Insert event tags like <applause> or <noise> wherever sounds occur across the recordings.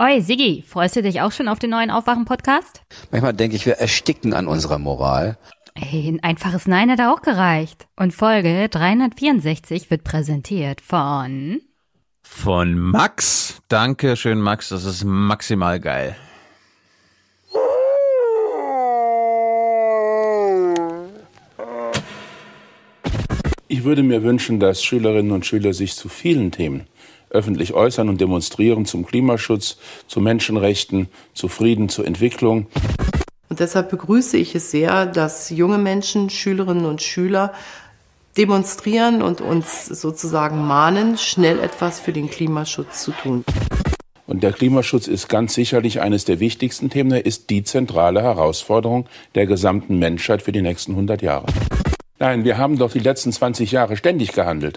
Oi, Siggi, freust du dich auch schon auf den neuen Aufwachen-Podcast? Manchmal denke ich, wir ersticken an unserer Moral. Ey, ein einfaches Nein hat auch gereicht. Und Folge 364 wird präsentiert von... Von Max. Danke schön, Max. Das ist maximal geil. Ich würde mir wünschen, dass Schülerinnen und Schüler sich zu vielen Themen öffentlich äußern und demonstrieren zum Klimaschutz, zu Menschenrechten, zu Frieden, zur Entwicklung. Und deshalb begrüße ich es sehr, dass junge Menschen, Schülerinnen und Schüler demonstrieren und uns sozusagen mahnen, schnell etwas für den Klimaschutz zu tun. Und der Klimaschutz ist ganz sicherlich eines der wichtigsten Themen. Er ist die zentrale Herausforderung der gesamten Menschheit für die nächsten 100 Jahre. Nein, wir haben doch die letzten 20 Jahre ständig gehandelt.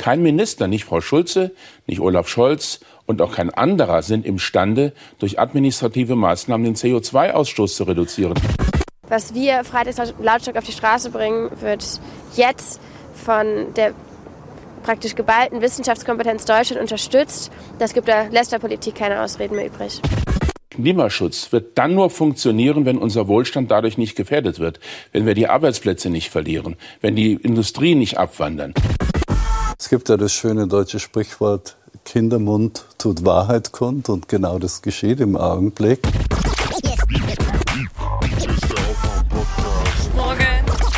Kein Minister, nicht Frau Schulze, nicht Olaf Scholz und auch kein anderer sind imstande, durch administrative Maßnahmen den CO2-Ausstoß zu reduzieren. Was wir freitags lautstark auf die Straße bringen, wird jetzt von der praktisch geballten Wissenschaftskompetenz Deutschland unterstützt. Das gibt der lässt der Politik keine Ausreden mehr übrig. Klimaschutz wird dann nur funktionieren, wenn unser Wohlstand dadurch nicht gefährdet wird, wenn wir die Arbeitsplätze nicht verlieren, wenn die Industrie nicht abwandern. Es gibt ja das schöne deutsche Sprichwort, Kindermund tut Wahrheit kund und genau das geschieht im Augenblick.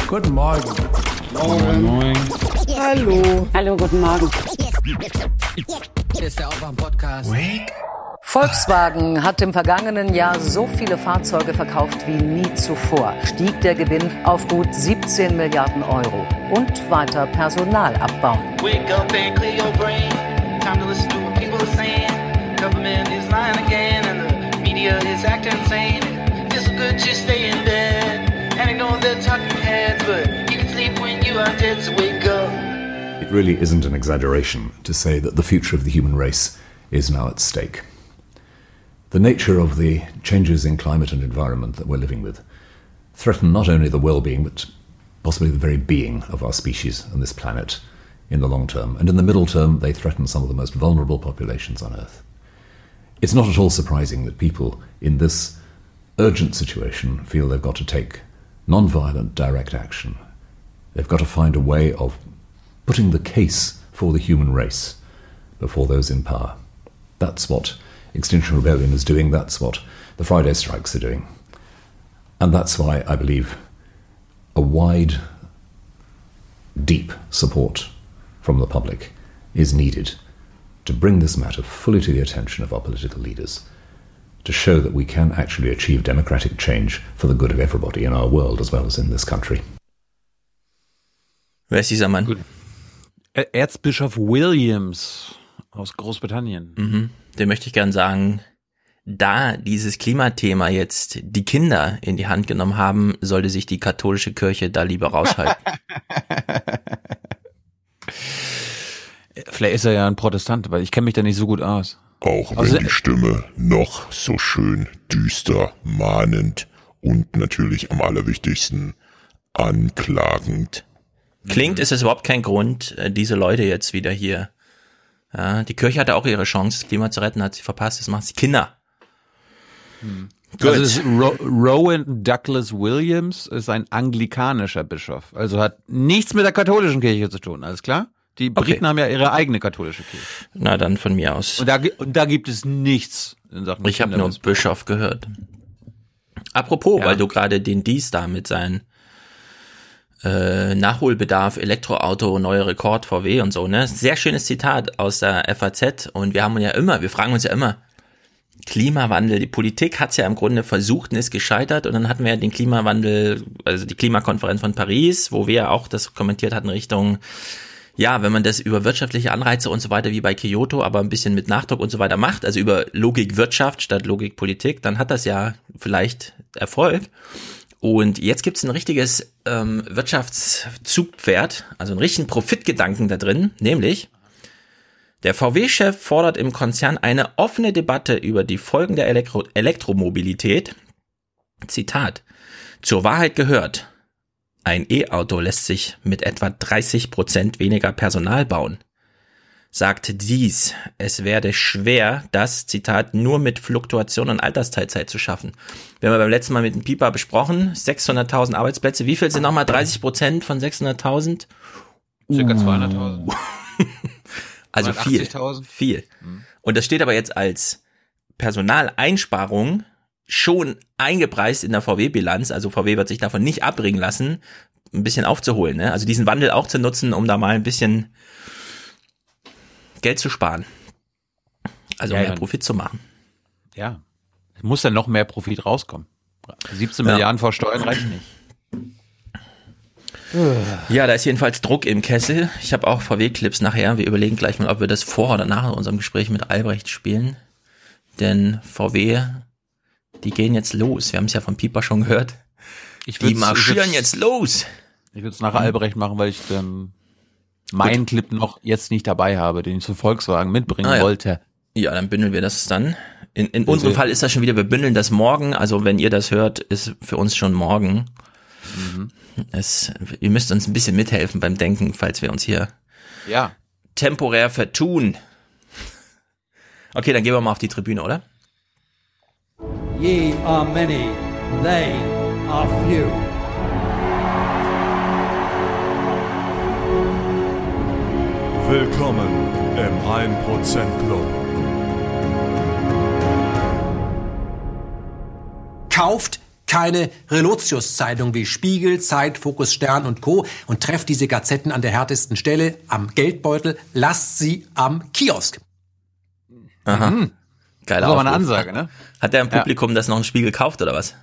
Guten Morgen. Morgen. Moin. Hallo. Hallo, guten Morgen. Hier ist der Aufwärm-Podcast. Wake Volkswagen hat im vergangenen Jahr so viele Fahrzeuge verkauft wie nie zuvor. Stieg der Gewinn auf gut 17 Milliarden Euro und weiter Personal abbauen. Wake up and clear your brain. Time to listen to what people are saying. Government is lying again and the media is acting insane. It's good to stay in bed and ignore the talking heads, but you can sleep when you are dead, so wake up. It really isn't an exaggeration to say that the future of the human race is now at stake. The nature of the changes in climate and environment that we're living with threaten not only the well being, but possibly the very being of our species and this planet in the long term. And in the middle term, they threaten some of the most vulnerable populations on Earth. It's not at all surprising that people in this urgent situation feel they've got to take non violent direct action. They've got to find a way of putting the case for the human race before those in power. That's what Extinction Rebellion is doing. That's what the Friday strikes are doing. And that's why I believe a wide, deep support from the public is needed to bring this matter fully to the attention of our political leaders, to show that we can actually achieve democratic change for the good of everybody in our world as well as in this country. Wer ist dieser Mann? Gut. Erzbischof Williams aus Großbritannien. Mhm. Dem möchte ich gern sagen, da dieses Klimathema jetzt die Kinder in die Hand genommen haben, sollte sich die katholische Kirche da lieber raushalten. <laughs> Vielleicht ist er ja ein Protestant, weil ich kenne mich da nicht so gut aus. Auch also, wenn die Stimme noch so schön düster, mahnend und natürlich am allerwichtigsten anklagend klingt, ist es überhaupt kein Grund, äh, diese Leute jetzt wieder hier ja, die Kirche hatte auch ihre Chance, das Klima zu retten, hat sie verpasst. Das machen sie Kinder. Hm. Also Ro Rowan Douglas Williams ist ein anglikanischer Bischof. Also hat nichts mit der katholischen Kirche zu tun, alles klar? Die Briten okay. haben ja ihre eigene katholische Kirche. Na dann von mir aus. Und da, und da gibt es nichts in Sachen Ich habe nur Bischof gehört. Apropos, ja. weil du gerade den Dies da mit seinen äh, Nachholbedarf, Elektroauto, neuer Rekord, VW und so, ne? Sehr schönes Zitat aus der FAZ und wir haben ja immer, wir fragen uns ja immer, Klimawandel, die Politik hat's ja im Grunde versucht und ist gescheitert und dann hatten wir ja den Klimawandel, also die Klimakonferenz von Paris, wo wir ja auch das kommentiert hatten Richtung ja, wenn man das über wirtschaftliche Anreize und so weiter wie bei Kyoto, aber ein bisschen mit Nachdruck und so weiter macht, also über Logik Wirtschaft statt Logik Politik, dann hat das ja vielleicht Erfolg. Und jetzt gibt's ein richtiges ähm, Wirtschaftszugpferd, also einen richtigen Profitgedanken da drin, nämlich der VW-Chef fordert im Konzern eine offene Debatte über die Folgen der Elektro Elektromobilität. Zitat. Zur Wahrheit gehört, ein E-Auto lässt sich mit etwa 30 Prozent weniger Personal bauen. Sagte dies, es werde schwer, das, Zitat, nur mit Fluktuation und Altersteilzeit zu schaffen. Wir haben ja beim letzten Mal mit dem Pipa besprochen, 600.000 Arbeitsplätze. Wie viel sind nochmal 30 Prozent von 600.000? Circa 200.000. <laughs> Also viel, 180.000. viel. Und das steht aber jetzt als Personaleinsparung schon eingepreist in der VW-Bilanz. Also VW wird sich davon nicht abbringen lassen, ein bisschen aufzuholen. Ne? Also diesen Wandel auch zu nutzen, um da mal ein bisschen Geld zu sparen. Also Ja, mehr ja. Profit zu machen. Ja. Es muss dann noch mehr Profit rauskommen. 17 Ja. Milliarden vor Steuern reicht nicht. Ja, da ist jedenfalls Druck im Kessel. Ich habe auch VW-Clips nachher. Wir überlegen gleich mal, ob wir das vor oder nach unserem Gespräch mit Albrecht spielen. Denn VW, die gehen jetzt los. Wir haben es ja von Pieper schon gehört. Die marschieren jetzt los. Ich würde es nachher Albrecht machen, weil ich dann meinen Clip noch jetzt nicht dabei habe, den ich zu Volkswagen mitbringen Ah, ja. wollte. Ja, dann bündeln wir das dann. In, in unserem Fall ist das schon wieder, wir bündeln das morgen. Also wenn ihr das hört, ist für uns schon morgen. Mhm. Es, ihr müsst uns ein bisschen mithelfen beim Denken, falls wir uns hier Ja. temporär vertun. Okay, dann gehen wir mal auf die Tribüne, oder? Ye are many, they are few. Willkommen im 1% Club. Kauft keine Relotius-Zeitung wie Spiegel, Zeit, Fokus, Stern und Co. und trefft diese Gazetten an der härtesten Stelle, am Geldbeutel. Lasst sie am Kiosk. Aha. Mhm. Geiler Das eine. Ansage, ne? Hat der im Ja. Publikum das noch einen Spiegel kauft oder was?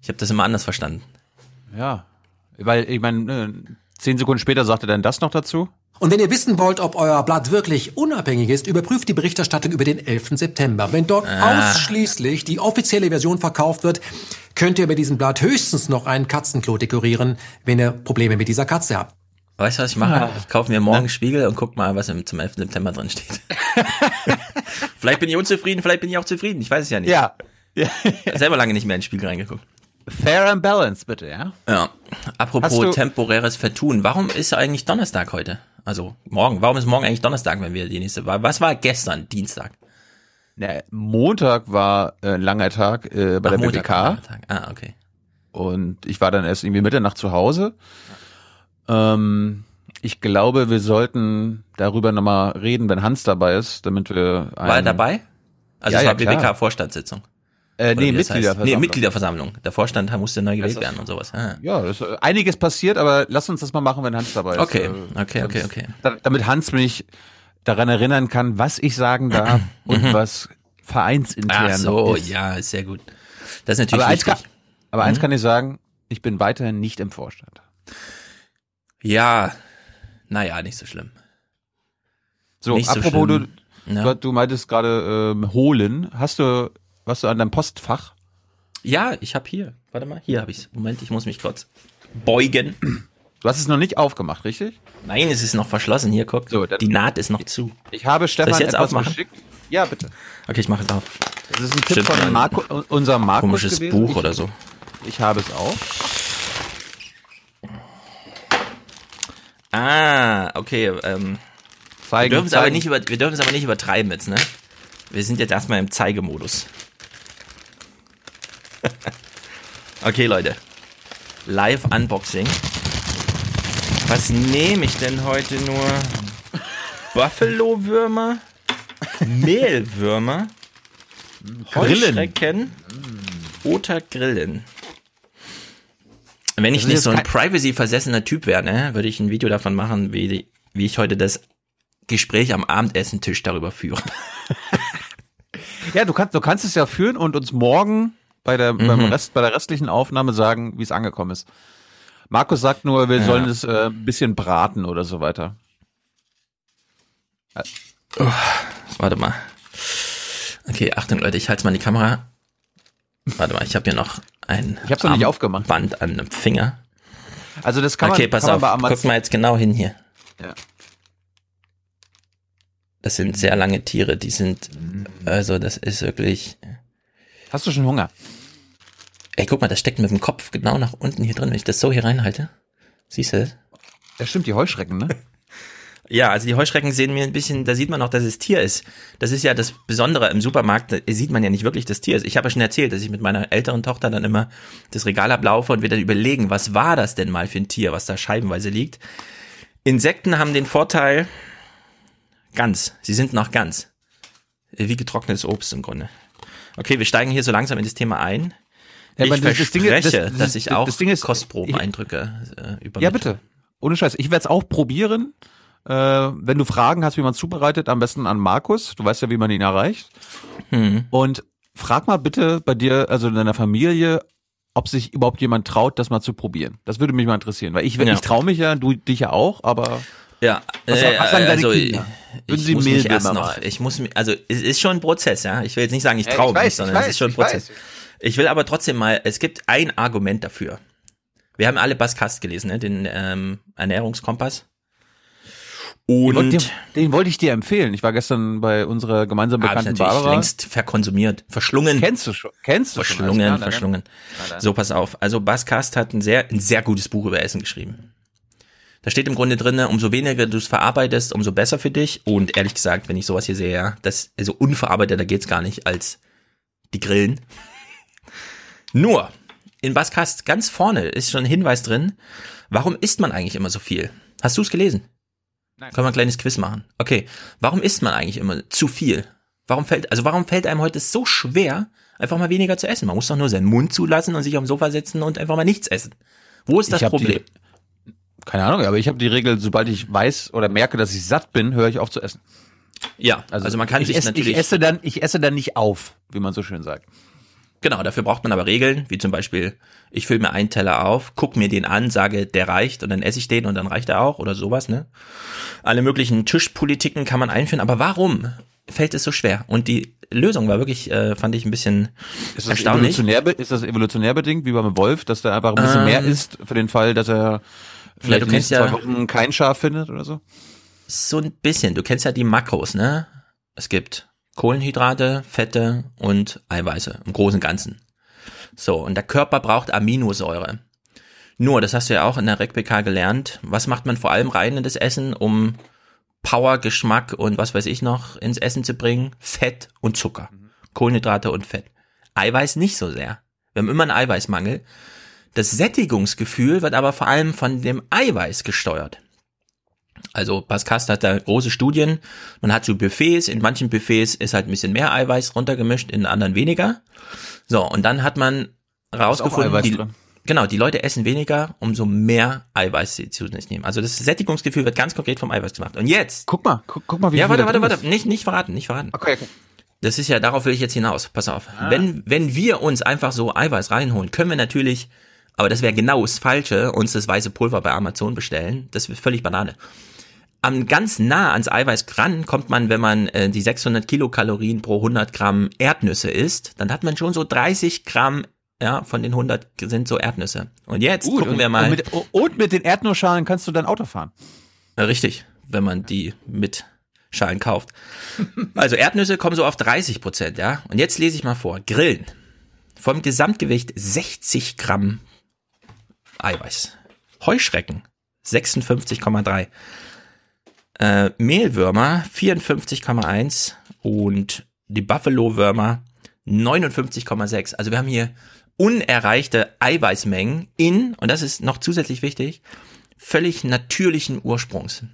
Ich habe das immer anders verstanden. Ja. Weil, ich meine, äh, zehn Sekunden später sagte er dann das noch dazu. Und wenn ihr wissen wollt, ob euer Blatt wirklich unabhängig ist, überprüft die Berichterstattung über den 11. September. Wenn dort Ah. ausschließlich die offizielle Version verkauft wird, könnt ihr bei diesem Blatt höchstens noch ein Katzenklo dekorieren, wenn ihr Probleme mit dieser Katze habt. Weißt du, was ich mache? Ah. Ich kaufe mir morgen einen Spiegel und guck mal, was im, zum 11. September drin steht. <laughs> vielleicht bin ich unzufrieden, vielleicht bin ich auch zufrieden. Ich weiß es ja nicht. Ja. ja. Ich hab selber lange nicht mehr in den Spiegel reingeguckt. Fair and balanced, bitte, ja? Ja. Apropos temporäres Vertun. Warum ist eigentlich Donnerstag heute? Also morgen. Warum ist morgen eigentlich Donnerstag, wenn wir die nächste war? Was war gestern Dienstag? Na, Montag war äh, ein langer Tag äh, bei Ach, der Montag BBK. Ah, okay. Und ich war dann erst irgendwie Mitternacht zu Hause. Ähm, ich glaube, wir sollten darüber nochmal reden, wenn Hans dabei ist, damit wir. War er dabei? Also Ja, es ja, war klar. BBK-Vorstandssitzung. Äh, nee. Mitgliederversammlung. Nee, Mitgliederversammlung. Der Vorstand musste neu gewählt ist- werden und sowas. Ah. Ja, das einiges passiert, aber lass uns das mal machen, wenn Hans dabei ist. Okay, Äh, okay, okay, okay. da- Damit Hans mich daran erinnern kann, was ich sagen darf <clears throat> und was vereinsintern Mhm. Ach so, ist. ja, ist sehr gut. Das ist natürlich aber eins, kann, aber eins Mhm. kann ich sagen, ich bin weiterhin nicht im Vorstand. Ja, naja, nicht so schlimm. So, Nicht so apropos, schlimm. du, Ja. du, du meintest gerade ähm, holen. Hast du, was du an deinem Postfach? Ja, ich habe hier. Warte mal, hier habe ich's. Moment, ich muss mich kurz beugen. Du hast es noch nicht aufgemacht, richtig? Nein, es ist noch verschlossen. Hier, guck. Die Naht ist noch zu. Ich habe Stefan Soll ich jetzt etwas aufmachen? geschickt. Ja, bitte. Okay, ich mache es auf. Das ist ein Tipp Stimmt, von Marco, unserem Markus Komisches gewesen. Buch ich, oder so. Ich habe es auch. Ah, okay. Ähm, wir Zeigen, dürfen es aber zeigen. nicht über, wir dürfen es aber nicht übertreiben jetzt, ne? Wir sind jetzt erstmal im Zeigemodus. <laughs> okay, Leute. Live Unboxing. Was nehme ich denn heute nur? Buffalo-Würmer? Mehlwürmer? <laughs> Grillen. Heuschrecken? Oder Grillen? Wenn ich nicht so ein privacy-versessener Typ wäre, ne, würde ich ein Video davon machen, wie, die, wie ich heute das Gespräch am Abendessentisch darüber führe. <laughs> Ja, du kannst, du kannst es ja führen und uns morgen bei der, Mhm. beim Rest, bei der restlichen Aufnahme sagen, wie es angekommen ist. Markus sagt nur, wir Ja. sollen es äh, ein bisschen braten oder so weiter. Warte mal. Okay, Achtung Leute, ich halte mal die Kamera. Warte mal, ich habe hier noch ein Ich hab's noch nicht aufgemacht. Band an einem Finger. Also das kann okay, man, pass kann auf, guck mal jetzt genau hin hier. Ja. Das sind sehr lange Tiere, die sind, also das ist wirklich, Hast du schon Hunger? ey, guck mal, das steckt mit dem Kopf genau nach unten hier drin, wenn ich das so hier reinhalte. Siehst du das? Ja, stimmt, die Heuschrecken, ne? <laughs> Ja, also die Heuschrecken sehen mir ein bisschen, da sieht man auch, dass es Tier ist. Das ist ja das Besondere im Supermarkt, da sieht man ja nicht wirklich das Tier ist. Ich habe ja schon erzählt, dass ich mit meiner älteren Tochter dann immer das Regal ablaufe und wir dann überlegen, was war das denn mal für ein Tier, was da scheibenweise liegt. Insekten haben den Vorteil, ganz, sie sind noch ganz. Wie getrocknetes Obst im Grunde. Okay, wir steigen hier so langsam in das Thema ein. Ja, ich das- das verspreche, Ding ist- das- dass ich auch das Ding ist- Kostproben ich- eindrücke. Äh, über Ja, bitte. Ohne Scheiß. Ich werde es auch probieren. Äh, wenn du Fragen hast, wie man zubereitet, am besten an Markus. Du weißt ja, wie man ihn erreicht. Hm. Und frag mal bitte bei dir, also in deiner Familie, ob sich überhaupt jemand traut, das mal zu probieren. Das würde mich mal interessieren, weil ich, Ja. ich traue mich ja, du dich ja auch, aber Ja, Was- äh, was sagen deine also, Kinder? Würden ich sie muss mich erst noch, ich muss mir, also es ist schon ein Prozess, ja. Ich will jetzt nicht sagen, ich ich traue mich, weiß, sondern ich es weiß, ist schon ein ich Prozess. weiß. Ich will aber trotzdem mal, es gibt ein Argument dafür. Wir haben alle Bas Kast gelesen, ne? den ähm, Ernährungskompass. Und den, den, den wollte ich dir empfehlen. Ich war gestern bei unserer gemeinsamen ich bekannten natürlich Barbara. längst verkonsumiert, verschlungen. Kennst du schon? Kennst du schon? verschlungen, klar, dann- verschlungen. Dann. So, pass auf. Also Bas Kast hat ein sehr, ein sehr gutes Buch über Essen geschrieben. Da steht im Grunde drinne, umso weniger du es verarbeitest, umso besser für dich. Und ehrlich gesagt, wenn ich sowas hier sehe, ja, das, also unverarbeiteter geht's gar nicht als die Grillen. <laughs> Nur, in Bas Kast ganz vorne ist schon ein Hinweis drin, warum isst man eigentlich immer so viel? Hast du es gelesen? Nein. Können wir ein kleines Quiz machen? Okay. Warum isst man eigentlich immer zu viel? Warum fällt, also warum fällt einem heute so schwer, einfach mal weniger zu essen? Man muss doch nur seinen Mund zulassen und sich auf dem Sofa setzen und einfach mal nichts essen. Wo ist das Problem? Die, keine Ahnung, aber ich habe die Regel, sobald ich weiß oder merke, dass ich satt bin, höre ich auf zu essen. ja, also, man kann ich sich esse, natürlich, Ich esse, dann, ich esse dann nicht auf, wie man so schön sagt. genau, dafür braucht man aber Regeln, wie zum Beispiel, ich fülle mir einen Teller auf, guck mir den an, sage, der reicht und dann esse ich den und dann reicht er auch oder sowas, ne? Alle möglichen Tischpolitiken kann man einführen, aber warum fällt es so schwer? Und die Lösung war wirklich, äh, fand ich ein bisschen Ist das, erstaunlich. evolutionär, ist das evolutionär bedingt, wie beim Wolf, dass der einfach ein bisschen Ähm, mehr isst, für den Fall, dass er vielleicht du in den kennst ja- zwei Wochen kein Schaf findet oder so? So ein bisschen. Du kennst ja die Makros, ne? Es gibt Kohlenhydrate, Fette und Eiweiße im großen und Ganzen. So, und der Körper braucht Aminosäure. Nur, das hast du ja auch in der RecPK gelernt. Was macht man vor allem rein in das Essen, um Power, Geschmack und was weiß ich noch ins Essen zu bringen? Fett und Zucker. Kohlenhydrate und Fett. Eiweiß nicht so sehr. Wir haben immer einen Eiweißmangel. Das Sättigungsgefühl wird aber vor allem von dem Eiweiß gesteuert. Also Pascast hat da große Studien. Man hat so Buffets. In manchen Buffets ist halt ein bisschen mehr Eiweiß runtergemischt, in anderen weniger. So, und dann hat man rausgefunden, die, genau, die Leute essen weniger, umso mehr Eiweiß sie zu sich nehmen. Also das Sättigungsgefühl wird ganz konkret vom Eiweiß gemacht. Und jetzt. Guck mal, guck, guck mal, wie ja, warte, warte, warte. Nicht, nicht verraten, nicht verraten. Okay, okay. Das ist ja, darauf will ich jetzt hinaus. Pass auf. Wenn, wenn wir uns einfach so Eiweiß reinholen, können wir natürlich, aber das wäre genau das Falsche, uns das weiße Pulver bei Amazon bestellen. Das wäre völlig Banane. Am ganz nah ans Eiweiß ran kommt man, wenn man äh, die 600 Kilokalorien pro 100 Gramm Erdnüsse isst, dann hat man schon so 30 Gramm, ja, von den 100 sind so Erdnüsse. Und jetzt Gut, gucken und, wir mal. Und mit, und mit den Erdnussschalen kannst du dein Auto fahren. Ja, Richtig, wenn man die mit Schalen kauft. Also Erdnüsse kommen so auf 30 Prozent, ja. Und jetzt lese ich mal vor. Grillen. Vom Gesamtgewicht 60 Gramm Eiweiß. Heuschrecken 56,3. Äh, Mehlwürmer 54,1 und die Buffalo-Würmer 59,6. Also wir haben hier unerreichte Eiweißmengen in, und das ist noch zusätzlich wichtig, völlig natürlichen Ursprungs.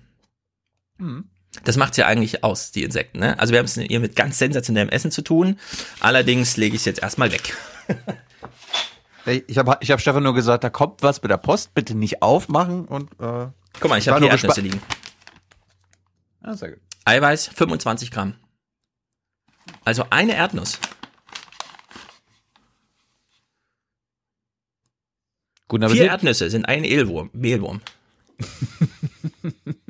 Das macht's ja eigentlich aus, die Insekten. Ne? Also wir haben es hier mit ganz sensationellem Essen zu tun. Allerdings lege ich es jetzt erstmal weg. <laughs> Ich habe ich hab Stefan nur gesagt, da kommt was mit der Post, bitte nicht aufmachen und äh, Guck mal, ich war habe hier Erdnüsse liegen. Ah, sehr gut. Eiweiß 25 Gramm. Also eine Erdnuss. Gut, aber Vier die- Erdnüsse sind ein Mehlwurm. Mehlwurm. <laughs>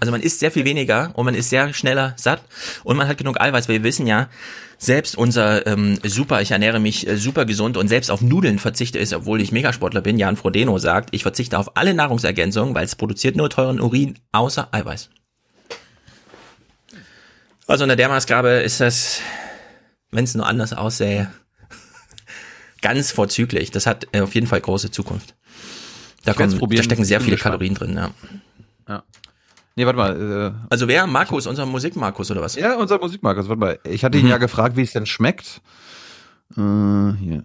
Also man isst sehr viel weniger und man ist sehr schneller satt und man hat genug Eiweiß, weil wir wissen ja, selbst unser ähm, super, ich ernähre mich äh, super gesund und selbst auf Nudeln verzichte ich, obwohl ich Megasportler bin, Jan Frodeno sagt, ich verzichte auf alle Nahrungsergänzungen, weil es produziert nur teuren Urin außer Eiweiß. Also unter der Maßgabe ist das, wenn es nur anders aussähe, <laughs> ganz vorzüglich. Das hat äh, auf jeden Fall große Zukunft. Da, kommen, probieren. da stecken sehr viele. Kalorien drin, ja. Ja. Nee, warte mal. Äh, also wer? Markus, unser Musikmarkus oder was? Ja, unser Musikmarkus. Warte mal. Ich hatte ihn mhm. ja gefragt, wie es denn schmeckt. Äh, hier.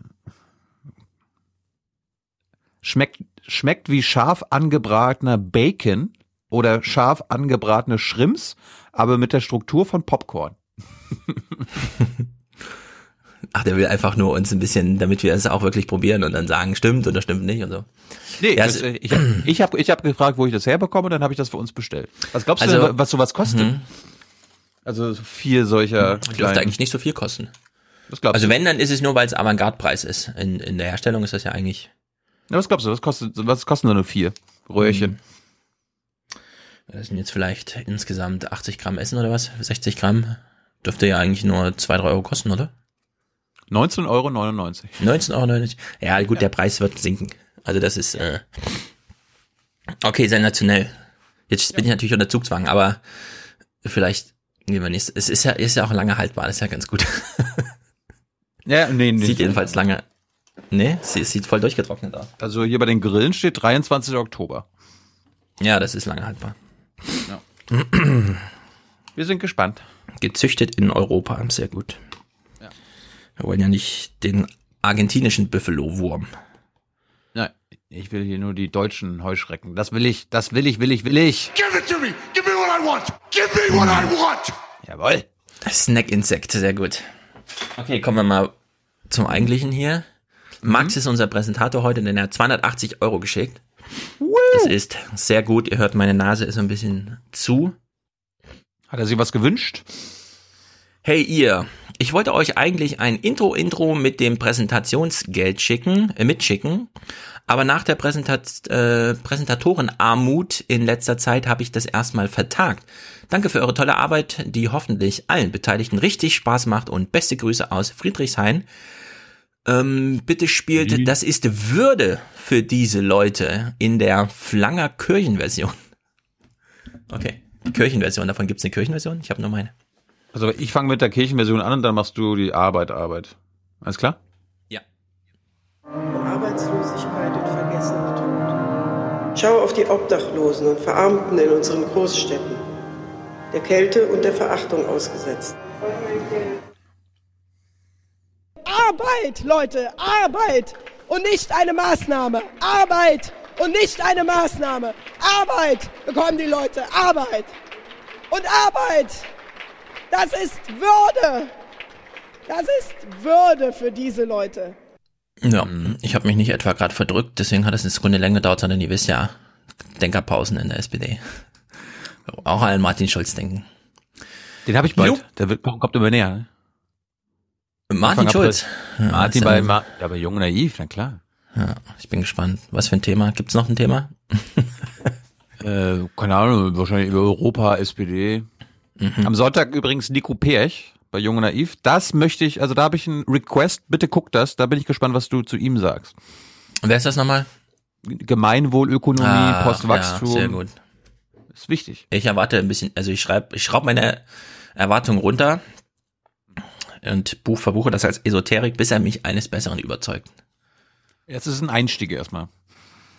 Schmeckt, schmeckt wie scharf angebratener Bacon oder scharf angebratene Shrimps, aber mit der Struktur von Popcorn. <laughs> Ach, der will einfach nur uns ein bisschen, damit wir es auch wirklich probieren und dann sagen, stimmt oder stimmt nicht und so. Nee, ja, das, also, ich habe ich hab, ich hab gefragt, wo ich das herbekomme, dann habe ich das für uns bestellt. Was glaubst du also, denn, was sowas kostet? Mhm. Also vier solcher. Dürfte eigentlich nicht so viel kosten. also wenn, dann ist es nur, weil es Avantgarde-Preis ist. In, in der Herstellung ist das ja eigentlich. Ja, was glaubst du, was kostet, was kosten so nur vier Röhrchen? Mhm. Das sind jetzt vielleicht insgesamt 80 Gramm Essen oder was? 60 Gramm? Dürfte ja eigentlich nur zwei drei Euro kosten, oder? 19,99 Euro. 19,99 Euro. Ja, gut, ja. der Preis wird sinken. Also das ist äh, okay, sensationell. Jetzt ja. bin ich natürlich unter Zugzwang, aber vielleicht nehmen wir nicht. Es ist ja, ist ja auch lange haltbar, das ist ja ganz gut. <laughs> ja, nee, nee. Sieht jedenfalls lange. Nee, sie sieht voll durchgetrocknet aus. Also hier bei den Grillen steht 23. Oktober. Ja, das ist lange haltbar. Ja. Wir sind gespannt. Gezüchtet in Europa, sehr gut. Wir wollen ja nicht den argentinischen Buffalo-Wurm. Nein, ich will hier nur die deutschen Heuschrecken. Das will ich, das will ich, will ich, will ich. Give it to me! Give me what I want! Give me what I want! Jawohl. Snack-Insekt, sehr gut. Okay, kommen wir mal zum eigentlichen hier. Max mhm. ist unser Präsentator heute, denn er hat 280 Euro geschickt. Das ist sehr gut. Ihr hört, meine Nase ist ein bisschen zu. Hat er sich was gewünscht? Hey ihr, ich wollte euch eigentlich ein Intro-Intro mit dem Präsentationsgeld schicken, äh, mitschicken, aber nach der Präsentat äh, Präsentatorenarmut in letzter Zeit habe ich das erstmal vertagt. Danke für eure tolle Arbeit, die hoffentlich allen Beteiligten richtig Spaß macht und beste Grüße aus Friedrichshain. Ähm, bitte spielt, mhm. das ist Würde für diese Leute in der Flanger Kirchenversion. Okay, Kirchenversion, davon gibt's eine Kirchenversion? Ich habe nur meine. Also ich fange mit der Kirchenversion an und dann machst du die Arbeit, Arbeit. Alles klar? Ja. Arbeitslosigkeit und Vergessenheit. Schau auf die Obdachlosen und Verarmten in unseren Großstädten, der Kälte und der Verachtung ausgesetzt. Arbeit, Leute, Arbeit und nicht eine Maßnahme. Arbeit und nicht eine Maßnahme. Arbeit bekommen die Leute, Arbeit. Und Arbeit, das ist Würde. Das ist Würde für diese Leute. Ja, ich habe mich nicht etwa gerade verdrückt, deswegen hat es eine Sekunde länger gedauert, sondern ihr wisst ja, Denkerpausen in der SPD. Auch an Martin Schulz denken. Den habe ich bald. Der wird, kommt immer näher. Ne? Martin Schulz. Ja, Martin bei, Ma ja, bei Jung Naiv, na klar. Ja, ich bin gespannt. Was für ein Thema? Gibt's noch ein Thema? <laughs> äh, keine Ahnung, wahrscheinlich über Europa, SPD. Mhm. Am Sonntag übrigens Nico Perch bei Jung Naiv. Das möchte ich, also da habe ich einen Request, bitte guck das, da bin ich gespannt, was du zu ihm sagst. Wer ist das nochmal? Gemeinwohlökonomie, ah, Postwachstum. Ja, sehr gut. Ist wichtig. Ich erwarte ein bisschen, also ich schreibe, ich schraube meine Erwartungen runter und Buch verbuche das als Esoterik, bis er mich eines Besseren überzeugt. Jetzt ist ein Einstieg erstmal.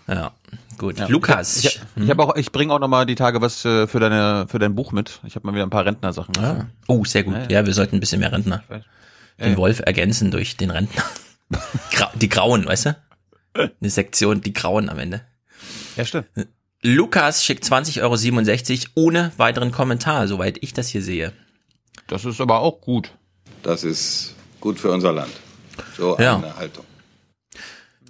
Ja, gut. Ja. Lukas. Ich, ich, ich habe auch, ich bringe auch noch mal die Tage was äh, für deine, für dein Buch mit. Ich habe mal wieder ein paar Rentnersachen. Ah. Oh, sehr gut. Ja, ja. ja, wir sollten ein bisschen mehr Rentner. Den Wolf ergänzen durch den Rentner. <laughs> die Grauen, weißt du? Eine Sektion, die Grauen am Ende. Ja, stimmt. Lukas schickt 20,67 Euro ohne weiteren Kommentar, soweit ich das hier sehe. Das ist aber auch gut. Das ist gut für unser Land. So ja. eine Haltung.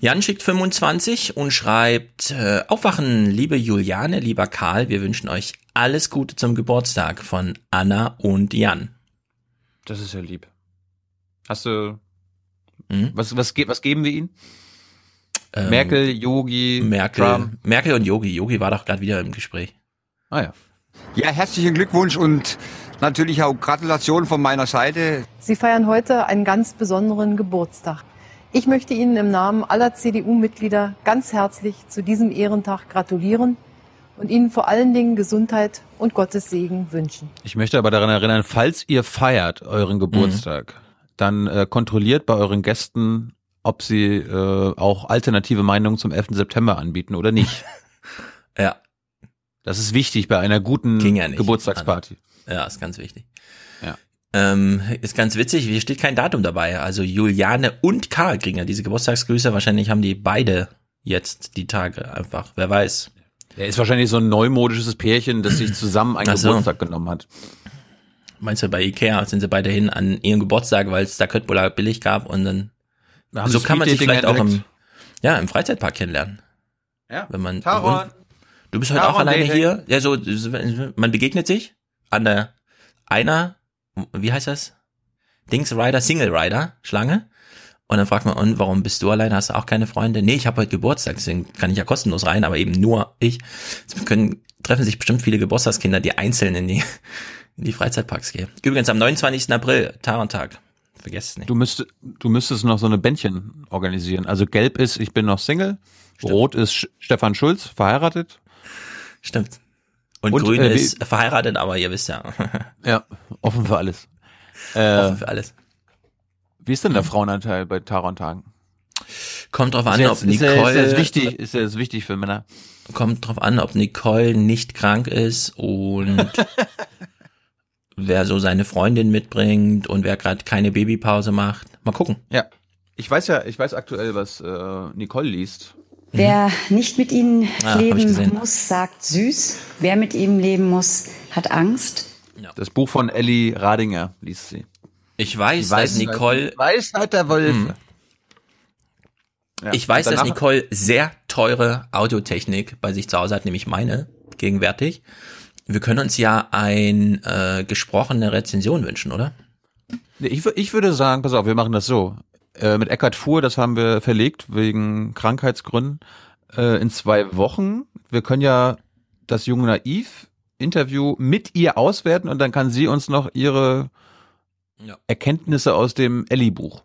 Jan schickt 25 und schreibt, äh, Aufwachen, liebe Juliane, lieber Karl, wir wünschen euch alles Gute zum Geburtstag von Anna und Jan. Das ist ja lieb. Hast du, hm? was, was, was geben wir ihnen? Ähm, Merkel, Yogi, Merkel, Trump. Merkel und Yogi. Yogi war doch gerade wieder im Gespräch. Ah ja. Ja, herzlichen Glückwunsch und natürlich auch Gratulation von meiner Seite. Sie feiern heute einen ganz besonderen Geburtstag. Ich möchte Ihnen im Namen aller CDU-Mitglieder ganz herzlich zu diesem Ehrentag gratulieren und Ihnen vor allen Dingen Gesundheit und Gottes Segen wünschen. Ich möchte aber daran erinnern, falls ihr feiert euren Geburtstag, mhm. dann äh, kontrolliert bei euren Gästen, ob sie äh, auch alternative Meinungen zum 11. September anbieten oder nicht. <laughs> ja. Das ist wichtig bei einer guten ja Geburtstagsparty. Ja, ist ganz wichtig. Ja. Ähm, ist ganz witzig, hier steht kein Datum dabei. Also Juliane und Karl kriegen ja diese Geburtstagsgrüße. Wahrscheinlich haben die beide jetzt die Tage einfach. Wer weiß. Er ist wahrscheinlich so ein neumodisches Pärchen, das sich zusammen einen so. Geburtstag genommen hat. Meinst du, bei Ikea sind sie beide hin an ihren Geburtstag, weil es da Köttbullar billig gab und dann haben so kann man sich vielleicht auch im, ja, im Freizeitpark kennenlernen. Ja. Wenn man, Taron. du bist heute Taron auch alleine Dating. hier. Ja, so, man begegnet sich an der einer, wie heißt das? Dings Rider, Single Rider, Schlange. Und dann fragt man, und warum bist du alleine? Hast du auch keine Freunde? Nee, ich habe heute Geburtstag, deswegen kann ich ja kostenlos rein, aber eben nur ich. Es können, treffen sich bestimmt viele Geburtstagskinder, die einzeln in die, in die Freizeitparks gehen. Übrigens am 29. April, Tarentag. Vergesst es nicht. Du müsstest, du müsstest noch so eine Bändchen organisieren. Also gelb ist, ich bin noch Single. Rot ist Stefan Schulz, verheiratet. Stimmt. Und, Und, Grün äh, ist verheiratet, aber ihr wisst ja. <laughs> Ja, offen für alles. Äh, Offen für alles. Wie ist denn der Frauenanteil bei Taron-Tagen? Kommt drauf an, ob jetzt, ist, ja- Nicole. ist jetzt wichtig, ist jetzt wichtig für Männer. Kommt drauf an, ob Nicole nicht krank ist und <laughs> wer so seine Freundin mitbringt und wer gerade keine Babypause macht. Mal gucken. Ja. Ich weiß ja, ich weiß aktuell, was äh, Nicole liest. Wer nicht mit ihnen Ah, leben muss, sagt süß. Wer mit ihm leben muss, hat Angst. Das Buch von Ellie Radinger liest sie. Ich weiß, Die dass Nicole. Weisheit der Wölfe. Hm. Ja, ich weiß, dass Nicole sehr teure Audiotechnik bei sich zu Hause hat, nämlich meine, gegenwärtig. Wir können uns ja ein äh, gesprochene Rezension wünschen, oder? Ich, ich würde sagen, pass auf, wir machen das so. Äh, mit Eckart Fuhr, das haben wir verlegt wegen Krankheitsgründen. Äh, in zwei Wochen. Wir können ja das junge Naiv Interview mit ihr auswerten und dann kann sie uns noch ihre Ja. Erkenntnisse aus dem Ellie-Buch.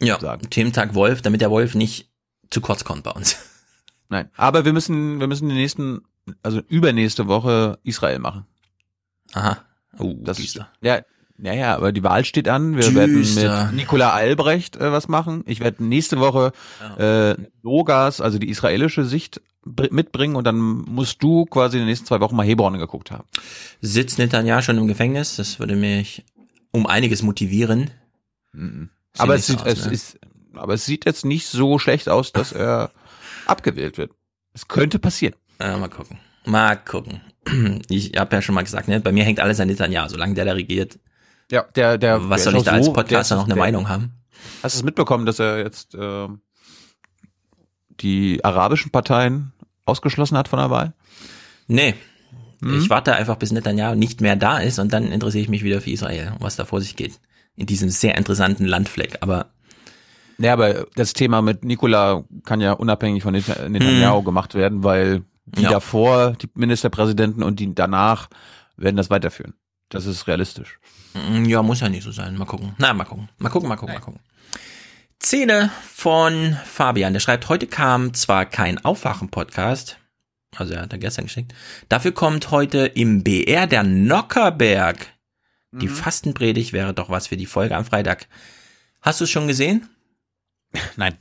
Ja, Thementag Wolf, damit der Wolf nicht zu kurz kommt bei uns. <laughs> Nein, aber wir müssen, wir müssen die nächsten, also übernächste Woche Israel machen. Aha. Oh, das düster. Ja, naja, aber die Wahl steht an. Wir werden Düster. mit Nikola Albrecht äh, was machen. Ich werde nächste Woche äh, Logas, also die israelische Sicht br- mitbringen und dann musst du quasi in den nächsten zwei Wochen mal Hebron geguckt haben. Sitzt Netanyahu schon im Gefängnis? Das würde mich um einiges motivieren. Sieht aber es sieht, aus, es ne? ist, aber es sieht jetzt nicht so schlecht aus, dass er abgewählt wird. Es könnte passieren. Ja, mal gucken. Mal gucken. <clears throat> Ich habe ja schon mal gesagt, ne, bei mir hängt alles an Netanyahu. Solange der da regiert, Ja, der, der. was soll ich da als so- Podcaster der- noch eine der- Meinung haben? Hast du es mitbekommen, dass er jetzt äh, die arabischen Parteien ausgeschlossen hat von der Wahl? Nee. Mhm. Ich warte einfach, bis Netanyahu nicht mehr da ist und dann interessiere ich mich wieder für Israel und was da vor sich geht. In diesem sehr interessanten Landfleck. Aber Ja, aber das Thema mit Nikola kann ja unabhängig von Net- Netanyahu gemacht werden, weil die Ja. davor, die Ministerpräsidenten und die danach werden das weiterführen. Das ist realistisch. Mm, Ja, muss ja nicht so sein. Mal gucken. Na, mal gucken. Mal gucken, mal gucken, mal gucken. Szene von Fabian. Der schreibt, heute kam zwar kein Aufwachen-Podcast, also er hat er gestern geschickt, dafür kommt heute im BR der Nockerberg. Die Fastenpredigt wäre doch was für die Folge am Freitag. Hast du es schon gesehen? <laughs> Nein.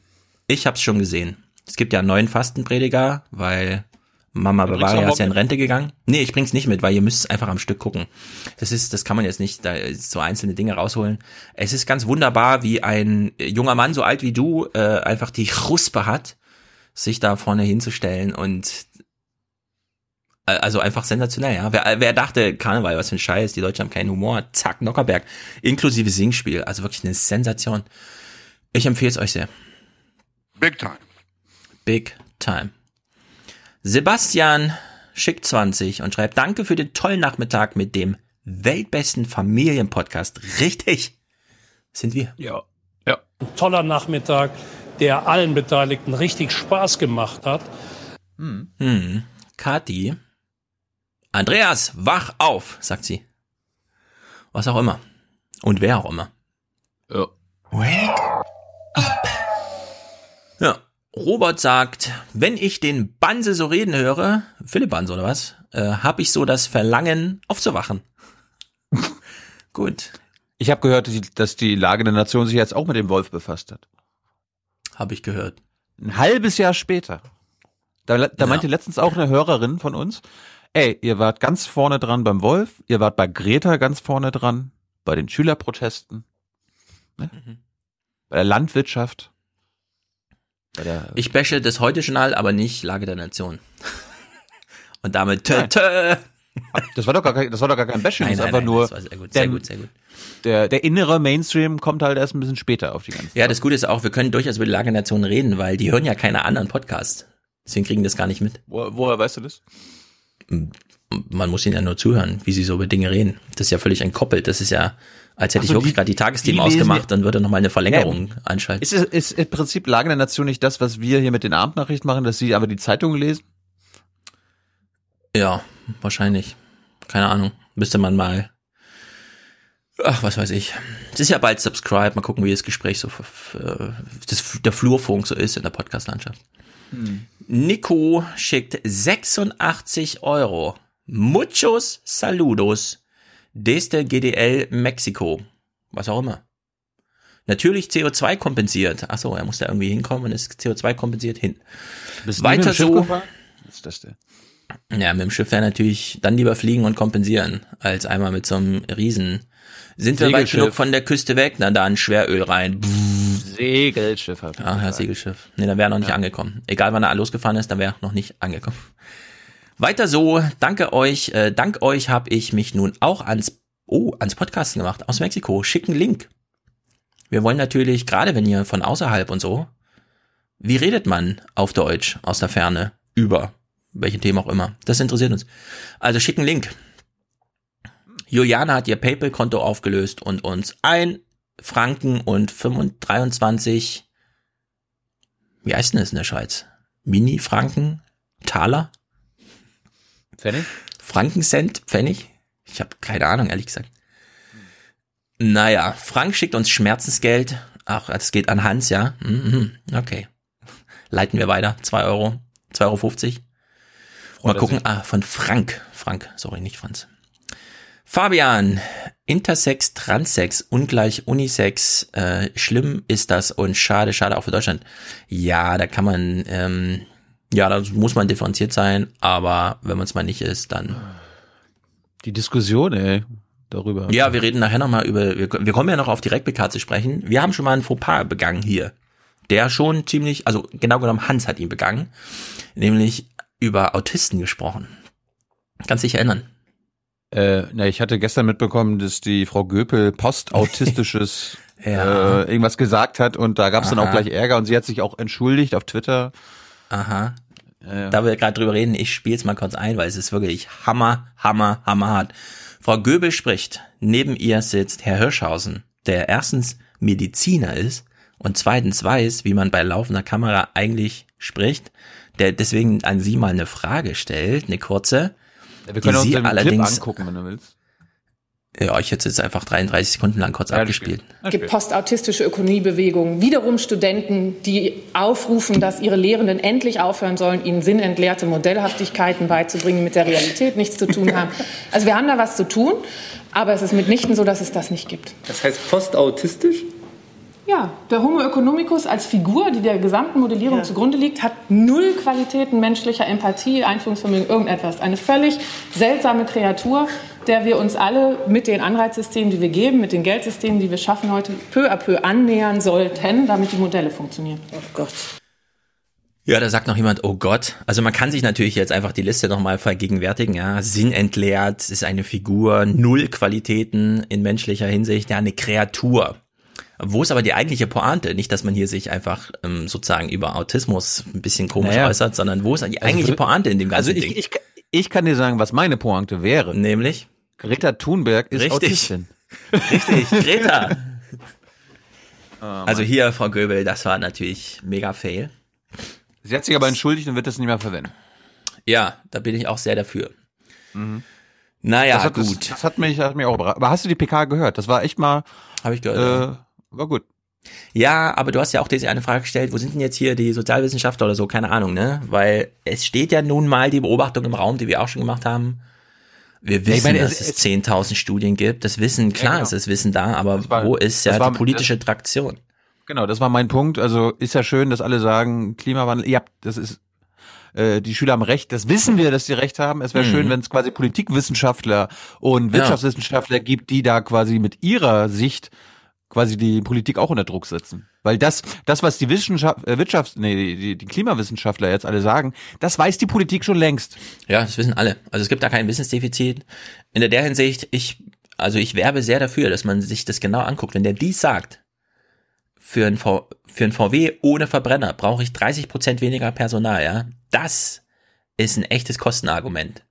Ich habe es schon gesehen. Es gibt ja einen neuen Fastenprediger, weil Mama Bavaria ist ja in Rente gegangen. Nee, ich bring's nicht mit, weil ihr müsst es einfach am Stück gucken. Das ist, das kann man jetzt nicht da so einzelne Dinge rausholen. Es ist ganz wunderbar, wie ein junger Mann, so alt wie du, äh, einfach die Chuspe hat, sich da vorne hinzustellen und äh, also einfach sensationell, ja. Wer, wer dachte, Karneval, was für ein Scheiß, die Deutschen haben keinen Humor, zack, Nockerberg, inklusive Singspiel, also wirklich eine Sensation. Ich empfehle es euch sehr. Big time. Big time. Sebastian schickt 20 und schreibt, danke für den tollen Nachmittag mit dem weltbesten Familienpodcast. Richtig. Sind wir. Ja. Ein toller Nachmittag, der allen Beteiligten richtig Spaß gemacht hat. Hm. Kathi. Andreas, wach auf, sagt sie. Was auch immer. Und wer auch immer. Ja. Wake Ja. Robert sagt, wenn ich den Banse so reden höre, Philipp Banse oder was, äh, habe ich so das Verlangen aufzuwachen. <laughs> Gut. Ich habe gehört, dass die Lage der Nation sich jetzt auch mit dem Wolf befasst hat. Habe ich gehört. Ein halbes Jahr später. Da, da Ja. meinte letztens auch eine Hörerin von uns, ey, ihr wart ganz vorne dran beim Wolf, ihr wart bei Greta ganz vorne dran, bei den Schülerprotesten, ne? mhm. bei der Landwirtschaft. Ich bashe das Heute-Journal, aber nicht Lage der Nation. <laughs> Und damit tö, tö. Das war doch gar kein, das war doch gar kein Bashing, nein, das ist einfach nur. Das war sehr gut, sehr gut, sehr gut. Der, der innere Mainstream kommt halt erst ein bisschen später auf die ganze Ja, das Gute ist auch, wir können durchaus über die Lage der Nation reden, weil die hören ja keine anderen Podcasts. Deswegen kriegen das gar nicht mit. Wo, woher weißt du das? Man muss ihnen ja nur zuhören, wie sie so über Dinge reden. Das ist ja völlig entkoppelt. Das ist ja, als hätte so, ich wirklich gerade die Tagesthemen ausgemacht, dann würde nochmal eine Verlängerung ja, einschalten. Ist, ist im Prinzip Lage der Nation nicht das, was wir hier mit den Abendnachrichten machen, dass sie aber die Zeitungen lesen? Ja, wahrscheinlich. Keine Ahnung. Müsste man mal. Ach, was weiß ich. Es ist ja bald Subscribe. Mal gucken, wie das Gespräch so, das, der Flurfunk so ist in der Podcast-Landschaft. Hm. Nico schickt 86 Euro. Muchos saludos. Desde GDL Mexiko. Was auch immer. Natürlich CO2 kompensiert. Achso, er muss da irgendwie hinkommen und ist CO2 kompensiert hin. Weiter so. Was ist das denn? Ja, mit dem Schiff wäre natürlich dann lieber fliegen und kompensieren, als einmal mit so einem Riesen. Sind wir weit genug von der Küste weg? Na dann Schweröl rein. Segelschiff. Ach ja, Segelschiff. Nee, dann wäre er noch nicht ja. angekommen. Egal wann er losgefahren ist, dann wäre er noch nicht angekommen. Weiter so, danke euch. Äh, dank euch habe ich mich nun auch ans, oh, ans Podcasten gemacht aus Mexiko. Schicken Link. Wir wollen natürlich, gerade wenn ihr von außerhalb und so, wie redet man auf Deutsch aus der Ferne über welche Themen auch immer. Das interessiert uns. Also schicken Link. Juliane hat ihr PayPal-Konto aufgelöst und uns ein Franken und 23, wie heißt denn das in der Schweiz? Mini-Franken? Taler? Pfennig? Frankencent? Pfennig? Ich habe keine Ahnung, ehrlich gesagt. Naja, Frank schickt uns Schmerzensgeld. Ach, das geht an Hans, ja? Mhm, okay. Leiten wir weiter. 2 Euro. 2,50 Euro. Mal gucken. Ah, von Frank. Frank, sorry, nicht Franz. Fabian, Intersex, Transex, ungleich Unisex, äh, schlimm ist das und schade, schade auch für Deutschland. Ja, da kann man, ähm, ja, da muss man differenziert sein, aber wenn man es mal nicht ist, dann. Die Diskussion, ey, darüber. Ja, wir reden nachher nochmal über, wir, wir kommen ja noch auf die RegBK zu sprechen. Wir haben schon mal einen Fauxpas begangen hier. Der schon ziemlich, also genau genommen Hans hat ihn begangen. Nämlich über Autisten gesprochen. Kannst dich erinnern? Äh, na, ich hatte gestern mitbekommen, dass die Frau Göpel postautistisches <laughs> ja. äh, irgendwas gesagt hat und da gab es dann auch gleich Ärger und sie hat sich auch entschuldigt auf Twitter. Aha. Ja, Da wir gerade drüber reden, ich spiele es mal kurz ein, weil es ist wirklich hammer, hammer, hammer hart. Frau Göbel spricht, neben ihr sitzt Herr Hirschhausen, der erstens Mediziner ist und zweitens weiß, wie man bei laufender Kamera eigentlich spricht der deswegen an Sie mal eine Frage stellt, eine kurze. Ja, wir können uns den allerdings Clip angucken, wenn du willst. Ja, ich hätte jetzt einfach 33 Sekunden lang kurz ja, abgespielt. Es gibt postautistische Ökonomiebewegungen, wiederum Studenten, die aufrufen, dass ihre Lehrenden endlich aufhören sollen, ihnen sinnentleerte Modellhaftigkeiten beizubringen, mit der Realität nichts zu tun haben. Also wir haben da was zu tun, aber es ist mitnichten so, dass es das nicht gibt. Das heißt postautistisch? Ja, der Homo economicus als Figur, die der gesamten Modellierung ja. zugrunde liegt, hat null Qualitäten menschlicher Empathie, Einfühlungsvermögen, irgendetwas. Eine völlig seltsame Kreatur, der wir uns alle mit den Anreizsystemen, die wir geben, mit den Geldsystemen, die wir schaffen, heute peu à peu annähern sollten, damit die Modelle funktionieren. Oh Gott. Ja, da sagt noch jemand, oh Gott. Also man kann sich natürlich jetzt einfach die Liste nochmal vergegenwärtigen, ja. Sinn entleert, ist eine Figur, null Qualitäten in menschlicher Hinsicht, ja, eine Kreatur. Wo ist aber die eigentliche Pointe? Nicht, dass man hier sich einfach ähm, sozusagen über Autismus ein bisschen komisch naja. äußert, sondern wo ist die also eigentliche also, Pointe in dem ganzen also ich, Ding? Ich, ich kann dir sagen, was meine Pointe wäre. Nämlich? Greta Thunberg ist Richtig. Autistin. <laughs> Richtig, Greta. oh, also hier, Frau Göbel, das war natürlich mega fail. Sie hat sich aber entschuldigt und wird das nicht mehr verwenden. Ja, da bin ich auch sehr dafür. Mhm. Naja, das hat, gut. Das, das, hat mich, hat mich auch überrascht. Aber hast du die PK gehört? Das war echt mal. Habe ich gehört. Äh, war gut. Ja, aber du hast ja auch diese eine Frage gestellt, wo sind denn jetzt hier die Sozialwissenschaftler oder so, keine Ahnung, ne? Weil es steht ja nun mal die Beobachtung im Raum, die wir auch schon gemacht haben. Wir wissen, meine, dass es, es 10.000 Studien gibt. Das Wissen, klar ja, genau. ist das Wissen da, aber war, wo ist ja war, die politische das, Traktion? Genau, das war mein Punkt. Also ist ja schön, dass alle sagen, Klimawandel, ja, das ist äh, die Schüler haben Recht. Das wissen wir, dass sie Recht haben. Es wäre Mhm. schön, wenn es quasi Politikwissenschaftler und Ja. Wirtschaftswissenschaftler gibt, die da quasi mit ihrer Sicht quasi die Politik auch unter Druck setzen. Weil das, das was die Wissenschaft, äh, Wirtschafts, nee, die, die Klimawissenschaftler jetzt alle sagen, das weiß die Politik schon längst. Ja, das wissen alle. Also es gibt da kein Wissensdefizit. In der Hinsicht, ich, also ich werbe sehr dafür, dass man sich das genau anguckt. Wenn der dies sagt, für ein, v, für ein VW ohne Verbrenner brauche ich 30 Prozent weniger Personal, ja. Das ist ein echtes Kostenargument.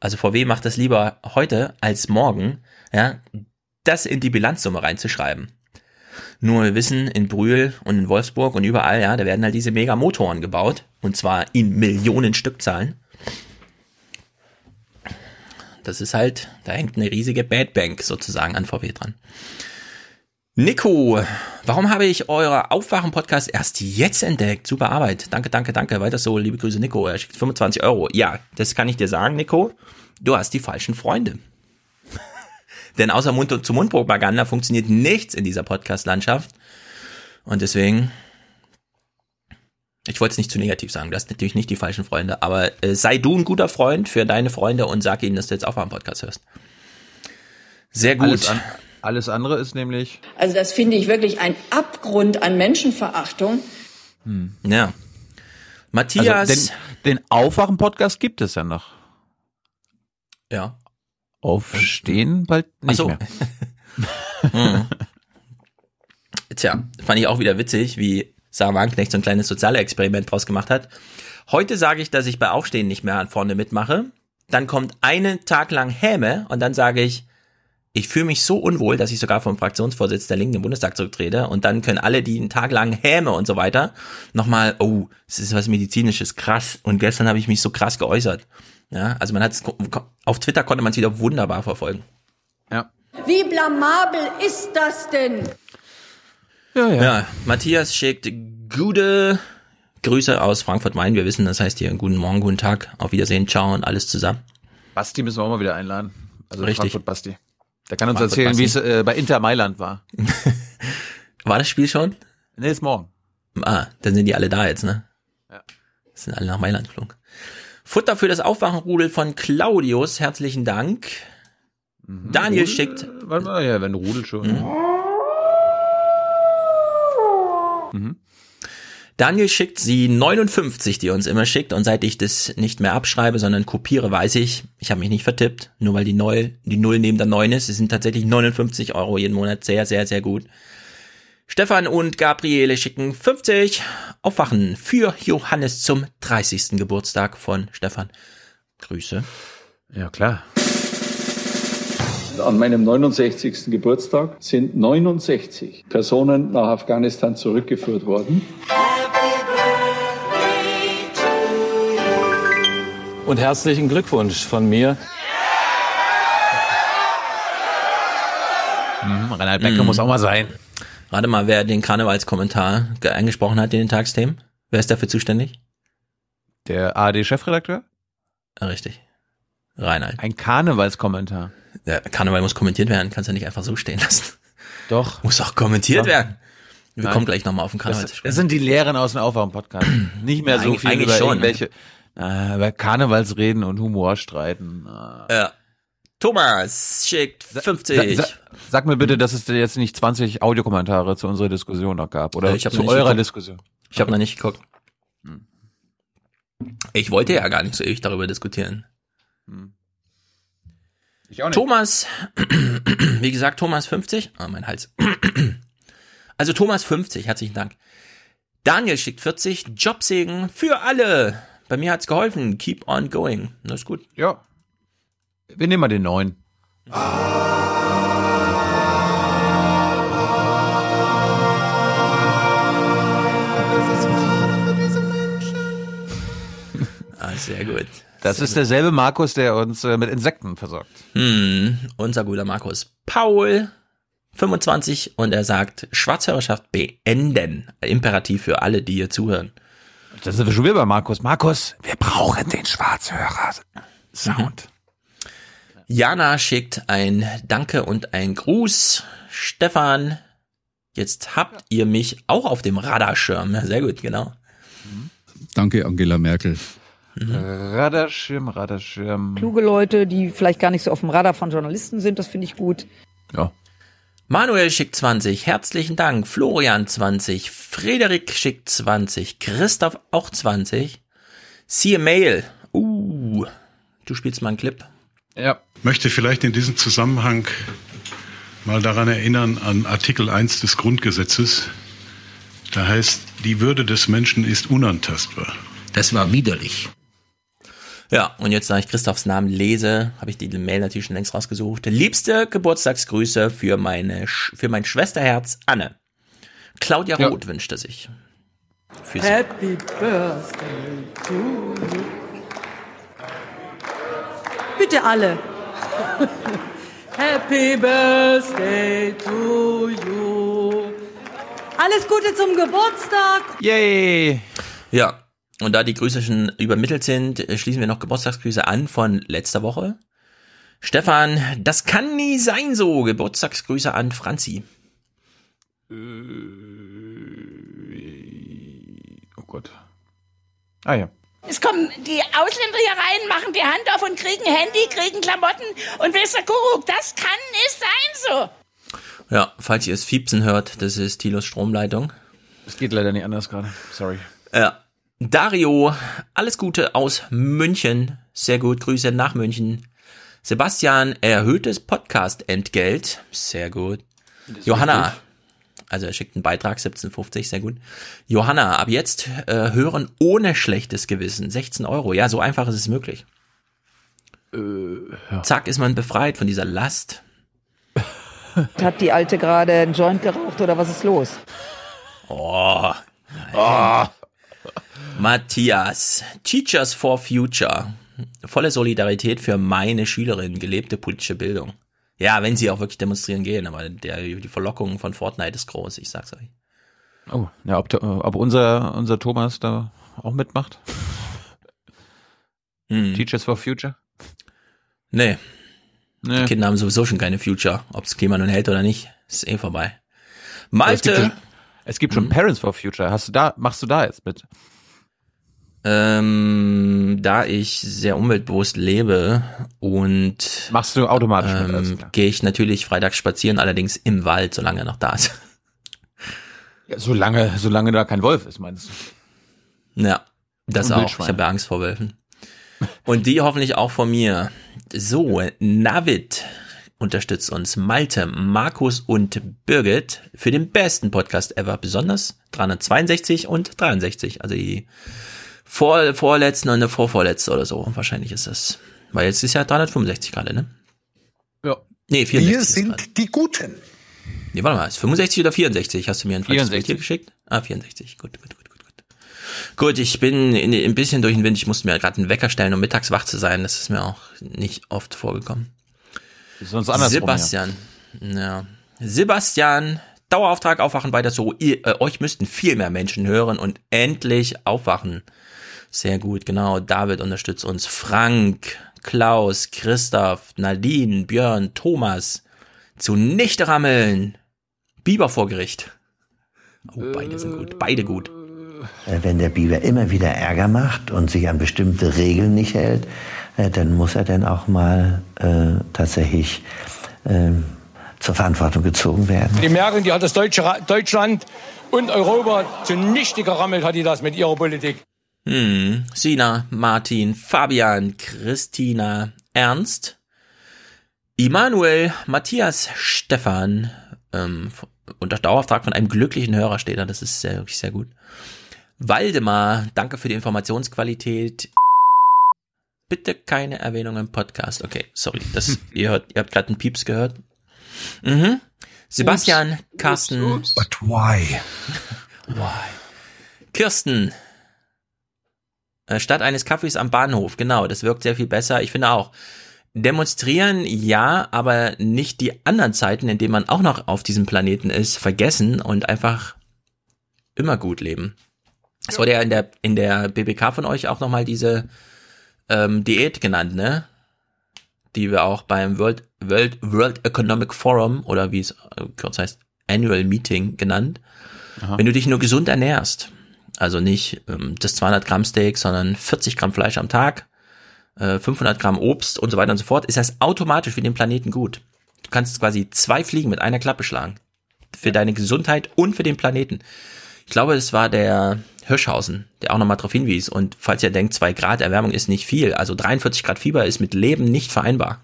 Also VW macht das lieber heute als morgen, ja, das in die Bilanzsumme reinzuschreiben. Nur wir wissen, in Brühl und in Wolfsburg und überall, ja, da werden halt diese Megamotoren gebaut. Und zwar in Millionen Stückzahlen. Das ist halt, da hängt eine riesige Bad Bank sozusagen an VW dran. Nico, warum habe ich eure Aufwachen-Podcast erst jetzt entdeckt? Super Arbeit. Danke, danke, danke. Weiter so. Liebe Grüße, Nico. Er schickt 25 Euro. Ja, das kann ich dir sagen, Nico. Du hast die falschen Freunde. Denn außer Mund- zu Mund-Propaganda funktioniert nichts in dieser Podcast-Landschaft. Und deswegen, ich wollte es nicht zu negativ sagen, du hast natürlich nicht die falschen Freunde, aber äh, sei du ein guter Freund für deine Freunde und sag ihnen, dass du jetzt auch mal einen Podcast hörst. Sehr gut. Alles, an, alles andere ist nämlich. Also das finde ich wirklich ein Abgrund an Menschenverachtung. Hm. Ja. Matthias. Also den, den Aufwachen-Podcast gibt es ja noch. Ja. Aufstehen bald nicht Ach so. mehr. <laughs> Tja, fand ich auch wieder witzig, wie Sarah Wagenknecht so ein kleines Sozialexperiment draus gemacht hat. Heute sage ich, dass ich bei Aufstehen nicht mehr vorne mitmache. Dann kommt einen Tag lang Häme und dann sage ich, ich fühle mich so unwohl, dass ich sogar vom Fraktionsvorsitz der Linken im Bundestag zurücktrete und dann können alle, die einen Tag lang Häme und so weiter, nochmal, oh, es ist was Medizinisches, krass. Und gestern habe ich mich so krass geäußert. Ja, also man hat auf Twitter konnte man es wieder wunderbar verfolgen. Ja. Wie blamabel ist das denn? Ja, ja. Ja, Matthias schickt gute Grüße aus Frankfurt-Main. Wir wissen, das heißt hier guten Morgen, guten Tag, auf Wiedersehen, ciao und alles zusammen. Basti müssen wir auch mal wieder einladen. Also Richtig. Frankfurt Basti. Der kann uns Frankfurt erzählen, wie es äh, bei Inter Mailand war. <laughs> War das Spiel schon? Nee, ist morgen. Ah, dann sind die alle da jetzt, ne? Ja. Sind alle nach Mailand geflogen. Futter für das Aufwachenrudel von Claudius, herzlichen Dank. Daniel Rudel? schickt. Warte mal, ja, wenn Rudel schon. Mhm. Daniel schickt sie 59, die uns immer schickt. Und seit ich das nicht mehr abschreibe, sondern kopiere, weiß ich, ich habe mich nicht vertippt. Nur weil die Null, die Null neben der 9 ist. Es sind tatsächlich 59 Euro jeden Monat. Sehr, sehr, sehr gut. Stefan und Gabriele schicken 50 Aufwachen für Johannes zum 30. Geburtstag von Stefan. Grüße. Ja, klar. An meinem 69. Geburtstag sind 69 Personen nach Afghanistan zurückgeführt worden. Und herzlichen Glückwunsch von mir. Mhm, Reinhard Becker muss auch mal sein. Warte mal, wer den Karnevalskommentar ge- eingesprochen hat in den Tagsthemen? Wer ist dafür zuständig? Der ARD-Chefredakteur? Richtig. Reinhard. Ein Karnevalskommentar. Der Karneval muss kommentiert werden, kannst du nicht einfach so stehen lassen. Doch. <laughs> Muss auch kommentiert Doch. werden. Wir Nein. kommen gleich nochmal auf den Karneval Das, das sind die Lehren aus dem Aufwachen-Podcast. <clears throat> Nicht mehr Ja, so eigentlich- viel eigentlich über schon. irgendwelche, äh, über Karnevalsreden und Humor streiten. Äh. Ja. Thomas schickt 50. Sa sa sag mir bitte, dass es jetzt nicht 20 Audiokommentare zu unserer Diskussion noch gab oder Äh, zu nicht eurer geguckt. Diskussion. Ich habe noch nicht geguckt. Ich wollte ja gar nicht so ewig darüber diskutieren. Ich auch Thomas, <clears throat> wie gesagt, Thomas 50. Ah, mein Hals. <clears throat> Also Thomas 50, herzlichen Dank. Daniel schickt 40. Jobsegen für alle. Bei mir hat's geholfen. Keep on going. Das ist gut. Ja. Wir nehmen mal den neuen. Ah, sehr gut. Das ist derselbe Markus, der uns äh, mit Insekten versorgt. Hm, unser guter Markus Paul, 25, und er sagt, Schwarzhörerschaft beenden. Imperativ für alle, die hier zuhören. Das sind wir schon wieder bei Markus. Markus, wir brauchen den Schwarzhörer-Sound. Jana schickt ein Danke und ein Gruß. Stefan, jetzt habt ihr mich auch auf dem Radarschirm. Sehr gut, genau. Danke, Angela Merkel. Mhm. Radarschirm, Radarschirm. Kluge Leute, die vielleicht gar nicht so auf dem Radar von Journalisten sind, das finde ich gut. Ja. Manuel schickt 20, herzlichen Dank. Florian 20, Frederik schickt 20, Christoph auch 20. See Mail. Uh, du spielst mal einen Clip. Ja. Möchte vielleicht in diesem Zusammenhang mal daran erinnern an Artikel 1 des Grundgesetzes. Da heißt, die Würde des Menschen ist unantastbar. Das war widerlich. Ja, und jetzt, da ich Christophs Namen lese, habe ich die Mail natürlich schon längst rausgesucht. Liebste Geburtstagsgrüße für meine, für mein Schwesterherz Anne. Claudia ja. Roth wünschte sich. Für Happy Birthday to you. Bitte alle. Happy Birthday to you. Alles Gute zum Geburtstag. Yay. Ja, und da die Grüße schon übermittelt sind, schließen wir noch Geburtstagsgrüße an von letzter Woche. Stefan, das kann nie sein so. Geburtstagsgrüße an Franzi. Äh, oh Gott. Ah ja. Es kommen die Ausländer hier rein, machen die Hand auf und kriegen Handy, kriegen Klamotten und ihr, Kuckuck, das kann nicht sein so. Ja, falls ihr es fiepsen hört, das ist Tilos Stromleitung. Es geht leider nicht anders gerade. Sorry. Ja. Dario, alles Gute aus München. Sehr gut, Grüße nach München. Sebastian, erhöhtes Podcast-Entgelt. Sehr gut. Johanna, gut. Also er schickt einen Beitrag, 1750, sehr gut. Johanna, ab jetzt äh, hören ohne schlechtes Gewissen. 16 Euro. Ja, so einfach ist es möglich. Äh, ja. Zack, ist man befreit von dieser Last. <laughs> Hat die Alte gerade einen Joint geraucht oder was ist los? Oh. oh. <laughs> Matthias, Teachers for Future. Volle Solidarität für meine Schülerinnen, gelebte politische Bildung. Ja, wenn sie auch wirklich demonstrieren gehen, aber der, die Verlockung von Fortnite ist groß, ich sag's euch. Oh, ja, ob, ob unser, unser Thomas da auch mitmacht? Hm. Teachers for Future? Nee. nee. Die Kinder haben sowieso schon keine Future. Ob das Klima nun hält oder nicht, ist eh vorbei. Malte. Es gibt schon, es gibt schon hm. Parents for Future. Hast du da, machst du da jetzt mit? Ähm, da ich sehr umweltbewusst lebe und machst du automatisch ähm, gehe ich natürlich freitags spazieren, allerdings im Wald, solange er noch da ist. Ja, solange, solange da kein Wolf ist, meinst du? Ja, das auch. Ich habe Angst vor Wölfen. Und die hoffentlich auch vor mir. So, Navid unterstützt uns. Malte, Markus und Birgit für den besten Podcast ever. Besonders 362 und 63. Also die vor, vorletzten und eine vorvorletzte oder so. Wahrscheinlich ist das. Weil jetzt ist ja 365 gerade, ne? Ja. Nee, 64. Wir sind die Guten. Nee, warte mal, ist 65 oder 64? Hast du mir ein falsches Bild hier geschickt? Ah, 64. Gut, gut, gut, gut, gut. Gut, ich bin in, ein bisschen durch den Wind. Ich musste mir gerade einen Wecker stellen, um mittags wach zu sein. Das ist mir auch nicht oft vorgekommen. Ist sonst andersrum, Sebastian. Ja. ja. Sebastian, Dauerauftrag aufwachen weiter so. Ihr, äh, euch müssten viel mehr Menschen hören und endlich aufwachen. Sehr gut, genau. David unterstützt uns. Frank, Klaus, Christoph, Nadine, Björn, Thomas. Zunichte rammeln. Biber vor Gericht. Oh, beide sind gut. Beide gut. Äh, wenn der Biber immer wieder Ärger macht und sich an bestimmte Regeln nicht hält, äh, dann muss er dann auch mal äh, tatsächlich äh, zur Verantwortung gezogen werden. Die Merkel, die hat das Deutsche, Deutschland und Europa zunichte gerammelt, hat die das mit ihrer Politik. Hm, Sina, Martin, Fabian, Christina, Ernst, Immanuel, Matthias, Stefan, ähm, unter Dauerauftrag von einem glücklichen Hörer steht da, das ist sehr, wirklich sehr gut. Waldemar, danke für die Informationsqualität. Bitte keine Erwähnung im Podcast. Okay, sorry, das, <laughs> ihr hört, ihr habt gerade einen Pieps gehört. Mhm. Sebastian, oops, Carsten. Oops, oops. But why? <laughs> why? Kirsten, statt eines Kaffees am Bahnhof, genau, das wirkt sehr viel besser. Ich finde auch. Demonstrieren ja, aber nicht die anderen Zeiten, in denen man auch noch auf diesem Planeten ist, vergessen und einfach immer gut leben. Es wurde ja in der, in der BBK von euch auch nochmal diese ähm, Diät genannt, ne? Die wir auch beim World, World, World Economic Forum oder wie es äh, kurz heißt, Annual Meeting genannt. Aha. Wenn du dich nur gesund ernährst, Also nicht ähm, das 200 Gramm Steak, sondern 40 Gramm Fleisch am Tag, äh, 500 Gramm Obst und so weiter und so fort, ist das automatisch für den Planeten gut. Du kannst quasi zwei Fliegen mit einer Klappe schlagen. Für deine Gesundheit und für den Planeten. Ich glaube, es war der Hirschhausen, der auch nochmal darauf hinwies. Und falls ihr denkt, zwei Grad Erwärmung ist nicht viel, also 43 Grad Fieber ist mit Leben nicht vereinbar.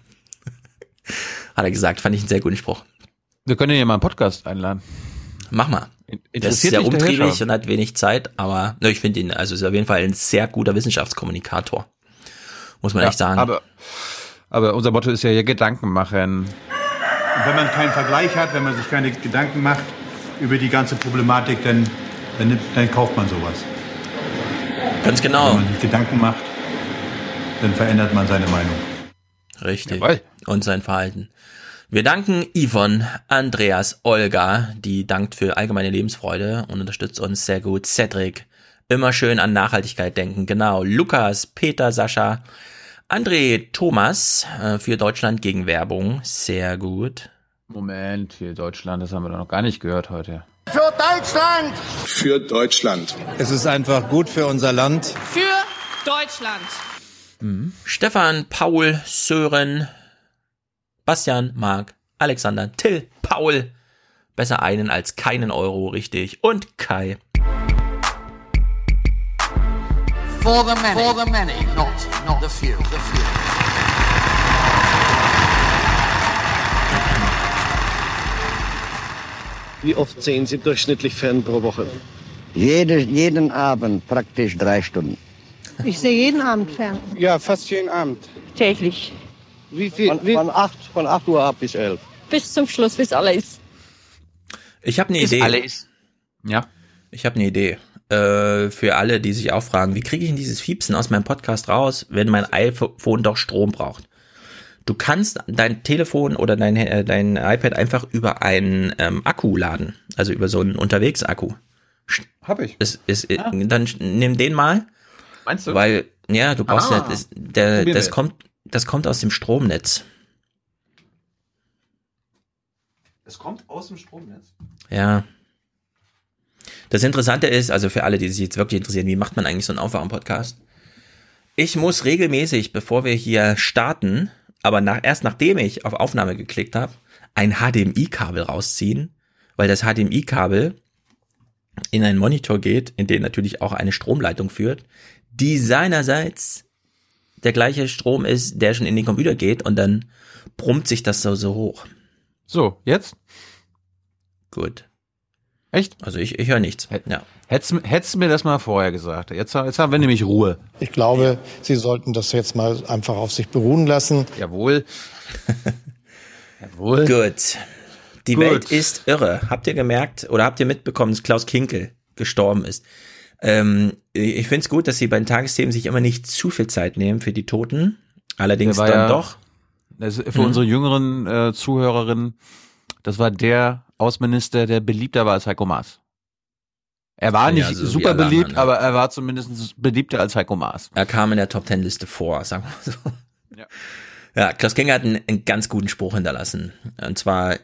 <laughs> Hat er gesagt, fand ich einen sehr guten Spruch. Wir können ja mal einen Podcast einladen. Mach mal. Der ist sehr umtriebig und hat wenig Zeit, aber ne, ich finde ihn, also ist auf jeden Fall ein sehr guter Wissenschaftskommunikator. Muss man Ja, echt sagen. Aber, aber unser Motto ist ja hier Gedanken machen. Und wenn man keinen Vergleich hat, wenn man sich keine Gedanken macht über die ganze Problematik, dann, dann, dann kauft man sowas. Ganz genau. Wenn man sich Gedanken macht, dann verändert man seine Meinung. Richtig. Und sein Verhalten. Wir danken Yvonne, Andreas, Olga, die dankt für allgemeine Lebensfreude und unterstützt uns sehr gut. Cedric, immer schön an Nachhaltigkeit denken. Genau. Lukas, Peter, Sascha, André, Thomas äh, für Deutschland gegen Werbung. Sehr gut. Moment, hier Deutschland, das haben wir doch noch gar nicht gehört heute. Für Deutschland! Für Deutschland. Es ist einfach gut für unser Land. Für Deutschland. Stefan, Paul, Sören, Bastian, Marc, Alexander, Till, Paul. Besser einen als keinen Euro, richtig. Und Kai. For the many. For the many, not, not the few. The few. Wie oft sehen Sie durchschnittlich Fern pro Woche? Jede, jeden Abend praktisch drei Stunden. Ich sehe jeden Abend fern. Ja, fast jeden Abend. Täglich. Wie viel? Von, von, 8, von 8 Uhr ab bis 11. Bis zum Schluss, bis alles. Ich habe eine Ist Idee. alles. Ja. Ich habe eine Idee. Äh, für alle, die sich auch fragen, wie kriege ich denn dieses Fiepsen aus meinem Podcast raus, wenn mein iPhone doch Strom braucht? Du kannst dein Telefon oder dein, äh, dein iPad einfach über einen ähm, Akku laden, also über so einen Unterwegsakku. Hab ich. Es, es, Dann nimm den mal. Meinst du? Weil, ja, du brauchst Ah. ja, das, der, das kommt, das kommt aus dem Stromnetz. Es kommt aus dem Stromnetz. Ja. Das Interessante ist, also für alle, die sich jetzt wirklich interessieren, wie macht man eigentlich so einen Aufwachen-Podcast? Ich muss regelmäßig, bevor wir hier starten, aber nach, erst nachdem ich auf Aufnahme geklickt habe, ein HDMI-Kabel rausziehen, weil das HDMI-Kabel in einen Monitor geht, in den natürlich auch eine Stromleitung führt, die seinerseits der gleiche Strom ist, der schon in den Computer geht und dann brummt sich das so, so hoch. So, jetzt? Gut. Echt? Also ich, ich höre nichts. Ja. Hättest, hättest du mir das mal vorher gesagt. Jetzt, jetzt haben wir nämlich Ruhe. Ich glaube, Sie sollten das jetzt mal einfach auf sich beruhen lassen. Jawohl. <laughs> Jawohl. Gut. Die Gut. Welt ist irre. Habt ihr gemerkt oder habt ihr mitbekommen, dass Klaus Kinkel gestorben ist? Ähm, ich finde es gut, dass sie bei den Tagesthemen sich immer nicht zu viel Zeit nehmen für die Toten. Allerdings dann ja- doch. Ist für Mhm. unsere jüngeren äh, Zuhörerinnen, das war der Außenminister, der beliebter war als Heiko Maas. Er war Ja, nicht also so super beliebt, anderen, ja. aber er war zumindest beliebter als Heiko Maas. Er kam in der Top Ten Liste vor, sagen wir so. Ja, Klaus Kinkel hat einen, einen ganz guten Spruch hinterlassen. Und zwar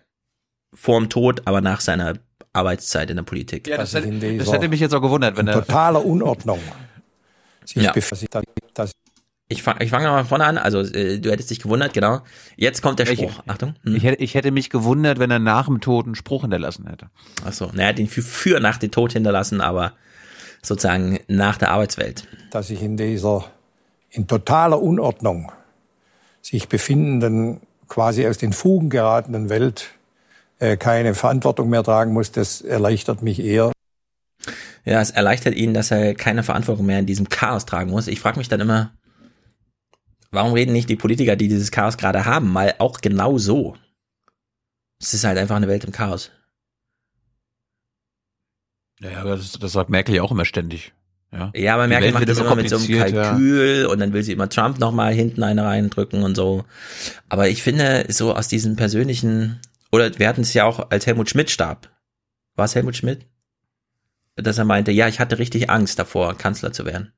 vorm Tod, aber nach seiner Arbeitszeit in der Politik. Ja, das, hätte, das hätte mich jetzt auch gewundert, wenn er. Totaler Unordnung. Sich Ja. Ich fange ich fang mal vorne an. Also äh, du hättest dich gewundert, genau. Jetzt kommt der Ich- Spruch. Achtung. Hm. Ich hätte, ich hätte mich gewundert, wenn er nach dem Tod einen Spruch hinterlassen hätte. Achso, naja, er hat ihn für, für nach dem Tod hinterlassen, aber sozusagen nach der Arbeitswelt. dass sich in dieser in totaler Unordnung sich befindenden, quasi aus den Fugen geratenen Welt keine Verantwortung mehr tragen muss, das erleichtert mich eher. Ja, es erleichtert ihn, dass er keine Verantwortung mehr in diesem Chaos tragen muss. Ich frage mich dann immer, warum reden nicht die Politiker, die dieses Chaos gerade haben, mal auch genau so? Es ist halt einfach eine Welt im Chaos. Ja, aber das, das sagt Merkel ja auch immer ständig. Ja, Ja, aber Die Merkel Welt macht das immer mit so einem. Kalkül und dann will sie immer Trump nochmal hinten eine reindrücken und so. Aber ich finde, so aus diesem persönlichen, oder wir hatten es ja auch, als Helmut Schmidt starb. War es Helmut Schmidt? Dass er meinte, ja, ich hatte richtig Angst davor, Kanzler zu werden.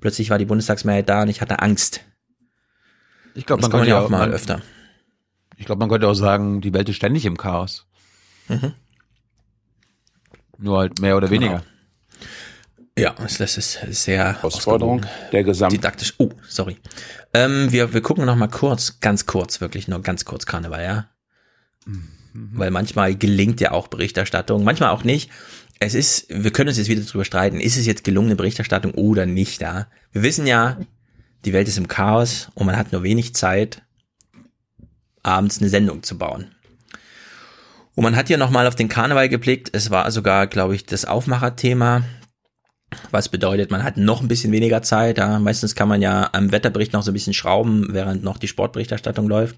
Plötzlich war die Bundestagsmehrheit da und ich hatte Angst. Ich glaube, Das man kann man könnte ja ja auch mal man- öfter. Ich glaube, man könnte auch sagen, die Welt ist ständig im Chaos. Mhm. Nur halt mehr oder Genau. weniger. Ja, das ist sehr Herausforderung der Gesamt didaktisch. Oh, sorry. Ähm, wir, wir gucken noch mal kurz, ganz kurz, wirklich nur ganz kurz Karneval, ja. Mhm. Weil manchmal gelingt ja auch Berichterstattung, manchmal auch nicht. Es ist, wir können uns jetzt wieder drüber streiten, ist es jetzt gelungene Berichterstattung oder nicht, ja. Wir wissen ja, die Welt ist im Chaos und man hat nur wenig Zeit, abends eine Sendung zu bauen. Und man hat ja nochmal auf den Karneval geblickt. Es war sogar, glaube ich, das Aufmacherthema. Was bedeutet, man hat noch ein bisschen weniger Zeit. Ja. Meistens kann man ja am Wetterbericht noch so ein bisschen schrauben, während noch die Sportberichterstattung läuft.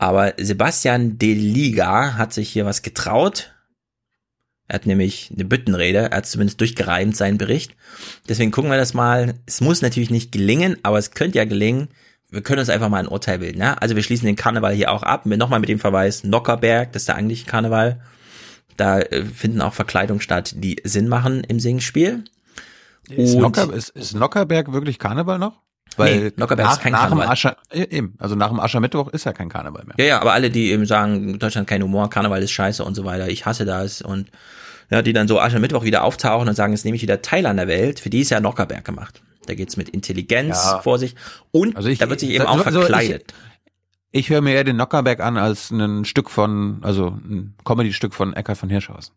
Aber Sebastian De Liga hat sich hier was getraut. Er hat nämlich eine Büttenrede, er hat zumindest durchgereimt seinen Bericht. Deswegen gucken wir das mal. Es muss natürlich nicht gelingen, aber es könnte ja gelingen. Wir können uns einfach mal ein Urteil bilden. Ne? Also wir schließen den Karneval hier auch ab. Nochmal mit dem Verweis Nockerberg, das ist der eigentliche Karneval. Da äh, finden auch Verkleidungen statt, die Sinn machen im Singspiel. Ist, Nocker, ist, ist Nockerberg wirklich Karneval noch? Weil nee, Nockerberg nach, ist kein nach Karneval. Dem Ascher, eben, also nach dem Aschermittwoch ist ja kein Karneval mehr. Ja, ja, aber alle, die eben sagen, Deutschland kein Humor, Karneval ist scheiße und so weiter, ich hasse das und ja, die dann so Aschermittwoch wieder auftauchen und sagen, jetzt nehme ich wieder teil an der Welt, für die ist ja Nockerberg gemacht. Da geht's mit Intelligenz Ja. vor sich und Also ich- da wird sich eben also- auch also ich- verkleidet. Ich höre mir eher den Nockerberg an als ein Stück von, also ein Comedy-Stück von Eckhard von Hirschhausen.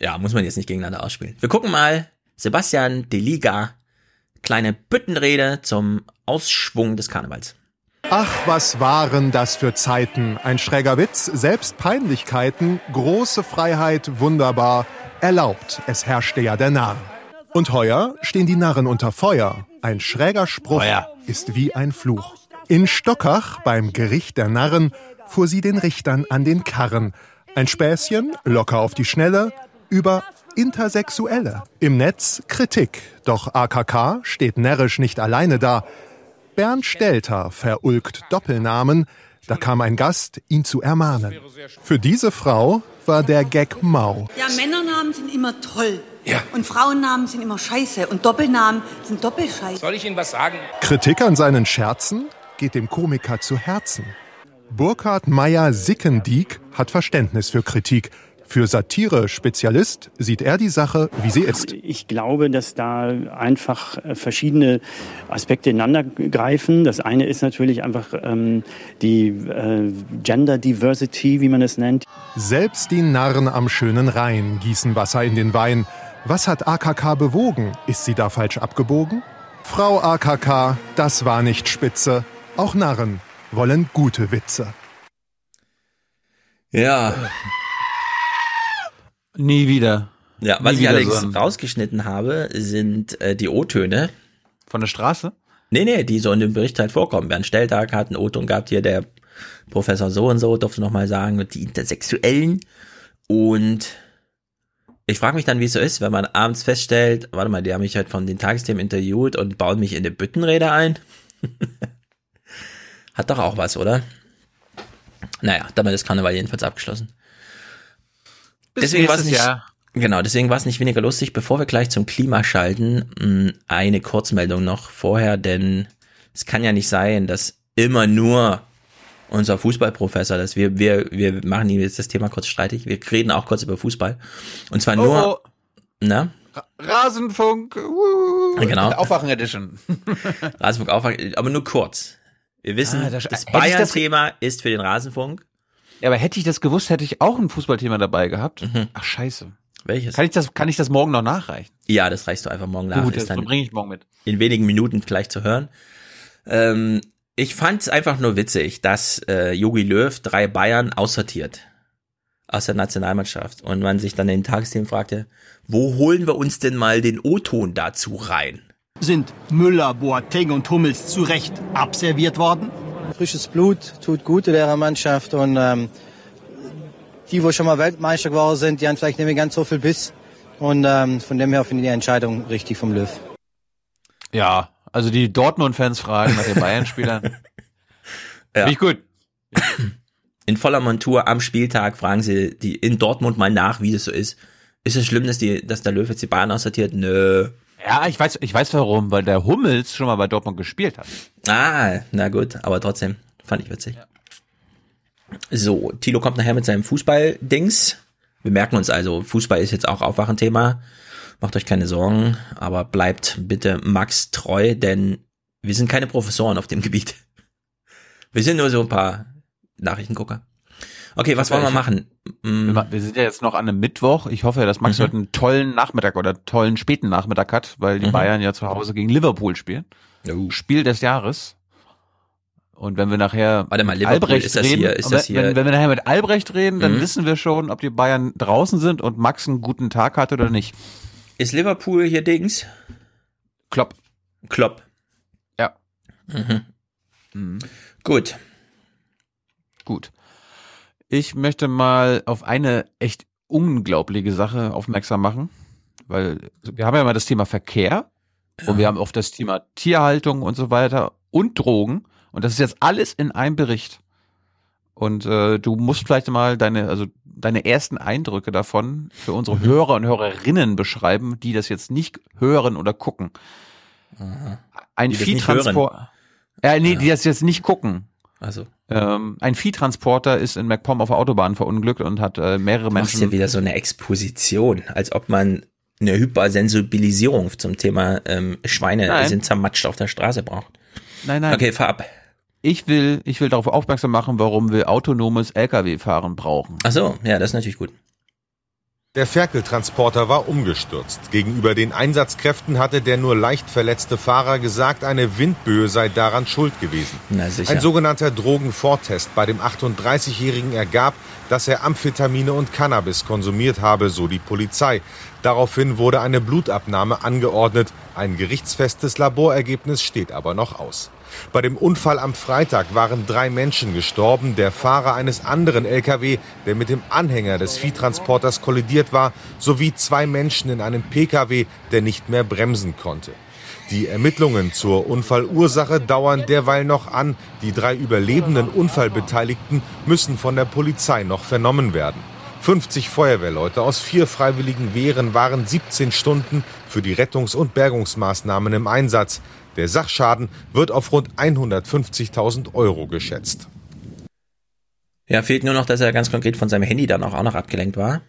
ja, muss man jetzt nicht gegeneinander ausspielen. Wir gucken mal, Sebastian De Liga, kleine Büttenrede zum Ausschwung des Karnevals. Ach, was waren das für Zeiten? Ein schräger Witz, selbst Peinlichkeiten, große Freiheit, wunderbar, erlaubt, es herrschte ja der Narr. Und heuer stehen die Narren unter Feuer. Ein schräger Spruch ist wie ein Fluch. In Stockach, beim Gericht der Narren, fuhr sie den Richtern an den Karren. Ein Späßchen, locker auf die Schnelle, über Intersexuelle. Im Netz Kritik, doch AKK steht närrisch nicht alleine da. Bernd Stelter verulgt Doppelnamen, da kam ein Gast, ihn zu ermahnen. Für diese Frau war der Gag mau. Ja, Männernamen sind immer toll. Und Frauennamen sind immer scheiße. Und Doppelnamen sind doppelscheiße. Soll ich Ihnen was sagen? Kritik an seinen Scherzen geht dem Komiker zu Herzen. Burkhard Meyer-Sickendiek hat Verständnis für Kritik. Für Satire-Spezialist sieht er die Sache, wie sie ist. Ich glaube, dass da einfach äh, verschiedene Aspekte ineinander greifen. Das eine ist natürlich einfach ähm, die äh, Gender Diversity, wie man es nennt. Selbst die Narren am schönen Rhein gießen Wasser in den Wein. Was hat AKK bewogen? Ist sie da falsch abgebogen? Frau AKK, das war nicht spitze. Auch Narren wollen gute Witze. Ja. Nie wieder. Ja, was Nie ich wieder allerdings so rausgeschnitten habe, sind äh, die O-Töne. Von der Straße? Nee, nee, die so in dem Bericht halt vorkommen. Bernd Stelltag hat einen O-Ton gehabt, hier der Professor so und so durfte nochmal sagen, und die Intersexuellen. Und ich frage mich dann, wie es so ist, wenn man abends feststellt, warte mal, die haben mich halt von den Tagesthemen interviewt und bauen mich in eine Büttenrede ein. <laughs> Hat doch auch was, oder? Naja, damit ist Karneval jedenfalls abgeschlossen. Bis deswegen war es nicht, Jahr. genau, deswegen war es nicht weniger lustig. Bevor wir gleich zum Klima schalten, mh, eine Kurzmeldung noch vorher, denn es kann ja nicht sein, dass immer nur unser Fußballprofessor, dass wir, wir, wir machen ihm jetzt das Thema kurz streitig. Wir reden auch kurz über Fußball. Und zwar nur, Oh, na, Rasenfunk. Uh, Genau. Aufwachen Edition. <laughs> Rasenfunk Aufwachen, aber nur kurz. Wir wissen, Ah, das- das- Bayern-Thema ist für den Rasenfunk. Ja, aber hätte ich das gewusst, hätte ich auch ein Fußballthema dabei gehabt. Ach, scheiße. Welches? Kann ich das, kann ich das morgen noch nachreichen? Ja, das reichst du einfach morgen nach. Gut, das dann bringe ich morgen mit. in wenigen Minuten gleich zu hören. Ähm, ich fand es einfach nur witzig, dass äh, Jogi Löw drei Bayern aussortiert aus der Nationalmannschaft und man sich dann in den Tagesthemen fragte, wo holen wir uns denn mal den O-Ton dazu rein? Sind Müller, Boateng und Hummels zu Recht abserviert worden? Frisches Blut tut gut in der Mannschaft und ähm, die, wo schon mal Weltmeister geworden sind, die haben vielleicht nicht mehr ganz so viel Biss. Und ähm, von dem her finde ich die Entscheidung richtig vom Löw. Ja, also die Dortmund-Fans fragen nach den Bayern-Spielern. <laughs> Ja. Ich gut. In voller Montur am Spieltag fragen sie die in Dortmund mal nach, wie das so ist. Ist es schlimm, dass, die, dass der Löw jetzt die Bayern aussortiert? Nö. Ja, ich weiß, ich weiß warum, weil der Hummels schon mal bei Dortmund gespielt hat. Ah, na gut, aber trotzdem fand ich witzig. So, Tilo kommt nachher mit seinem Fußball-Dings. Wir merken uns also, Fußball ist jetzt auch Aufwachenthema. Macht euch keine Sorgen, aber bleibt bitte Max treu, denn wir sind keine Professoren auf dem Gebiet. Wir sind nur so ein paar Nachrichtengucker. Okay, was wollen wir machen? Mm. Wir sind ja jetzt noch an einem Mittwoch. Ich hoffe, dass Max Mhm. heute einen tollen Nachmittag oder tollen späten Nachmittag hat, weil die Mhm. Bayern ja zu Hause gegen Liverpool spielen. Spiel des Jahres. Und wenn wir nachher Warte mal, mit Liverpool, Albrecht ist das reden, hier- ist das wenn, hier- wenn wir nachher mit Albrecht reden, dann Mhm. wissen wir schon, ob die Bayern draußen sind und Max einen guten Tag hat oder nicht. Ist Liverpool hier Dings? Klopp. Klopp. Ja. Mhm. Mhm. Gut. Gut. Ich möchte mal auf eine echt unglaubliche Sache aufmerksam machen, weil wir haben ja mal das Thema Verkehr und wir haben auch das Thema Tierhaltung und so weiter und Drogen und das ist jetzt alles in einem Bericht. Und äh, du musst vielleicht mal deine, also deine ersten Eindrücke davon für unsere Mhm. Hörer und Hörerinnen beschreiben, die das jetzt nicht hören oder gucken. Ein Die das Viehtransport. Ja, nee, die das jetzt nicht gucken. Also. Ähm, ein Viehtransporter ist in MacPom auf der Autobahn verunglückt und hat äh, mehrere Du Menschen. ja wieder so eine Exposition, als ob man eine Hypersensibilisierung zum Thema ähm, Schweine Nein. sind zermatscht auf der Straße braucht. Nein, nein. Okay, fahr ab. Ich will, ich will darauf aufmerksam machen, warum wir autonomes LKW-Fahren brauchen. Ach so, ja, das ist natürlich gut. Der Ferkeltransporter war umgestürzt. Gegenüber den Einsatzkräften hatte der nur leicht verletzte Fahrer gesagt, eine Windböe sei daran schuld gewesen. Ein sogenannter Drogenvortest bei dem 38-Jährigen ergab, dass er Amphetamine und Cannabis konsumiert habe, so die Polizei. Daraufhin wurde eine Blutabnahme angeordnet. Ein gerichtsfestes Laborergebnis steht aber noch aus. Bei dem Unfall am Freitag waren drei Menschen gestorben. Der Fahrer eines anderen Lkw, der mit dem Anhänger des Viehtransporters kollidiert war, sowie zwei Menschen in einem Pkw, der nicht mehr bremsen konnte. Die Ermittlungen zur Unfallursache dauern derweil noch an. Die drei überlebenden Unfallbeteiligten müssen von der Polizei noch vernommen werden. 50 Feuerwehrleute aus vier freiwilligen Wehren waren 17 Stunden für die Rettungs- und Bergungsmaßnahmen im Einsatz. Der Sachschaden wird auf rund 150.000 Euro geschätzt. Ja, fehlt nur noch, dass er ganz konkret von seinem Handy dann auch, auch noch abgelenkt war.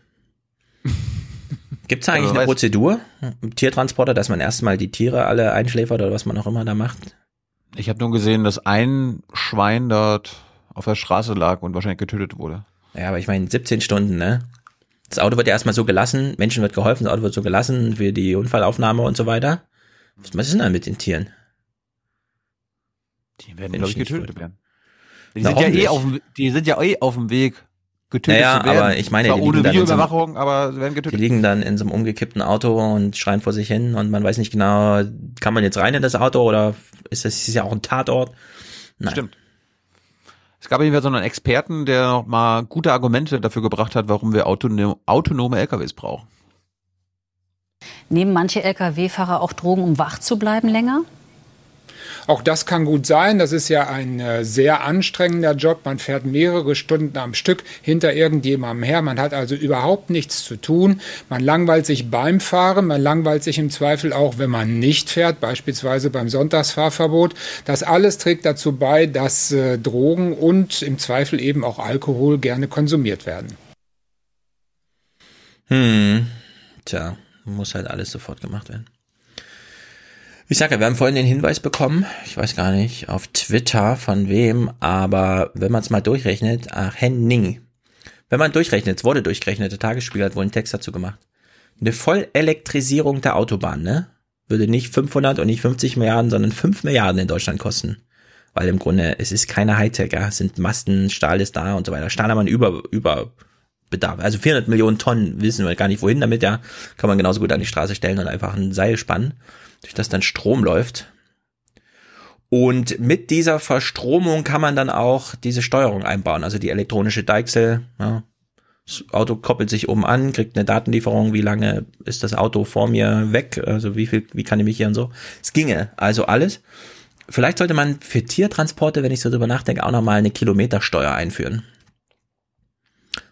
Gibt es eigentlich Also eine Prozedur im Tiertransporter, dass man erstmal die Tiere alle einschläfert oder was man auch immer da macht? Ich habe nur gesehen, dass ein Schwein dort auf der Straße lag und wahrscheinlich getötet wurde. Ja, aber ich meine 17 Stunden, ne? Das Auto wird ja erstmal so gelassen, Menschen wird geholfen, das Auto wird so gelassen für die Unfallaufnahme und so weiter. Was was ist denn da mit den Tieren? Die werden, glaube ich, getötet werden. Die Na, sind, ja eh auf, dem- die sind ja eh auf dem Weg, getötet Naja, zu werden. aber ich meine, Zwar die liegen dann in so einem- aber werden Die getötet. liegen dann in so einem umgekippten Auto und schreien vor sich hin und man weiß nicht genau, kann man jetzt rein in das Auto oder ist das ist ja auch ein Tatort? Nein. Stimmt. Es gab jedenfalls so einen Experten, der noch mal gute Argumente dafür gebracht hat, warum wir autonom, autonome LKWs brauchen. Nehmen manche Lkw-Fahrer auch Drogen, um wach zu bleiben länger? Auch das kann gut sein. Das ist ja ein äh, sehr anstrengender Job. Man fährt mehrere Stunden am Stück hinter irgendjemandem her. Man hat also überhaupt nichts zu tun. Man langweilt sich beim Fahren. Man langweilt sich im Zweifel auch, wenn man nicht fährt, beispielsweise beim Sonntagsfahrverbot. Das alles trägt dazu bei, dass äh, Drogen und im Zweifel eben auch Alkohol gerne konsumiert werden. Hm. Tja, muss halt alles sofort gemacht werden. Ich sage ja, wir haben vorhin den Hinweis bekommen, ich weiß gar nicht, auf Twitter von wem, aber wenn man es mal durchrechnet, ach, Henning. Wenn man durchrechnet, es wurde durchgerechnet, der Tagesspiegel hat wohl einen Text dazu gemacht. Eine Vollelektrisierung der Autobahn, ne? Würde nicht 500 und nicht 50 Milliarden, sondern 5 Milliarden in Deutschland kosten. Weil im Grunde, es ist keine Hightech, ja? es sind Masten, Stahl ist da und so weiter. Stahl haben wir über, über Bedarf. Also 400 Millionen Tonnen wissen wir gar nicht wohin damit, ja. Kann man genauso gut an die Straße stellen und einfach ein Seil spannen, durch das dann Strom läuft. Und mit dieser Verstromung kann man dann auch diese Steuerung einbauen, also die elektronische Deichsel. Ja. Das Auto koppelt sich oben an, kriegt eine Datenlieferung, wie lange ist das Auto vor mir weg, also wie viel, wie kann ich mich hier und so. Es ginge also alles. Vielleicht sollte man für Tiertransporte, wenn ich so drüber nachdenke, auch nochmal eine Kilometersteuer einführen.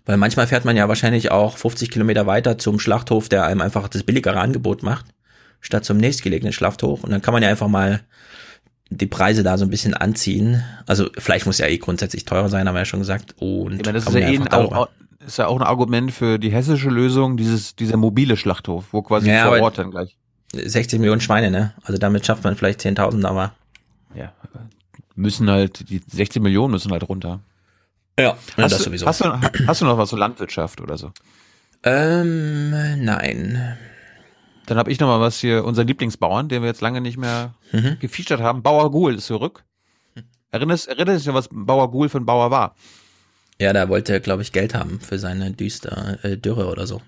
Weil manchmal fährt man ja wahrscheinlich auch 50 Kilometer weiter zum Schlachthof, der einem einfach das billigere Angebot macht, statt zum nächstgelegenen Schlachthof. Und dann kann man ja einfach mal die Preise da so ein bisschen anziehen. Also Fleisch muss ja eh grundsätzlich teurer sein, haben wir ja schon gesagt. Und Ich meine, das ist man ja eh einfach ein, Au- darüber- Au- ist ja auch ein Argument für die hessische Lösung, dieses, dieser mobile Schlachthof, wo quasi Ja, vor Ort dann gleich. 60 Millionen Schweine, ne? Also damit schafft man vielleicht 10.000, aber. Ja. Müssen halt, die 16 Millionen müssen halt runter. Ja, hast das du, sowieso. Hast du, <clears throat> hast du noch was zur Landwirtschaft oder so? Ähm, nein. Dann habe ich noch mal was hier, unser Lieblingsbauern, den wir jetzt lange nicht mehr Mhm. gefeatured haben. Bauer Gul ist zurück. Erinnerst, erinnerst du dich noch, was Bauer Gul für ein Bauer war? Ja, da wollte er, glaube ich, Geld haben für seine düster äh, Dürre oder so.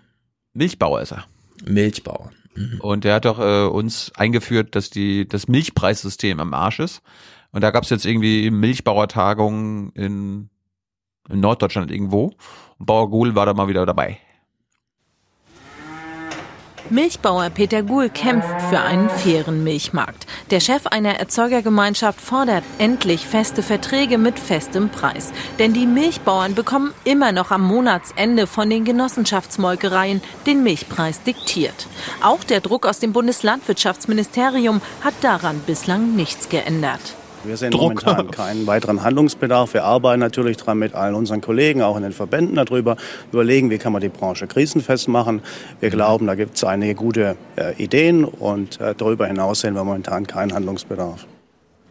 Milchbauer ist er. Milchbauer. Mhm. Und der hat doch äh, uns eingeführt, dass die das Milchpreissystem am Arsch ist. Und da gab es jetzt irgendwie Milchbauertagungen in, in Norddeutschland irgendwo. Und Bauer Gul war da mal wieder dabei. Milchbauer Peter Guhl kämpft für einen fairen Milchmarkt. Der Chef einer Erzeugergemeinschaft fordert endlich feste Verträge mit festem Preis. Denn die Milchbauern bekommen immer noch am Monatsende von den Genossenschaftsmolkereien den Milchpreis diktiert. Auch der Druck aus dem Bundeslandwirtschaftsministerium hat daran bislang nichts geändert. Wir sehen Druck. momentan keinen weiteren Handlungsbedarf. Wir arbeiten natürlich dran mit allen unseren Kollegen, auch in den Verbänden darüber, überlegen, wie kann man die Branche krisenfest machen. Wir glauben, da gibt es einige gute äh, Ideen und äh, darüber hinaus sehen wir momentan keinen Handlungsbedarf.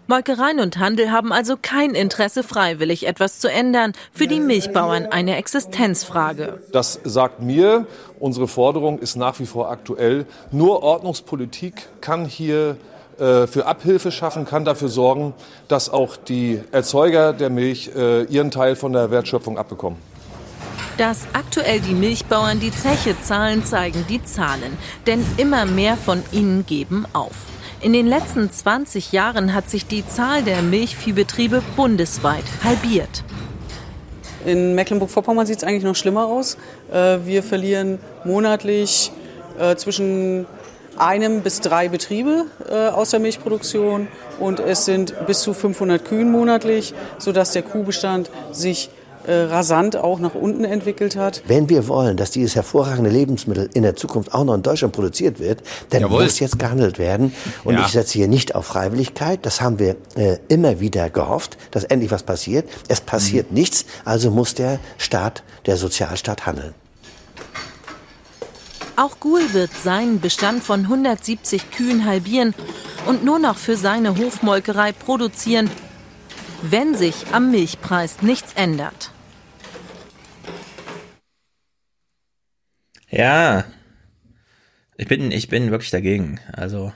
Molkereien und Handel haben also kein Interesse, freiwillig etwas zu ändern. Für die Milchbauern eine Existenzfrage. Das sagt mir, unsere Forderung ist nach wie vor aktuell. Nur Ordnungspolitik kann hier für Abhilfe schaffen, kann dafür sorgen, dass auch die Erzeuger der Milch äh, ihren Teil von der Wertschöpfung abbekommen. Dass aktuell die Milchbauern die Zeche zahlen, zeigen die Zahlen. Denn immer mehr von ihnen geben auf. In den letzten 20 Jahren hat sich die Zahl der Milchviehbetriebe bundesweit halbiert. In Mecklenburg-Vorpommern sieht es eigentlich noch schlimmer aus. Äh, Wir verlieren monatlich äh, zwischen einem bis drei Betriebe äh, aus der Milchproduktion und es sind bis zu 500 Kühen monatlich, sodass der Kuhbestand sich äh, rasant auch nach unten entwickelt hat. Wenn wir wollen, dass dieses hervorragende Lebensmittel in der Zukunft auch noch in Deutschland produziert wird, dann Jawohl. muss jetzt gehandelt werden. Und Ja. ich setze hier nicht auf Freiwilligkeit. Das haben wir äh, immer wieder gehofft, dass endlich was passiert. Es passiert nichts, also muss der Staat, der Sozialstaat handeln. Auch Guhl wird seinen Bestand von 170 Kühen halbieren und nur noch für seine Hofmolkerei produzieren, wenn sich am Milchpreis nichts ändert. Ja. Ich bin, ich bin wirklich dagegen. Also.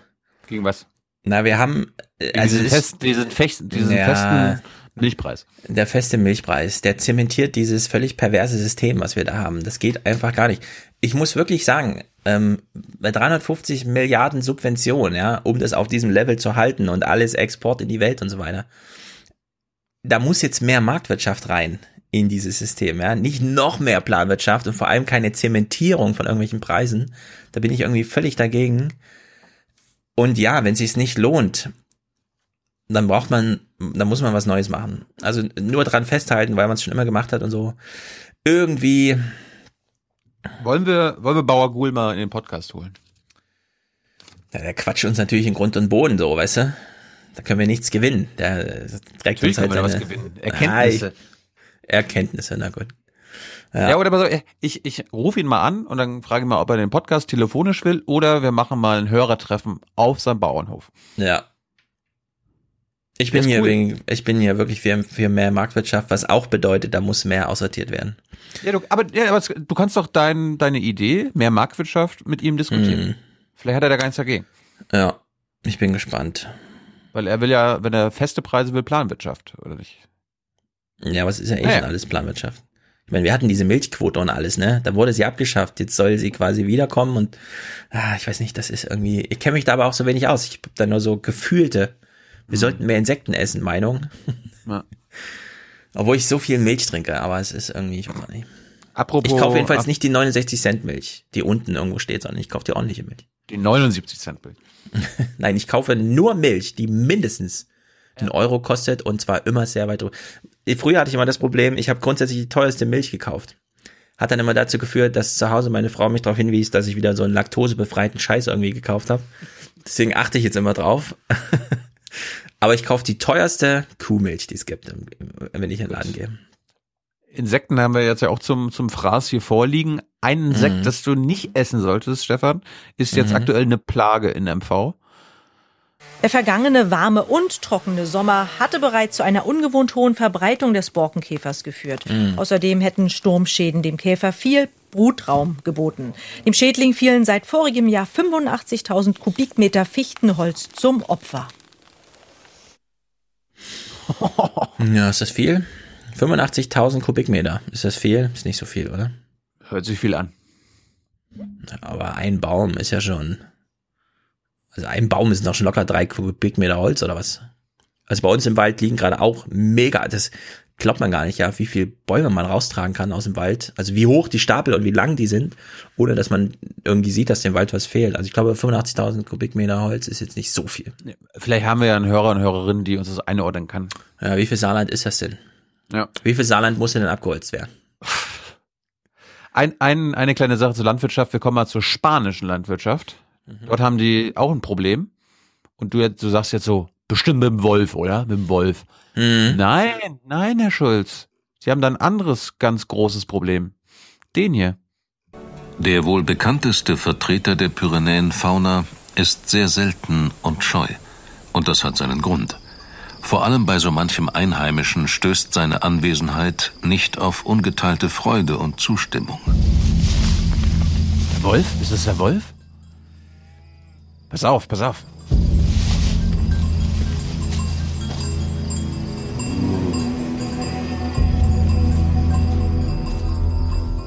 Gegen was? Na, wir haben, also diesen, es- fest, diesen, fest, diesen Ja. festen Milchpreis. Der feste Milchpreis, der zementiert dieses völlig perverse System, was wir da haben. Das geht einfach gar nicht. Ich muss wirklich sagen, ähm, bei 350 Milliarden Subventionen, ja, um das auf diesem Level zu halten und alles Export in die Welt und so weiter, da muss jetzt mehr Marktwirtschaft rein in dieses System, ja. Nicht noch mehr Planwirtschaft und vor allem keine Zementierung von irgendwelchen Preisen. Da bin ich irgendwie völlig dagegen. Und ja, wenn es sich nicht lohnt, dann braucht man, dann muss man was Neues machen. Also nur dran festhalten, weil man es schon immer gemacht hat und so. Irgendwie. Wollen wir, wollen wir Bauer Gul mal in den Podcast holen? Ja, der quatscht uns natürlich in Grund und Boden so, weißt du? Da können wir nichts gewinnen. Der trägt Natürlich uns halt seine, was gewinnen. Erkenntnisse. Ah, Erkenntnisse, na gut. Ja, oder mal so, ich, ich rufe ihn mal an und dann frage ich mal, ob er den Podcast telefonisch will oder wir machen mal ein Hörertreffen auf seinem Bauernhof. Ja. Ich bin hier cool. wegen, ich bin hier wirklich für, für mehr Marktwirtschaft, was auch bedeutet, da muss mehr aussortiert werden. Ja, du, aber, ja, aber du kannst doch dein, deine Idee, mehr Marktwirtschaft, mit ihm diskutieren. Mhm. Vielleicht hat er da gar nichts dagegen. Ja, ich bin gespannt. Weil er will ja, wenn er feste Preise will, Planwirtschaft, oder nicht? Ja, es ist ja eh Naja. schon alles Planwirtschaft. Ich meine, wir hatten diese Milchquote und alles, ne? Da wurde sie abgeschafft. Jetzt soll sie quasi wiederkommen und ah, ich weiß nicht, das ist irgendwie. Ich kenne mich da aber auch so wenig aus. Ich habe da nur so gefühlte. Wir sollten mehr Insekten essen, Meinung. Ja. <laughs> Obwohl ich so viel Milch trinke, aber es ist irgendwie, ich weiß auch nicht. Apropos. Ich kaufe jedenfalls nicht die 69 Cent Milch, die unten irgendwo steht, sondern ich kaufe die ordentliche Milch. Die 79 Cent Milch. <laughs> Nein, ich kaufe nur Milch, die mindestens einen Euro kostet und zwar immer sehr weit drüber. Früher hatte ich immer das Problem, ich habe grundsätzlich die teuerste Milch gekauft. Hat dann immer dazu geführt, dass zu Hause meine Frau mich darauf hinwies, dass ich wieder so einen laktosebefreiten Scheiß irgendwie gekauft habe. Deswegen achte ich jetzt immer drauf. <laughs> Aber ich kaufe die teuerste Kuhmilch, die es gibt, wenn ich in den Laden gehe. Insekten haben wir jetzt ja auch zum, zum Fraß hier vorliegen. Ein Insekt, Mhm. das du nicht essen solltest, Stefan, ist jetzt Mhm. aktuell eine Plage in MV. Der vergangene warme und trockene Sommer hatte bereits zu einer ungewohnt hohen Verbreitung des Borkenkäfers geführt. Mhm. Außerdem hätten Sturmschäden dem Käfer viel Brutraum geboten. Dem Schädling fielen seit vorigem Jahr 85.000 Kubikmeter Fichtenholz zum Opfer. <laughs> Ja, ist das viel? 85.000 Kubikmeter. Ist das viel? Ist nicht so viel, oder? Hört sich viel an. Aber ein Baum ist ja schon. Also ein Baum ist noch schon locker drei Kubikmeter Holz oder was? Also bei uns im Wald liegen gerade auch mega, das glaubt man gar nicht, ja, wie viel Bäume man raustragen kann aus dem Wald. Also wie hoch die Stapel und wie lang die sind, ohne dass man irgendwie sieht, dass dem Wald was fehlt. Also ich glaube, 85.000 Kubikmeter Holz ist jetzt nicht so viel. Vielleicht haben wir ja einen Hörer und Hörerin, die uns das einordnen kann. Ja, wie viel Saarland ist das denn? Ja. Wie viel Saarland muss denn abgeholzt werden? <sighs> Ein, ein, eine kleine Sache zur Landwirtschaft. Wir kommen mal zur spanischen Landwirtschaft. Dort haben die auch ein Problem. Und du, du sagst jetzt so, bestimmt mit dem Wolf, oder? Mit dem Wolf. Nein, nein, Herr Schulz. Sie haben da ein anderes ganz großes Problem. Den hier. Der wohl bekannteste Vertreter der Pyrenäenfauna ist sehr selten und scheu. Und das hat seinen Grund. Vor allem bei so manchem Einheimischen stößt seine Anwesenheit nicht auf ungeteilte Freude und Zustimmung. Der Wolf? Ist es der Wolf? Pass auf, pass auf.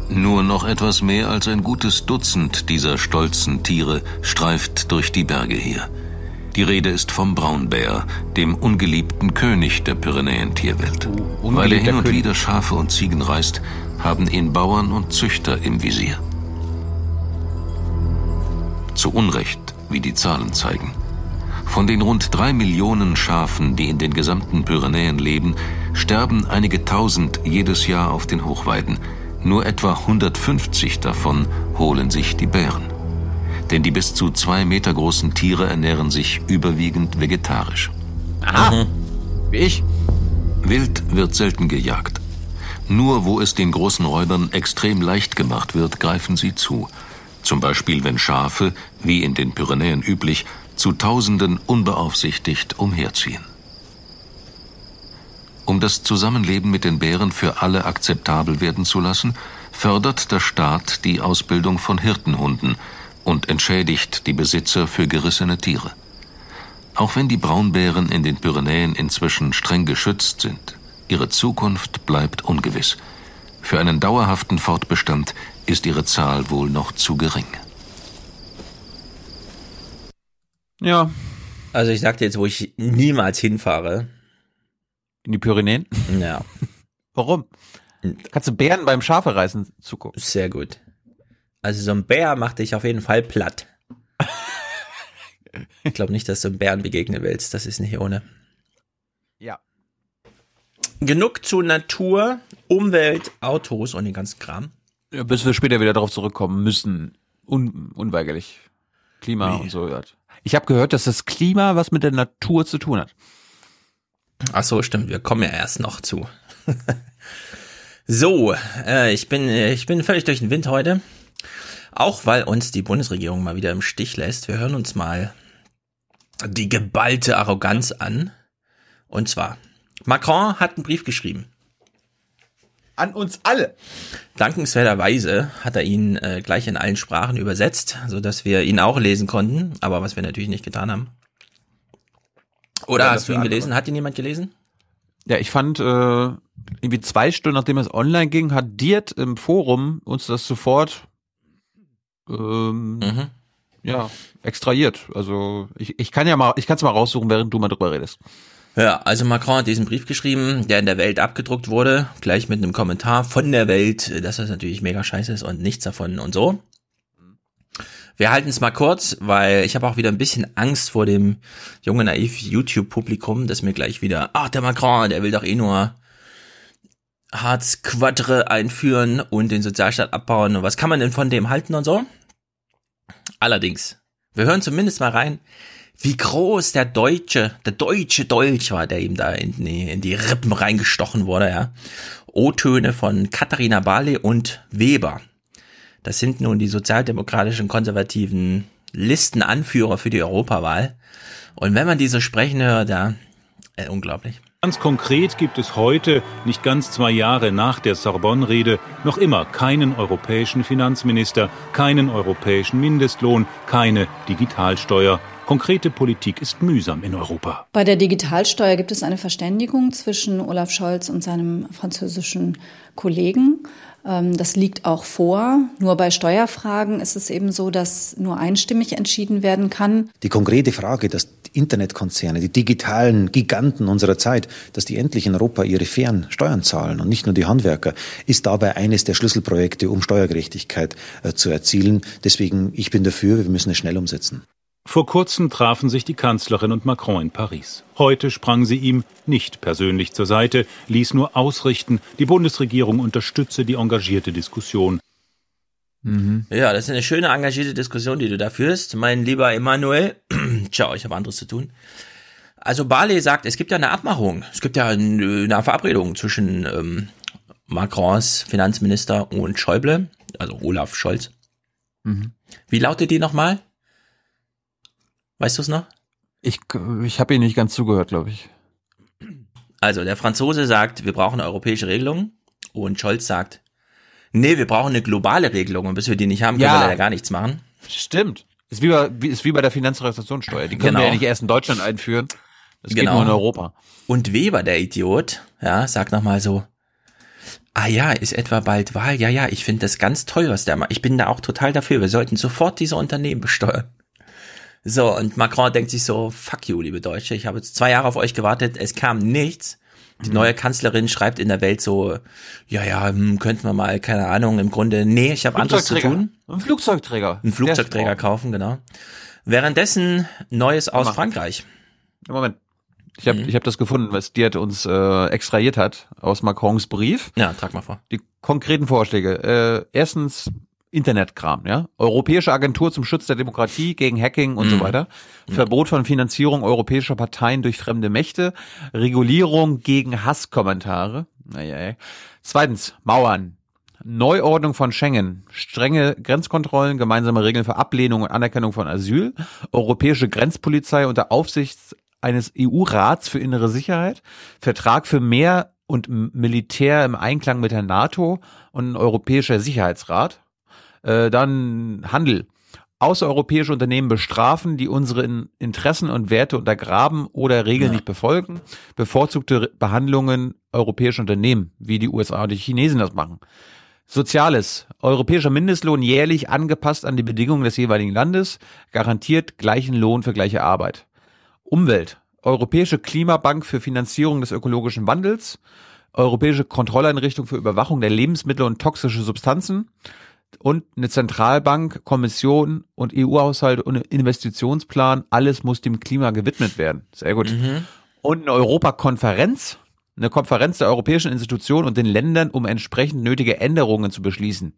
Nur noch etwas mehr als ein gutes Dutzend dieser stolzen Tiere streift durch die Berge hier. Die Rede ist vom Braunbär, dem ungeliebten König der Pyrenäen-Tierwelt. Weil er hin und wieder Schafe und Ziegen reißt, haben ihn Bauern und Züchter im Visier. Zu Unrecht, wie die Zahlen zeigen. Von den rund drei Millionen Schafen, die in den gesamten Pyrenäen leben, sterben einige tausend jedes Jahr auf den Hochweiden. Nur etwa 150 davon holen sich die Bären. Denn die bis zu zwei Meter großen Tiere ernähren sich überwiegend vegetarisch. Aha. Wie ich. Wild wird selten gejagt. Nur wo es den großen Räubern extrem leicht gemacht wird, greifen sie zu. Zum Beispiel, wenn Schafe, wie in den Pyrenäen üblich, zu Tausenden unbeaufsichtigt umherziehen. Um das Zusammenleben mit den Bären für alle akzeptabel werden zu lassen, fördert der Staat die Ausbildung von Hirtenhunden und entschädigt die Besitzer für gerissene Tiere. Auch wenn die Braunbären in den Pyrenäen inzwischen streng geschützt sind, ihre Zukunft bleibt ungewiss. Für einen dauerhaften Fortbestand ist ihre Zahl wohl noch zu gering. Ja. Also ich sag dir jetzt, wo ich niemals hinfahre. In die Pyrenäen? Ja. <laughs> Warum? Kannst du Bären beim Schafereißen zugucken? Sehr gut. Also so ein Bär macht dich auf jeden Fall platt. <laughs> Ich glaube nicht, dass du einem Bären begegnen willst. Das ist nicht ohne. Ja. Genug zu Natur, Umwelt, Autos und den ganzen Kram. Ja, bis wir später wieder darauf zurückkommen müssen. Un unweigerlich. Klima Wie? und so. Ich habe gehört, dass das Klima was mit der Natur zu tun hat. Ach so, stimmt. Wir kommen ja erst noch zu. <laughs> so, äh, ich bin äh, ich bin völlig durch den Wind heute. Auch weil uns die Bundesregierung mal wieder im Stich lässt. Wir hören uns mal die geballte Arroganz an. Und zwar, Macron hat einen Brief geschrieben. An uns alle. Dankenswerterweise hat er ihn äh, gleich in allen Sprachen übersetzt, so dass wir ihn auch lesen konnten, aber was wir natürlich nicht getan haben. Oder Ja, hast du ihn andere. gelesen? Hat ihn jemand gelesen? Ja, ich fand, äh, irgendwie zwei Stunden nachdem es online ging, hat Diet im Forum uns das sofort ähm, Mhm. ja, extrahiert. Also ich, ich kann ja mal, ich kann es mal raussuchen, während du mal drüber redest. Ja, also Macron hat diesen Brief geschrieben, der in der Welt abgedruckt wurde, gleich mit einem Kommentar von der Welt, dass das natürlich mega scheiße ist und nichts davon und so. Wir halten es mal kurz, weil ich habe auch wieder ein bisschen Angst vor dem jungen naiv YouTube-Publikum, das mir gleich wieder, ach der Macron, der will doch eh nur Hartz Quadre einführen und den Sozialstaat abbauen und was kann man denn von dem halten und so? Allerdings, wir hören zumindest mal rein, wie groß der deutsche, der deutsche Dolch war, der ihm da in die, in die Rippen reingestochen wurde, ja. O-Töne von Katharina Barley und Weber. Das sind nun die sozialdemokratischen konservativen Listenanführer für die Europawahl. Und wenn man diese sprechen hört, ja, äh, unglaublich. Ganz konkret gibt es heute, nicht ganz zwei Jahre nach der Sorbonne-Rede, noch immer keinen europäischen Finanzminister, keinen europäischen Mindestlohn, keine Digitalsteuer. Konkrete Politik ist mühsam in Europa. Bei der Digitalsteuer gibt es eine Verständigung zwischen Olaf Scholz und seinem französischen Kollegen. Ähm, das liegt auch vor. Nur bei Steuerfragen ist es eben so, dass nur einstimmig entschieden werden kann. Die konkrete Frage, dass Internetkonzerne, die digitalen Giganten unserer Zeit, dass die endlich in Europa ihre fairen Steuern zahlen und nicht nur die Handwerker, ist dabei eines der Schlüsselprojekte, um Steuergerechtigkeit äh, zu erzielen. Deswegen, ich bin dafür, wir müssen es schnell umsetzen. Vor kurzem trafen sich die Kanzlerin und Macron in Paris. Heute sprang sie ihm nicht persönlich zur Seite, ließ nur ausrichten, die Bundesregierung unterstütze die engagierte Diskussion. Mhm. Ja, das ist eine schöne engagierte Diskussion, die du da führst, mein lieber Emanuel. Ciao, <clears throat> ich habe anderes zu tun. Also Barley sagt, es gibt ja eine Abmachung, es gibt ja eine Verabredung zwischen ähm, Macrons Finanzminister und Schäuble, also Olaf Scholz. Mhm. Wie lautet die nochmal? Weißt du es noch? Ich, ich habe ihn nicht ganz zugehört, glaube ich. Also der Franzose sagt, wir brauchen eine europäische Regelung und Scholz sagt, nee, wir brauchen eine globale Regelung und bis wir die nicht haben, können ja. wir leider gar nichts machen. Stimmt. Ist wie bei, ist wie bei der Finanztransaktionssteuer. Die können genau. wir ja nicht erst in Deutschland einführen. Das genau. geht nur in Europa. Und Weber, der Idiot, ja, sagt nochmal so, ah ja, ist etwa bald Wahl? Ja, ja, ich finde das ganz toll, was der macht. Ich bin da auch total dafür. Wir sollten sofort diese Unternehmen besteuern. So, und Macron denkt sich so, fuck you, liebe Deutsche, ich habe jetzt zwei Jahre auf euch gewartet, es kam nichts. Die mhm. neue Kanzlerin schreibt in der Welt so, ja, ja, hm, könnten wir mal, keine Ahnung, im Grunde, nee, ich habe anderes zu tun. Ein Flugzeugträger. Ein Flugzeugträger kaufen, genau. Währenddessen Neues aus Frankreich. Moment. Ich habe mhm. ich hab das gefunden, was Diet uns äh, extrahiert hat aus Macrons Brief. Ja, trag mal vor. Die konkreten Vorschläge. Äh, erstens Internetkram, ja. Europäische Agentur zum Schutz der Demokratie gegen Hacking und mhm. so weiter. Verbot von Finanzierung europäischer Parteien durch fremde Mächte. Regulierung gegen Hasskommentare. Naja. Zweitens, Mauern. Neuordnung von Schengen, strenge Grenzkontrollen, gemeinsame Regeln für Ablehnung und Anerkennung von Asyl, europäische Grenzpolizei unter Aufsicht eines EU-Rats für innere Sicherheit, Vertrag für mehr und Militär im Einklang mit der NATO und ein europäischer Sicherheitsrat, äh, dann Handel. Außereuropäische Unternehmen bestrafen, die unsere Interessen und Werte untergraben oder Regeln ja. nicht befolgen. Bevorzugte Behandlungen europäischer Unternehmen, wie die USA und die Chinesen das machen. Soziales. Europäischer Mindestlohn jährlich angepasst an die Bedingungen des jeweiligen Landes, garantiert gleichen Lohn für gleiche Arbeit. Umwelt. Europäische Klimabank für Finanzierung des ökologischen Wandels. Europäische Kontrolleinrichtung für Überwachung der Lebensmittel und toxische Substanzen und eine Zentralbank, Kommission und EU-Haushalt und Investitionsplan, alles muss dem Klima gewidmet werden. Sehr gut. Mhm. Und eine Europakonferenz, eine Konferenz der europäischen Institutionen und den Ländern, um entsprechend nötige Änderungen zu beschließen.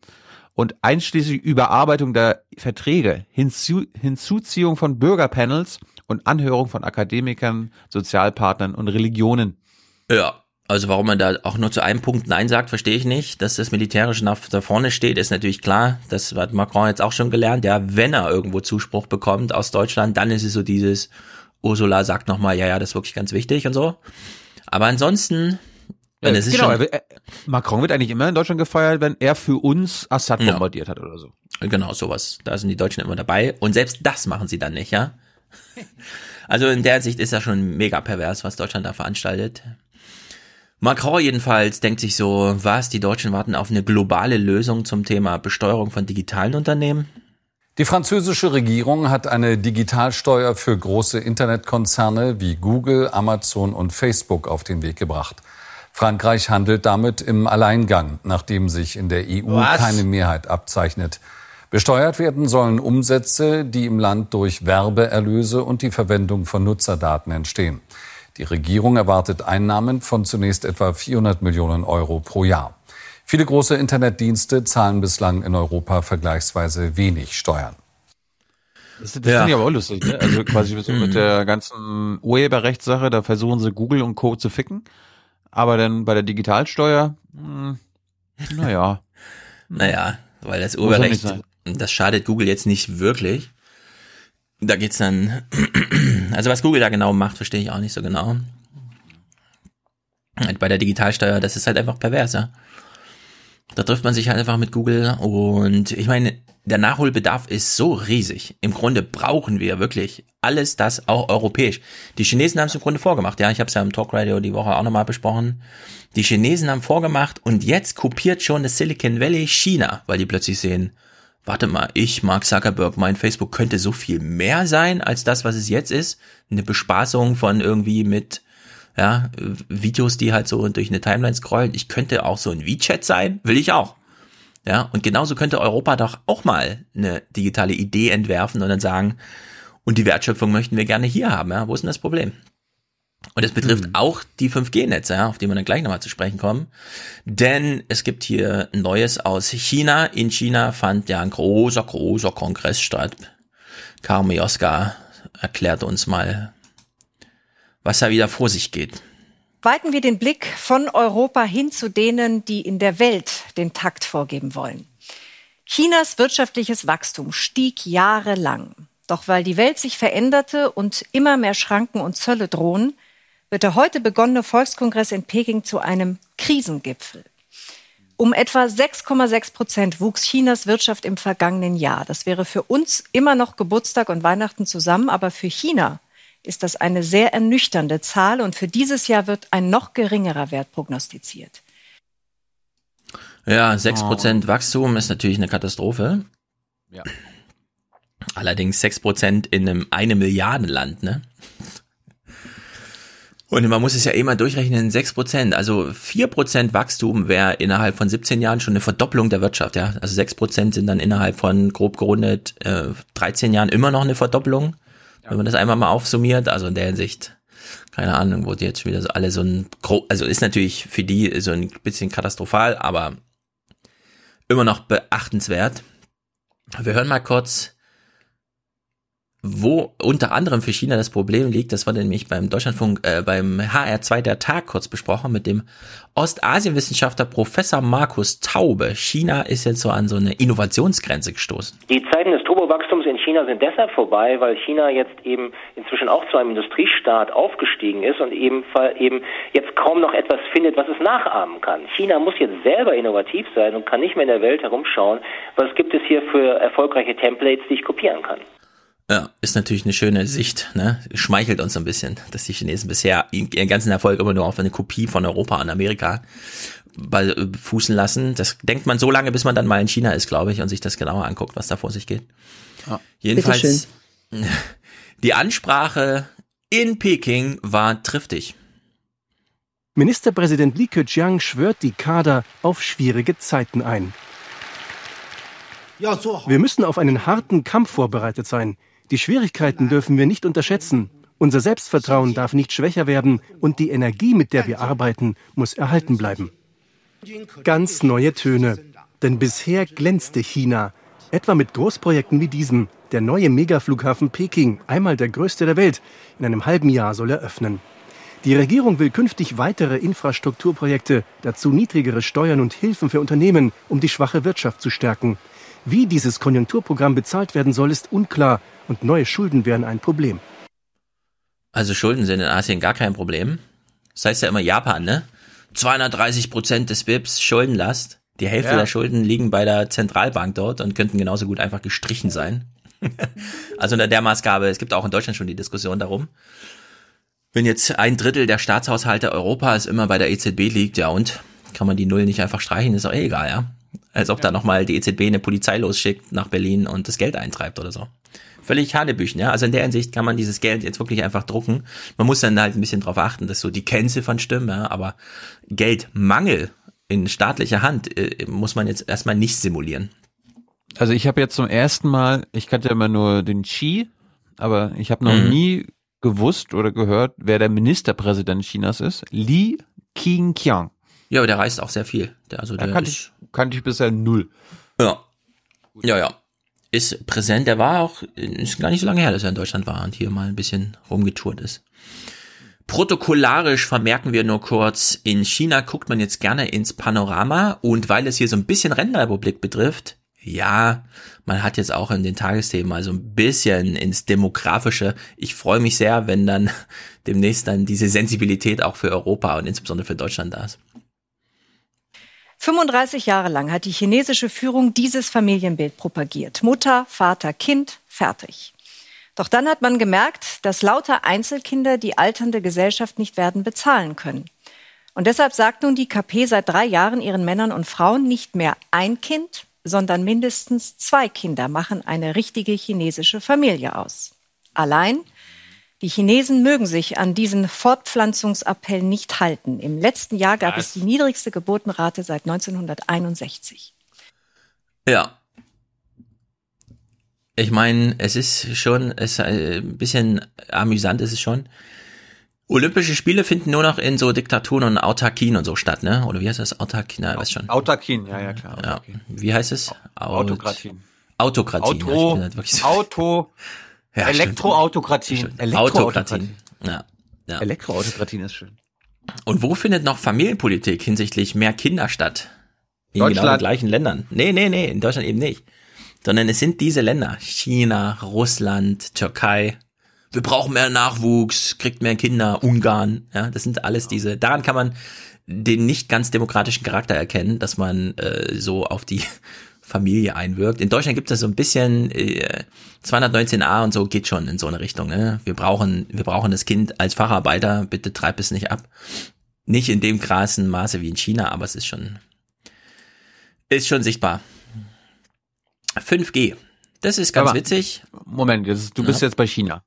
Und einschließlich Überarbeitung der Verträge, Hinzu Hinzuziehung von Bürgerpanels und Anhörung von Akademikern, Sozialpartnern und Religionen. Ja, also warum man da auch nur zu einem Punkt Nein sagt, verstehe ich nicht. Dass das Militärische nach da vorne steht, ist natürlich klar. Das hat Macron jetzt auch schon gelernt. Ja, wenn er irgendwo Zuspruch bekommt aus Deutschland, dann ist es so dieses, Ursula sagt nochmal, ja, ja, das ist wirklich ganz wichtig und so. Aber ansonsten, ja, es ist genau, schon, Macron wird eigentlich immer in Deutschland gefeiert, wenn er für uns Assad bombardiert ja. hat oder so. Genau, sowas. Da sind die Deutschen immer dabei. Und selbst das machen sie dann nicht, ja. <laughs> Also in der Sicht ist ja schon mega pervers, was Deutschland da veranstaltet. Macron jedenfalls denkt sich so, was, die Deutschen warten auf eine globale Lösung zum Thema Besteuerung von digitalen Unternehmen? Die französische Regierung hat eine Digitalsteuer für große Internetkonzerne wie Google, Amazon und Facebook auf den Weg gebracht. Frankreich handelt damit im Alleingang, nachdem sich in der EU Was? keine Mehrheit abzeichnet. Besteuert werden sollen Umsätze, die im Land durch Werbeerlöse und die Verwendung von Nutzerdaten entstehen. Die Regierung erwartet Einnahmen von zunächst etwa 400 Millionen Euro pro Jahr. Viele große Internetdienste zahlen bislang in Europa vergleichsweise wenig Steuern. Das, das ja. finde ich aber auch lustig, ne? Also quasi so mit der ganzen Urheberrechtssache, da versuchen sie Google und Co. zu ficken. Aber dann bei der Digitalsteuer, mh, hm, naja. naja, weil das Urheberrecht, das schadet Google jetzt nicht wirklich. Da geht's dann, also was Google da genau macht, verstehe ich auch nicht so genau. Bei der Digitalsteuer, das ist halt einfach pervers, ja. Da trifft man sich halt einfach mit Google und ich meine, der Nachholbedarf ist so riesig. Im Grunde brauchen wir wirklich alles das auch europäisch. Die Chinesen haben es im Grunde vorgemacht. Ja, ich habe es ja im Talkradio die Woche auch nochmal besprochen. Die Chinesen haben vorgemacht und jetzt kopiert schon das Silicon Valley China, weil die plötzlich sehen, warte mal, ich, Mark Zuckerberg, mein Facebook könnte so viel mehr sein als das, was es jetzt ist. Eine Bespaßung von irgendwie mit ja, Videos, die halt so durch eine Timeline scrollen. Ich könnte auch so ein WeChat sein, will ich auch. Ja, und genauso könnte Europa doch auch mal eine digitale Idee entwerfen und dann sagen, und die Wertschöpfung möchten wir gerne hier haben, ja, wo ist denn das Problem? Und es betrifft mhm. auch die 5G-Netze, ja, auf die wir dann gleich nochmal zu sprechen kommen. Denn es gibt hier Neues aus China. In China fand ja ein großer, großer Kongress statt. Karme Joska erklärt uns mal, was da wieder vor sich geht. Weiten wir den Blick von Europa hin zu denen, die in der Welt den Takt vorgeben wollen. Chinas wirtschaftliches Wachstum stieg jahrelang. Doch weil die Welt sich veränderte und immer mehr Schranken und Zölle drohen, wird der heute begonnene Volkskongress in Peking zu einem Krisengipfel. Um etwa 6,6 Prozent wuchs Chinas Wirtschaft im vergangenen Jahr. Das wäre für uns immer noch Geburtstag und Weihnachten zusammen, aber für China ist das eine sehr ernüchternde Zahl und für dieses Jahr wird ein noch geringerer Wert prognostiziert. Ja, 6% oh. Wachstum ist natürlich eine Katastrophe. Ja. Allerdings 6% in einem eine Milliarden Land, ne? Und man muss es ja eh mal durchrechnen, 6%, also 4% Wachstum wäre innerhalb von 17 Jahren schon eine Verdopplung der Wirtschaft, ja. Also 6% sind dann innerhalb von grob gerundet äh, 13 Jahren immer noch eine Verdopplung. Wenn man das einmal mal aufsummiert, also in der Hinsicht, keine Ahnung, die jetzt wieder so alle so ein, also ist natürlich für die so ein bisschen katastrophal, aber immer noch beachtenswert. Wir hören mal kurz wo unter anderem für China das Problem liegt, das war nämlich beim Deutschlandfunk, äh, beim HR2 der Tag kurz besprochen mit dem Ostasienwissenschaftler Professor Markus Taube. China ist jetzt so an so eine Innovationsgrenze gestoßen. Die Zeiten des Turbowachstums in China sind deshalb vorbei, weil China jetzt eben inzwischen auch zu einem Industriestaat aufgestiegen ist und eben, eben jetzt kaum noch etwas findet, was es nachahmen kann. China muss jetzt selber innovativ sein und kann nicht mehr in der Welt herumschauen, was gibt es hier für erfolgreiche Templates, die ich kopieren kann. Ja, ist natürlich eine schöne Sicht, ne? Schmeichelt uns ein bisschen, dass die Chinesen bisher ihren ganzen Erfolg immer nur auf eine Kopie von Europa und Amerika äh, fußen lassen. Das denkt man so lange, bis man dann mal in China ist, glaube ich, und sich das genauer anguckt, was da vor sich geht. Ja. Jedenfalls, <laughs> die Ansprache in Peking war triftig. Ministerpräsident Li Keqiang schwört die Kader auf schwierige Zeiten ein. Wir müssen auf einen harten Kampf vorbereitet sein. Die Schwierigkeiten dürfen wir nicht unterschätzen. Unser Selbstvertrauen darf nicht schwächer werden und die Energie, mit der wir arbeiten, muss erhalten bleiben. Ganz neue Töne. Denn bisher glänzte China, etwa mit Großprojekten wie diesem. Der neue Megaflughafen Peking, einmal der größte der Welt, in einem halben Jahr soll eröffnen. Die Regierung will künftig weitere Infrastrukturprojekte, dazu niedrigere Steuern und Hilfen für Unternehmen, um die schwache Wirtschaft zu stärken. Wie dieses Konjunkturprogramm bezahlt werden soll, ist unklar und neue Schulden wären ein Problem. Also Schulden sind in Asien gar kein Problem. Das heißt ja immer Japan, ne? 230 Prozent des BIPs Schuldenlast. Die Hälfte ja. der Schulden liegen bei der Zentralbank dort und könnten genauso gut einfach gestrichen sein. <laughs> also unter der Maßgabe, es gibt auch in Deutschland schon die Diskussion darum. Wenn jetzt ein Drittel der Staatshaushalte Europas immer bei der EZB liegt, ja und? Kann man die Null nicht einfach streichen? Ist auch eh egal, ja? Als ob ja. da nochmal die EZB eine Polizei losschickt nach Berlin und das Geld eintreibt oder so. Völlig Hanebüchen, ja. Also in der Hinsicht kann man dieses Geld jetzt wirklich einfach drucken. Man muss dann halt ein bisschen drauf achten, dass so die Kennziffern stimmen, ja. Aber Geldmangel in staatlicher Hand äh, muss man jetzt erstmal nicht simulieren. Also ich habe jetzt zum ersten Mal, ich kannte immer nur den Xi, aber ich habe noch mhm. nie gewusst oder gehört, wer der Ministerpräsident Chinas ist. Li Qingqiang. Ja, aber der reist auch sehr viel. Der, also der kannte, ich, kannte ich bisher null. Ja. Ja, ja. Ist präsent. Der war auch, ist gar nicht so lange her, dass er in Deutschland war und hier mal ein bisschen rumgetourt ist. Protokollarisch vermerken wir nur kurz, in China guckt man jetzt gerne ins Panorama und weil es hier so ein bisschen Rentenrepublik betrifft, ja, man hat jetzt auch in den Tagesthemen mal so ein bisschen ins Demografische. Ich freue mich sehr, wenn dann <laughs> demnächst dann diese Sensibilität auch für Europa und insbesondere für Deutschland da ist. 35 Jahre lang hat die chinesische Führung dieses Familienbild propagiert. Mutter, Vater, Kind, fertig. Doch dann hat man gemerkt, dass lauter Einzelkinder die alternde Gesellschaft nicht werden bezahlen können. Und deshalb sagt nun die KP seit drei Jahren ihren Männern und Frauen nicht mehr ein Kind, sondern mindestens zwei Kinder machen eine richtige chinesische Familie aus. Allein die Chinesen mögen sich an diesen Fortpflanzungsappell nicht halten. Im letzten Jahr gab Was? es die niedrigste Geburtenrate seit 1961. Ja. Ich meine, es ist schon, es ist äh, ein bisschen amüsant ist es schon. Olympische Spiele finden nur noch in so Diktaturen und Autarkien und so statt, ne? Oder wie heißt das? Autarkien, na, weiß schon. Autarkien, ja, ja, klar. Autarkien. Ja. Wie heißt es? Autokratien. Autokratien. Auto, ja, so. Auto, ja, Elektroautokratien. Elektroautokratien. Ja, ja. Elektroautokratien ist schön. Und wo findet noch Familienpolitik hinsichtlich mehr Kinder statt? In genau Deutschland. genau den gleichen Ländern. Nee, nee, nee, in Deutschland eben nicht. Sondern es sind diese Länder. China, Russland, Türkei. Wir brauchen mehr Nachwuchs, kriegt mehr Kinder, Ungarn. Ja, das sind alles diese. Daran kann man den nicht ganz demokratischen Charakter erkennen, dass man äh, so auf die Familie einwirkt. In Deutschland gibt es so ein bisschen äh, 219a und so geht schon in so eine Richtung. Ne? Wir brauchen, wir brauchen das Kind als Facharbeiter. Bitte treib es nicht ab. Nicht in dem krassen Maße wie in China, aber es ist schon, ist schon sichtbar. 5G. Das ist ganz aber, witzig. Moment, ist, du bist ja. jetzt bei China.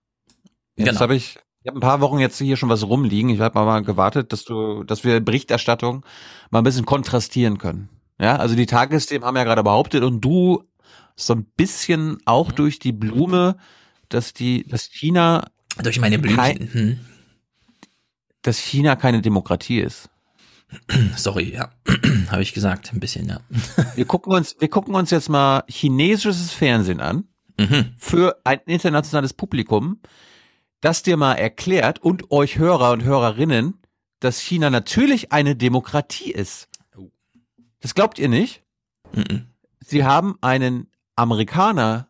Jetzt genau. habe ich, ich habe ein paar Wochen jetzt hier schon was rumliegen. Ich habe mal gewartet, dass du, dass wir Berichterstattung mal ein bisschen kontrastieren können. Ja, also die Tagesthemen haben ja gerade behauptet und du so ein bisschen auch mhm. durch die Blume, dass die, dass China durch meine Blümchen, hm. dass China keine Demokratie ist. Sorry, ja, <clears throat> habe ich gesagt, ein bisschen, ja. <laughs> wir gucken uns, wir gucken uns jetzt mal chinesisches Fernsehen an mhm. für ein internationales Publikum, das dir mal erklärt und euch Hörer und Hörerinnen, dass China natürlich eine Demokratie ist. Das glaubt ihr nicht? Mhm. Sie haben einen Amerikaner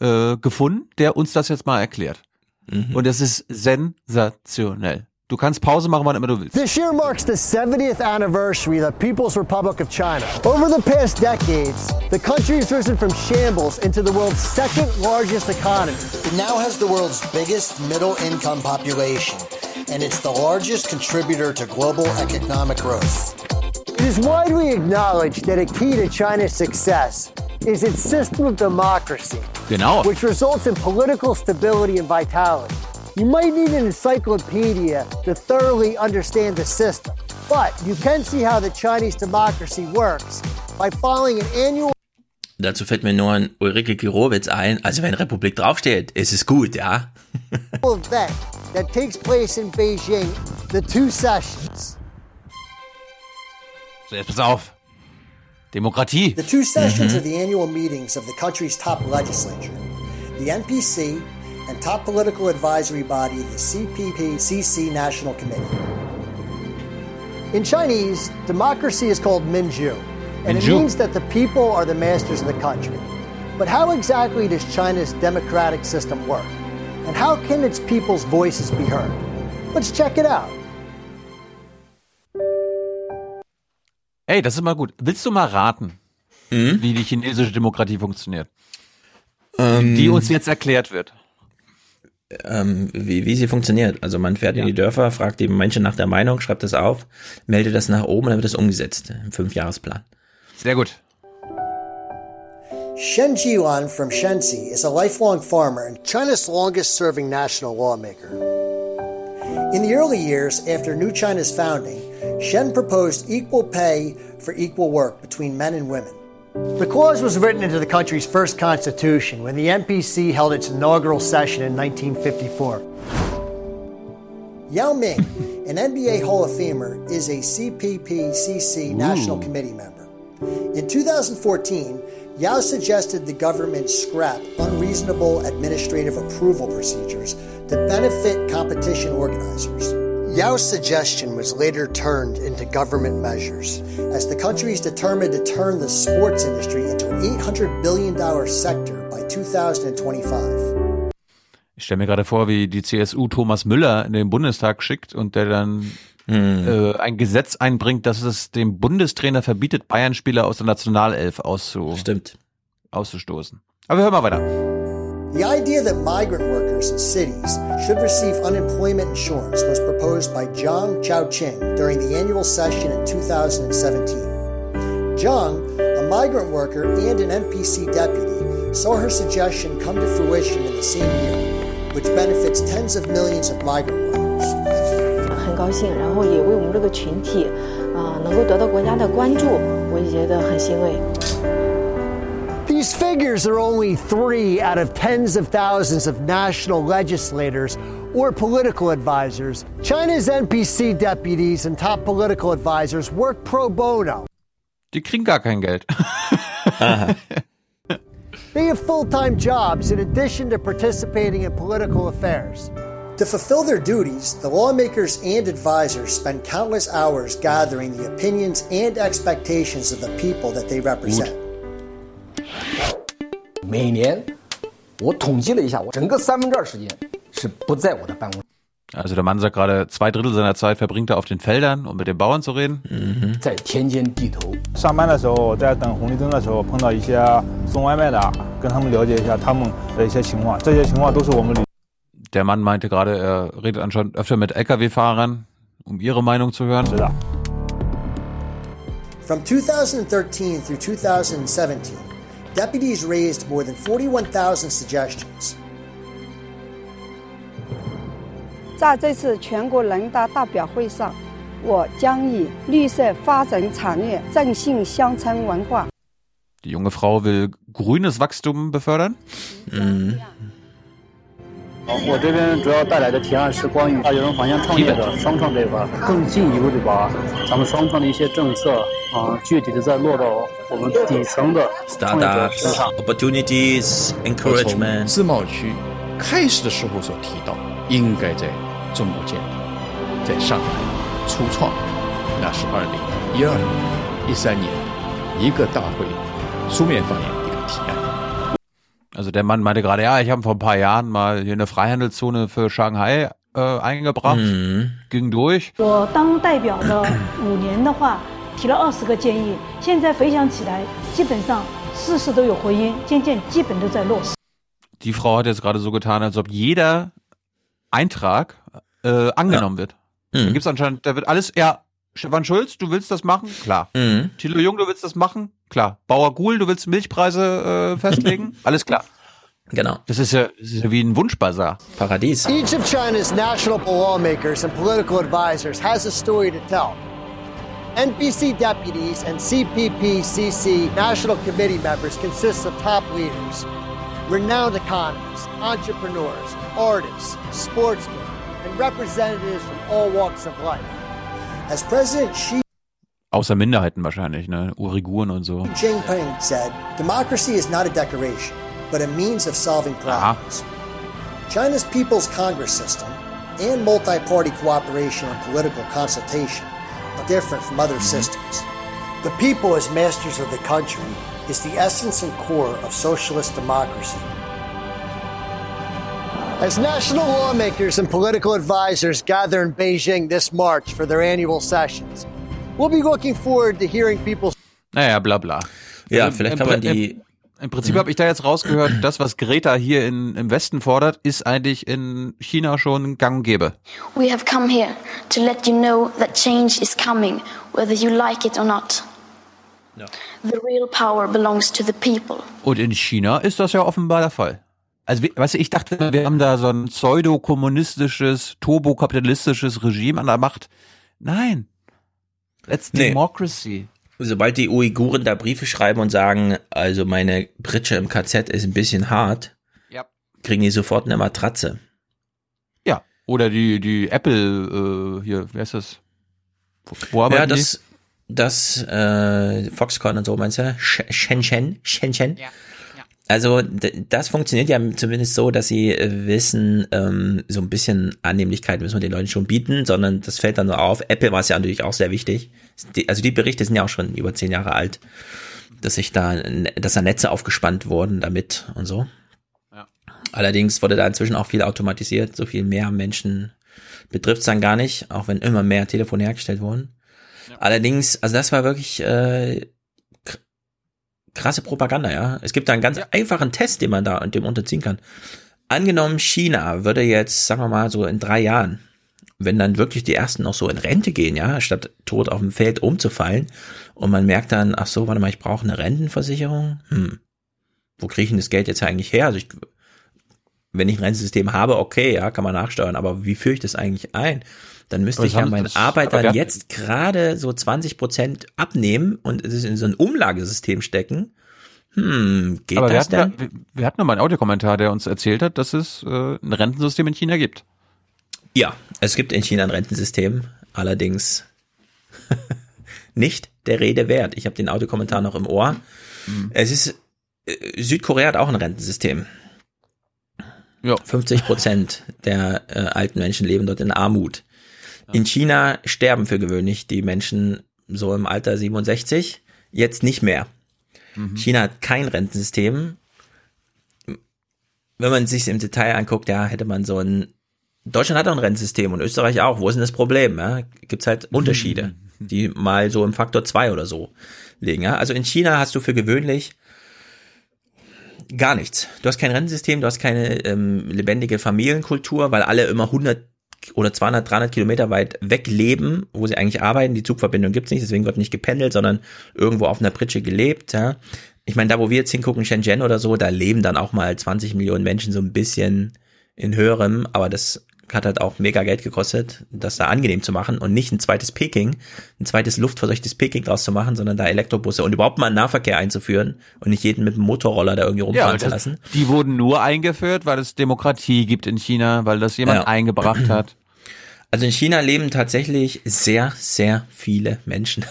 äh, gefunden, der uns das jetzt mal erklärt. Mhm. Und das ist sensationell. Du kannst Pause machen, wann immer du willst. This year marks the 70th anniversary of the People's Republic of China. Over the past decades, the country has risen from shambles into the world's second largest economy. It now has the world's biggest middle income population, and it's the largest contributor to global economic growth. It is widely acknowledged that a key to China's success is its system of democracy, genau. which results in political stability and vitality. You might need an encyclopedia to thoroughly understand the system, but you can see how the Chinese democracy works by following an annual Dazu fällt mir nur ein Ulrike Girowitz ein. Also wenn Republik draufsteht, ist es gut, ja? <laughs> event that takes place in Beijing, the two sessions. So, jetzt pass auf. Demokratie. The two sessions mhm. are the annual meetings of the country's top legislature, the NPC, and top political advisory body, the CPPCC National Committee. In Chinese, democracy is called Minju, and Minju. it means that the people are the masters of the country. But how exactly does China's democratic system work? And how can its people's voices be heard? Let's check it out. Ey, das ist mal gut. Willst du mal raten, mhm. wie die chinesische Demokratie funktioniert? Ähm, die uns jetzt erklärt wird. Ähm, wie, wie sie funktioniert. Also man fährt ja. in die Dörfer, fragt die Menschen nach der Meinung, schreibt das auf, meldet das nach oben und dann wird das umgesetzt im Fünfjahresplan. Sehr gut. Shen Jiwan from Shenxi is a lifelong farmer and China's longest serving national lawmaker. In the early years after New China's founding, Shen proposed equal pay for equal work between men and women. The clause was written into the country's first constitution when the MPC held its inaugural session in 1954. Yao Ming, an NBA Hall of Famer, is a CPPCC National Committee member. In 2014, Yao suggested the government scrap unreasonable administrative approval procedures to benefit competition organizers. Yao's suggestion was later turned into government measures as the country is determined to turn the sports industry into an $800 billion sector by 2025. Ich stelle mir gerade vor, wie die CSU Thomas Müller in den Bundestag schickt und der dann hm. äh, ein Gesetz einbringt, dass es dem Bundestrainer verbietet, Bayern-Spieler aus der Nationalelf auszu Stimmt. auszustoßen. Aber wir hören mal weiter. The idea that migrant workers in cities should receive unemployment insurance was proposed by Zhang Chaoqing during the annual session in 2017. Zhang, a migrant worker and an NPC deputy, saw her suggestion come to fruition in the same year, which benefits tens of millions of migrant workers. 很高兴，然后也为我们这个群体，啊、呃，能够得到国家的关注，我也觉得很欣慰。These figures are only three out of tens of thousands of national legislators or political advisors. China's NPC deputies and top political advisors work pro bono. Die kriegen gar kein Geld. <laughs> they have full time jobs in addition to participating in political affairs. To fulfill their duties, the lawmakers and advisors spend countless hours gathering the opinions and expectations of the people that they represent. 每年我统计了一下，我整个三分之二时间是不在我的办公室。Also der Mann sagt gerade, zwei Drittel seiner Zeit verbringt er auf den Feldern, um mit den Bauern zu reden. Mhm. Der Mann meinte gerade, er redet anscheinend öfter mit Lkw-Fahrern, um ihre Meinung zu hören. From 2013 through 2017. Deputies raised more than 41,000 suggestions. 在这次全国人大代表会上，我将以绿色发展产业振兴乡村文化。Die junge Frau will grünes Wachstum befördern. Mm. 我这边主要带来的提案是关于大学生返乡创业的双创这一块，更进一步的把咱们双创的一些政策啊，具体的再落到我们底层的创业者身上。opportunities encouragement。自贸区开始的时候所提到，应该在中国建立，在上海初创，那是二零一二年、一三年一个大会书面发言一个提案。Also der Mann meinte gerade, ja, ich habe vor ein paar Jahren mal hier eine Freihandelszone für Shanghai äh, eingebracht, mhm. ging durch. <coughs> Die Frau hat jetzt gerade so getan, als ob jeder Eintrag äh, angenommen ja. wird. Mhm. Da gibt's anscheinend, da wird alles, ja, Stefan Schulz, du willst das machen? Klar. Mhm. Thilo Jung, du willst das machen? Klar. Bauer Guhl, du willst Milchpreise äh, festlegen? <laughs> Alles klar. Genau. Das ist, ja, das ist ja wie ein Wunschbazar. Paradies. Each of China's national lawmakers and political advisors has a story to tell. NPC deputies and CPPCC National Committee members consist of top leaders, renowned economists, entrepreneurs, artists, sportsmen, and representatives from all walks of life. As President Xi Außer Minderheiten wahrscheinlich, ne? Uiguren und so. Jinping said, democracy is not a decoration, but a means of solving problems. China's People's Congress system and multi-party cooperation and political consultation are different from other mm-hmm. systems. The people as masters of the country is the essence and core of socialist democracy. As national lawmakers and political advisors gather in Beijing this March for their annual sessions, we'll be looking forward to hearing people's. Naja, bla bla. Ja, also, vielleicht kann man die. Im, im Prinzip habe ich da jetzt rausgehört, das, was Greta hier in, im Westen fordert, ist eigentlich in China schon gang und gäbe. We have come here to let you know that change is coming, whether you like it or not. Ja. The real power belongs to the people. Und in China ist das ja offenbar der Fall. Also, weißt du, ich dachte, wir haben da so ein pseudo-kommunistisches, turbokapitalistisches Regime an der Macht. Nein. That's Nee. democracy. Sobald die Uiguren da Briefe schreiben und sagen, also meine Britsche im KZ ist ein bisschen hart, Ja. kriegen die sofort eine Matratze. Ja. Oder die, die Apple, äh, hier, wer ist das? Wo, wo Ja, das, das äh, Foxconn und so meinst du? Shenzhen, Shenzhen. Ja. Also das funktioniert ja zumindest so, dass sie äh, wissen, ähm, so ein bisschen Annehmlichkeit müssen wir den Leuten schon bieten, sondern das fällt dann nur auf. Apple war es ja natürlich auch sehr wichtig. Also die Berichte sind ja auch schon über zehn Jahre alt, dass sich da, dass da Netze aufgespannt wurden damit und so. Ja. Allerdings wurde da inzwischen auch viel automatisiert, so viel mehr Menschen betrifft es dann gar nicht, auch wenn immer mehr Telefone hergestellt wurden. Ja. Allerdings, also das war wirklich äh, krasse Propaganda, ja. Es gibt da einen ganz ja. einfachen Test, den man da dem unterziehen kann. Angenommen, China würde jetzt, sagen wir mal, so in drei Jahren, wenn dann wirklich die ersten noch so in Rente gehen, ja, statt tot auf dem Feld umzufallen, und man merkt dann, ach so, warte mal, ich brauche eine Rentenversicherung, hm, wo kriege ich denn das Geld jetzt eigentlich her? Also ich, wenn ich ein Rentensystem habe, okay, ja, kann man nachsteuern, aber wie führe ich das eigentlich ein? Dann müsste ich ja meinen Arbeitern jetzt gerade so 20 Prozent abnehmen und es in so ein Umlagesystem stecken. Hm, geht aber das wir hatten, denn? Wir, wir hatten noch mal einen Audiokommentar, der uns erzählt hat, dass es äh, ein Rentensystem in China gibt. Ja, es gibt in China ein Rentensystem, allerdings <laughs> nicht der Rede wert. Ich habe den Audiokommentar noch im Ohr. Mhm. Es ist äh, Südkorea hat auch ein Rentensystem. Ja. 50 Prozent der äh, alten Menschen leben dort in Armut. In China sterben für gewöhnlich die Menschen so im Alter 67, jetzt nicht mehr. Mhm. China hat kein Rentensystem. Wenn man sich im Detail anguckt, ja, hätte man so ein Deutschland hat auch ein Rentensystem und Österreich auch. Wo ist denn das Problem? Ja? Gibt halt Unterschiede, mhm. die mal so im Faktor zwei oder so liegen. Ja? Also in China hast du für gewöhnlich gar nichts. Du hast kein Rentensystem, du hast keine ähm, lebendige Familienkultur, weil alle immer 100 oder 200, 300 Kilometer weit weg leben, wo sie eigentlich arbeiten. Die Zugverbindung gibt's nicht, deswegen wird nicht gependelt, sondern irgendwo auf einer Pritsche gelebt. Ja. Ich meine, da wo wir jetzt hingucken, Shenzhen oder so, da leben dann auch mal 20 Millionen Menschen so ein bisschen in höherem, aber das hat halt auch mega Geld gekostet, das da angenehm zu machen und nicht ein zweites Peking, ein zweites luftverseuchtes Peking draus zu machen, sondern da Elektrobusse und überhaupt mal einen Nahverkehr einzuführen und nicht jeden mit einem Motorroller da irgendwie rumfahren ja, zu lassen. Die wurden nur eingeführt, weil es Demokratie gibt in China, weil das jemand ja. eingebracht hat. <clears throat> Also in China leben tatsächlich sehr, sehr viele Menschen.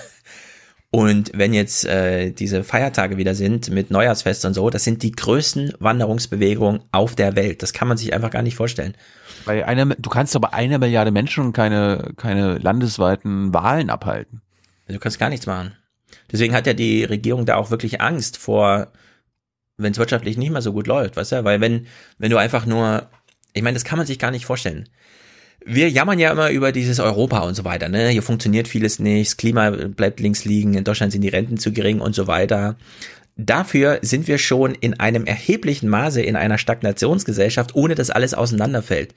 Und wenn jetzt äh, diese Feiertage wieder sind mit Neujahrsfest und so, das sind die größten Wanderungsbewegungen auf der Welt. Das kann man sich einfach gar nicht vorstellen. Bei einer, du kannst aber eine Milliarde Menschen keine, keine landesweiten Wahlen abhalten. Du kannst gar nichts machen. Deswegen hat ja die Regierung da auch wirklich Angst vor, wenn es wirtschaftlich nicht mehr so gut läuft, weißt du? Weil wenn, wenn du einfach nur, ich meine, das kann man sich gar nicht vorstellen wir jammern ja immer über dieses Europa und so weiter. Ne? Hier funktioniert vieles nicht, das Klima bleibt links liegen, in Deutschland sind die Renten zu gering und so weiter. Dafür sind wir schon in einem erheblichen Maße in einer Stagnationsgesellschaft, ohne dass alles auseinanderfällt.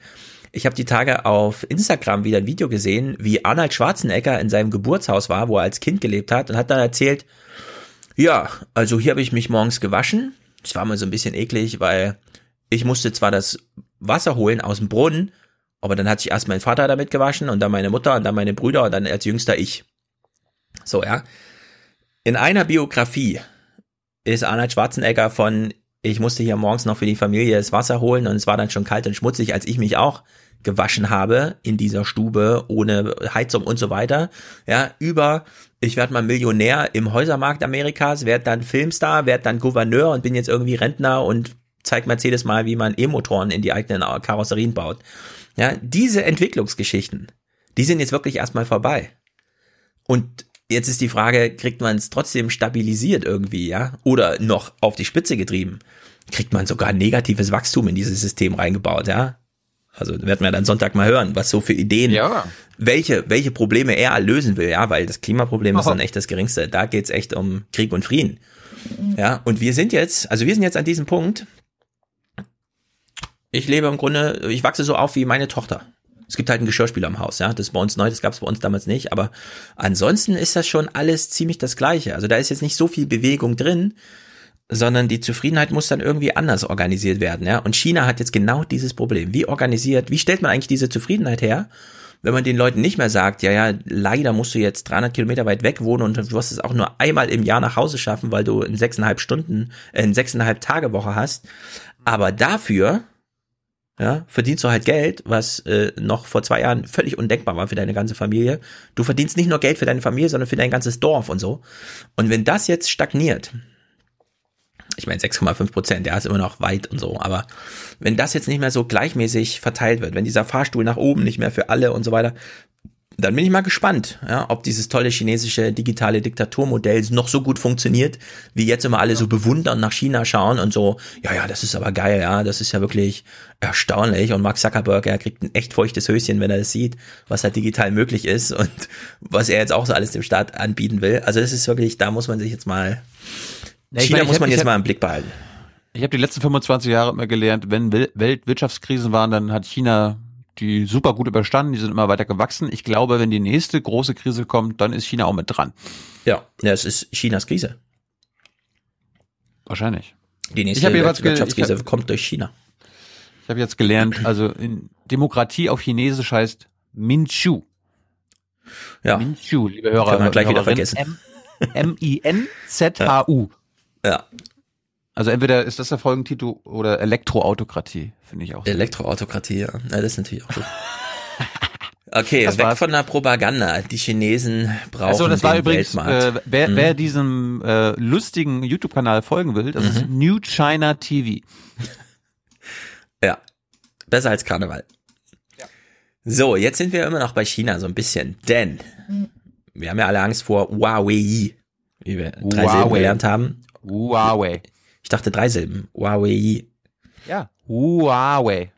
Ich habe die Tage auf Instagram wieder ein Video gesehen, wie Arnold Schwarzenegger in seinem Geburtshaus war, wo er als Kind gelebt hat und hat dann erzählt, ja, also hier habe ich mich morgens gewaschen. Das war mal so ein bisschen eklig, weil ich musste zwar das Wasser holen aus dem Brunnen, aber dann hat sich erst mein Vater damit gewaschen und dann meine Mutter und dann meine Brüder und dann als jüngster ich. So, ja. In einer Biografie ist Arnold Schwarzenegger von, ich musste hier morgens noch für die Familie das Wasser holen und es war dann schon kalt und schmutzig, als ich mich auch gewaschen habe in dieser Stube ohne Heizung und so weiter. Ja, über ich werde mal Millionär im Häusermarkt Amerikas, werde dann Filmstar, werde dann Gouverneur und bin jetzt irgendwie Rentner und zeigt Mercedes mal, wie man E-Motoren in die eigenen Karosserien baut. Ja, diese Entwicklungsgeschichten, die sind jetzt wirklich erstmal vorbei. Und jetzt ist die Frage, kriegt man es trotzdem stabilisiert irgendwie, ja? Oder noch auf die Spitze getrieben? Kriegt man sogar negatives Wachstum in dieses System reingebaut, ja? Also werden wir dann Sonntag mal hören, was so für Ideen, ja. welche, welche Probleme er lösen will, ja, weil das Klimaproblem Aha. ist dann echt das geringste. Da geht's echt um Krieg und Frieden. Ja, und wir sind jetzt, also wir sind jetzt an diesem Punkt, ich lebe im Grunde, ich wachse so auf wie meine Tochter. Es gibt halt einen Geschirrspüler im Haus, ja. Das ist bei uns neu, das gab es bei uns damals nicht. Aber ansonsten ist das schon alles ziemlich das Gleiche. Also da ist jetzt nicht so viel Bewegung drin, sondern die Zufriedenheit muss dann irgendwie anders organisiert werden, ja. Und China hat jetzt genau dieses Problem. Wie organisiert, wie stellt man eigentlich diese Zufriedenheit her? Wenn man den Leuten nicht mehr sagt, ja, ja, leider musst du jetzt 300 Kilometer weit weg wohnen und du wirst es auch nur einmal im Jahr nach Hause schaffen, weil du in sechseinhalb Stunden, äh, in sechseinhalb Tage Woche hast. Aber dafür ja, verdienst du halt Geld, was äh, noch vor zwei Jahren völlig undenkbar war für deine ganze Familie. Du verdienst nicht nur Geld für deine Familie, sondern für dein ganzes Dorf und so. Und wenn das jetzt stagniert, ich meine 6,5 Prozent, ja, ist immer noch weit und so, aber wenn das jetzt nicht mehr so gleichmäßig verteilt wird, wenn dieser Fahrstuhl nach oben nicht mehr für alle und so weiter, dann bin ich mal gespannt, ja, ob dieses tolle chinesische digitale Diktaturmodell noch so gut funktioniert, wie jetzt immer alle so bewundern nach China schauen und so, ja, ja, das ist aber geil, ja, das ist ja wirklich erstaunlich und Mark Zuckerberg, er kriegt ein echt feuchtes Höschen, wenn er das sieht, was halt digital möglich ist <laughs> und was er jetzt auch so alles dem Staat anbieten will. Also das ist wirklich, da muss man sich jetzt mal, ja, China meine, muss man hab, jetzt hab, mal im Blick behalten. Ich habe die letzten 25 Jahre immer gelernt, wenn Weltwirtschaftskrisen waren, dann hat China die super gut überstanden, die sind immer weiter gewachsen. Ich glaube, wenn die nächste große Krise kommt, dann ist China auch mit dran. Ja, es ist Chinas Krise. Wahrscheinlich. Die nächste ich Wirtschaftskrise hab, kommt durch China. Ich habe jetzt gelernt, also in Demokratie auf Chinesisch heißt Minchu. Ja. Minchu, liebe Hörer. Kann man gleich wieder vergessen. M-I-N-Z-H-U. Ja. Also entweder ist das der Folgentitel oder Elektroautokratie, finde ich auch. Elektroautokratie, ja. ja. Das ist natürlich auch gut. <laughs> Okay, das weg war's. von der Propaganda. Die Chinesen brauchen also, das den war übrigens, äh, wer, mhm. wer diesem äh, lustigen YouTube-Kanal folgen will, das mhm. ist New China TV. ja, besser als Karneval. Ja. So, jetzt sind wir immer noch bei China so ein bisschen, denn mhm. wir haben ja alle Angst vor Huawei, wie wir drei Silben gelernt haben. Huawei. Ich dachte drei Silben. Huawei. Ja. Huawei.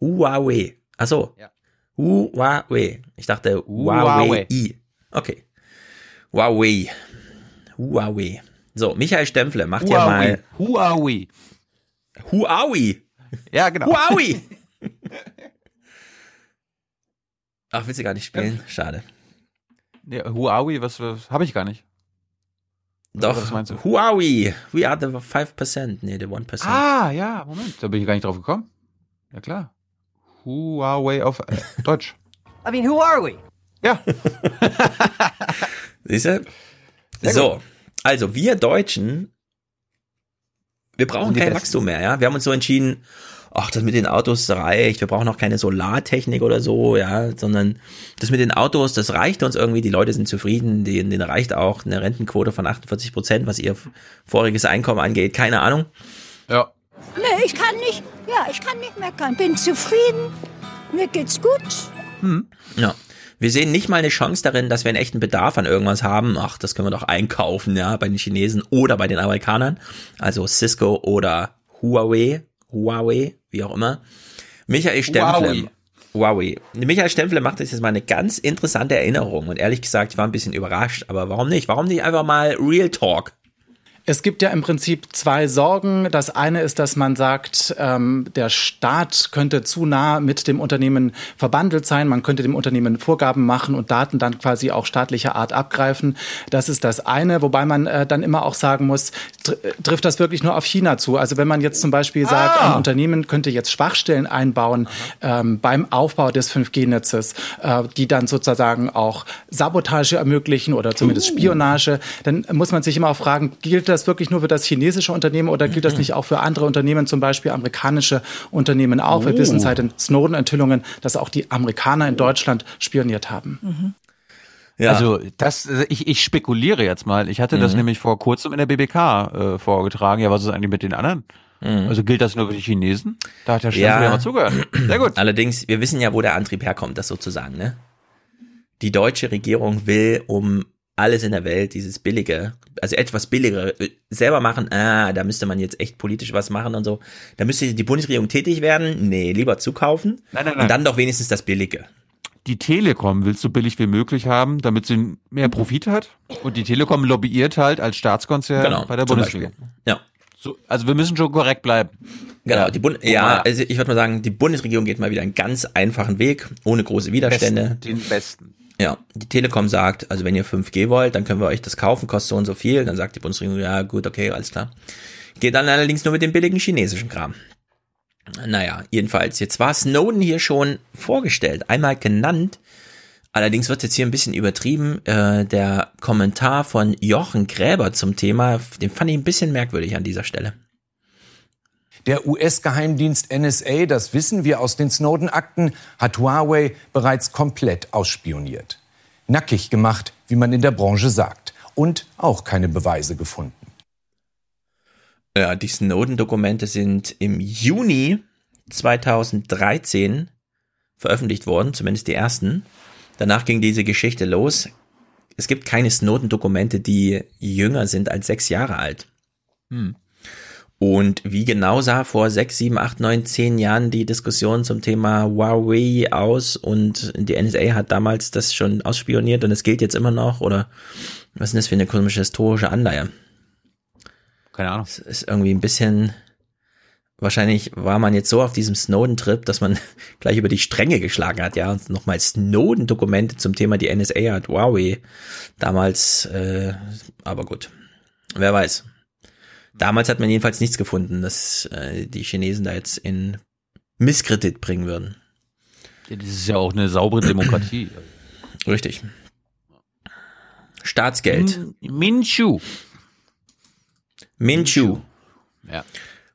Huawei. Ach so. Ja. Huawei. Ich dachte Huawei. Okay. Huawei. Huawei. So, Michael Stempfle macht Huawei. ja mal. Huawei. Huawei. Ja, genau. Huawei. <laughs> Ach, willst du gar nicht spielen? Schade. Ja, Huawei, was, was habe ich gar nicht. Doch, was meinst du? Huawei, we are the 5%, nee, the 1%. Ah, ja, Moment, da bin ich gar nicht drauf gekommen. Ja, klar. Huawei auf äh, <laughs> Deutsch. I mean, who are we? Ja. <laughs> Siehst du? So, also wir Deutschen, wir brauchen kein Wachstum mehr, ja. Wir haben uns so entschieden, ach, das mit den Autos reicht, wir brauchen auch keine Solartechnik oder so, ja, sondern das mit den Autos, das reicht uns irgendwie, die Leute sind zufrieden, denen, denen reicht auch eine Rentenquote von 48 Prozent, was ihr voriges Einkommen angeht, keine Ahnung. Ja. Nee, ich kann nicht, ja, ich kann nicht meckern, bin zufrieden, mir geht's gut. Hm. Ja. Wir sehen nicht mal eine Chance darin, dass wir einen echten Bedarf an irgendwas haben. Ach, das können wir doch einkaufen, ja, bei den Chinesen oder bei den Amerikanern. Also Cisco oder Huawei, Huawei, wie auch immer. Michael Stempfle. Huawei. Michael Stempfle macht jetzt mal eine ganz interessante Erinnerung und ehrlich gesagt, ich war ein bisschen überrascht, aber warum nicht? Warum nicht einfach mal Real Talk? Es gibt ja im Prinzip zwei Sorgen. Das eine ist, dass man sagt, ähm, der Staat könnte zu nah mit dem Unternehmen verbandelt sein. Man könnte dem Unternehmen Vorgaben machen und Daten dann quasi auch staatlicher Art abgreifen. Das ist das eine. Wobei man äh, dann immer auch sagen muss, tr trifft das wirklich nur auf China zu? Also wenn man jetzt zum Beispiel sagt, ah. ein Unternehmen könnte jetzt Schwachstellen einbauen ähm, beim Aufbau des 5G-Netzes, äh, die dann sozusagen auch Sabotage ermöglichen oder zumindest uh. Spionage, dann muss man sich immer auch fragen, gilt das wirklich nur für das chinesische Unternehmen oder gilt das mhm. nicht auch für andere Unternehmen, zum Beispiel amerikanische Unternehmen auch? Oh. Wir wissen seit den Snowden-Enthüllungen, dass auch die Amerikaner in Deutschland spioniert haben. Mhm. Ja. Also das, ich, ich spekuliere jetzt mal. Ich hatte mhm. das nämlich vor kurzem in der BBK äh, vorgetragen. Ja, was ist eigentlich mit den anderen? Mhm. Also gilt das nur für die Chinesen? Da hat der Stempel ja. ja mal zugehört. Sehr gut. Allerdings, wir wissen ja, wo der Antrieb herkommt, das sozusagen, ne? Die deutsche Regierung will, um alles in der Welt, dieses billige, also etwas billigere, selber machen, ah, da müsste man jetzt echt politisch was machen und so. Da müsste die Bundesregierung tätig werden. Nee, lieber zukaufen. Nein, nein, nein. Und dann doch wenigstens das Billige. Die Telekom willst du so billig wie möglich haben, damit sie mehr Profit hat. Und die Telekom lobbyiert halt als Staatskonzern genau, bei der Bundesregierung. Ja. So, also wir müssen schon korrekt bleiben. Genau, ja, die Bund ja, also ich würde mal sagen, die Bundesregierung geht mal wieder einen ganz einfachen Weg, ohne große Widerstände. Besten, den besten. Ja, die Telekom sagt, also wenn ihr 5G wollt, dann können wir euch das kaufen, kostet so und so viel. Dann sagt die Bundesregierung, ja gut, okay, alles klar. Geht dann allerdings nur mit dem billigen chinesischen Kram. Naja, jedenfalls, jetzt war Snowden hier schon vorgestellt, einmal genannt. Allerdings wird jetzt hier ein bisschen übertrieben. Äh, der Kommentar von Jochen Gräber zum Thema, den fand ich ein bisschen merkwürdig an dieser Stelle. Der US-Geheimdienst NSA, das wissen wir aus den Snowden-Akten, hat Huawei bereits komplett ausspioniert. Nackig gemacht, wie man in der Branche sagt. Und auch keine Beweise gefunden. Ja, die Snowden-Dokumente sind im Juni 2013 veröffentlicht worden, zumindest die ersten. Danach ging diese Geschichte los. Es gibt keine Snowden-Dokumente, die jünger sind als sechs Jahre alt. Hm. Und wie genau sah vor sechs, sieben, acht, neun, zehn Jahren die Diskussion zum Thema Huawei aus und die NSA hat damals das schon ausspioniert und es gilt jetzt immer noch oder was ist das für eine komische historische Anleihe? Keine Ahnung. Es ist irgendwie ein bisschen, wahrscheinlich war man jetzt so auf diesem Snowden-Trip, dass man <laughs> gleich über die Stränge geschlagen hat, ja, und nochmal Snowden-Dokumente zum Thema die NSA hat Huawei damals, äh, aber gut, wer weiß. Damals hat man jedenfalls nichts gefunden, dass äh, die Chinesen da jetzt in Misskredit bringen würden. Ja, das ist ja auch eine saubere <clears throat> Demokratie. Richtig. Staatsgeld. Minchu. Minchu. Ja.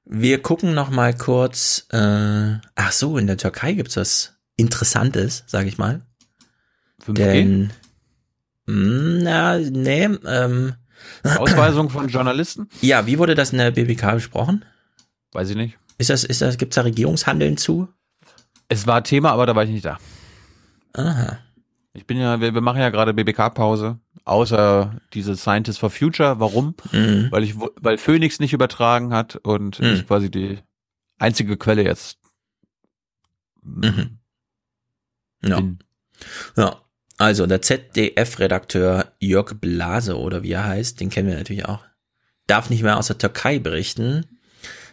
Wir gucken noch mal kurz. Äh, ach so, in der Türkei gibt's was Interessantes, sag ich mal. 5G? Denn, mh, na, nee, ähm, Ausweisung von Journalisten? Ja, wie wurde das in der BBK besprochen? Weiß ich nicht. Ist das, ist das, gibt's da Regierungshandeln zu? Es war Thema, aber da war ich nicht da. Aha. Ich bin ja, wir, wir machen ja gerade BBK-Pause, außer diese Scientists for Future. Warum? Mhm. Weil ich, weil Phoenix nicht übertragen hat und Mhm. ich quasi die einzige Quelle jetzt Mhm. Ja. Ja. Also der ZDF-Redakteur Jörg Blase oder wie er heißt, den kennen wir natürlich auch, darf nicht mehr aus der Türkei berichten.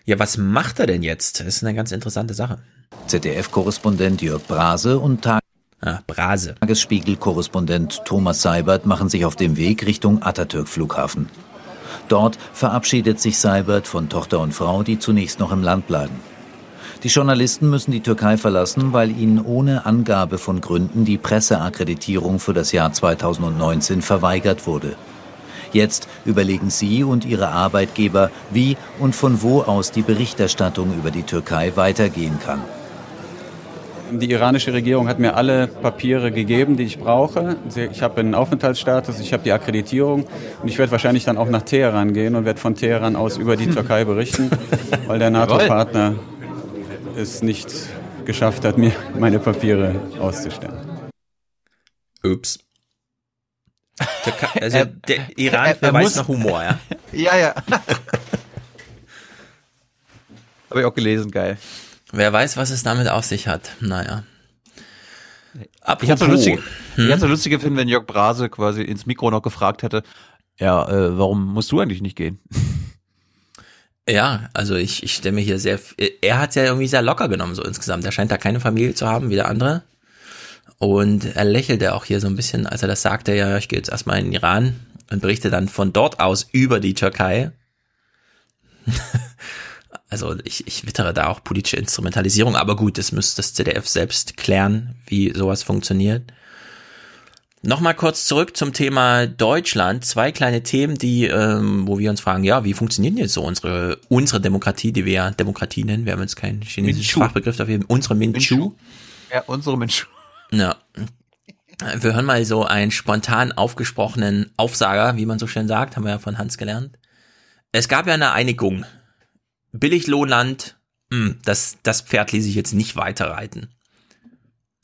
Ja, was macht er denn jetzt? Das ist eine ganz interessante Sache. ZDF-Korrespondent Jörg Brase und Tag Ah, Brase. Tagesspiegel-Korrespondent Thomas Seibert machen sich auf dem Weg Richtung Atatürk-Flughafen. Dort verabschiedet sich Seibert von Tochter und Frau, die zunächst noch im Land bleiben. Die Journalisten müssen die Türkei verlassen, weil ihnen ohne Angabe von Gründen die Presseakkreditierung für das Jahr 2019 verweigert wurde. Jetzt überlegen sie und ihre Arbeitgeber, wie und von wo aus die Berichterstattung über die Türkei weitergehen kann. Die iranische Regierung hat mir alle Papiere gegeben, die ich brauche. Ich habe einen Aufenthaltsstatus, ich habe die Akkreditierung und ich werde wahrscheinlich dann auch nach Teheran gehen und werde von Teheran aus über die <laughs> Türkei berichten, weil der <laughs> NATO-Partner es nicht geschafft hat, mir meine Papiere auszustellen. Ups. Türkei, also Er- der Iran er- er muss- noch Humor, ja. <laughs> Ja, ja. <laughs> Habe ich auch gelesen, geil. Wer weiß, was es damit auf sich hat. Naja. Ich hab's so lustig, Hm? ich hab's so lustig gefunden, wenn Jörg Brase quasi ins Mikro noch gefragt hätte, ja, äh, warum musst du eigentlich nicht gehen? <laughs> Ja, also ich, ich stelle mir hier sehr, er hat ja irgendwie sehr locker genommen, so insgesamt. Er scheint da keine Familie zu haben, wie der andere. Und er lächelte auch hier so ein bisschen, als er das sagte, ja, ich gehe jetzt erstmal in den Iran und berichte dann von dort aus über die Türkei. <laughs> also ich, ich wittere da auch politische Instrumentalisierung, aber gut, das müsste das ZDF selbst klären, wie sowas funktioniert. Nochmal kurz zurück zum Thema Deutschland. Zwei kleine Themen, die, ähm, wo wir uns fragen, ja, wie funktioniert jetzt so unsere, unsere Demokratie, die wir ja Demokratie nennen? Wir haben jetzt keinen chinesischen Minchu. Fachbegriff dafür. Unsere Minchu. Ja, unsere Menschen. Ja. Wir hören mal so einen spontan aufgesprochenen Aufsager, wie man so schön sagt, haben wir ja von Hans gelernt. Es gab ja eine Einigung. Billiglohnland, mh, das, das Pferd ließ sich jetzt nicht weiter reiten.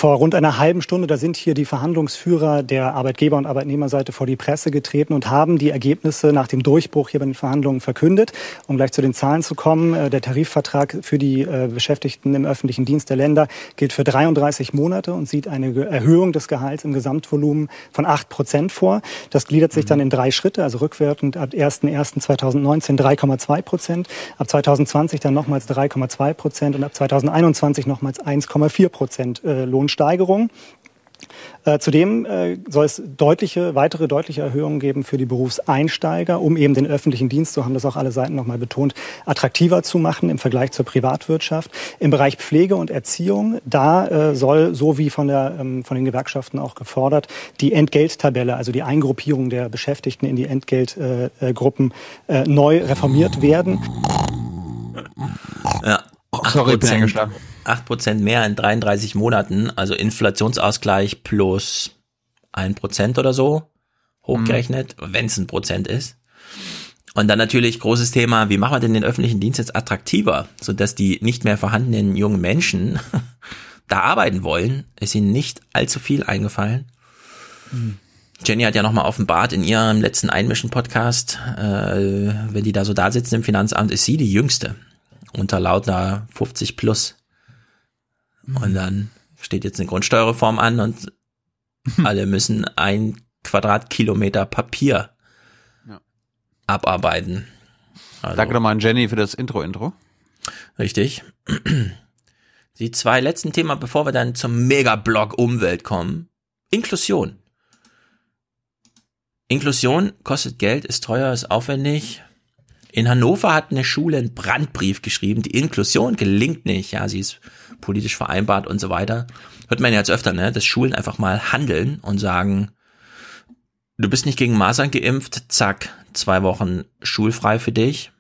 Vor rund einer halben Stunde, da sind hier die Verhandlungsführer der Arbeitgeber- und Arbeitnehmerseite vor die Presse getreten und haben die Ergebnisse nach dem Durchbruch hier bei den Verhandlungen verkündet. Um gleich zu den Zahlen zu kommen, äh, der Tarifvertrag für die äh, Beschäftigten im öffentlichen Dienst der Länder gilt für 33 Monate und sieht eine Erhöhung des Gehalts im Gesamtvolumen von 8 Prozent vor. Das gliedert sich dann in drei Schritte, also rückwirkend ab 1.1.2019 3,2 Prozent, ab 2020 dann nochmals 3,2 Prozent und ab 2021 nochmals 1,4 Prozent äh, Lohnsteigerung. Äh, zudem äh, soll es deutliche, weitere deutliche Erhöhungen geben für die Berufseinsteiger, um eben den öffentlichen Dienst, so haben das auch alle Seiten nochmal betont, attraktiver zu machen im Vergleich zur Privatwirtschaft. Im Bereich Pflege und Erziehung, da äh, soll, so wie von, der, ähm, von den Gewerkschaften auch gefordert, die Entgelttabelle, also die Eingruppierung der Beschäftigten in die Entgeltgruppen, äh, neu reformiert werden. Ja. Sorry, bin eingeschlagen. 8% mehr in 33 Monaten, also Inflationsausgleich plus 1% oder so hochgerechnet, mhm. wenn es ein Prozent ist. Und dann natürlich großes Thema, wie machen wir denn den öffentlichen Dienst jetzt attraktiver, sodass die nicht mehr vorhandenen jungen Menschen <laughs> da arbeiten wollen, ist ihnen nicht allzu viel eingefallen. Mhm. Jenny hat ja nochmal offenbart in ihrem letzten Einmischen-Podcast, äh, wenn die da so da sitzen im Finanzamt, ist sie die Jüngste. Unter lauter 50 plus. Und dann steht jetzt eine Grundsteuerreform an und <laughs> alle müssen ein Quadratkilometer Papier ja. abarbeiten. Also, Danke nochmal an Jenny für das Intro-Intro. Richtig. Die zwei letzten Themen, bevor wir dann zum Megablock Umwelt kommen. Inklusion. Inklusion kostet Geld, ist teuer, ist aufwendig. In Hannover hat eine Schule einen Brandbrief geschrieben, die Inklusion gelingt nicht, ja, sie ist politisch vereinbart und so weiter. Hört man ja jetzt öfter, ne, dass Schulen einfach mal handeln und sagen, du bist nicht gegen Masern geimpft, zack, zwei Wochen schulfrei für dich.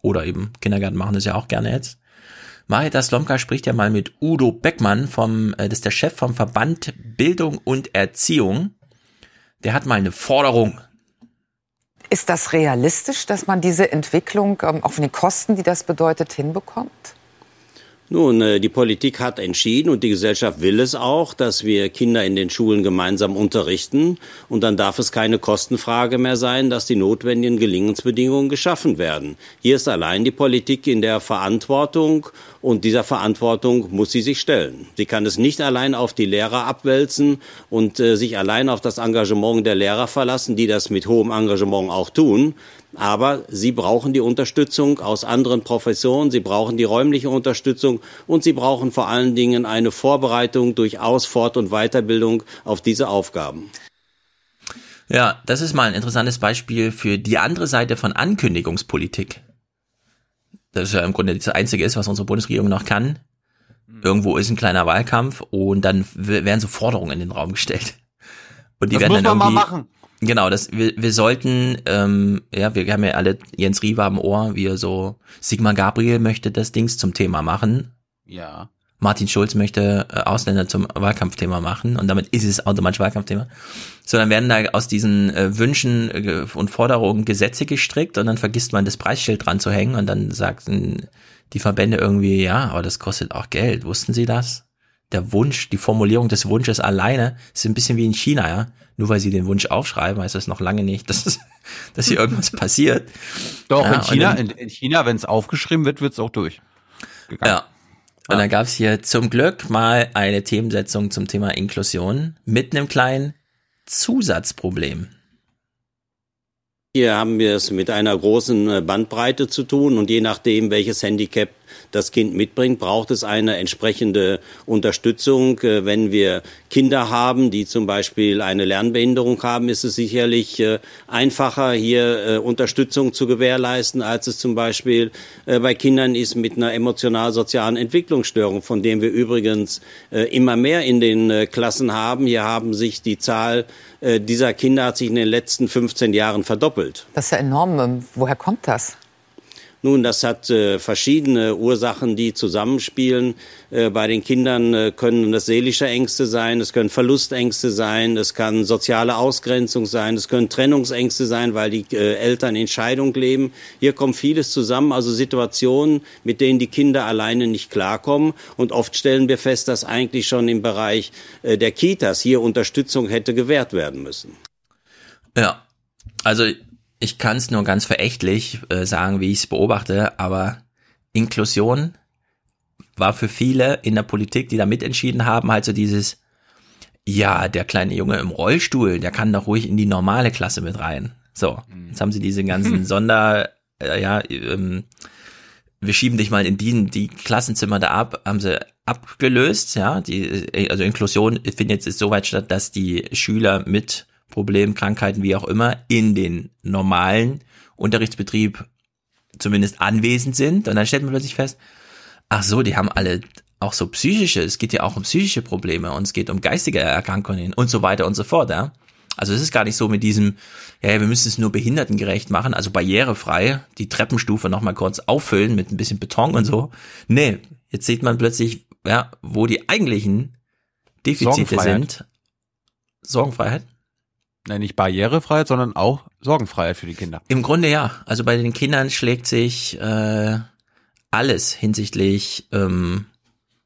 Oder eben Kindergarten machen das ja auch gerne jetzt. Marita Slomka spricht ja mal mit Udo Beckmann vom, äh, das ist der Chef vom Verband Bildung und Erziehung der hat mal eine Forderung. Ist das realistisch, dass man diese Entwicklung, ähm, auch von den Kosten, die das bedeutet, hinbekommt? Nun, äh, die Politik hat entschieden und die Gesellschaft will es auch, dass wir Kinder in den Schulen gemeinsam unterrichten. Und dann darf es keine Kostenfrage mehr sein, dass die notwendigen Gelingensbedingungen geschaffen werden. Hier ist allein die Politik in der Verantwortung und dieser Verantwortung muss sie sich stellen. Sie kann es nicht allein auf die Lehrer abwälzen und äh, sich allein auf das Engagement der Lehrer verlassen, die das mit hohem Engagement auch tun. Aber sie brauchen die Unterstützung aus anderen Professionen, sie brauchen die räumliche Unterstützung und sie brauchen vor allen Dingen eine Vorbereitung durch Aus-, Fort- und Weiterbildung auf diese Aufgaben. Ja, das ist mal ein interessantes Beispiel für die andere Seite von Ankündigungspolitik das ist ja im Grunde das Einzige ist, was unsere Bundesregierung noch kann. Irgendwo ist ein kleiner Wahlkampf und dann werden so Forderungen in den Raum gestellt. Und die das werden dann irgendwie. Mal machen. Genau, das wir, wir sollten, ähm, ja, wir haben ja alle Jens Riewer am Ohr, wie er so Sigmar Gabriel möchte das Dings zum Thema machen. Ja. Martin Schulz möchte äh, Ausländer zum Wahlkampfthema machen und damit ist es automatisch Wahlkampfthema. So, dann werden da aus diesen äh, Wünschen äh, und Forderungen Gesetze gestrickt und dann vergisst man das Preisschild dran zu hängen und dann sagten die Verbände irgendwie, ja, aber das kostet auch Geld. Wussten Sie das? Der Wunsch, die Formulierung des Wunsches alleine ist ein bisschen wie in China, ja. Nur weil sie den Wunsch aufschreiben, heißt das noch lange nicht, <laughs> dass, dass hier irgendwas passiert. Doch, ja, in China, in, in China, wenn es aufgeschrieben wird, wird es auch durch. Gegangen. Ja, und dann gab es hier zum Glück mal eine Themensetzung zum Thema Inklusion mit einem kleinen Zusatzproblem. Hier haben wir es mit einer großen äh, Bandbreite zu tun und je nachdem, welches Handicap das Kind mitbringt, braucht es eine entsprechende Unterstützung. Äh, wenn wir Kinder haben, die zum Beispiel eine Lernbehinderung haben, ist es sicherlich äh, einfacher, hier äh, Unterstützung zu gewährleisten, als es zum Beispiel bei Kindern ist mit einer emotional-sozialen Entwicklungsstörung, von dem wir übrigens immer mehr in den Klassen haben. Hier haben sich die Zahl dieser Kinder hat sich in den letzten 15 Jahren verdoppelt. Das ist ja enorm. Ähm, woher kommt das? Nun, das hat äh, verschiedene Ursachen, die zusammenspielen. Äh, bei den Kindern äh, können das seelische Ängste sein, es können Verlustängste sein, es kann soziale Ausgrenzung sein, es können Trennungsängste sein, weil die äh, Eltern in Scheidung leben. Hier kommt vieles zusammen, also Situationen, mit denen die Kinder alleine nicht klarkommen. Und oft stellen wir fest, dass eigentlich schon im Bereich äh, der Kitas hier Unterstützung hätte gewährt werden müssen. Ja, also ich kann es nur ganz verächtlich äh, sagen, wie ich es beobachte, aber Inklusion war für viele in der Politik, die da mitentschieden haben, halt so dieses, ja, der kleine Junge im Rollstuhl, der kann doch ruhig in die normale Klasse mit rein. So, mhm. jetzt haben sie diese ganzen <laughs> Sonder, äh, ja, ähm, wir schieben dich mal in die, die Klassenzimmer da ab, haben sie abgelöst, ja, die, äh, also Inklusion findet jetzt so weit statt, dass die Schüler mit Problem, Krankheiten, wie auch immer, in den normalen Unterrichtsbetrieb zumindest anwesend sind. Und dann stellt man plötzlich fest, ach so, die haben alle auch so psychische, es geht ja auch um psychische Probleme und es geht um geistige Erkrankungen und so weiter und so fort, ja. Also es ist gar nicht so mit diesem, ja, wir müssen es nur behindertengerecht machen, also barrierefrei, die Treppenstufe nochmal kurz auffüllen mit ein bisschen Beton und so. Nee, jetzt sieht man plötzlich, ja, wo die eigentlichen Defizite Sorgenfreiheit. sind. Sorgenfreiheit? Nein, nicht Barrierefreiheit, sondern auch Sorgenfreiheit für die Kinder. Im Grunde ja. Also bei den Kindern schlägt sich äh, alles hinsichtlich ähm,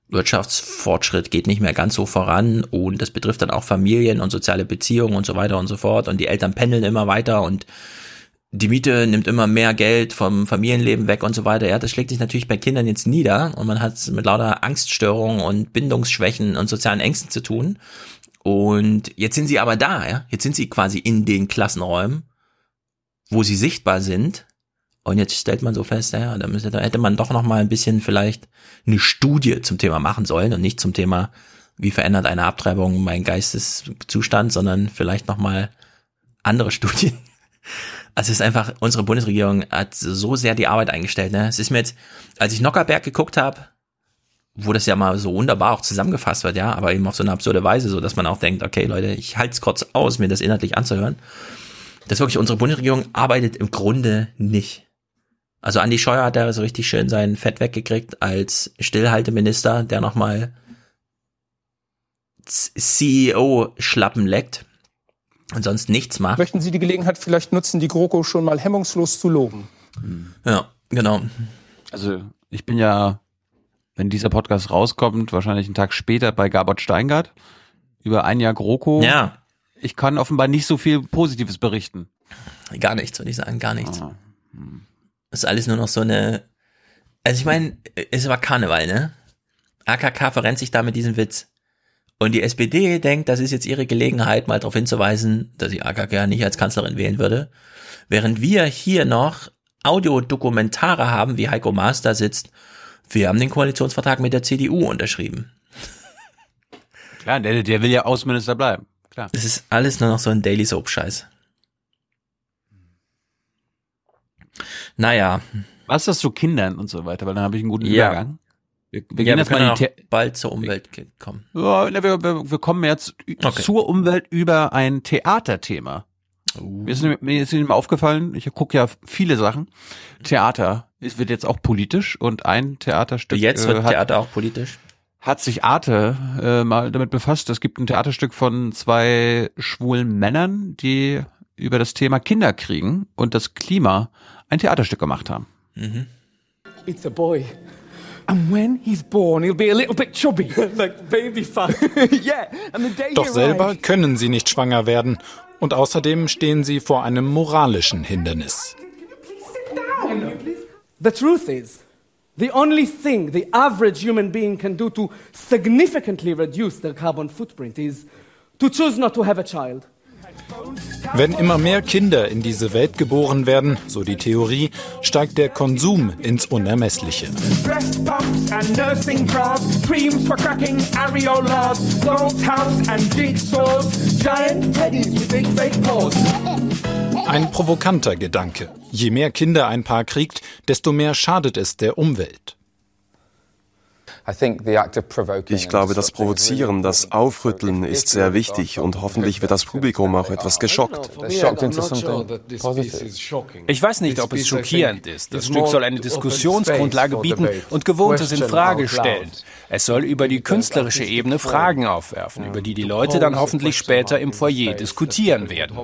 Wirtschaftsfortschritt geht nicht mehr ganz so voran und das betrifft dann auch Familien und soziale Beziehungen und so weiter und so fort und die Eltern pendeln immer weiter und die Miete nimmt immer mehr Geld vom Familienleben weg und so weiter. Ja, das schlägt sich natürlich bei Kindern jetzt nieder und man hat es mit lauter Angststörungen und Bindungsschwächen und sozialen Ängsten zu tun. Und jetzt sind sie aber da, ja. Jetzt sind sie quasi in den Klassenräumen, wo sie sichtbar sind. Und jetzt stellt man so fest, ja, da, müsste, da hätte man doch noch mal ein bisschen vielleicht eine Studie zum Thema machen sollen und nicht zum Thema, wie verändert eine Abtreibung meinen Geisteszustand, sondern vielleicht noch mal andere <laughs> Studien. Also es ist einfach, unsere Bundesregierung hat so sehr die Arbeit eingestellt. Ne? Es ist mir jetzt, als ich Nockerberg geguckt habe, wo das ja mal so wunderbar auch zusammengefasst wird, ja, aber eben auf so eine absurde Weise, so dass man auch denkt, okay, Leute, ich halte es kurz aus, mir das inhaltlich anzuhören. Das wirklich, unsere Bundesregierung arbeitet im Grunde nicht. Also Andi Scheuer hat da so richtig schön sein Fett weggekriegt als Stillhalteminister, der nochmal CEO-Schlappen leckt und sonst nichts macht. Möchten Sie die Gelegenheit vielleicht nutzen, die GroKo schon mal hemmungslos zu loben? Ja, genau. Also ich bin ja, wenn dieser Podcast rauskommt, wahrscheinlich einen Tag später bei Gabot Steingart über ein Jahr GroKo. Ja. Ich kann offenbar nicht so viel Positives berichten. Gar nichts, würde ich sagen, gar nichts. Das ist alles nur noch so eine. Also ich meine, es war Karneval, ne? AKK verrennt sich da mit diesem Witz. Und die SPD denkt, das ist jetzt ihre Gelegenheit, mal darauf hinzuweisen, dass sie AKK nicht als Kanzlerin wählen würde. Während wir hier noch Audiodokumentare haben, wie Heiko Maas da sitzt, wir haben den Koalitionsvertrag mit der CDU unterschrieben. Klar, der, der will ja Außenminister bleiben. Klar. Es ist alles nur noch so ein Daily Soap-Scheiß. Naja. Was ist das zu Kindern und so weiter? Weil dann habe ich einen guten Ja. Übergang. Wir, wir ja, gehen wir jetzt mal die bald zur Umwelt kommen. ja, wir, wir, wir kommen jetzt Okay. zur Umwelt über ein Theaterthema. Mir ist, mir ist ihm aufgefallen, ich gucke ja viele Sachen. Theater es wird jetzt auch politisch und ein Theaterstück Jetzt wird äh, hat, Theater auch politisch. hat sich Arte äh, mal damit befasst. Es gibt ein Theaterstück von zwei schwulen Männern, die über das Thema Kinderkriegen und das Klima ein Theaterstück gemacht haben. Mhm. It's a boy. And when he's born, he'll be a little bit chubby. <laughs> like baby fat. <laughs> yeah. And the day Doch selber können sie nicht schwanger werden. Und außerdem stehen sie vor einem moralischen Hindernis. The truth is, the only thing the average human being can do to significantly reduce their carbon footprint is to choose not to have a child. Wenn immer mehr Kinder in diese Welt geboren werden, so die Theorie, steigt der Konsum ins Unermessliche. Ein provokanter Gedanke. Je mehr Kinder ein Paar kriegt, desto mehr schadet es der Umwelt. Ich glaube, das Provozieren, das Aufrütteln ist sehr wichtig und hoffentlich wird das Publikum auch etwas geschockt. Ich weiß nicht, ob es schockierend ist. Das Stück soll eine Diskussionsgrundlage bieten und Gewohntes in Frage stellen. Es soll über die künstlerische Ebene Fragen aufwerfen, über die die Leute dann hoffentlich später im Foyer diskutieren werden.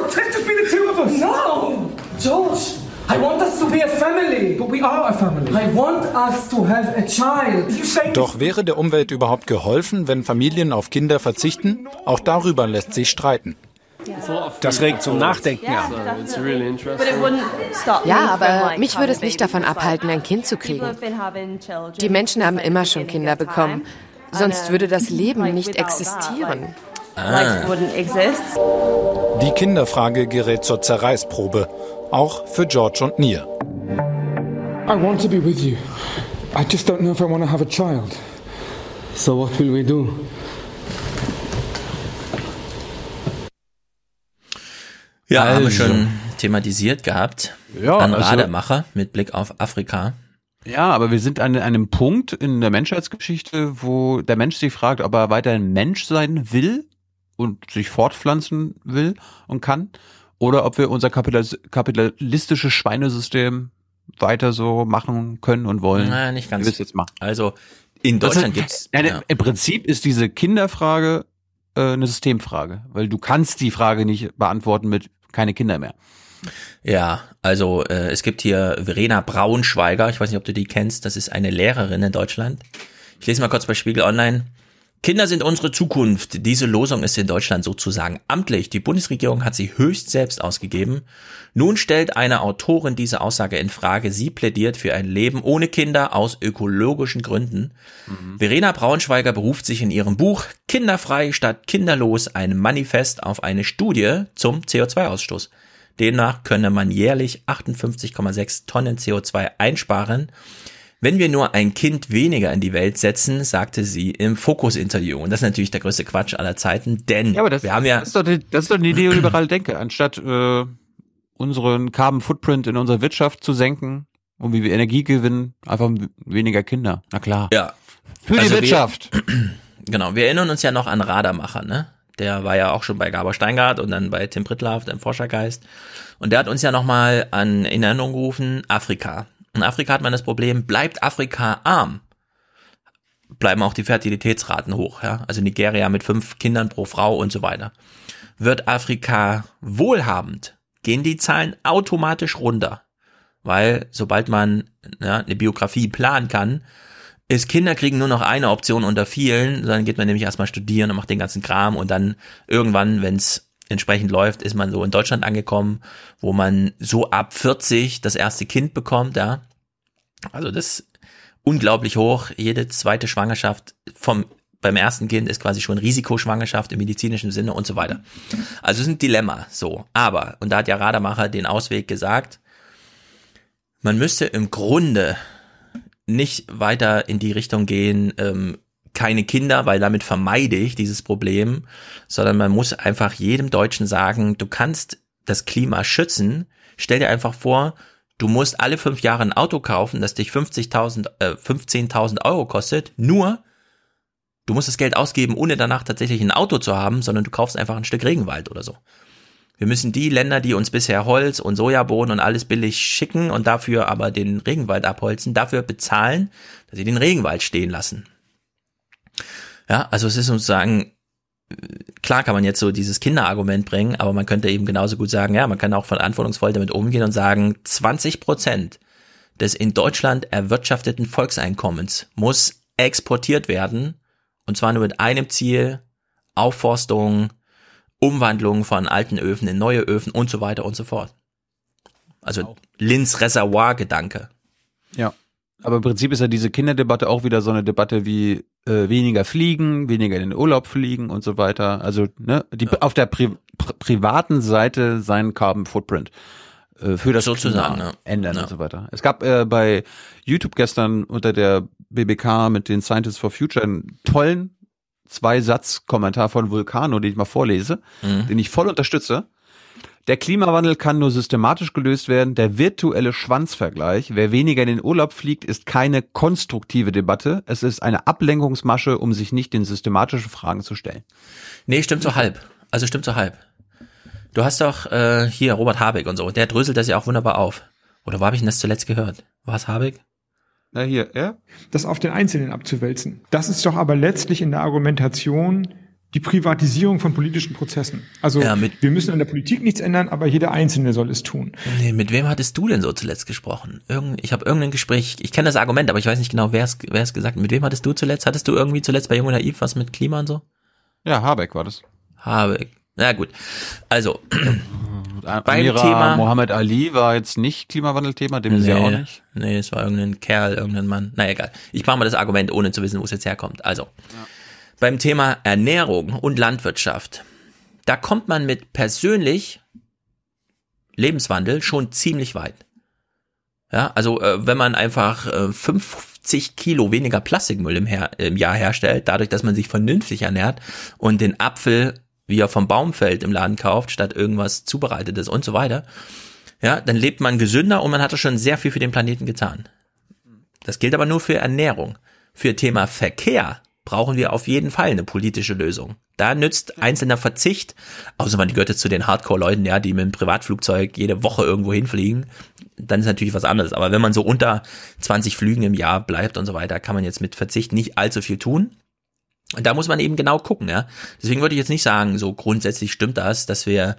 Let's just be the two of us. No! George, I want us to be a family. But we are a family. I want us to have a child. You say Doch wäre der Umwelt überhaupt geholfen, wenn Familien auf Kinder verzichten? Auch darüber lässt sich streiten. Das regt zum Nachdenken an. Ja, aber mich würde es nicht davon abhalten, ein Kind zu kriegen. Die Menschen haben immer schon Kinder bekommen. Sonst würde das Leben nicht existieren. Die Kinderfrage gerät zur Zerreißprobe. Auch für George und Nia. I want to be with you. I just don't know if I want to have a child. So what will we do? Ja, haben wir Also. schon thematisiert gehabt. Ja, An also- Rademacher mit Blick auf Afrika. Ja, aber wir sind an einem Punkt in der Menschheitsgeschichte, wo der Mensch sich fragt, ob er weiterhin Mensch sein will und sich fortpflanzen will und kann, oder ob wir unser kapitalistisches Schweinesystem weiter so machen können und wollen. Naja, nicht ganz. Wie wir es jetzt machen. Also in Deutschland gibt's Ja, ja. Im Prinzip ist diese Kinderfrage äh, eine Systemfrage, weil du kannst die Frage nicht beantworten mit keine Kinder mehr. Ja, also äh, es gibt hier Verena Braunschweiger, ich weiß nicht, ob du die kennst, das ist eine Lehrerin in Deutschland. Ich lese mal kurz bei Spiegel Online. Kinder sind unsere Zukunft. Diese Losung ist in Deutschland sozusagen amtlich. Die Bundesregierung hat sie höchst selbst ausgegeben. Nun stellt eine Autorin diese Aussage in Frage. Sie plädiert für ein Leben ohne Kinder aus ökologischen Gründen. Verena Braunschweiger beruft sich in ihrem Buch Kinderfrei statt kinderlos ein Manifest auf eine Studie zum CO2-Ausstoß. Demnach könne man jährlich 58,6 Tonnen CO2 einsparen. Wenn wir nur ein Kind weniger in die Welt setzen, sagte sie im Fokus-Interview. Und das ist natürlich der größte Quatsch aller Zeiten, denn Ja, aber das, wir haben ja das, ist doch die, das ist doch die neoliberale Denke. Anstatt äh, unseren Carbon Footprint in unserer Wirtschaft zu senken und wie wir Energie gewinnen, einfach weniger Kinder. Na klar. Ja. Für die Also wir- Wirtschaft. <clears throat> Genau, wir erinnern uns ja noch an Radermacher, ne? Der war ja auch schon bei Gabor Steingart und dann bei Tim Prittlaff, dem Forschergeist. Und der hat uns ja nochmal an in Erinnerung gerufen, Afrika. In Afrika hat man das Problem, bleibt Afrika arm, bleiben auch die Fertilitätsraten hoch, ja? Also Nigeria mit fünf Kindern pro Frau und so weiter. Wird Afrika wohlhabend, gehen die Zahlen automatisch runter. Weil sobald man ja, eine Biografie planen kann, ist Kinderkriegen nur noch eine Option unter vielen. Dann geht man nämlich erstmal studieren und macht den ganzen Kram und dann irgendwann, wenn es entsprechend läuft, ist man so in Deutschland angekommen, wo man so ab 40 das erste Kind bekommt, ja. Also das unglaublich hoch. Jede zweite Schwangerschaft vom beim ersten Kind ist quasi schon Risikoschwangerschaft im medizinischen Sinne und so weiter. Also es ist ein Dilemma, so. Aber, und da hat ja Rademacher den Ausweg gesagt, man müsste im Grunde nicht weiter in die Richtung gehen, ähm, keine Kinder, weil damit vermeide ich dieses Problem, sondern man muss einfach jedem Deutschen sagen, du kannst das Klima schützen. Stell dir einfach vor, du musst alle fünf Jahre ein Auto kaufen, das dich 50.000, äh, 15.000 Euro kostet, nur du musst das Geld ausgeben, ohne danach tatsächlich ein Auto zu haben, sondern du kaufst einfach ein Stück Regenwald oder so. Wir müssen die Länder, die uns bisher Holz und Sojabohnen und alles billig schicken und dafür aber den Regenwald abholzen, dafür bezahlen, dass sie den Regenwald stehen lassen. Ja, also es ist sozusagen, klar kann man jetzt so dieses Kinderargument bringen, aber man könnte eben genauso gut sagen, ja, man kann auch verantwortungsvoll damit umgehen und sagen, 20 Prozent des in Deutschland erwirtschafteten Volkseinkommens muss exportiert werden und zwar nur mit einem Ziel, Aufforstung, Umwandlung von alten Öfen in neue Öfen und so weiter und so fort. Also Linz Reservoir-Gedanke. Ja. Aber im Prinzip ist ja diese Kinderdebatte auch wieder so eine Debatte wie äh, weniger fliegen, weniger in den Urlaub fliegen und so weiter. Also ne, die, auf der Pri pri privaten Seite seinen Carbon Footprint äh, für das Sozusagen, Klima ja. ändern Ja. und so weiter. Es gab äh, bei YouTube gestern unter der BBK mit den Scientists for Future einen tollen Zwei-Satz-Kommentar von Vulcano, den ich mal vorlese, Mhm. den ich voll unterstütze. Der Klimawandel kann nur systematisch gelöst werden. Der virtuelle Schwanzvergleich. Wer weniger in den Urlaub fliegt, ist keine konstruktive Debatte. Es ist eine Ablenkungsmasche, um sich nicht den systematischen Fragen zu stellen. Nee, stimmt so halb. Also stimmt so halb. Du hast doch äh, hier Robert Habeck und so, der dröselt das ja auch wunderbar auf. Oder wo habe ich denn das zuletzt gehört? War es Habeck? Na hier, ja? das auf den Einzelnen abzuwälzen. Das ist doch aber letztlich in der Argumentation die Privatisierung von politischen Prozessen. Also Ja, mit- wir müssen an der Politik nichts ändern, aber jeder Einzelne soll es tun. Nee, mit wem hattest du denn so zuletzt gesprochen? Irgend, ich habe irgendein Gespräch, ich kenne das Argument, aber ich weiß nicht genau, wer es wer es gesagt hat. Mit wem hattest du zuletzt? Hattest du irgendwie zuletzt bei Jung und Naiv was mit Klima und so? Ja, Habeck war das. Habeck. Na gut. Also, <clears throat> beim Amira Thema Mohammed Ali war jetzt nicht Klimawandelthema, dem ist ja auch nicht. Nee, es war irgendein Kerl, irgendein Mann. Na egal. Ich mache mal das Argument, ohne zu wissen, wo es jetzt herkommt. Also, beim Thema Ernährung und Landwirtschaft, da kommt man mit persönlich Lebenswandel schon ziemlich weit. Ja, also äh, wenn man einfach äh, 50 Kilo weniger Plastikmüll im, her im Jahr herstellt, dadurch, dass man sich vernünftig ernährt und den Apfel, wie er vom Baum fällt, im Laden kauft, statt irgendwas zubereitetes und so weiter, ja, dann lebt man gesünder und man hat schon sehr viel für den Planeten getan. Das gilt aber nur für Ernährung. Für Thema Verkehr brauchen wir auf jeden Fall eine politische Lösung. Da nützt einzelner Verzicht, außer man gehört jetzt zu den Hardcore-Leuten, ja, die mit dem Privatflugzeug jede Woche irgendwo hinfliegen, dann ist natürlich was anderes. Aber wenn man so unter 20 Flügen im Jahr bleibt und so weiter, kann man jetzt mit Verzicht nicht allzu viel tun. Und da muss man eben genau gucken, ja. Deswegen würde ich jetzt nicht sagen, so grundsätzlich stimmt das, dass wir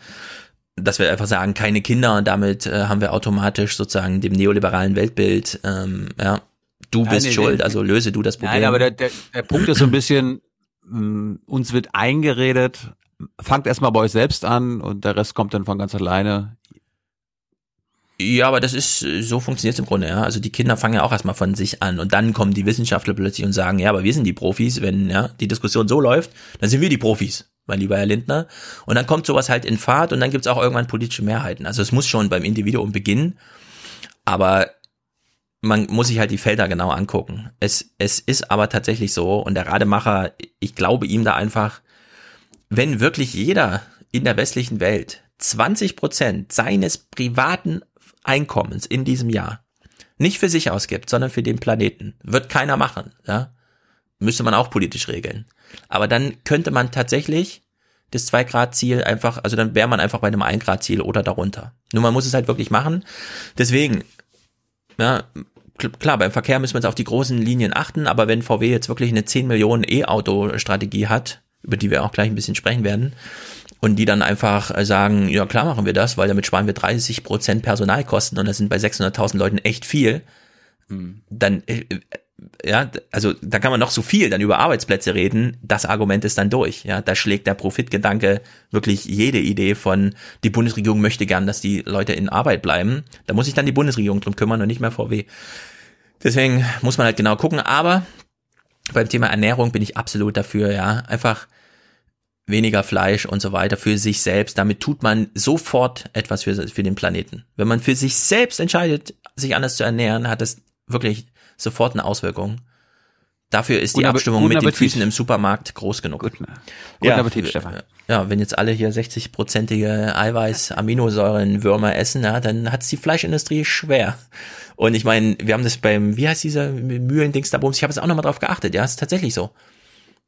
dass wir einfach sagen, keine Kinder und damit äh, haben wir automatisch sozusagen dem neoliberalen Weltbild, ähm, ja, du bist Nein, schuld, also löse du das Problem. Nein, aber der, der, der Punkt ist so ein bisschen, mh, mm, uns wird eingeredet, fangt erstmal bei euch selbst an und der Rest kommt dann von ganz alleine. Ja, aber das ist, so funktioniert es im Grunde, ja. Also die Kinder fangen ja auch erstmal von sich an und dann kommen die Wissenschaftler plötzlich und sagen, ja, aber wir sind die Profis, wenn ja die Diskussion so läuft, dann sind wir die Profis, mein lieber Herr Lindner. Und dann kommt sowas halt in Fahrt und dann gibt's auch irgendwann politische Mehrheiten. Also es muss schon beim Individuum beginnen, aber man muss sich halt die Felder genau angucken. Es, es ist aber tatsächlich so und der Rademacher, ich glaube ihm da einfach, wenn wirklich jeder in der westlichen Welt 20 Prozent seines privaten Einkommens in diesem Jahr nicht für sich ausgibt, sondern für den Planeten, wird keiner machen, ja. Müsste man auch politisch regeln. Aber dann könnte man tatsächlich das 2-Grad-Ziel einfach, also dann wäre man einfach bei einem 1-Grad-Ziel oder darunter. Nur man muss es halt wirklich machen. Deswegen, ja, klar, beim Verkehr müssen wir jetzt auf die großen Linien achten, aber wenn VW jetzt wirklich eine 10 Millionen E-Auto-Strategie hat, über die wir auch gleich ein bisschen sprechen werden, und die dann einfach äh, sagen, ja klar machen wir das, weil damit sparen wir 30 Prozent Personalkosten und das sind bei 600.000 Leuten echt viel, hm. dann äh, ja, also da kann man noch so viel dann über Arbeitsplätze reden, das Argument ist dann durch. Ja, da schlägt der Profitgedanke wirklich jede Idee von, die Bundesregierung möchte gern, dass die Leute in Arbeit bleiben. Da muss sich dann die Bundesregierung drum kümmern und nicht mehr VW. Deswegen muss man halt genau gucken, aber beim Thema Ernährung bin ich absolut dafür, ja, einfach weniger Fleisch und so weiter für sich selbst. Damit tut man sofort etwas für, für den Planeten. Wenn man für sich selbst entscheidet, sich anders zu ernähren, hat das wirklich sofort eine Auswirkung. Dafür ist die Abstimmung mit den Füßen im Supermarkt groß genug. Guten, guten ja, Appetit, Stefan. Ja, wenn jetzt alle hier 60-prozentige Eiweiß, Aminosäuren, Würmer essen, ja, dann hat's die Fleischindustrie schwer. Und ich meine, wir haben das beim, wie heißt dieser Mühlendings da Bums, ich habe jetzt auch nochmal drauf geachtet, ja, ist tatsächlich so.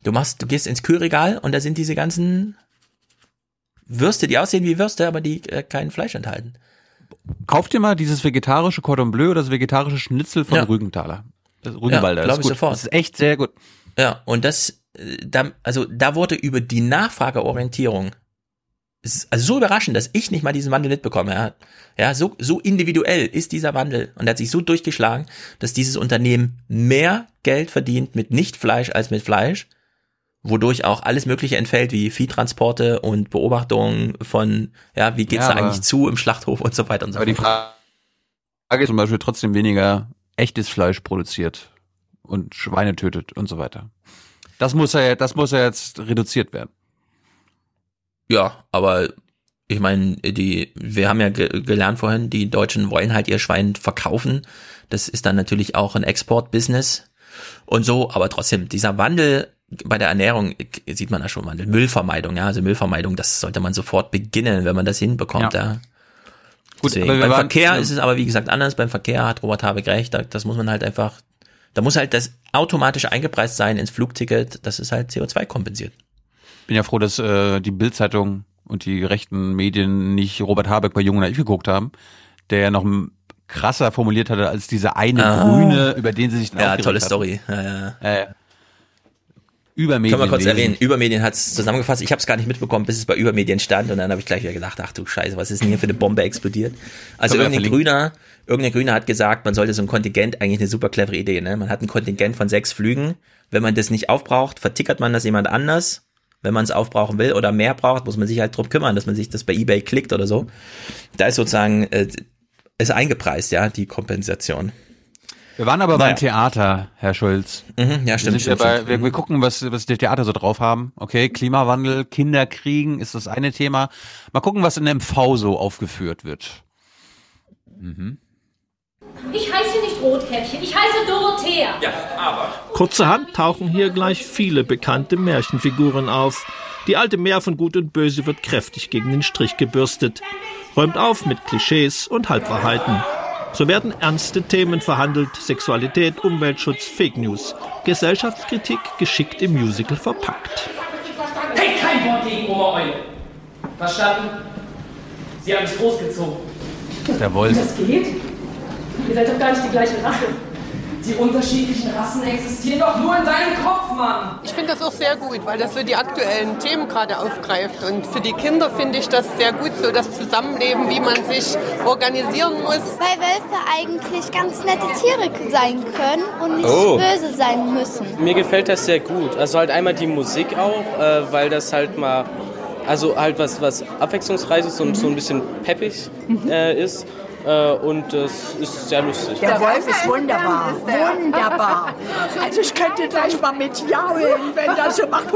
Du machst, du gehst ins Kühlregal und da sind diese ganzen Würste, die aussehen wie Würste, aber die äh, kein Fleisch enthalten. Kauf dir mal dieses vegetarische Cordon Bleu oder das vegetarische Schnitzel von ja. Rügenthaler. Das Rügenwalder. Ja, das ist gut. Sofort. Das ist echt sehr gut. Ja, und das, äh, da, also da wurde über die Nachfrageorientierung ist also so überraschend, dass ich nicht mal diesen Wandel mitbekomme. Ja, ja so, so individuell ist dieser Wandel und er hat sich so durchgeschlagen, dass dieses Unternehmen mehr Geld verdient mit Nicht-Fleisch als mit Fleisch wodurch auch alles Mögliche entfällt, wie Viehtransporte und Beobachtungen von, ja, wie geht's ja, da eigentlich zu im Schlachthof und so weiter und so aber fort. Aber die Frage ist zum Beispiel trotzdem weniger echtes Fleisch produziert und Schweine tötet und so weiter. Das muss ja, das muss ja jetzt reduziert werden. Ja, aber ich meine, die, wir haben ja ge gelernt vorhin, die Deutschen wollen halt ihr Schwein verkaufen. Das ist dann natürlich auch ein Export-Business und so, aber trotzdem, dieser Wandel bei der Ernährung sieht man da schon mal Müllvermeidung, ja, also Müllvermeidung, das sollte man sofort beginnen, wenn man das hinbekommt, ja. ja. Gut, beim waren, Verkehr ja. ist es aber wie gesagt anders. Beim Verkehr hat Robert Habeck recht. Das muss man halt einfach, da muss halt das automatisch eingepreist sein ins Flugticket, dass es halt CO2 kompensiert. Bin ja froh, dass äh, die Bildzeitung und die rechten Medien nicht Robert Habeck bei Jung und Naiv geguckt haben, der ja noch krasser formuliert hatte als dieser eine ah. Grüne, über den sie sich dann Ja, tolle hatten. Story. Ja, ja. Äh, Übermedien. Können wir kurz lesen. erwähnen, Übermedien hat es zusammengefasst. Ich habe es gar nicht mitbekommen, bis es bei Übermedien stand und dann habe ich gleich wieder gedacht, ach du Scheiße, was ist denn hier für eine Bombe explodiert? Also irgendein Grüner, irgendein Grüner hat gesagt, man sollte so ein Kontingent, eigentlich eine super clevere Idee, ne? Man hat ein Kontingent von sechs Flügen. Wenn man das nicht aufbraucht, vertickert man das jemand anders. Wenn man es aufbrauchen will oder mehr braucht, muss man sich halt drum kümmern, dass man sich das bei eBay klickt oder so. Da ist sozusagen, äh, ist eingepreist, ja, die Kompensation. Wir waren aber naja. beim Theater, Herr Schulz. Mhm, ja, stimmt. Wir, stimmt, bei, wir, wir, gucken, was, was die Theater so drauf haben. Okay, Klimawandel, Kinderkriegen ist das eine Thema. Mal gucken, was in MV so aufgeführt wird. Mhm. Ich heiße nicht Rotkäppchen, ich heiße Dorothea. Ja, aber. Kurzerhand tauchen hier gleich viele bekannte Märchenfiguren auf. Die alte Mär von Gut und Böse wird kräftig gegen den Strich gebürstet, räumt auf mit Klischees und Halbwahrheiten. So werden ernste Themen verhandelt, Sexualität, Umweltschutz, Fake News, Gesellschaftskritik geschickt im Musical verpackt. Hey, kein Wort gegen Obereule. Verstanden? Sie haben mich großgezogen. Der Wolf. Das geht? Ihr seid doch gar nicht die gleiche Rasse. Die unterschiedlichen Rassen existieren doch nur in deinem Kopf, Mann. Ich finde das auch sehr gut, weil das so die aktuellen Themen gerade aufgreift. Und für die Kinder finde ich das sehr gut, so das Zusammenleben, wie man sich organisieren muss. Weil Wölfe eigentlich ganz nette Tiere sein können und nicht Oh. böse sein müssen. Mir gefällt das sehr gut. Also halt einmal die Musik auch, äh, weil das halt mal, also halt was, was abwechslungsreiches und so ein bisschen peppig äh, ist. Äh, und das ist sehr lustig. Der Wolf ist wunderbar, wunderbar. Also ich könnte gleich mal mit jaulen, wenn das so macht.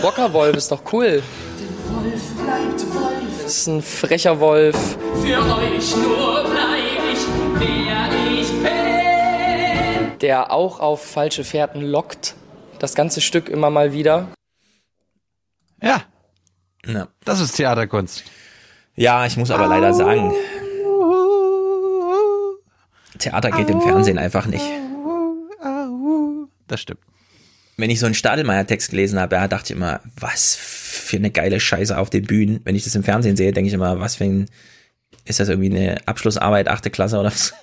Bockerwolf ist doch cool. Wolf bleibt Wolf. Das ist ein frecher Wolf. Für euch nur bleib ich, wer ich bin. der auch auf falsche Fährten lockt. Das ganze Stück immer mal wieder. Ja. Ja. Das ist Theaterkunst. Ja, ich muss aber leider sagen, Theater geht im Fernsehen einfach nicht. Das stimmt. Wenn ich so einen Stadelmeier-Text gelesen habe, ja, dachte ich immer, was für eine geile Scheiße auf den Bühnen. Wenn ich das im Fernsehen sehe, denke ich immer, was für ein, ist das irgendwie eine Abschlussarbeit, achte Klasse oder was?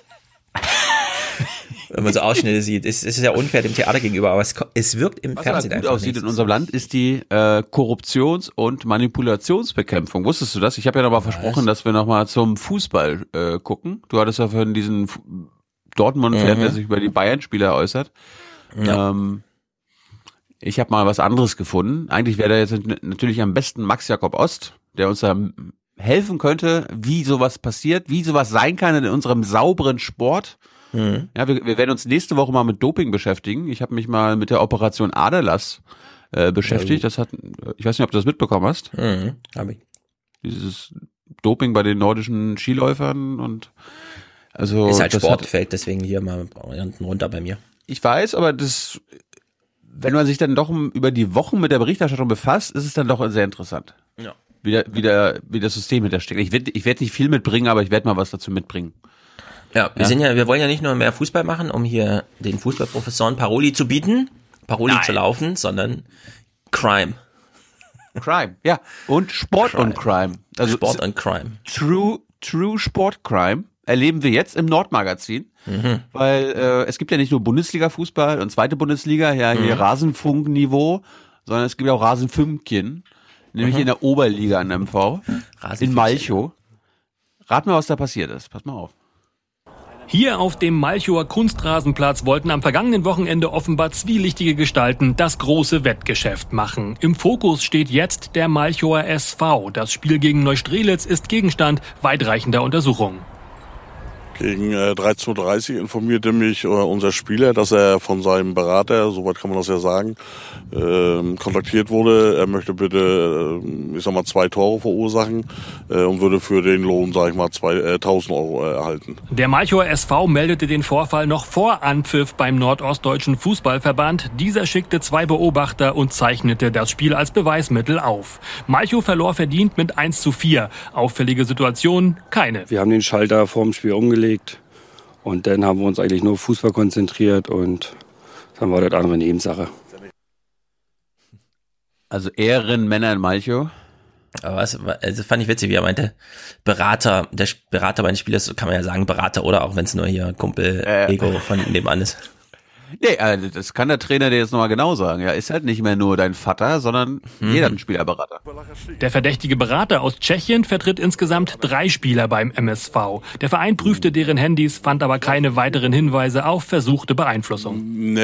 Wenn man so Ausschnitte sieht, es es ist ja unfair dem Theater gegenüber, aber es, es wirkt im Was Fernsehen aber gut einfach aussieht nicht. in unserem Land, ist die äh, Korruptions- und Manipulationsbekämpfung. Wusstest du das? Ich habe ja noch mal versprochen, dass wir noch mal zum Fußball äh, gucken. Du hattest ja vorhin diesen Dortmund-Fan, Mhm. der sich über die Bayern-Spieler äußert. Ja. Ähm, ich habe mal was anderes gefunden. Eigentlich wäre da jetzt natürlich am besten Max Jakob Ost, der uns da helfen könnte, wie sowas passiert, wie sowas sein kann in unserem sauberen Sport. Mhm. Ja, wir, wir werden uns nächste Woche mal mit Doping beschäftigen. Ich habe mich mal mit der Operation Aderlass äh, beschäftigt. Das hat, ich weiß nicht, ob du das mitbekommen hast. Mhm, hab ich. Dieses Doping bei den nordischen Skiläufern und also ist halt das Sport, hat- fällt deswegen hier mal unten runter bei mir. ich weiß, aber das, wenn man sich dann doch über die Wochen mit der Berichterstattung befasst, ist es dann doch sehr interessant. Ja. Wie, der, wie, der, wie das System hintersteckt. Ich werde ich werd nicht viel mitbringen, aber ich werde mal was dazu mitbringen. Ja, wir Ja? sind ja, wir wollen ja nicht nur mehr Fußball machen, um hier den Fußballprofessoren Paroli zu bieten, Paroli Nein. zu laufen, sondern Crime. Crime, ja. Und Sport und Crime. Also Sport und Crime. True, True Sport Crime erleben wir jetzt im Nordmagazin, Mhm. weil äh, es gibt ja nicht nur Bundesliga-Fußball und zweite Bundesliga, ja hier Mhm. Rasenfunk-Niveau, sondern es gibt ja auch Rasenfünkchen, nämlich Mhm. in der Oberliga in MV, in. Malchow. Rat mal, was da passiert ist. Pass mal auf. Hier auf dem Malchower Kunstrasenplatz wollten am vergangenen Wochenende offenbar zwielichtige Gestalten das große Wettgeschäft machen. Im Fokus steht jetzt der Malchower SV. Das Spiel gegen Neustrelitz ist Gegenstand weitreichender Untersuchungen. Gegen äh, 13.30 Uhr informierte mich äh, unser Spieler, dass er von seinem Berater, soweit kann man das ja sagen, ähm, kontaktiert wurde. Er möchte bitte, äh, ich sag mal, zwei Tore verursachen äh, und würde für den Lohn, sag ich mal, zwei, äh, 1000 Euro äh, erhalten. Der Malchower SV meldete den Vorfall noch vor Anpfiff beim Nordostdeutschen Fußballverband. Dieser schickte zwei Beobachter und zeichnete das Spiel als Beweismittel auf. Malchow verlor verdient mit 1 zu 4. Auffällige Situation keine. Wir haben den Schalter vorm Spiel umgelegt und dann haben wir uns eigentlich nur auf Fußball konzentriert und dann war das andere Nebensache. Also Ehrenmänner in Malchow. Aber was, also fand ich witzig, wie er meinte, Berater, der Berater meines Spielers, kann man ja sagen, Berater oder auch wenn es nur hier Kumpel Äh. Ego von nebenan ist. Ja, äh, das kann der Trainer dir jetzt nochmal genau sagen. Ja, ist halt nicht mehr nur dein Vater, sondern Mhm. jeder ein Spielerberater. Der verdächtige Berater aus Tschechien vertritt insgesamt drei Spieler beim MSV. Der Verein prüfte deren Handys, fand aber keine weiteren Hinweise auf versuchte Beeinflussung.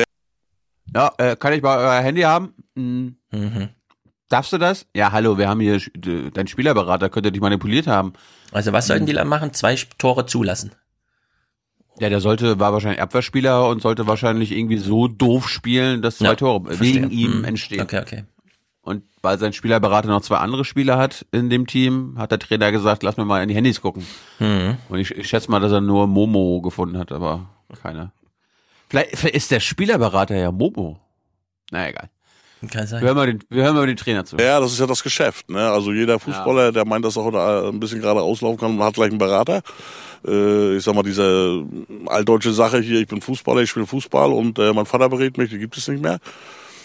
Ja, äh, kann ich mal euer Handy haben? Hm. Mhm. Darfst du das? Ja, hallo, wir haben hier äh, deinen Spielerberater, könnte dich manipuliert haben. Also was sollten die da machen? Zwei Tore zulassen. Ja, der sollte, war wahrscheinlich Abwehrspieler und sollte wahrscheinlich irgendwie so doof spielen, dass zwei Ja, Tore verstehe. wegen ihm Mhm. entstehen. Okay, okay. Und weil sein Spielerberater noch zwei andere Spieler hat in dem Team, hat der Trainer gesagt, lass mir mal in die Handys gucken. Mhm. Und ich, ich schätze mal, dass er nur Momo gefunden hat, aber keine. Vielleicht, vielleicht ist der Spielerberater ja Momo. Na egal. Kann sein. Wir hören, mal den, wir hören mal den Trainer zu. Ja, das ist ja das Geschäft. Ne? Also jeder Fußballer, der meint, dass er heute ein bisschen gerade auslaufen kann, hat gleich einen Berater. Äh, ich sag mal, diese altdeutsche Sache hier, ich bin Fußballer, ich spiele Fußball und äh, mein Vater berät mich, die gibt es nicht mehr.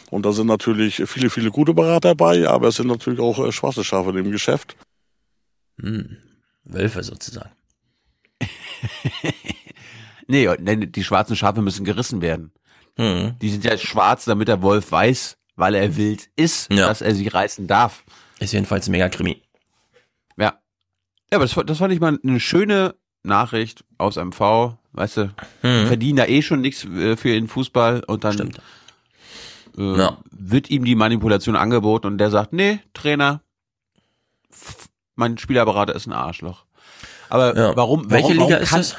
Und da sind natürlich viele, viele gute Berater bei, aber es sind natürlich auch äh, schwarze Schafe in dem Geschäft. Hm. Wölfe sozusagen. <laughs> nee, die schwarzen Schafe müssen gerissen werden. Mhm. Die sind ja schwarz, damit der Wolf weiß, weil er wild ist, Ja. dass er sie reißen darf. Ist jedenfalls ein Mega-Krimi. Ja. Ja, aber das, das fand ich mal eine schöne Nachricht aus MV, weißt du, Mhm. verdienen da eh schon nichts äh, für den Fußball und dann äh, Ja. wird ihm die Manipulation angeboten und der sagt, nee, Trainer, mein Spielerberater ist ein Arschloch. Aber Ja. warum, Welche warum, Liga warum ist kann, das?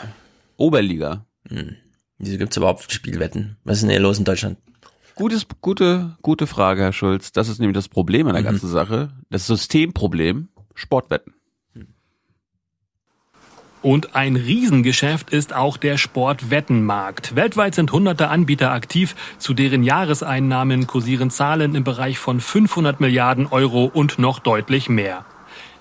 Oberliga. Hm. Wieso gibt's überhaupt Spielwetten? Was ist denn hier los in Deutschland? Gutes, gute, gute Frage, Herr Schulz. Das ist nämlich das Problem an der Mhm. ganzen Sache. Das Systemproblem, Sportwetten. Und ein Riesengeschäft ist auch der Sportwettenmarkt. Weltweit sind hunderte Anbieter aktiv, zu deren Jahreseinnahmen kursieren Zahlen im Bereich von 500 Milliarden Euro und noch deutlich mehr.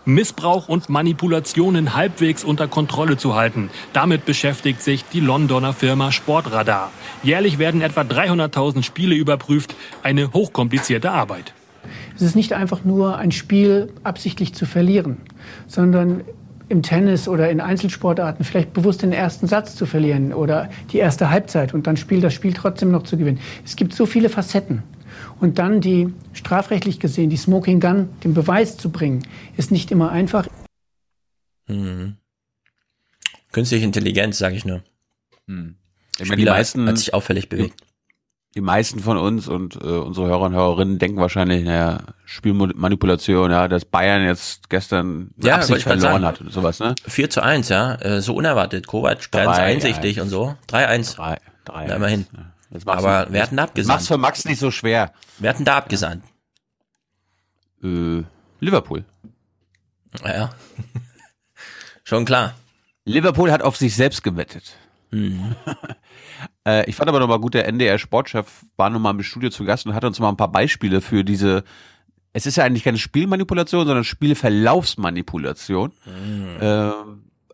Missbrauch und Manipulationen halbwegs unter Kontrolle zu halten. Damit beschäftigt sich die Londoner Firma Sportradar. Jährlich werden etwa 300.000 Spiele überprüft. Eine hochkomplizierte Arbeit. Es ist nicht einfach nur ein Spiel absichtlich zu verlieren, sondern im Tennis oder in Einzelsportarten vielleicht bewusst den ersten Satz zu verlieren oder die erste Halbzeit und dann Spiel das Spiel trotzdem noch zu gewinnen. Es gibt so viele Facetten. Und dann die strafrechtlich gesehen, die Smoking Gun, den Beweis zu bringen, ist nicht immer einfach. Hm. Künstliche Intelligenz, sage ich nur. Hm. Ich meine, die meisten, hat sich auffällig bewegt. Die meisten von uns und äh, unsere Hörer und Hörerinnen denken wahrscheinlich, naja, Spielmanipulation, ja, dass Bayern jetzt gestern Ja, Absicht verloren sagen. hat und sowas, ne? 4 zu 1, ja. Äh, so unerwartet. Kovac ganz einsichtig eins. und so. 3-1. 3, 3. Ja, immerhin. Machst Aber du- wer hat denn da abgesandt? mach's für Max nicht so schwer. Wer hat denn da abgesandt? Äh, Liverpool. Ja. Schon klar. Liverpool hat auf sich selbst gewettet. Mhm. <laughs> Äh, ich fand aber nochmal gut, der NDR-Sportchef war nochmal im Studio zu Gast und hat uns mal ein paar Beispiele für diese, es ist ja eigentlich keine Spielmanipulation, sondern Spielverlaufsmanipulation. Mhm. Äh,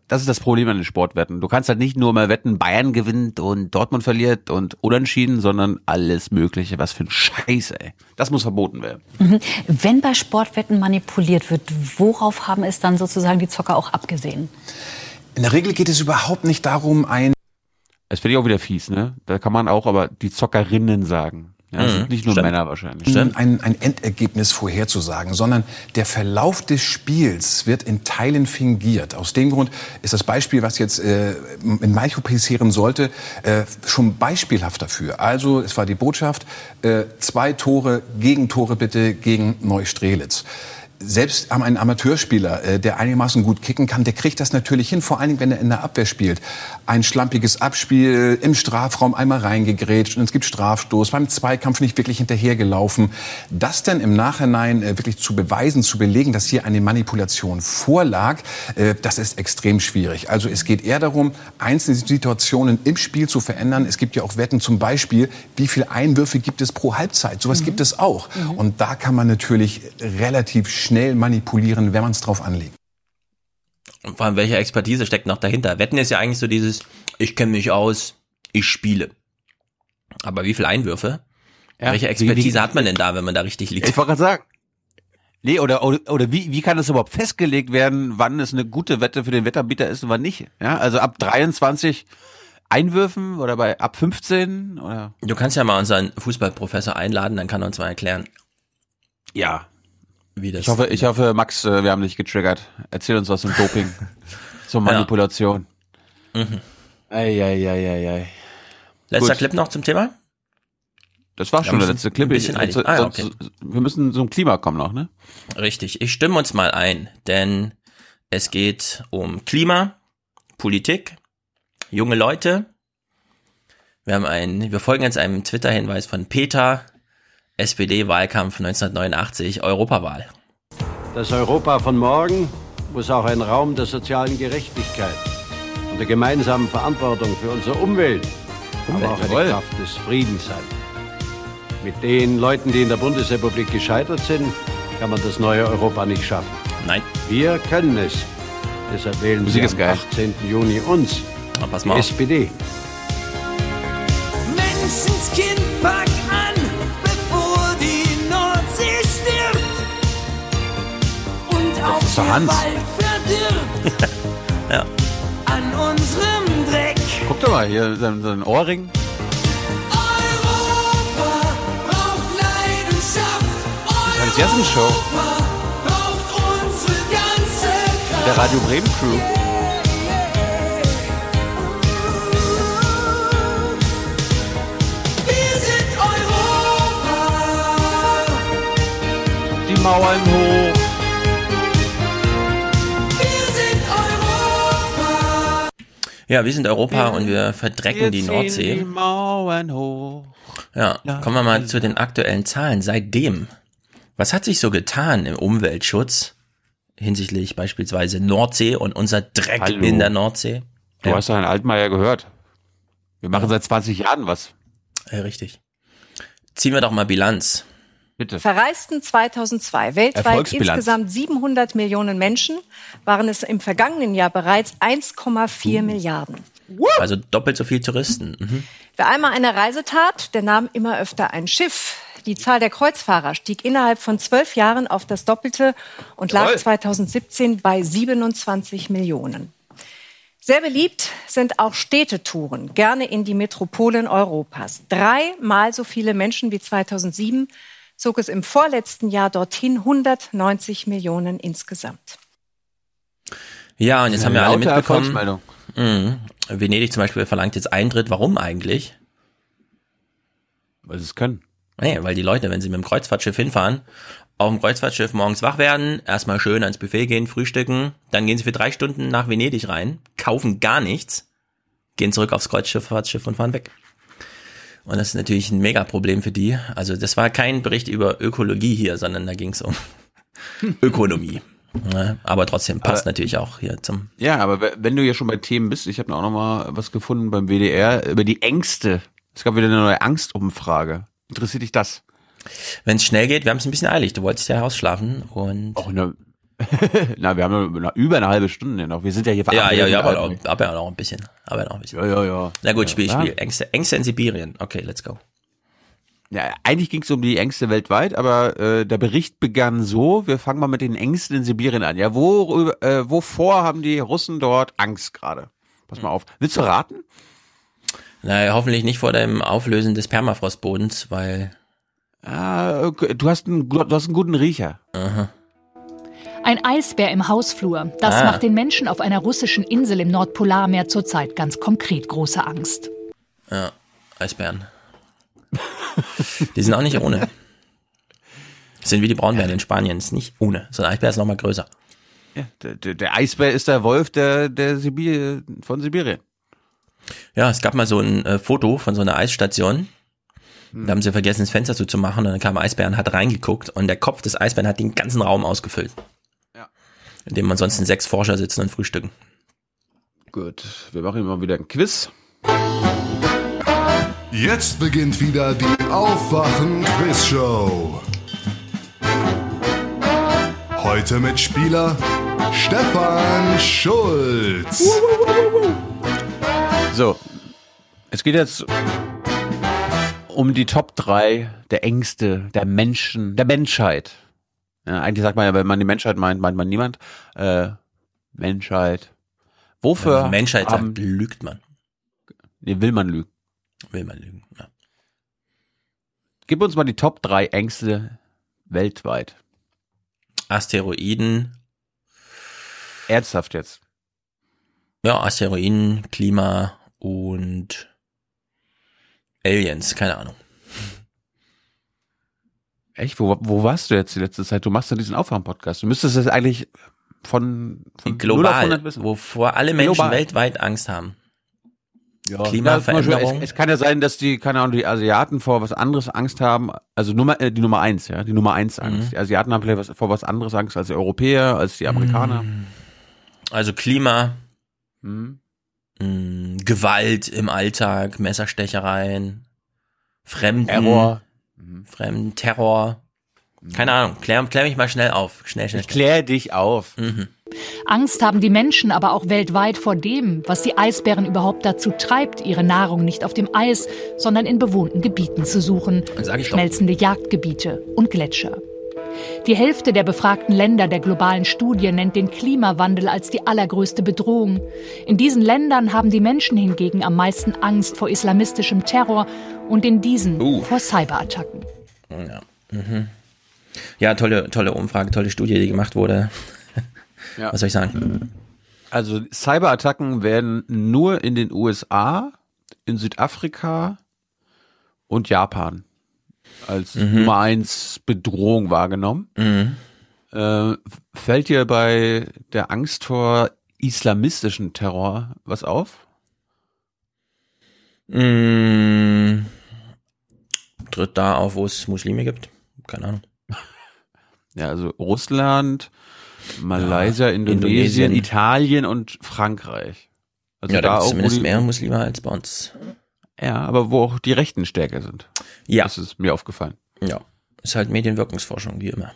das ist das Problem an den Sportwetten. Du kannst halt nicht nur mal wetten, Bayern gewinnt und Dortmund verliert und unentschieden, sondern alles Mögliche. Was für ein Scheiß, ey. Das muss verboten werden. Mhm. Wenn bei Sportwetten manipuliert wird, worauf haben es dann sozusagen die Zocker auch abgesehen? In der Regel geht es überhaupt nicht darum, ein Das finde ich auch wieder fies, ne? Da kann man auch aber die Zockerinnen sagen. Ja, Mhm, sind nicht nur stimmt. Männer wahrscheinlich. Ein, ein Endergebnis vorherzusagen, sondern der Verlauf des Spiels wird in Teilen fingiert. Aus dem Grund ist das Beispiel, was jetzt äh, in Malchow passieren sollte, äh, schon beispielhaft dafür. Also es war die Botschaft, äh, zwei Tore, Gegentore bitte gegen Neustrelitz. Selbst ein Amateurspieler, äh, der einigermaßen gut kicken kann, der kriegt das natürlich hin, vor allen Dingen, wenn er in der Abwehr spielt. Ein schlampiges Abspiel im Strafraum einmal reingegrätscht und es gibt Strafstoß, beim Zweikampf nicht wirklich hinterhergelaufen. Das dann im Nachhinein äh, wirklich zu beweisen, zu belegen, dass hier eine Manipulation vorlag, äh, das ist extrem schwierig. Also es geht eher darum, einzelne Situationen im Spiel zu verändern. Es gibt ja auch Wetten zum Beispiel, wie viele Einwürfe gibt es pro Halbzeit. Sowas gibt es auch. Und da kann man natürlich relativ schnell manipulieren, wenn man es drauf anlegt. Und vor allem, welche Expertise steckt noch dahinter? Wetten ist ja eigentlich so dieses, ich kenne mich aus, ich spiele. Aber wie viele Einwürfe? Ja, welche wie- Expertise wie- hat man denn da, wenn man da richtig liegt? Ich wollte gerade sagen. Nee, oder, oder, oder wie, wie kann das überhaupt festgelegt werden, wann es eine gute Wette für den Wettanbieter ist und wann nicht? Ja, also ab 23 Einwürfen oder bei ab 15 oder? Du kannst ja mal unseren Fußballprofessor einladen, dann kann er uns mal erklären. Ja. Wie das Ich hoffe, ich hoffe, Max, äh, wir haben dich getriggert. Erzähl uns was zum Doping, <laughs> zur Manipulation. Mhm. Eieieiei. Letzter Gut. Clip noch zum Thema? Das war Ja, schon der letzte Clip. Ich- Ah, so- okay. Wir müssen zum Klima kommen noch, ne? Richtig. Ich stimme uns mal ein, denn es geht um Klima, Politik, junge Leute. Wir haben einen, wir folgen jetzt einem Twitter-Hinweis von Peter, SPD-Wahlkampf 1989, Europawahl. Das Europa von morgen muss auch ein Raum der sozialen Gerechtigkeit und der gemeinsamen Verantwortung für unsere Umwelt, aber auch Jawohl. eine Kraft des Friedens sein. Mit den Leuten, die in der Bundesrepublik gescheitert sind, kann man das neue Europa nicht schaffen. Nein. Wir können es. Deshalb wählen Musik Sie am geil. 18. Juni uns. Na, pass die mal auf. SPD. Menschenskind, pack ist doch Hans. Ja. an unserem Dreck. Guck doch mal, hier sein, sein Ohrring. Europa braucht Leidenschaft. Hans Jessen Show. Der Radio Bremen Crew. Wir sind Europa. Die Mauern hoch. Ja, wir sind Europa und wir verdrecken die ziehen Die Nordsee. Mauern hoch. Ja, kommen wir mal zu den aktuellen Zahlen. Seitdem, was hat sich so getan im Umweltschutz hinsichtlich beispielsweise Nordsee und unser Dreck Hallo. in der Nordsee? Du Ja. hast doch Herrn Altmaier gehört. Wir machen seit 20 Jahren was. Ja, richtig. Ziehen wir doch mal Bilanz. Bitte. Verreisten 2002 weltweit insgesamt 700 Millionen Menschen, waren es im vergangenen Jahr bereits 1,4 Milliarden. Also doppelt so viel Touristen. Mhm. Wer einmal eine Reise tat, der nahm immer öfter ein Schiff. Die Zahl der Kreuzfahrer stieg innerhalb von zwölf Jahren auf das Doppelte und lag Jawohl. 2017 bei 27 Millionen. Sehr beliebt sind auch Städtetouren, gerne in die Metropolen Europas. Dreimal so viele Menschen wie 2007 zog es im vorletzten Jahr dorthin 190 Millionen insgesamt. Ja, und jetzt haben wir alle mitbekommen. Mhm. Venedig zum Beispiel verlangt jetzt Eintritt. Warum eigentlich? Weil sie es können. Nee, weil die Leute, wenn sie mit dem Kreuzfahrtschiff hinfahren, auf dem Kreuzfahrtschiff morgens wach werden, erstmal schön ans Buffet gehen, frühstücken, dann gehen sie für drei Stunden nach Venedig rein, kaufen gar nichts, gehen zurück aufs Kreuzfahrtschiff und fahren weg. Und das ist natürlich ein Megaproblem für die. Also das war kein Bericht über Ökologie hier, sondern da ging es um <laughs> Ökonomie. Ja, aber trotzdem passt Aber- natürlich auch hier zum Ja, aber we- wenn du ja schon bei Themen bist, ich habe auch noch mal was gefunden beim WDR über die Ängste. Es gab wieder eine neue Angstumfrage. Interessiert dich das? Wenn es schnell geht, wir haben es ein bisschen eilig. Du wolltest ja ausschlafen und. Auch eine, <laughs> Na, wir haben noch über eine halbe Stunde noch. Wir sind ja hier Ja, ja, ja, aber, verabredet. auch- aber noch ein bisschen. Aber noch ein bisschen. Ja, ja, ja. Na gut, Ja, Spiel, ja. Spiel. Ängste, Ängste in Sibirien. Okay, let's go. Ja, eigentlich ging es um die Ängste weltweit, aber äh, der Bericht begann so, wir fangen mal mit den Ängsten in Sibirien an. Ja, wo, äh, wovor haben die Russen dort Angst gerade? Pass mal auf. Willst du raten? Naja, hoffentlich nicht vor dem Auflösen des Permafrostbodens, weil. Ah, okay. du, hast einen, du hast einen guten Riecher. Aha. Ein Eisbär im Hausflur. Das Ah. macht den Menschen auf einer russischen Insel im Nordpolarmeer zurzeit ganz konkret große Angst. Ja, Eisbären. Die sind auch nicht ohne. Sind wie die Braunbären in Spanien. Ist nicht ohne. So ein Eisbär ist noch mal größer. Ja, der, der, der Eisbär ist der Wolf der, der Sibir von Sibirien. Ja, es gab mal so ein äh, Foto von so einer Eisstation. Da haben sie vergessen, das Fenster zuzumachen und dann kam ein Eisbär und hat reingeguckt und der Kopf des Eisbären hat den ganzen Raum ausgefüllt. In dem ansonsten sechs Forscher sitzen und frühstücken. Gut, wir machen mal wieder ein Quiz. Jetzt beginnt wieder die Aufwachen-Quiz-Show. Heute mit Spieler Stefan Schulz. So, es geht jetzt um die Top 3 der Ängste der Menschen, der Menschheit. Ja, eigentlich sagt man ja, wenn man die Menschheit meint, meint man niemand. Äh, Menschheit. Wofür? Wenn man Menschheit haben, sagt, lügt man. Nee, will man lügen. Will man lügen, ja. Gib uns mal die Top 3 Ängste weltweit. Asteroiden. Ernsthaft jetzt. Ja, Asteroiden, Klima und Aliens, keine Ahnung. Echt? Wo, wo warst du jetzt die letzte Zeit? Du machst ja diesen Aufwachen-Podcast. Du müsstest das eigentlich von, von 0 auf Global, 100 wissen. wovor alle Menschen Global. weltweit Angst haben. Ja, Klimaveränderung. Es, es kann ja sein, dass die, keine Ahnung, die Asiaten vor was anderes Angst haben. Also Nummer, äh, die Nummer eins, ja, die Nummer eins Angst. Mhm. Die Asiaten haben vielleicht was, vor was anderes Angst als die Europäer, als die Amerikaner. Also Klima, Mhm. mh, Gewalt im Alltag, Messerstechereien, Fremden, Terror. Mhm. Fremden, Terror. Keine Ahnung, klär, klär mich mal schnell auf. Schnell, schnell. Ich klär dich auf. Mhm. Angst haben die Menschen aber auch weltweit vor dem, was die Eisbären überhaupt dazu treibt, ihre Nahrung nicht auf dem Eis, sondern in bewohnten Gebieten zu suchen. Sag ich doch. Schmelzende Jagdgebiete und Gletscher. Die Hälfte der befragten Länder der globalen Studie nennt den Klimawandel als die allergrößte Bedrohung. In diesen Ländern haben die Menschen hingegen am meisten Angst vor islamistischem Terror und in diesen Uh. vor Cyberattacken. Ja. Mhm. ja, tolle, tolle Umfrage, tolle Studie, die gemacht wurde. <laughs> Ja. Was soll ich sagen? Also Cyberattacken werden nur in den USA, in Südafrika und Japan als Mhm. Nummer eins Bedrohung wahrgenommen. Mhm. Äh, fällt dir bei der Angst vor islamistischen Terror was auf? Mm, tritt da auf, wo es Muslime gibt? Keine Ahnung. <laughs> Ja, also Russland, Malaysia, Ja, Indonesien, Indonesien. Italien und Frankreich. Also ja, da, da gibt es zumindest mehr Muslime als bei uns. Ja, aber wo auch die Rechten stärker sind. Ja. Das ist mir aufgefallen. Ja. Ist halt Medienwirkungsforschung, wie immer.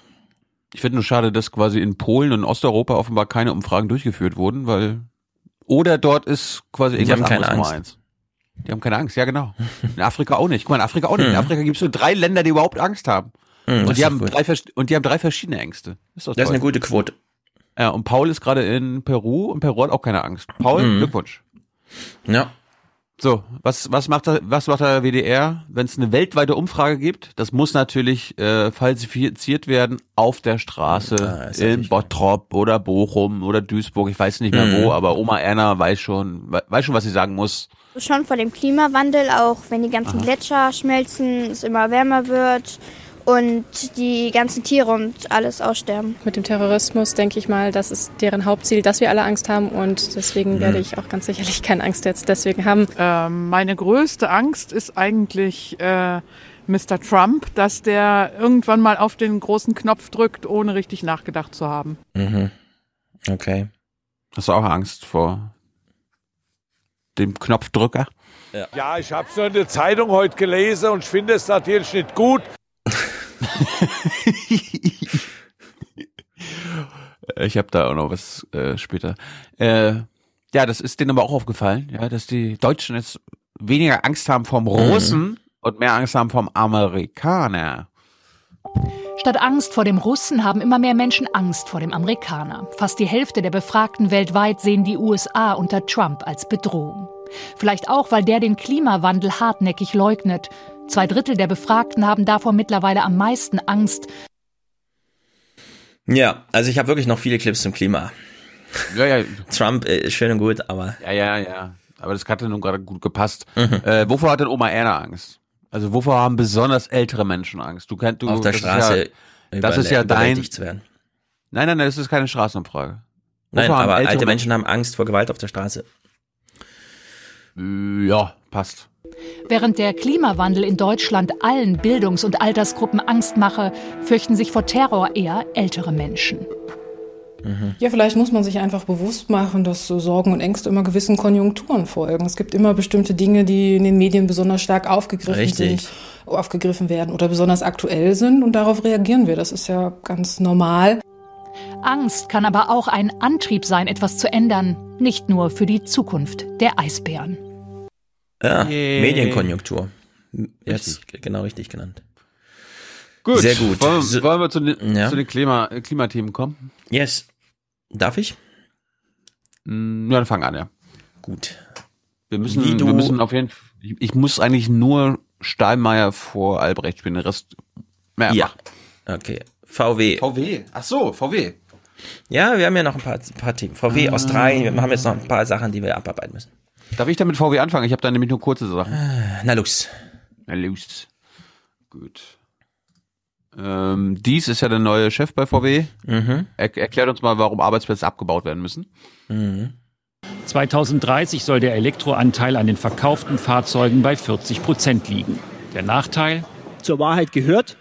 Ich finde nur schade, dass quasi in Polen und Osteuropa offenbar keine Umfragen durchgeführt wurden, weil oder dort ist quasi Die irgendwas haben keine anderes Nummer Angst. eins. Die haben keine Angst, ja genau. In Afrika auch nicht. Guck mal, in Afrika auch nicht. In Mhm. Afrika gibt es nur drei Länder, die überhaupt Angst haben. Das und, die haben gut. drei, und die haben drei verschiedene Ängste. Ist Das ist eine gute Quote. Ja, und Paul ist gerade in Peru und Peru hat auch keine Angst. Paul, Mhm. Glückwunsch. Ja. So, was, was macht der, was macht der WDR, wenn es eine weltweite Umfrage gibt? Das muss natürlich äh, falsifiziert werden auf der Straße Ah, in Bottrop oder Bochum oder Duisburg, ich weiß nicht mehr Mhm. wo, aber Oma Erna weiß schon, we- weiß schon, was sie sagen muss. Schon vor dem Klimawandel, auch wenn die ganzen Aha. Gletscher schmelzen, es immer wärmer wird und die ganzen Tiere und alles aussterben. Mit dem Terrorismus denke ich mal, das ist deren Hauptziel, dass wir alle Angst haben und deswegen Mhm. werde ich auch ganz sicherlich keine Angst jetzt deswegen haben. Ähm, meine größte Angst ist eigentlich äh, Mr. Trump, dass der irgendwann mal auf den großen Knopf drückt, ohne richtig nachgedacht zu haben. Mhm. Okay. Hast du auch Angst vor dem Knopfdrücker? Ja, ich habe so eine Zeitung heute gelesen und ich finde es natürlich nicht gut. <laughs> Ich habe da auch noch was äh, später. Äh, ja, das ist denen aber auch aufgefallen, ja, dass die Deutschen jetzt weniger Angst haben vom Russen und mehr Angst haben vom Amerikaner. Statt Angst vor dem Russen haben immer mehr Menschen Angst vor dem Amerikaner. Fast die Hälfte der Befragten weltweit sehen die USA unter Trump als Bedrohung. Vielleicht auch, weil der den Klimawandel hartnäckig leugnet. Zwei Drittel der Befragten haben davor mittlerweile am meisten Angst. Ja, also ich habe wirklich noch viele Clips zum Klima. Ja, ja. <laughs> Trump äh, ist schön und gut, aber. Ja, ja, ja. Aber das hatte nun gerade gut gepasst. Mhm. Äh, wovor hat denn Oma Erna Angst? Also wovor haben besonders ältere Menschen Angst? Du kannst du Auf der das Straße Ist ja, das ist ja dein. werden. Nein, nein, nein, das ist keine Straßenumfrage. Nein, Wovor haben aber ältere alte Menschen haben Angst vor Gewalt auf der Straße. Ja, passt. Während der Klimawandel in Deutschland allen Bildungs- und Altersgruppen Angst mache, fürchten sich vor Terror eher ältere Menschen. Ja, vielleicht muss man sich einfach bewusst machen, dass so Sorgen und Ängste immer gewissen Konjunkturen folgen. Es gibt immer bestimmte Dinge, die in den Medien besonders stark aufgegriffen Richtig. sind, aufgegriffen werden oder besonders aktuell sind und darauf reagieren wir. Das ist ja ganz normal. Angst kann aber auch ein Antrieb sein, etwas zu ändern, nicht nur für die Zukunft der Eisbären. Ja, Yay. Medienkonjunktur. Jetzt genau richtig genannt. Gut. Sehr gut. Wollen, So- wollen wir zu den, Ja. zu den Klima, Klimathemen kommen? Yes. Darf ich? Mm, Ja, dann fang an, ja. Gut. Wir müssen, Wie du- wir müssen auf jeden Fall, ich, ich muss eigentlich nur Steinmeier vor Albrecht spielen, den Rest, mehr Ja. Okay. VW. VW. Ach so, VW. Ja, wir haben ja noch ein paar, paar Themen. VW Ah. Australien, wir haben jetzt noch ein paar Sachen, die wir abarbeiten müssen. Darf ich dann mit VW anfangen? Ich habe da nämlich nur kurze Sachen. Na los. Na los. Gut. Ähm, dies ist ja der neue Chef bei VW. Mhm. Er, erklärt uns mal, warum Arbeitsplätze abgebaut werden müssen. Mhm. 2030 soll der Elektroanteil an den verkauften Fahrzeugen bei 40 Prozent liegen. Der Nachteil? Zur Wahrheit gehört,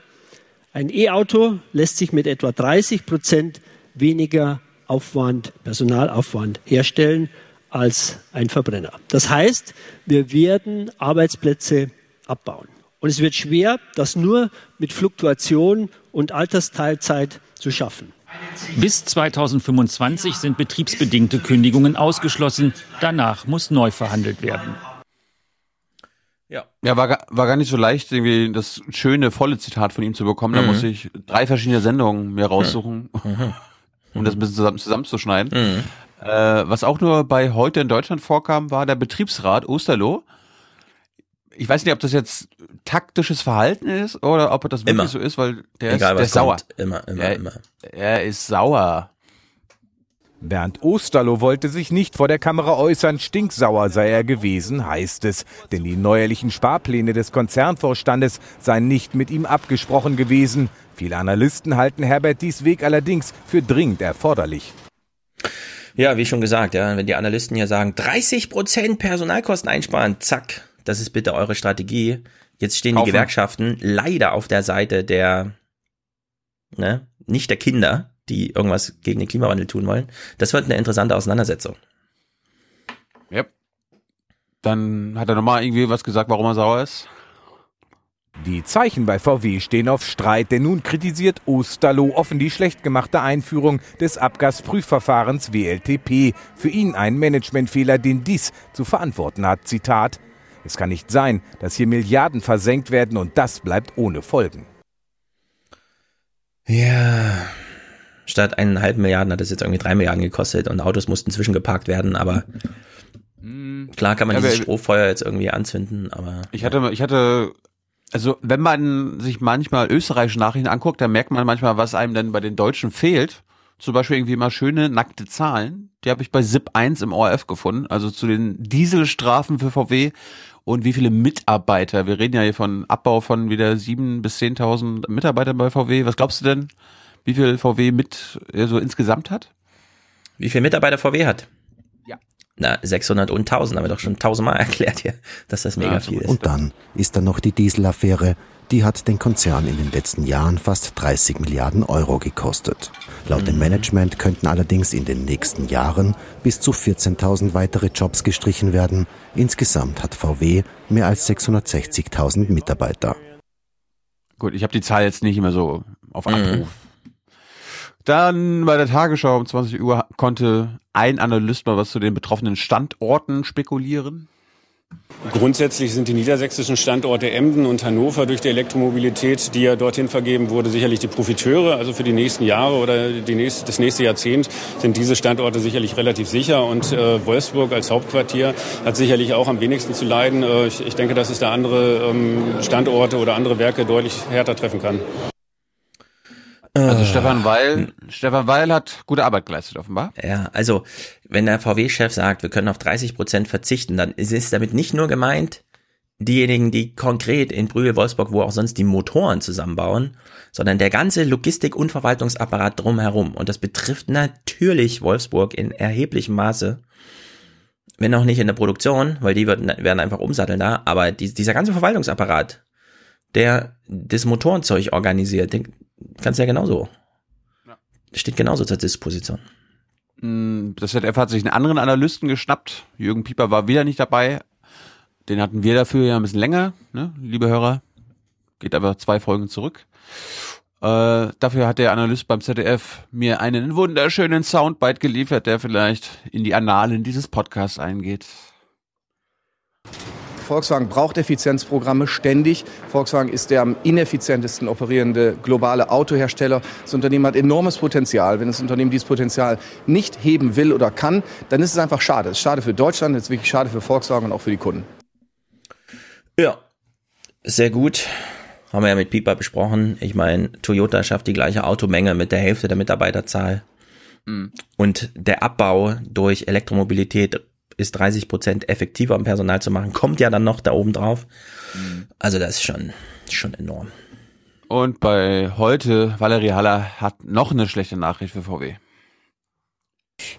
ein E-Auto lässt sich mit etwa 30 Prozent weniger Aufwand, Personalaufwand herstellen als ein Verbrenner. Das heißt, wir werden Arbeitsplätze abbauen. Und es wird schwer, das nur mit Fluktuation und Altersteilzeit zu schaffen. Bis 2025 sind betriebsbedingte Kündigungen ausgeschlossen. Danach muss neu verhandelt werden. Ja. Ja, war, war gar nicht so leicht, irgendwie das schöne, volle Zitat von ihm zu bekommen. Da mhm. muss ich drei verschiedene Sendungen mir raussuchen, mhm. <laughs> um das ein bisschen zusammen, zusammenzuschneiden. Mhm. Äh, was auch nur bei heute in Deutschland vorkam, war der Betriebsrat Osterloh. Ich weiß nicht, ob das jetzt taktisches Verhalten ist oder ob das wirklich immer. so ist, weil der Egal, ist, der ist sauer. Immer, immer, er, immer. Er ist sauer. Bernd Osterloh wollte sich nicht vor der Kamera äußern, stinksauer sei er gewesen, heißt es. Denn die neuerlichen Sparpläne des Konzernvorstandes seien nicht mit ihm abgesprochen gewesen. Viele Analysten halten Herbert dies Weg allerdings für dringend erforderlich. Ja, wie schon gesagt, ja, wenn die Analysten hier sagen, 30 Prozent Personalkosten einsparen, zack, das ist bitte eure Strategie. Jetzt stehen Kaufen. die Gewerkschaften leider auf der Seite der, ne, nicht der Kinder, die irgendwas gegen den Klimawandel tun wollen. Das wird eine interessante Auseinandersetzung. Ja. Dann hat er nochmal irgendwie was gesagt, warum er sauer ist. Die Zeichen bei VW stehen auf Streit, denn nun kritisiert Osterloh offen die schlecht gemachte Einführung des Abgasprüfverfahrens WLTP. Für ihn ein Managementfehler, den dies zu verantworten hat. Zitat: Es kann nicht sein, dass hier Milliarden versenkt werden und das bleibt ohne Folgen. Ja, Statt eineinhalb Milliarden hat es jetzt irgendwie drei Milliarden gekostet und Autos mussten zwischengeparkt werden, aber hm. klar kann man ja, dieses Strohfeuer jetzt irgendwie anzünden, aber. Ich hatte, ich hatte, also wenn man sich manchmal österreichische Nachrichten anguckt, dann merkt man manchmal, was einem denn bei den Deutschen fehlt. Zum Beispiel irgendwie mal schöne nackte Zahlen. Die habe ich bei SIP 1 im ORF gefunden, also zu den Dieselstrafen für VW und wie viele Mitarbeiter. Wir reden ja hier von Abbau von wieder sieben bis zehntausend Mitarbeitern bei VW. Was glaubst du denn? wie viel VW mit äh, so insgesamt hat? Wie viel Mitarbeiter VW hat? Na, 600 und 1000, haben wir doch schon tausendmal <laughs> erklärt hier, dass das mega ja, viel ist. Und dann ist da noch die Dieselaffäre, die hat den Konzern in den letzten Jahren fast 30 Milliarden Euro gekostet. Laut mhm. dem Management könnten allerdings in den nächsten Jahren bis zu 14.000 weitere Jobs gestrichen werden. Insgesamt hat VW mehr als 660.000 Mitarbeiter. Gut, ich habe die Zahl jetzt nicht mehr so auf Abruf. Mhm. Dann bei der Tagesschau um 20 Uhr konnte ein Analyst mal was zu den betroffenen Standorten spekulieren. Grundsätzlich sind die niedersächsischen Standorte Emden und Hannover durch die Elektromobilität, die ja dorthin vergeben wurde, sicherlich die Profiteure. Also für die nächsten Jahre oder nächste, das nächste Jahrzehnt sind diese Standorte sicherlich relativ sicher. Und äh, Wolfsburg als Hauptquartier hat sicherlich auch am wenigsten zu leiden. Äh, ich, ich, denke, dass es da andere ähm, Standorte oder andere Werke deutlich härter treffen kann. Also Stefan Weil, Stefan Weil hat gute Arbeit geleistet, offenbar. Ja, also wenn der VW-Chef sagt, wir können auf 30 Prozent verzichten, dann ist es damit nicht nur gemeint, diejenigen, die konkret in Brühl, Wolfsburg, wo auch sonst die Motoren zusammenbauen, sondern der ganze Logistik- und Verwaltungsapparat drumherum. Und das betrifft natürlich Wolfsburg in erheblichem Maße. Wenn auch nicht in der Produktion, weil die werden, werden einfach umsatteln da, aber die, dieser ganze Verwaltungsapparat, der das Motorenzeug organisiert, den, kannst ja genauso. Ja. Steht genauso zur Disposition. Mm, das ZDF hat sich einen anderen Analysten geschnappt. Jürgen Pieper war wieder nicht dabei. Den hatten wir dafür ja ein bisschen länger, ne, liebe Hörer. Geht aber zwei Folgen zurück. Äh, dafür hat der Analyst beim ZDF mir einen wunderschönen Soundbite geliefert, der vielleicht in die Annalen dieses Podcasts eingeht. Volkswagen braucht Effizienzprogramme ständig. Volkswagen ist der am ineffizientesten operierende globale Autohersteller. Das Unternehmen hat enormes Potenzial. Wenn das Unternehmen dieses Potenzial nicht heben will oder kann, dann ist es einfach schade. Es ist schade für Deutschland, es ist wirklich schade für Volkswagen und auch für die Kunden. Ja, sehr gut. Haben wir ja mit Pipa besprochen. Ich meine, Toyota schafft die gleiche Automenge mit der Hälfte der Mitarbeiterzahl. Mhm. Und der Abbau durch Elektromobilität ist 30 Prozent effektiver am Personal zu machen, kommt ja dann noch da oben drauf. Mhm. Also das ist schon, schon enorm. Und bei heute, Valerie Haller hat noch eine schlechte Nachricht für VW.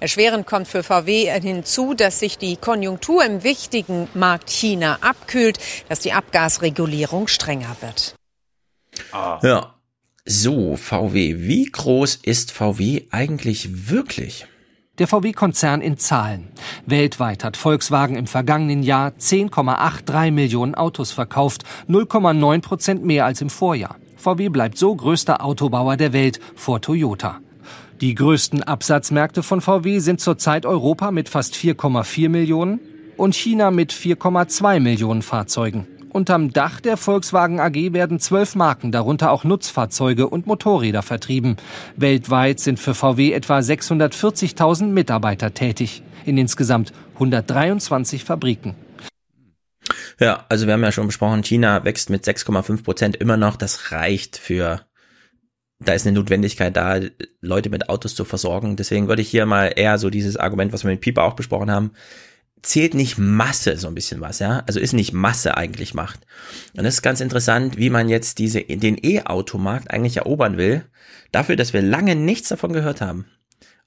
Erschwerend kommt für VW hinzu, dass sich die Konjunktur im wichtigen Markt China abkühlt, dass die Abgasregulierung strenger wird. Ah. Ja. So, VW. Wie groß ist VW eigentlich wirklich? Der VW-Konzern in Zahlen. Weltweit hat Volkswagen im vergangenen Jahr 10,83 Millionen Autos verkauft, 0,9 Prozent mehr als im Vorjahr. VW bleibt so größter Autobauer der Welt vor Toyota. Die größten Absatzmärkte von VW sind zurzeit Europa mit fast 4,4 Millionen und China mit 4,2 Millionen Fahrzeugen. Unterm Dach der Volkswagen AG werden zwölf Marken, darunter auch Nutzfahrzeuge und Motorräder vertrieben. Weltweit sind für VW etwa 640.000 Mitarbeiter tätig, in insgesamt 123 Fabriken. Ja, also wir haben ja schon besprochen, China wächst mit 6,5 Prozent immer noch. Das reicht für, da ist eine Notwendigkeit da, Leute mit Autos zu versorgen. Deswegen würde ich hier mal eher so dieses Argument, was wir mit Pieper auch besprochen haben, zählt nicht Masse so ein bisschen was, ja? Also ist nicht Masse eigentlich Macht. Und das ist ganz interessant, wie man jetzt diese, den E-Automarkt eigentlich erobern will, dafür, dass wir lange nichts davon gehört haben.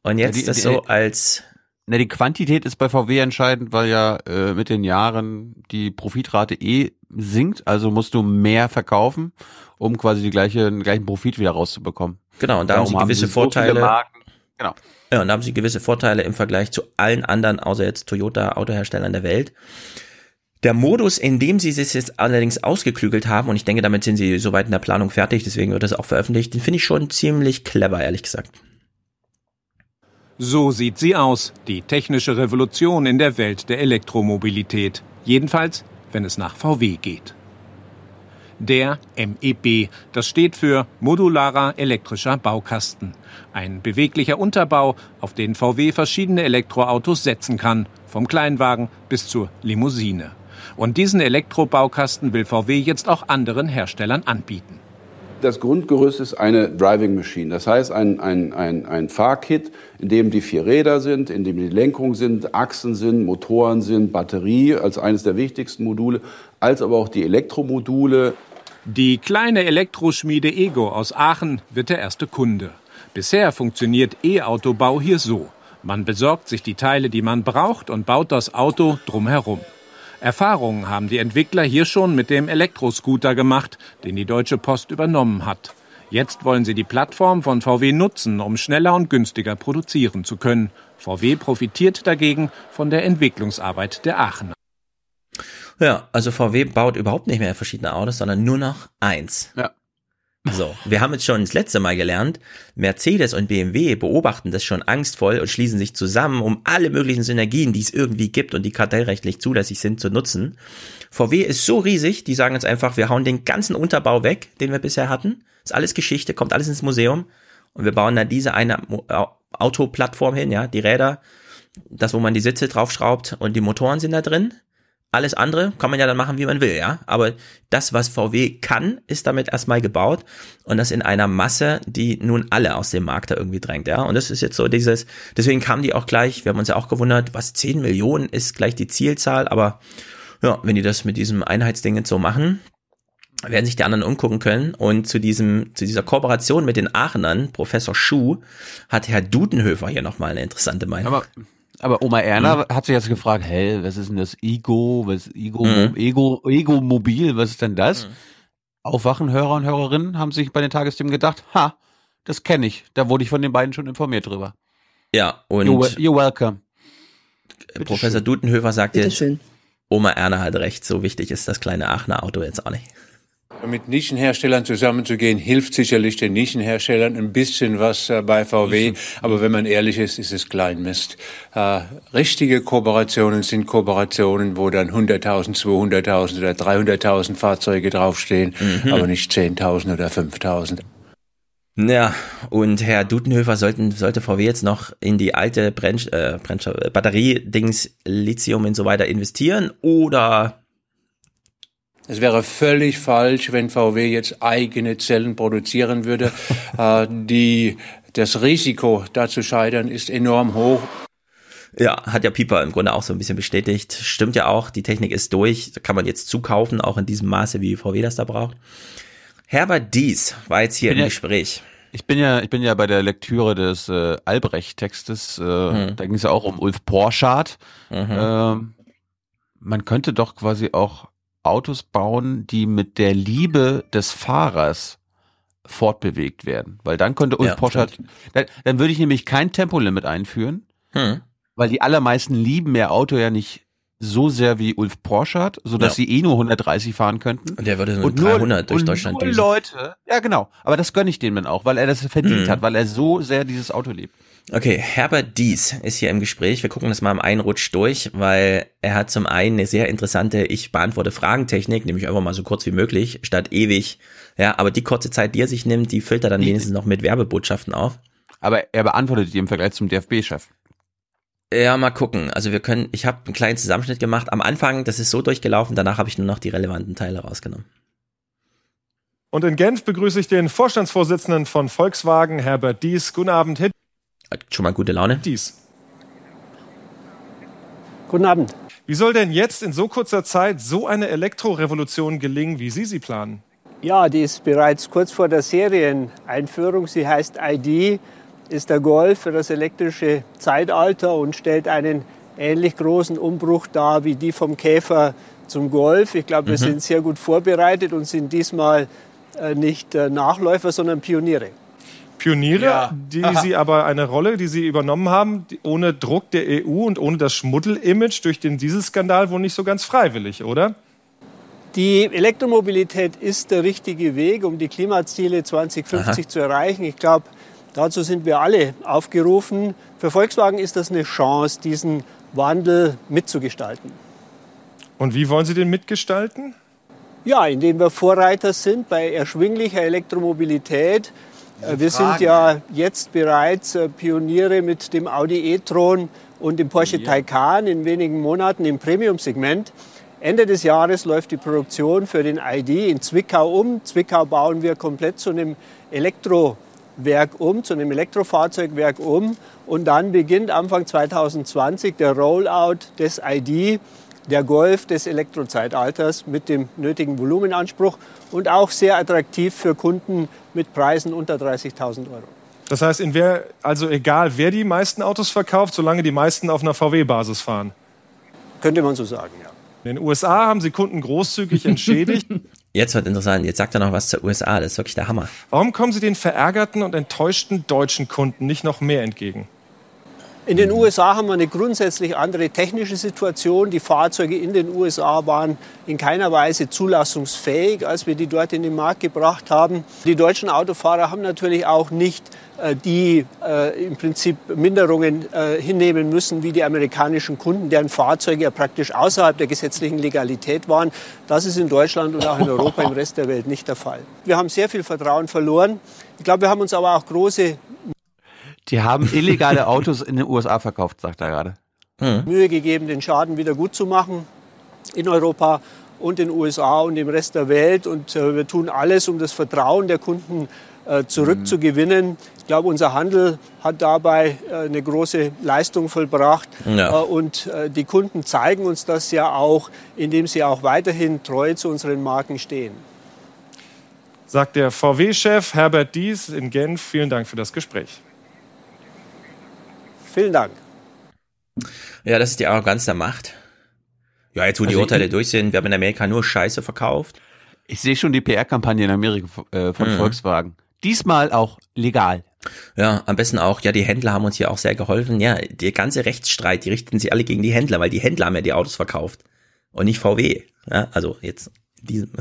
Und jetzt ja, die, das die, so als na, die Quantität ist bei VW entscheidend, weil ja äh, mit den Jahren die Profitrate eh sinkt, also musst du mehr verkaufen, um quasi die gleiche, den gleichen Profit wieder rauszubekommen. Genau, und da Darum haben sie gewisse haben sie Vorteile. So genau. Ja, und da haben sie gewisse Vorteile im Vergleich zu allen anderen, außer jetzt Toyota Autoherstellern der Welt. Der Modus, in dem sie es jetzt allerdings ausgeklügelt haben, und ich denke, damit sind sie soweit in der Planung fertig, deswegen wird das auch veröffentlicht, den finde ich schon ziemlich clever, ehrlich gesagt. So sieht sie aus, die technische Revolution in der Welt der Elektromobilität. Jedenfalls, wenn es nach VW geht. Der MEB, das steht für modularer elektrischer Baukasten. Ein beweglicher Unterbau, auf den VW verschiedene Elektroautos setzen kann, vom Kleinwagen bis zur Limousine. Und diesen Elektrobaukasten will VW jetzt auch anderen Herstellern anbieten. Das Grundgerüst ist eine Driving Machine, das heißt ein, ein, ein, ein Fahrkit, in dem die vier Räder sind, in dem die Lenkung sind, Achsen sind, Motoren sind, Batterie als eines der wichtigsten Module, als aber auch die Elektromodule. Die kleine Elektroschmiede Ego aus Aachen wird der erste Kunde. Bisher funktioniert E-Autobau hier so. Man besorgt sich die Teile, die man braucht und baut das Auto drumherum. Erfahrungen haben die Entwickler hier schon mit dem Elektroscooter gemacht, den die Deutsche Post übernommen hat. Jetzt wollen sie die Plattform von VW nutzen, um schneller und günstiger produzieren zu können. VW profitiert dagegen von der Entwicklungsarbeit der Aachener. Ja, also VW baut überhaupt nicht mehr verschiedene Autos, sondern nur noch eins. Ja. So, wir haben jetzt schon das letzte Mal gelernt, Mercedes und BMW beobachten das schon angstvoll und schließen sich zusammen, um alle möglichen Synergien, die es irgendwie gibt und die kartellrechtlich zulässig sind, zu nutzen. VW ist so riesig, die sagen jetzt einfach, wir hauen den ganzen Unterbau weg, den wir bisher hatten. Ist alles Geschichte, kommt alles ins Museum und wir bauen da diese eine Autoplattform hin, ja, die Räder, das, wo man die Sitze draufschraubt und die Motoren sind da drin. Alles andere kann man ja dann machen, wie man will, ja. Aber das, was VW kann, ist damit erstmal gebaut und das in einer Masse, die nun alle aus dem Markt da irgendwie drängt, ja. Und das ist jetzt so dieses, deswegen kamen die auch gleich, wir haben uns ja auch gewundert, was 10 Millionen ist gleich die Zielzahl, aber ja, wenn die das mit diesem Einheitsding jetzt so machen, werden sich die anderen umgucken können. Und zu diesem, zu dieser Kooperation mit den Aachenern, Professor Schuh, hat Herr Dudenhöfer hier nochmal eine interessante Meinung. Aber aber Oma Erna mhm. hat sich jetzt gefragt, hey, was ist denn das Ego, was Ego, mhm. Ego, Ego Mobil, was ist denn das? Mhm. Aufwachen, und Hörerinnen haben sich bei den Tagesthemen gedacht, ha, das kenne ich. Da wurde ich von den beiden schon informiert drüber. Ja, und you're, you're welcome. Bitte Professor schön. Dudenhöfer sagt Bitte jetzt, schön. Oma Erna hat recht, so wichtig ist das kleine Aachener Auto jetzt auch nicht. Mit Nischenherstellern zusammenzugehen, hilft sicherlich den Nischenherstellern ein bisschen was äh, bei VW. Aber wenn man ehrlich ist, ist es Kleinmist. Äh, richtige Kooperationen sind Kooperationen, wo dann 100.000, 200.000 oder 300.000 Fahrzeuge draufstehen, mhm. aber nicht 10.000 oder 5.000. Ja, und Herr Dudenhöfer sollten, sollte VW jetzt noch in die alte Brenn, äh, Batterie-Dings, Lithium und so weiter investieren oder es wäre völlig falsch, wenn VW jetzt eigene Zellen produzieren würde. <laughs> äh, die, das Risiko, da zu scheitern, ist enorm hoch. Ja, hat ja Pieper im Grunde auch so ein bisschen bestätigt. Stimmt ja auch, die Technik ist durch, kann man jetzt zukaufen, auch in diesem Maße, wie VW das da braucht. Herbert Dies war jetzt hier im ja, Gespräch. Ich bin ja, ich bin ja bei der Lektüre des äh, Albrecht-Textes, äh, mhm. da ging es ja auch um Ulf Porschardt. Mhm. Äh, man könnte doch quasi auch Autos bauen, die mit der Liebe des Fahrers fortbewegt werden. Weil dann könnte Ulf ja, Poschardt, dann, dann würde ich nämlich kein Tempolimit einführen, Hm. Weil die allermeisten lieben ihr Auto ja nicht so sehr wie Ulf Porsche hat, so dass ja. sie eh nur 130 fahren könnten. Und der würde so und 300 nur, durch Deutschland und nur Leute, ja genau, aber das gönne ich dem dann auch, weil er das verdient mhm. hat, weil er so sehr dieses Auto liebt. Okay, Herbert Dies ist hier im Gespräch. Wir gucken das mal im Einrutsch durch, weil er hat zum einen eine sehr interessante Ich beantworte Fragentechnik, nämlich einfach mal so kurz wie möglich, statt ewig. Ja, aber die kurze Zeit, die er sich nimmt, die filtert dann wenigstens noch mit Werbebotschaften auf. Aber er beantwortet die im Vergleich zum DFB-Chef. Ja, mal gucken. Also wir können, ich habe einen kleinen Zusammenschnitt gemacht. Am Anfang, das ist so durchgelaufen, danach habe ich nur noch die relevanten Teile rausgenommen. Und in Genf begrüße ich den Vorstandsvorsitzenden von Volkswagen, Herbert Dies. Guten Abend. Hat schon mal gute Laune. Dies. Guten Abend. Wie soll denn jetzt in so kurzer Zeit so eine Elektrorevolution gelingen, wie Sie sie planen? Ja, die ist bereits kurz vor der Serieneinführung. Sie heißt ID ist der Golf für das elektrische Zeitalter und stellt einen ähnlich großen Umbruch dar wie die vom Käfer zum Golf. Ich glaube, wir mhm. sind sehr gut vorbereitet und sind diesmal äh, nicht äh, Nachläufer, sondern Pioniere. Pioniere, ja. die Aha. Sie <laughs> aber eine Rolle, die Sie übernommen haben, ohne Druck der EU und ohne das Schmuddel-Image durch den Dieselskandal wohl nicht so ganz freiwillig, oder? Die Elektromobilität ist der richtige Weg, um die Klimaziele 2050 Aha. zu erreichen. Ich glaube, Dazu sind wir alle aufgerufen. Für Volkswagen ist das eine Chance, diesen Wandel mitzugestalten. Und wie wollen Sie den mitgestalten? Ja, indem wir Vorreiter sind bei erschwinglicher Elektromobilität. Diese wir Fragen. sind ja jetzt bereits äh, Pioniere mit dem Audi e-tron und dem Porsche ja. Taycan in wenigen Monaten im Premium-Segment. Ende des Jahres läuft die Produktion für den ID in Zwickau um. Zwickau bauen wir komplett zu einem Elektro- Werk um, zu einem Elektrofahrzeugwerk um. Und dann beginnt Anfang 2020 der Rollout des ID, der Golf des Elektrozeitalters mit dem nötigen Volumenanspruch und auch sehr attraktiv für Kunden mit Preisen unter 30.000 Euro. Das heißt, in wer, also egal wer die meisten Autos verkauft, solange die meisten auf einer VW-Basis fahren? Könnte man so sagen, ja. In den USA haben sie Kunden großzügig entschädigt. <laughs> Jetzt wird interessant. Jetzt sagt er noch was zur USA. Das ist wirklich der Hammer. Warum kommen Sie den verärgerten und enttäuschten deutschen Kunden nicht noch mehr entgegen? In den USA haben wir eine grundsätzlich andere technische Situation. Die Fahrzeuge in den USA waren in keiner Weise zulassungsfähig, als wir die dort in den Markt gebracht haben. Die deutschen Autofahrer haben natürlich auch nicht äh, die äh, im Prinzip Minderungen äh, hinnehmen müssen wie die amerikanischen Kunden, deren Fahrzeuge ja praktisch außerhalb der gesetzlichen Legalität waren. Das ist in Deutschland und auch in Europa im Rest der Welt nicht der Fall. Wir haben sehr viel Vertrauen verloren. Ich glaube, wir haben uns aber auch große die haben illegale Autos in den USA verkauft, sagt er gerade. Mhm. Mühe gegeben, den Schaden wieder gut zu machen in Europa und in den USA und im Rest der Welt. Und äh, wir tun alles, um das Vertrauen der Kunden äh, zurückzugewinnen. Ich glaube, unser Handel hat dabei äh, eine große Leistung vollbracht. Ja. Äh, und äh, die Kunden zeigen uns das ja auch, indem sie auch weiterhin treu zu unseren Marken stehen. Sagt der VW-Chef Herbert Dies in Genf. Vielen Dank für das Gespräch. Vielen Dank. Ja, das ist die Arroganz der Macht. Ja, jetzt wo also die Urteile durch sind, wir haben in Amerika nur Scheiße verkauft. Ich sehe schon die PR-Kampagne in Amerika äh, von mhm. Volkswagen. Diesmal auch legal. Ja, am besten auch, ja, die Händler haben uns hier auch sehr geholfen. Ja, der ganze Rechtsstreit, die richten sich alle gegen die Händler, weil die Händler haben ja die Autos verkauft und nicht VW. Ja, also jetzt diesem.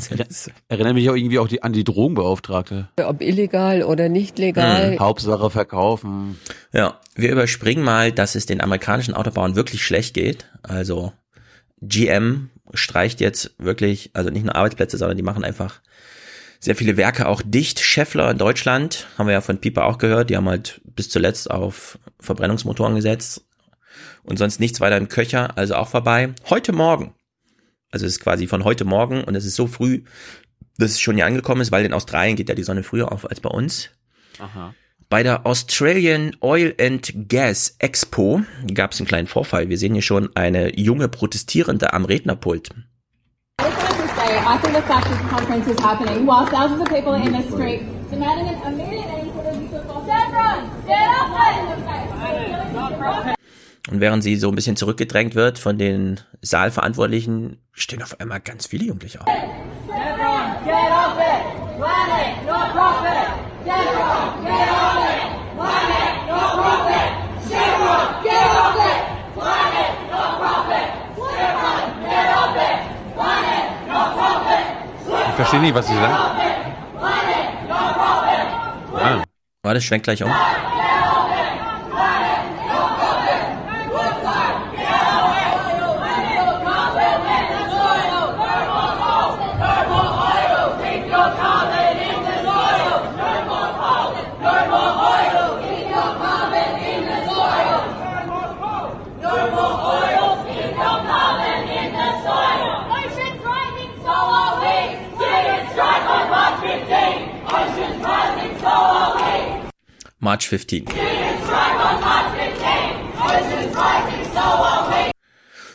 Erinnert mich auch irgendwie auch die, an die Drogenbeauftragte. Ob illegal oder nicht legal. Hm, Hauptsache verkaufen. Ja, wir überspringen mal, dass es den amerikanischen Autobauern wirklich schlecht geht. Also GM streicht jetzt wirklich, also nicht nur Arbeitsplätze, sondern die machen einfach sehr viele Werke auch dicht. Scheffler in Deutschland, haben wir ja von Pieper auch gehört, die haben halt bis zuletzt auf Verbrennungsmotoren gesetzt und sonst nichts weiter im Köcher, also auch vorbei. Heute Morgen also es ist quasi von heute Morgen und es ist so früh, dass es schon hier angekommen ist, weil in Australien geht ja die Sonne früher auf als bei uns. Aha. Bei der Australian Oil and Gas Expo gab es einen kleinen Vorfall. Wir sehen hier schon eine junge Protestierende am Rednerpult. I think the fact that the conference is happening while thousands of people in the street demanding an immediate end to the Chevron, get up! Und während sie so ein bisschen zurückgedrängt wird von den Saalverantwortlichen, stehen auf einmal ganz viele Jugendliche auf. Ich verstehe nicht, was sie sagen. Ah. Warte, schwenkt gleich um. March 15.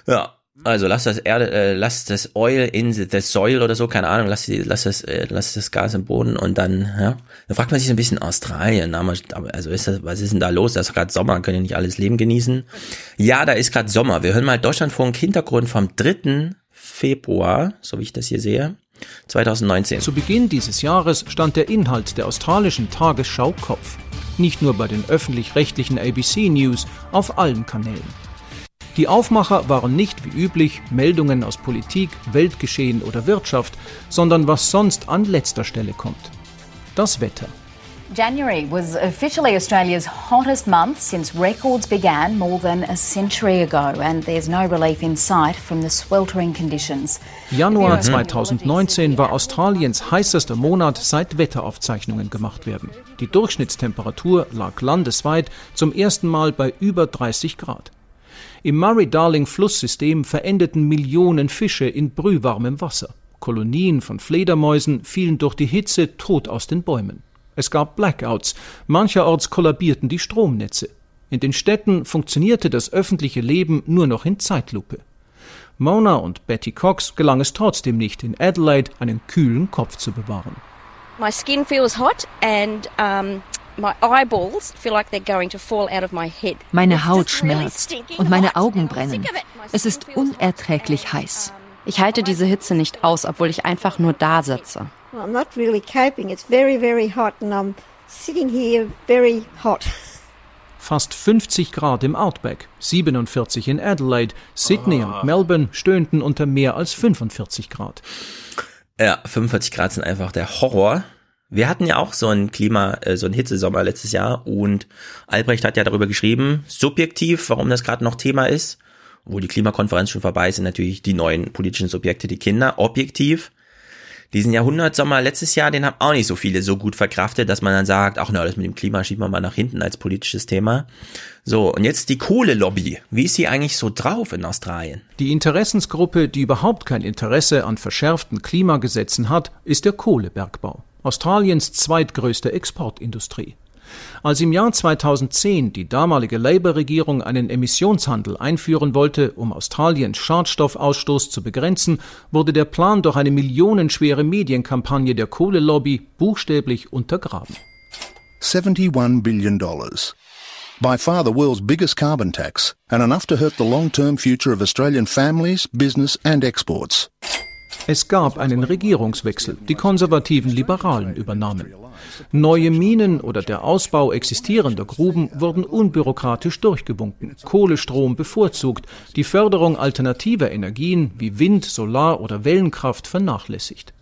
Ja, also lass das Erde, äh, lass das Oil in the, soil oder so, keine Ahnung, lass, die, lass das, äh, lass das Gas im Boden und dann, ja. Da fragt man sich so ein bisschen Australien, also ist das, was ist denn da los? Da ist gerade Sommer, können ja nicht alles Leben genießen. Ja, da ist gerade Sommer. Wir hören mal Deutschlandfunk Hintergrund vom 3. Februar, so wie ich das hier sehe. 2019. Zu Beginn dieses Jahres stand der Inhalt der australischen Tagesschau Kopf nicht nur bei den öffentlich-rechtlichen ABC News, auf allen Kanälen. Die Aufmacher waren nicht wie üblich Meldungen aus Politik, Weltgeschehen oder Wirtschaft, sondern was sonst an letzter Stelle kommt. Das Wetter. January was officially Australia's hottest month since records began more than a century ago, and there's no relief in sight from the sweltering conditions. Januar 2019 war Australiens heißester Monat, seit Wetteraufzeichnungen gemacht werden. Die Durchschnittstemperatur lag landesweit zum ersten Mal bei über 30 Grad. Im Murray-Darling-Flusssystem verendeten Millionen Fische in brühwarmem Wasser. Kolonien von Fledermäusen fielen durch die Hitze tot aus den Bäumen. Es gab Blackouts, mancherorts kollabierten die Stromnetze. In den Städten funktionierte das öffentliche Leben nur noch in Zeitlupe. Mona und Betty Cox gelang es trotzdem nicht, in Adelaide einen kühlen Kopf zu bewahren. My skin feels hot and um, meine Haut schmerzt und meine Augen brennen. Es ist unerträglich heiß. Ich halte diese Hitze nicht aus, obwohl ich einfach nur da sitze. I'm not really coping. It's very, very hot and I'm sitting here very hot. Fast 50 Grad im Outback, 47 in Adelaide, Sydney oh. und Melbourne stöhnten unter mehr als 45 Grad. Ja, 45 Grad sind einfach der Horror. Wir hatten ja auch so ein Klima, äh, so ein Hitzesommer letztes Jahr und Albrecht hat ja darüber geschrieben, subjektiv, warum das gerade noch Thema ist, wo die Klimakonferenz schon vorbei ist, sind natürlich die neuen politischen Subjekte, die Kinder. Objektiv, diesen Jahrhundertsommer letztes Jahr, den haben auch nicht so viele so gut verkraftet, dass man dann sagt, ach na, das mit dem Klima schieben wir mal nach hinten als politisches Thema. So, und jetzt die Kohlelobby. Wie ist sie eigentlich so drauf in Australien? Die Interessensgruppe, die überhaupt kein Interesse an verschärften Klimagesetzen hat, ist der Kohlebergbau. Australiens zweitgrößte Exportindustrie. Als im Jahr 2010 die damalige Labour-Regierung einen Emissionshandel einführen wollte, um Australiens Schadstoffausstoß zu begrenzen, wurde der Plan durch eine millionenschwere Medienkampagne der Kohlelobby buchstäblich untergraben. 71 billion dollars. By far the world's biggest carbon tax and enough to hurt the long-term future of Australian families, business and exports. Es gab einen Regierungswechsel. Die konservativen Liberalen übernahmen. Neue Minen oder der Ausbau existierender Gruben wurden unbürokratisch durchgewunken, Kohlestrom bevorzugt, die Förderung alternativer Energien wie Wind, Solar oder Wellenkraft vernachlässigt.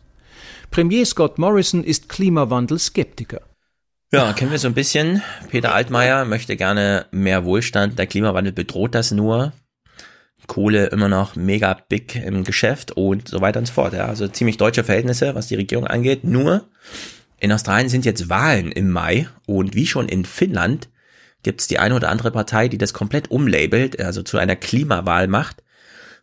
Premier Scott Morrison ist Klimawandelskeptiker. Ja, kennen wir so ein bisschen. Peter Altmaier möchte gerne mehr Wohlstand. Der Klimawandel bedroht das nur. Kohle immer noch mega big im Geschäft und so weiter und so fort. Ja. Also ziemlich deutsche Verhältnisse, was die Regierung angeht. Nur in Australien sind jetzt Wahlen im Mai und wie schon in Finnland gibt es die eine oder andere Partei, die das komplett umlabelt, also zu einer Klimawahl macht.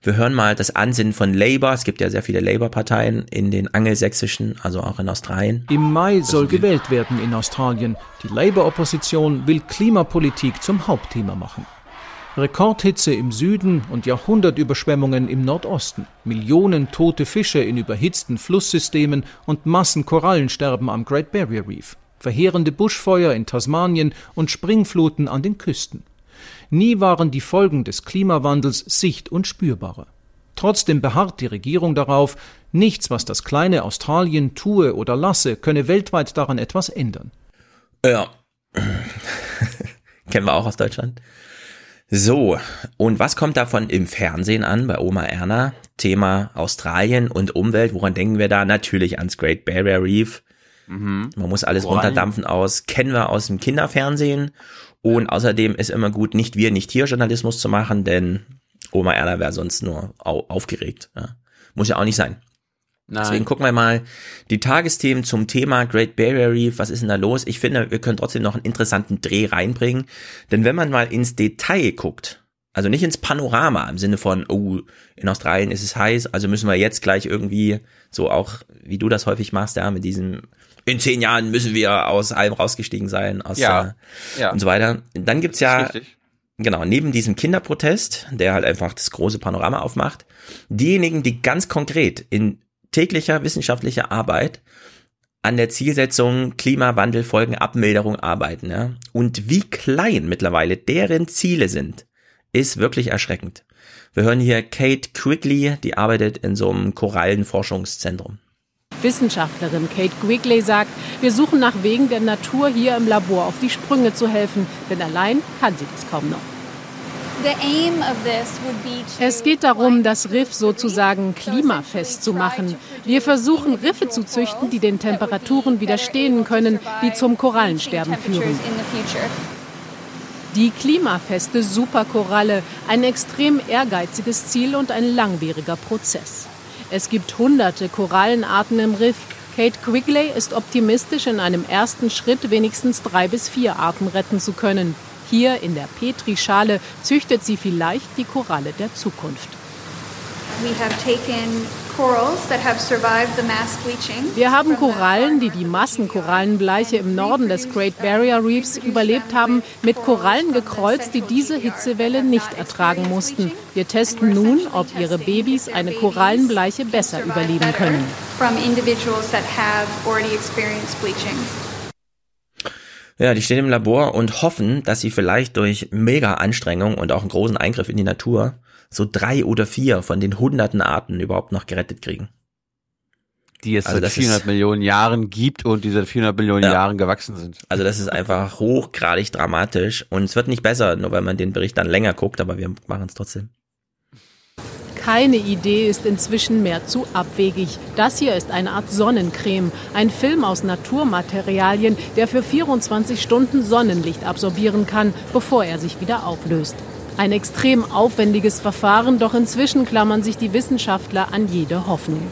Wir hören mal das Ansinnen von Labour. Es gibt ja sehr viele Labour-Parteien in den angelsächsischen, also auch in Australien. Im Mai soll gewählt werden in Australien. Die Labour-Opposition will Klimapolitik zum Hauptthema machen. Rekordhitze im Süden und Jahrhundertüberschwemmungen im Nordosten, Millionen tote Fische in überhitzten Flusssystemen und Massenkorallensterben am Great Barrier Reef, verheerende Buschfeuer in Tasmanien und Springfluten an den Küsten. Nie waren die Folgen des Klimawandels sicht- und spürbarer. Trotzdem beharrt die Regierung darauf, nichts, was das kleine Australien tue oder lasse, könne weltweit daran etwas ändern. Ja. <laughs> Kennen wir auch aus Deutschland. So, und was kommt davon im Fernsehen an bei Oma Erna? Thema Australien und Umwelt. Woran denken wir da? Natürlich ans Great Barrier Reef. Mhm. Man muss alles Korallen. runterdampfen aus, kennen wir aus dem Kinderfernsehen. Und außerdem ist immer gut, nicht wir, nicht hier Journalismus zu machen, denn Oma Erna wäre sonst nur au aufgeregt. Ja. Muss ja auch nicht sein. Nein. Deswegen gucken wir mal die Tagesthemen zum Thema Great Barrier Reef. Was ist denn da los? Ich finde, wir können trotzdem noch einen interessanten Dreh reinbringen. Denn wenn man mal ins Detail guckt, also nicht ins Panorama im Sinne von, oh, in Australien ist es heiß, also müssen wir jetzt gleich irgendwie, so auch wie du das häufig machst, ja, mit diesem, in zehn Jahren müssen wir aus allem rausgestiegen sein, aus ja, äh, ja. und so weiter. Dann gibt's ja, genau, neben diesem Kinderprotest, der halt einfach das große Panorama aufmacht, diejenigen, die ganz konkret in täglicher wissenschaftlicher Arbeit an der Zielsetzung Klimawandel Abmilderung arbeiten. Ja? Und wie klein mittlerweile deren Ziele sind, ist wirklich erschreckend. Wir hören hier Kate Quigley, die arbeitet in so einem Korallenforschungszentrum. Wissenschaftlerin Kate Quigley sagt, wir suchen nach Wegen der Natur hier im Labor auf die Sprünge zu helfen, denn allein kann sie das kaum noch. Es geht darum, das Riff sozusagen klimafest zu machen. Wir versuchen, Riffe zu züchten, die den Temperaturen widerstehen können, die zum Korallensterben führen. Die klimafeste Superkoralle, ein extrem ehrgeiziges Ziel und ein langwieriger Prozess. Es gibt hunderte Korallenarten im Riff. Kate Quigley ist optimistisch, in einem ersten Schritt wenigstens drei bis vier Arten retten zu können. Hier in der Petrischale züchtet sie vielleicht die Koralle der Zukunft. Wir haben Korallen, die die Massenkorallenbleiche im Norden des Great Barrier Reefs überlebt haben, mit Korallen gekreuzt, die diese Hitzewelle nicht ertragen mussten. Wir testen nun, ob ihre Babys eine Korallenbleiche besser überleben können. Ja, die stehen im Labor und hoffen, dass sie vielleicht durch Mega-Anstrengung und auch einen großen Eingriff in die Natur so drei oder vier von den hunderten Arten überhaupt noch gerettet kriegen. Die es also seit 400 ist, Millionen Jahren gibt und die seit 400 Millionen ja, Jahren gewachsen sind. Also das ist einfach hochgradig dramatisch und es wird nicht besser, nur weil man den Bericht dann länger guckt, aber wir machen es trotzdem. Keine Idee ist inzwischen mehr zu abwegig. Das hier ist eine Art Sonnencreme, ein Film aus Naturmaterialien, der für 24 Stunden Sonnenlicht absorbieren kann, bevor er sich wieder auflöst. Ein extrem aufwendiges Verfahren, doch inzwischen klammern sich die Wissenschaftler an jede Hoffnung.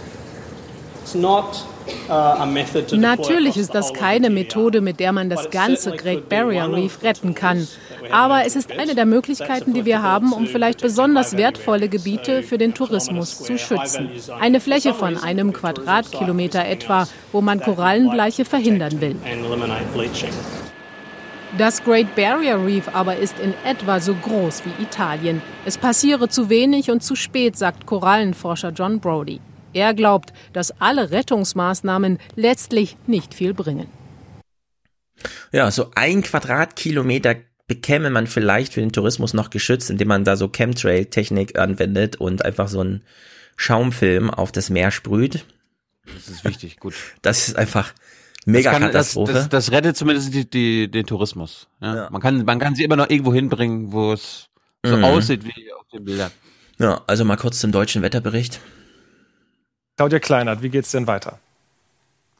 Uh, Natürlich ist das keine Methode, mit der man das ganze Great Barrier Reef retten kann. Aber es ist eine der Möglichkeiten, die wir haben, um vielleicht besonders wertvolle Gebiete für den Tourismus zu schützen. Eine Fläche von einem Quadratkilometer etwa, wo man Korallenbleiche verhindern will. Das Great Barrier Reef aber ist in etwa so groß wie Italien. Es passiere zu wenig und zu spät, sagt Korallenforscher John Brody. Er glaubt, dass alle Rettungsmaßnahmen letztlich nicht viel bringen. Ja, so ein Quadratkilometer bekäme man vielleicht für den Tourismus noch geschützt, indem man da so Chemtrail-Technik anwendet und einfach so einen Schaumfilm auf das Meer sprüht. Das ist wichtig, gut. Das ist einfach mega das kann, Katastrophe. Das, das, das, rettet zumindest die, die, den Tourismus. Ja? ja? Man, kann, man kann sie immer noch irgendwo hinbringen, wo es so mhm. aussieht wie auf den Bildern. Ja, also mal kurz zum deutschen Wetterbericht. Claudia Kleinert, wie geht's denn weiter?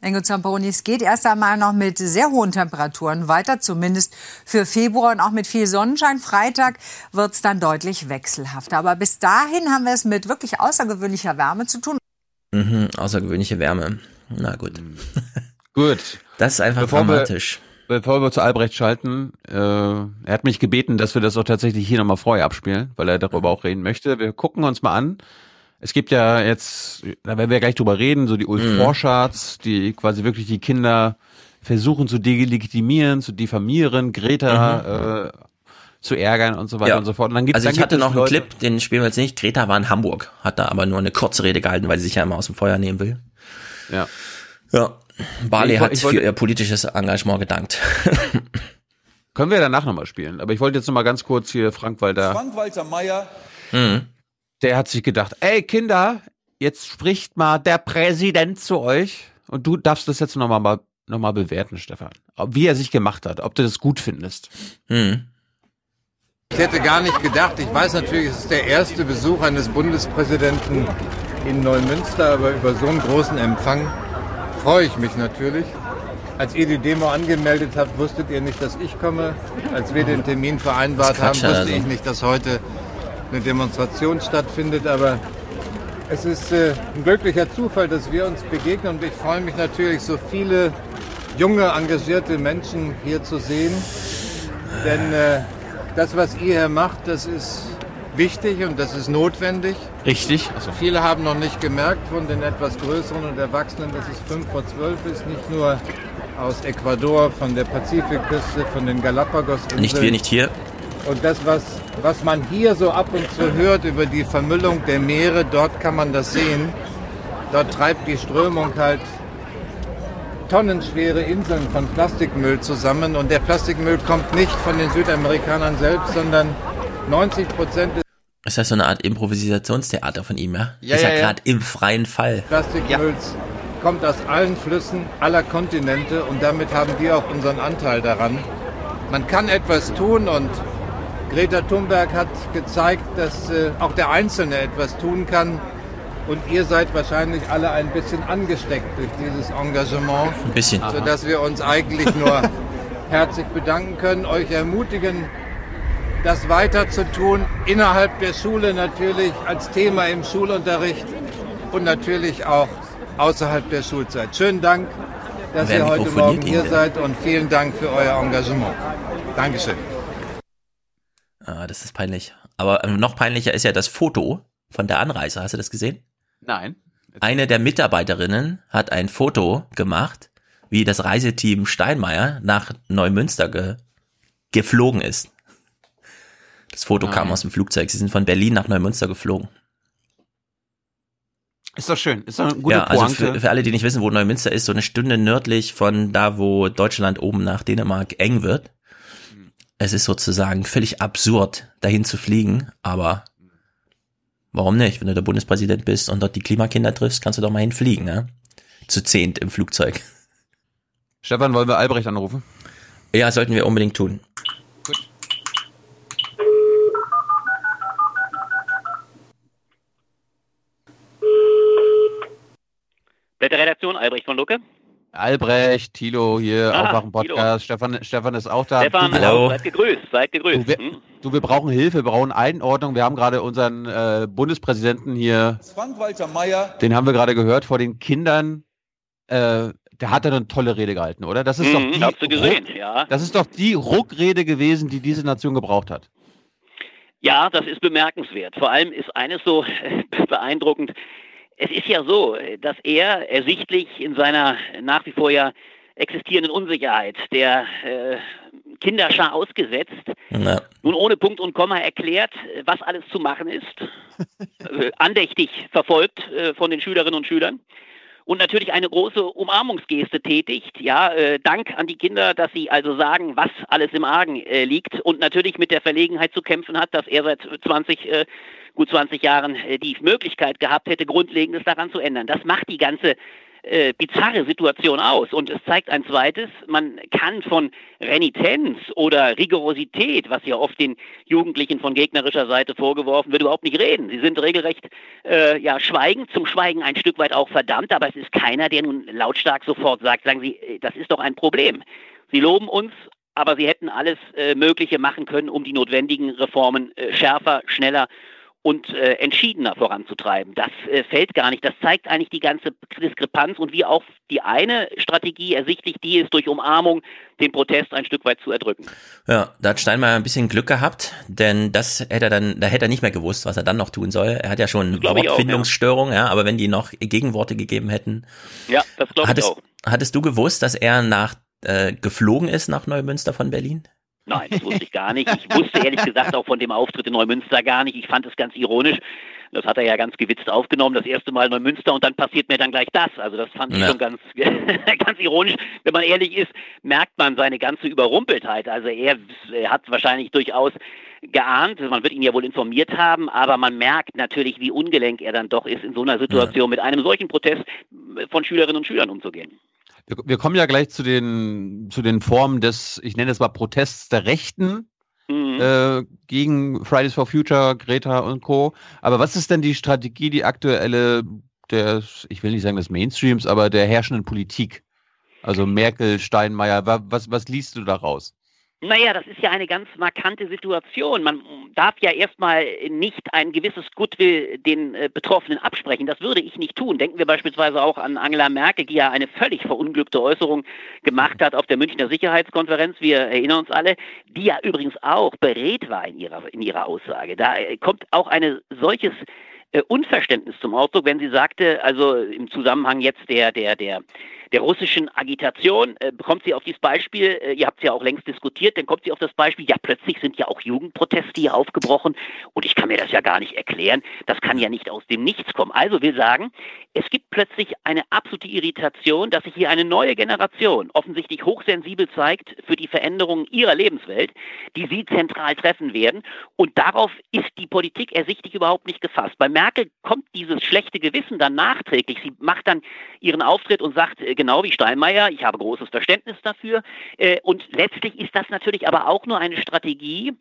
Engo Zamponi, es geht erst einmal noch mit sehr hohen Temperaturen weiter, zumindest für Februar und auch mit viel Sonnenschein. Freitag wird es dann deutlich wechselhafter. Aber bis dahin haben wir es mit wirklich außergewöhnlicher Wärme zu tun. Mhm, außergewöhnliche Wärme. Na gut. <laughs> gut. Das ist einfach bevor dramatisch. Wir, bevor wir zu Albrecht schalten, äh, er hat mich gebeten, dass wir das auch tatsächlich hier nochmal vorher abspielen, weil er darüber auch reden möchte. Wir gucken uns mal an, es gibt ja jetzt, da werden wir gleich drüber reden, so die Ulf mhm. die quasi wirklich die Kinder versuchen zu delegitimieren, zu diffamieren, Greta mhm. äh, zu ärgern und so weiter ja. und so fort. Und dann gibt's, also ich dann hatte noch einen Clip, den spielen wir jetzt nicht. Greta war in Hamburg, hat da aber nur eine kurze Rede gehalten, weil sie sich ja immer aus dem Feuer nehmen will. Ja. Ja. Bali ich, hat ich für ihr politisches Engagement gedankt. Können wir danach nochmal spielen. Aber ich wollte jetzt nochmal ganz kurz hier Frank Walter. Frank Walter Meyer. Mhm der hat sich gedacht, ey Kinder, jetzt spricht mal der Präsident zu euch und du darfst das jetzt nochmal mal, noch mal bewerten, Stefan. Wie er sich gemacht hat, ob du das gut findest. Hm. Ich hätte gar nicht gedacht, ich weiß natürlich, es ist der erste Besuch eines Bundespräsidenten in Neumünster, aber über so einen großen Empfang freue ich mich natürlich. Als ihr die Demo angemeldet habt, wusstet ihr nicht, dass ich komme. Als wir den Termin vereinbart haben, wusste also. ich nicht, dass heute eine Demonstration stattfindet. Aber es ist äh, ein glücklicher Zufall, dass wir uns begegnen und ich freue mich natürlich, so viele junge, engagierte Menschen hier zu sehen. Denn äh, das, was ihr hier macht, das ist wichtig und das ist notwendig. Richtig. Also viele haben noch nicht gemerkt von den etwas größeren und Erwachsenen, dass es 5 vor 12 ist, nicht nur aus Ecuador, von der Pazifikküste, von den Galapagos-Inseln. Nicht wir, nicht hier. Und das, was, was man hier so ab und zu hört über die Vermüllung der Meere, dort kann man das sehen. Dort treibt die Strömung halt tonnenschwere Inseln von Plastikmüll zusammen. Und der Plastikmüll kommt nicht von den Südamerikanern selbst, sondern 90 Prozent ist ist das so eine Art Improvisationstheater von ihm, ja? Ja, ist ja, ja, ja. gerade im freien Fall. Plastikmülls kommt aus allen Flüssen aller Kontinente und damit haben wir auch unseren Anteil daran. Man kann etwas tun und Greta Thunberg hat gezeigt, dass äh, auch der Einzelne etwas tun kann. Und ihr seid wahrscheinlich alle ein bisschen angesteckt durch dieses Engagement. Ein bisschen. Sodass wir uns eigentlich nur <laughs> herzlich bedanken können, euch ermutigen, das weiter zu tun, innerhalb der Schule natürlich als Thema im Schulunterricht und natürlich auch außerhalb der Schulzeit. Schönen Dank, dass Wer ihr heute Morgen hier denn? seid und vielen Dank für euer Engagement. Dankeschön. Ah, das ist peinlich. Aber ähm, noch peinlicher ist ja das Foto von der Anreise. Hast du das gesehen? Nein. Eine der Mitarbeiterinnen hat ein Foto gemacht, wie das Reiseteam Steinmeier nach Neumünster ge geflogen ist. Das Foto Nein. kam aus dem Flugzeug. Sie sind von Berlin nach Neumünster geflogen. Ist doch schön. Ist doch eine gute ja, also für, für alle, die nicht wissen, wo Neumünster ist, so eine Stunde nördlich von da, wo Deutschland oben nach Dänemark eng wird. Es ist sozusagen völlig absurd, dahin zu fliegen, aber warum nicht? Wenn du der Bundespräsident bist und dort die Klimakinder triffst, kannst du doch mal hinfliegen, ne? Zu zehnt im Flugzeug. Stefan, wollen wir Albrecht anrufen? Ja, sollten wir unbedingt tun. Blätterredaktion, Albrecht von Lucke. Albrecht, Thilo hier, Ah, Aufwachen Podcast. Stefan, Stefan ist auch da. Stefan, hallo. seid gegrüßt, seid gegrüßt. Du, wir, Hm? du, wir brauchen Hilfe, wir brauchen Einordnung. Wir haben gerade unseren äh, Bundespräsidenten hier, Frank-Walter Meyer. den haben wir gerade gehört, vor den Kindern. Äh, der hat da eine tolle Rede gehalten, oder? Das ist Mhm, doch die, gesehen, Ruck- ja. Das ist doch die Ruckrede gewesen, die diese Nation gebraucht hat. Ja, das ist bemerkenswert. Vor allem ist eines so <laughs> beeindruckend. Es ist ja so, dass er ersichtlich in seiner nach wie vor ja existierenden Unsicherheit der äh, Kinderschar ausgesetzt, Ja. nun ohne Punkt und Komma erklärt, was alles zu machen ist, <laughs> äh, andächtig verfolgt äh, von den Schülerinnen und Schülern und natürlich eine große Umarmungsgeste tätigt. Ja, äh, Dank an die Kinder, dass sie also sagen, was alles im Argen äh, liegt und natürlich mit der Verlegenheit zu kämpfen hat, dass er seit 20, äh, gut 20 Jahren äh, die Möglichkeit gehabt hätte, Grundlegendes daran zu ändern. Das macht die ganze äh, bizarre Situation aus. Und es zeigt ein zweites, man kann von Renitenz oder Rigorosität, was ja oft den Jugendlichen von gegnerischer Seite vorgeworfen wird, überhaupt nicht reden. Sie sind regelrecht äh, ja, schweigen, zum Schweigen ein Stück weit auch verdammt, aber es ist keiner, der nun lautstark sofort sagt, sagen Sie, äh, das ist doch ein Problem. Sie loben uns, aber Sie hätten alles äh, Mögliche machen können, um die notwendigen Reformen äh, schärfer, schneller und äh, entschiedener voranzutreiben. Das äh, fällt gar nicht. Das zeigt eigentlich die ganze Diskrepanz und wie auch die eine Strategie ersichtlich die ist, durch Umarmung den Protest ein Stück weit zu erdrücken. Ja, da hat Steinmeier ein bisschen Glück gehabt, denn das hätte er dann, da hätte er nicht mehr gewusst, was er dann noch tun soll. Er hat ja schon Wortfindungsstörung, ja. aber wenn die noch Gegenworte gegeben hätten. Ja, das glaube ich Hattest, auch. hattest du gewusst, dass er nach äh, geflogen ist nach Neumünster von Berlin? Nein, das wusste ich gar nicht. Ich wusste ehrlich gesagt auch von dem Auftritt in Neumünster gar nicht. Ich fand es ganz ironisch. Das hat er ja ganz gewitzt aufgenommen, das erste Mal Neumünster und dann passiert mir dann gleich das. Also das fand ich Ja. schon ganz, <laughs> ganz ironisch. Wenn man ehrlich ist, merkt man seine ganze Überrumpeltheit. Also er, er hat wahrscheinlich durchaus geahnt, man wird ihn ja wohl informiert haben, aber man merkt natürlich, wie ungelenk er dann doch ist, in so einer Situation mit einem solchen Protest von Schülerinnen und Schülern umzugehen. Wir, wir kommen ja gleich zu den, zu den Formen des, ich nenne es mal Protests der Rechten. mhm. äh, gegen Fridays for Future, Greta und Co. Aber was ist denn die Strategie, die aktuelle der, ich will nicht sagen des Mainstreams, aber der herrschenden Politik? Also Merkel, Steinmeier, was, was liest du daraus? Naja, das ist ja eine ganz markante Situation. Man darf ja erstmal nicht ein gewisses Goodwill den äh, Betroffenen absprechen. Das würde ich nicht tun. Denken wir beispielsweise auch an Angela Merkel, die ja eine völlig verunglückte Äußerung gemacht hat auf der Münchner Sicherheitskonferenz. Wir erinnern uns alle, die ja übrigens auch beredt war in ihrer, in ihrer Aussage. Da äh, kommt auch ein solches äh, Unverständnis zum Ausdruck, wenn sie sagte, also im Zusammenhang jetzt der, der, der der russischen Agitation, äh, kommt sie auf dieses Beispiel, äh, ihr habt es ja auch längst diskutiert, dann kommt sie auf das Beispiel, ja, plötzlich sind ja auch Jugendproteste hier aufgebrochen und ich kann mir das ja gar nicht erklären. Das kann ja nicht aus dem Nichts kommen. Also wir sagen, es gibt plötzlich eine absolute Irritation, dass sich hier eine neue Generation offensichtlich hochsensibel zeigt für die Veränderungen ihrer Lebenswelt, die sie zentral treffen werden. Und darauf ist die Politik ersichtlich überhaupt nicht gefasst. Bei Merkel kommt dieses schlechte Gewissen dann nachträglich. Sie macht dann ihren Auftritt und sagt, äh, genau wie Steinmeier, ich habe großes Verständnis dafür. Äh, und letztlich ist das natürlich aber auch nur eine Strategie,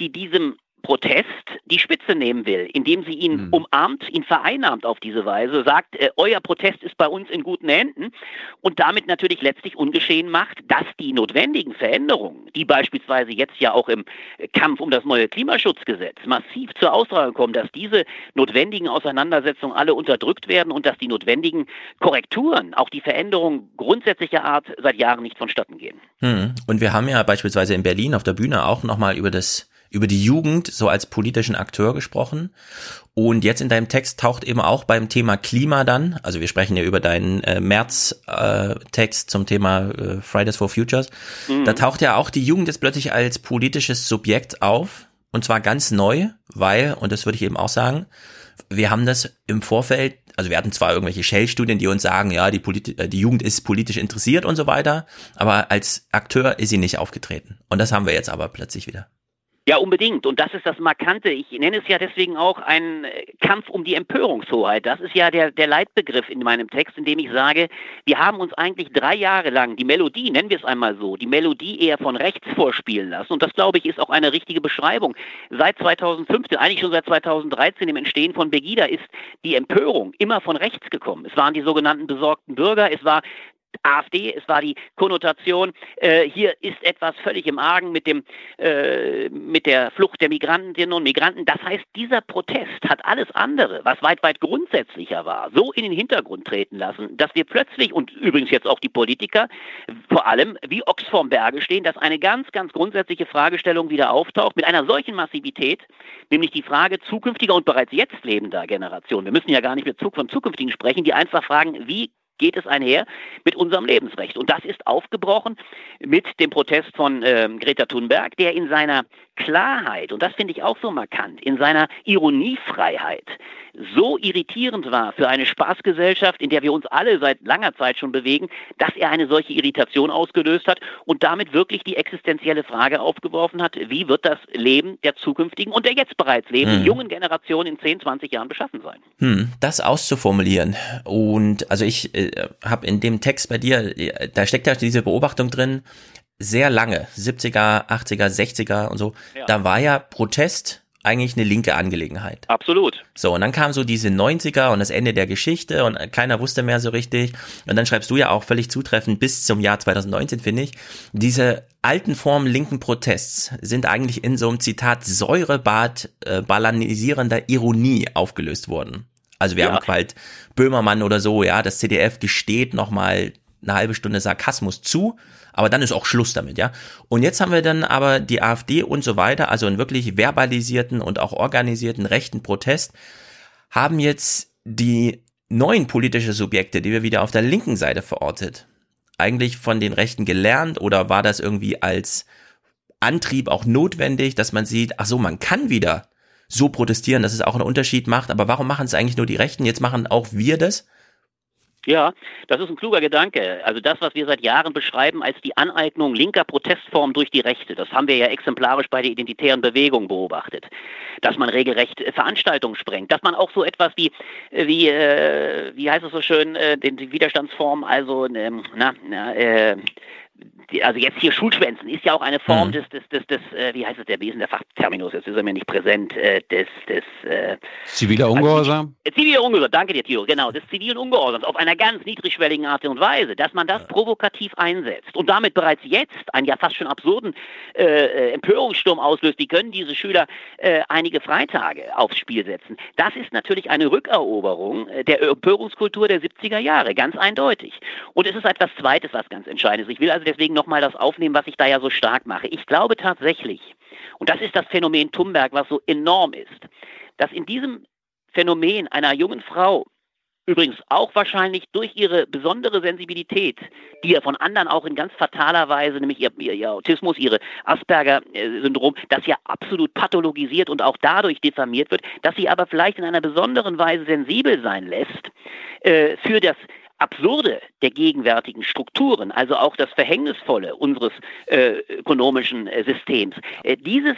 die diesem Protest die Spitze nehmen will, indem sie ihn mhm. umarmt, ihn vereinnahmt auf diese Weise, sagt, äh, euer Protest ist bei uns in guten Händen und damit natürlich letztlich ungeschehen macht, dass die notwendigen Veränderungen, die beispielsweise jetzt ja auch im Kampf um das neue Klimaschutzgesetz massiv zur Austragung kommen, dass diese notwendigen Auseinandersetzungen alle unterdrückt werden und dass die notwendigen Korrekturen, auch die Veränderungen grundsätzlicher Art seit Jahren nicht vonstatten gehen. Mhm. Und wir haben ja beispielsweise in Berlin auf der Bühne auch nochmal über das über die Jugend so als politischen Akteur gesprochen. Und jetzt in deinem Text taucht eben auch beim Thema Klima dann, also wir sprechen ja über deinen äh, März-Text äh, zum Thema äh, Fridays for Futures, mhm. da taucht ja auch die Jugend jetzt plötzlich als politisches Subjekt auf. Und zwar ganz neu, weil, und das würde ich eben auch sagen, wir haben das im Vorfeld, also wir hatten zwar irgendwelche Shell-Studien, die uns sagen, ja, die, Polit äh, die Jugend ist politisch interessiert und so weiter, aber als Akteur ist sie nicht aufgetreten. Und das haben wir jetzt aber plötzlich wieder. Ja, unbedingt. Und das ist das Markante. Ich nenne es ja deswegen auch einen äh, Kampf um die Empörungshoheit. Das ist ja der, der Leitbegriff in meinem Text, in dem ich sage, wir haben uns eigentlich drei Jahre lang die Melodie, nennen wir es einmal so, die Melodie eher von rechts vorspielen lassen. Und das, glaube ich, ist auch eine richtige Beschreibung. Seit 2015, eigentlich schon seit 2013 im Entstehen von Begida ist die Empörung immer von rechts gekommen. Es waren die sogenannten besorgten Bürger, es war AfD, es war die Konnotation, äh, hier ist etwas völlig im Argen mit, dem, äh, mit der Flucht der Migrantinnen und Migranten. Das heißt, dieser Protest hat alles andere, was weit, weit grundsätzlicher war, so in den Hintergrund treten lassen, dass wir plötzlich, und übrigens jetzt auch die Politiker, vor allem wie Ochs vorm Berge stehen, dass eine ganz, ganz grundsätzliche Fragestellung wieder auftaucht, mit einer solchen Massivität, nämlich die Frage zukünftiger und bereits jetzt lebender Generationen. Wir müssen ja gar nicht mit von zukünftigen sprechen, die einfach fragen, wie geht es einher mit unserem Lebensrecht. Und das ist aufgebrochen mit dem Protest von ähm, Greta Thunberg, der in seiner Klarheit, und das finde ich auch so markant, in seiner Ironiefreiheit so irritierend war für eine Spaßgesellschaft, in der wir uns alle seit langer Zeit schon bewegen, dass er eine solche Irritation ausgelöst hat und damit wirklich die existenzielle Frage aufgeworfen hat, wie wird das Leben der zukünftigen und der jetzt bereits lebenden hm. jungen Generation in 10, 20 Jahren beschaffen sein. Hm, das auszuformulieren. Und also ich äh, habe in dem Text bei dir, äh, da steckt ja diese Beobachtung drin, sehr lange, 70er, 80er, 60er und so, ja. da war ja Protest eigentlich eine linke Angelegenheit. Absolut. So, und dann kam so diese 90er und das Ende der Geschichte und keiner wusste mehr so richtig. Und dann schreibst du ja auch völlig zutreffend bis zum Jahr 2019, finde ich, diese alten Formen linken Protests sind eigentlich in so einem Zitat Säurebad äh, ballanisierender Ironie aufgelöst worden. Also wir ja. haben halt Böhmermann oder so, ja, das CDF gesteht nochmal eine halbe Stunde Sarkasmus zu, aber dann ist auch Schluss damit, ja. Und jetzt haben wir dann aber die AfD und so weiter, also einen wirklich verbalisierten und auch organisierten rechten Protest, haben jetzt die neuen politischen Subjekte, die wir wieder auf der linken Seite verortet, eigentlich von den Rechten gelernt oder war das irgendwie als Antrieb auch notwendig, dass man sieht, ach so, man kann wieder so protestieren, dass es auch einen Unterschied macht, aber warum machen es eigentlich nur die Rechten? Jetzt machen auch wir das ja, das ist ein kluger Gedanke. Also das, was wir seit Jahren beschreiben als die Aneignung linker Protestformen durch die Rechte, das haben wir ja exemplarisch bei der identitären Bewegung beobachtet. Dass man regelrecht äh, Veranstaltungen sprengt, dass man auch so etwas wie, äh, wie, äh, wie heißt es so schön, äh, den, die Widerstandsform, also, ähm, na, na, äh, also jetzt hier Schulschwänzen ist ja auch eine Form mhm. des, des, des, des äh, wie heißt es, der Wesen, der Fachterminus, jetzt ist er mir nicht präsent, äh, des, des äh, ziviler also Ungehorsam? Also, ziviler Ungehorsam, danke dir, Tilo, genau, des zivilen Ungehorsams auf einer ganz niedrigschwelligen Art und Weise, dass man das provokativ einsetzt und damit bereits jetzt einen ja fast schon absurden äh, äh, Empörungssturm auslöst, wie können diese Schüler äh, einige Freitage aufs Spiel setzen. Das ist natürlich eine Rückeroberung äh, der Empörungskultur der 70er Jahre, ganz eindeutig. Und es ist etwas Zweites, was ganz entscheidend ist. Ich will also deswegen nochmal das aufnehmen, was ich da ja so stark mache. Ich glaube tatsächlich, und das ist das Phänomen Thunberg, was so enorm ist, dass in diesem Phänomen einer jungen Frau, übrigens auch wahrscheinlich durch ihre besondere Sensibilität, die ja von anderen auch in ganz fataler Weise, nämlich ihr, ihr, Autismus, ihre Asperger-Syndrom, das ja absolut pathologisiert und auch dadurch diffamiert wird, dass sie aber vielleicht in einer besonderen Weise sensibel sein lässt äh, für das Absurde der gegenwärtigen Strukturen, also auch das Verhängnisvolle unseres äh, ökonomischen äh, Systems, äh, dieses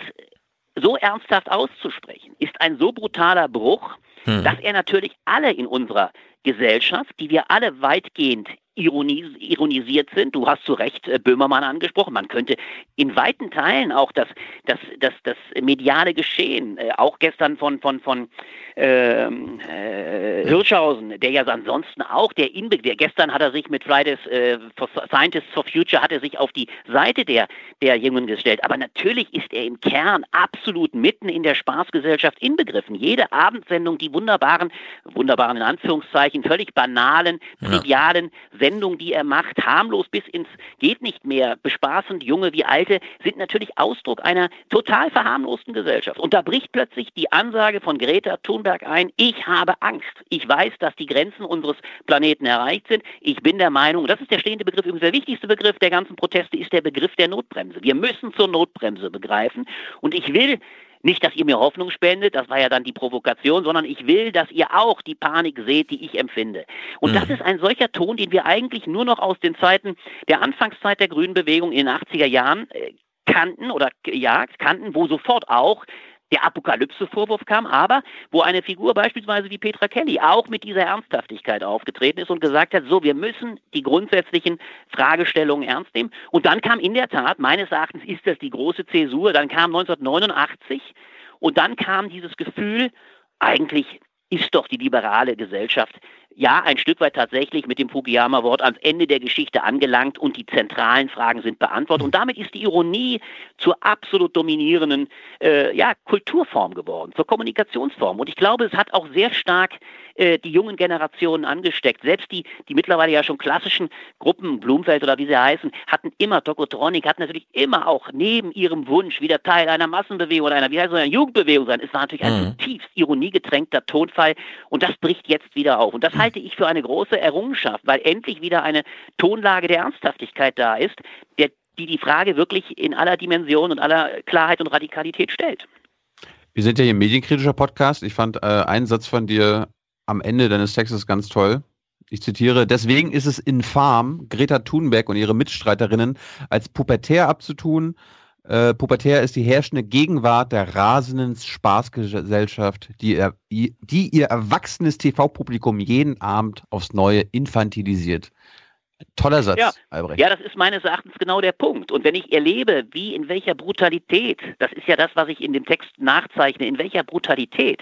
so ernsthaft auszusprechen, ist ein so brutaler Bruch, hm. dass er natürlich alle in unserer Gesellschaft, die wir alle weitgehend ironis ironisiert sind. Du hast zu Recht äh, Böhmermann angesprochen. Man könnte in weiten Teilen auch das, das, das, das mediale Geschehen, äh, auch gestern von, von, von ähm, äh, Hirschhausen, der ja ansonsten auch der Inbegriff, der gestern hat er sich mit Fridays äh, for Scientists for Future hat er sich auf die Seite der, der Jungen gestellt. Aber natürlich ist er im Kern absolut mitten in der Spaßgesellschaft inbegriffen. Jede Abendsendung, die wunderbaren, wunderbaren in Anführungszeichen, völlig banalen, trivialen ja Sendung, die er macht, harmlos bis ins geht nicht mehr, bespaßend junge wie alte, sind natürlich Ausdruck einer total verharmlosten Gesellschaft. Und da bricht plötzlich die Ansage von Greta Thunberg ein, ich habe Angst. Ich weiß, dass die Grenzen unseres Planeten erreicht sind. Ich bin der Meinung, das ist der stehende Begriff, übrigens der wichtigste Begriff der ganzen Proteste ist der Begriff der Notbremse. Wir müssen zur Notbremse begreifen. Und ich will nicht, dass ihr mir Hoffnung spendet, das war ja dann die Provokation, sondern ich will, dass ihr auch die Panik seht, die ich empfinde. Und mhm. das ist ein solcher Ton, den wir eigentlich nur noch aus den Zeiten der Anfangszeit der Grünen Bewegung in den 80er Jahren äh, kannten oder ja, kannten, wo sofort auch der Apokalypse-Vorwurf kam, aber wo eine Figur beispielsweise wie Petra Kelly auch mit dieser Ernsthaftigkeit aufgetreten ist und gesagt hat, so, wir müssen die grundsätzlichen Fragestellungen ernst nehmen. Und dann kam in der Tat, meines Erachtens ist das die große Zäsur, dann kam 1989 und dann kam dieses Gefühl, eigentlich ist doch die liberale Gesellschaft ja ein Stück weit tatsächlich mit dem Fukuyama-Wort ans Ende der Geschichte angelangt und die zentralen Fragen sind beantwortet. Und damit ist die Ironie zur absolut dominierenden äh, ja, Kulturform geworden, zur Kommunikationsform. Und ich glaube, es hat auch sehr stark äh, die jungen Generationen angesteckt. Selbst die, die mittlerweile ja schon klassischen Gruppen, Blumfeld oder wie sie heißen, hatten immer, Tokotronic hat natürlich immer auch neben ihrem Wunsch wieder Teil einer Massenbewegung oder einer, wie heißt es, einer Jugendbewegung sein. Es war natürlich ein mhm. zutiefst ironiegetränkter Tonfall und das bricht jetzt wieder auf. Und das halte ich für eine große Errungenschaft, weil endlich wieder eine Tonlage der Ernsthaftigkeit da ist, der, die die Frage wirklich in aller Dimension und aller Klarheit und Radikalität stellt. Wir sind ja hier ein medienkritischer Podcast. Ich fand äh, einen Satz von dir am Ende deines Textes ganz toll. Ich zitiere, deswegen ist es infam, Greta Thunberg und ihre Mitstreiterinnen als pubertär abzutun. Äh, pubertär ist die herrschende Gegenwart der rasenden Spaßgesellschaft, die, er, die ihr erwachsenes TV-Publikum jeden Abend aufs Neue infantilisiert. Toller Satz, ja. Albrecht. Ja, das ist meines Erachtens genau der Punkt. Und wenn ich erlebe, wie in welcher Brutalität, das ist ja das, was ich in dem Text nachzeichne, in welcher Brutalität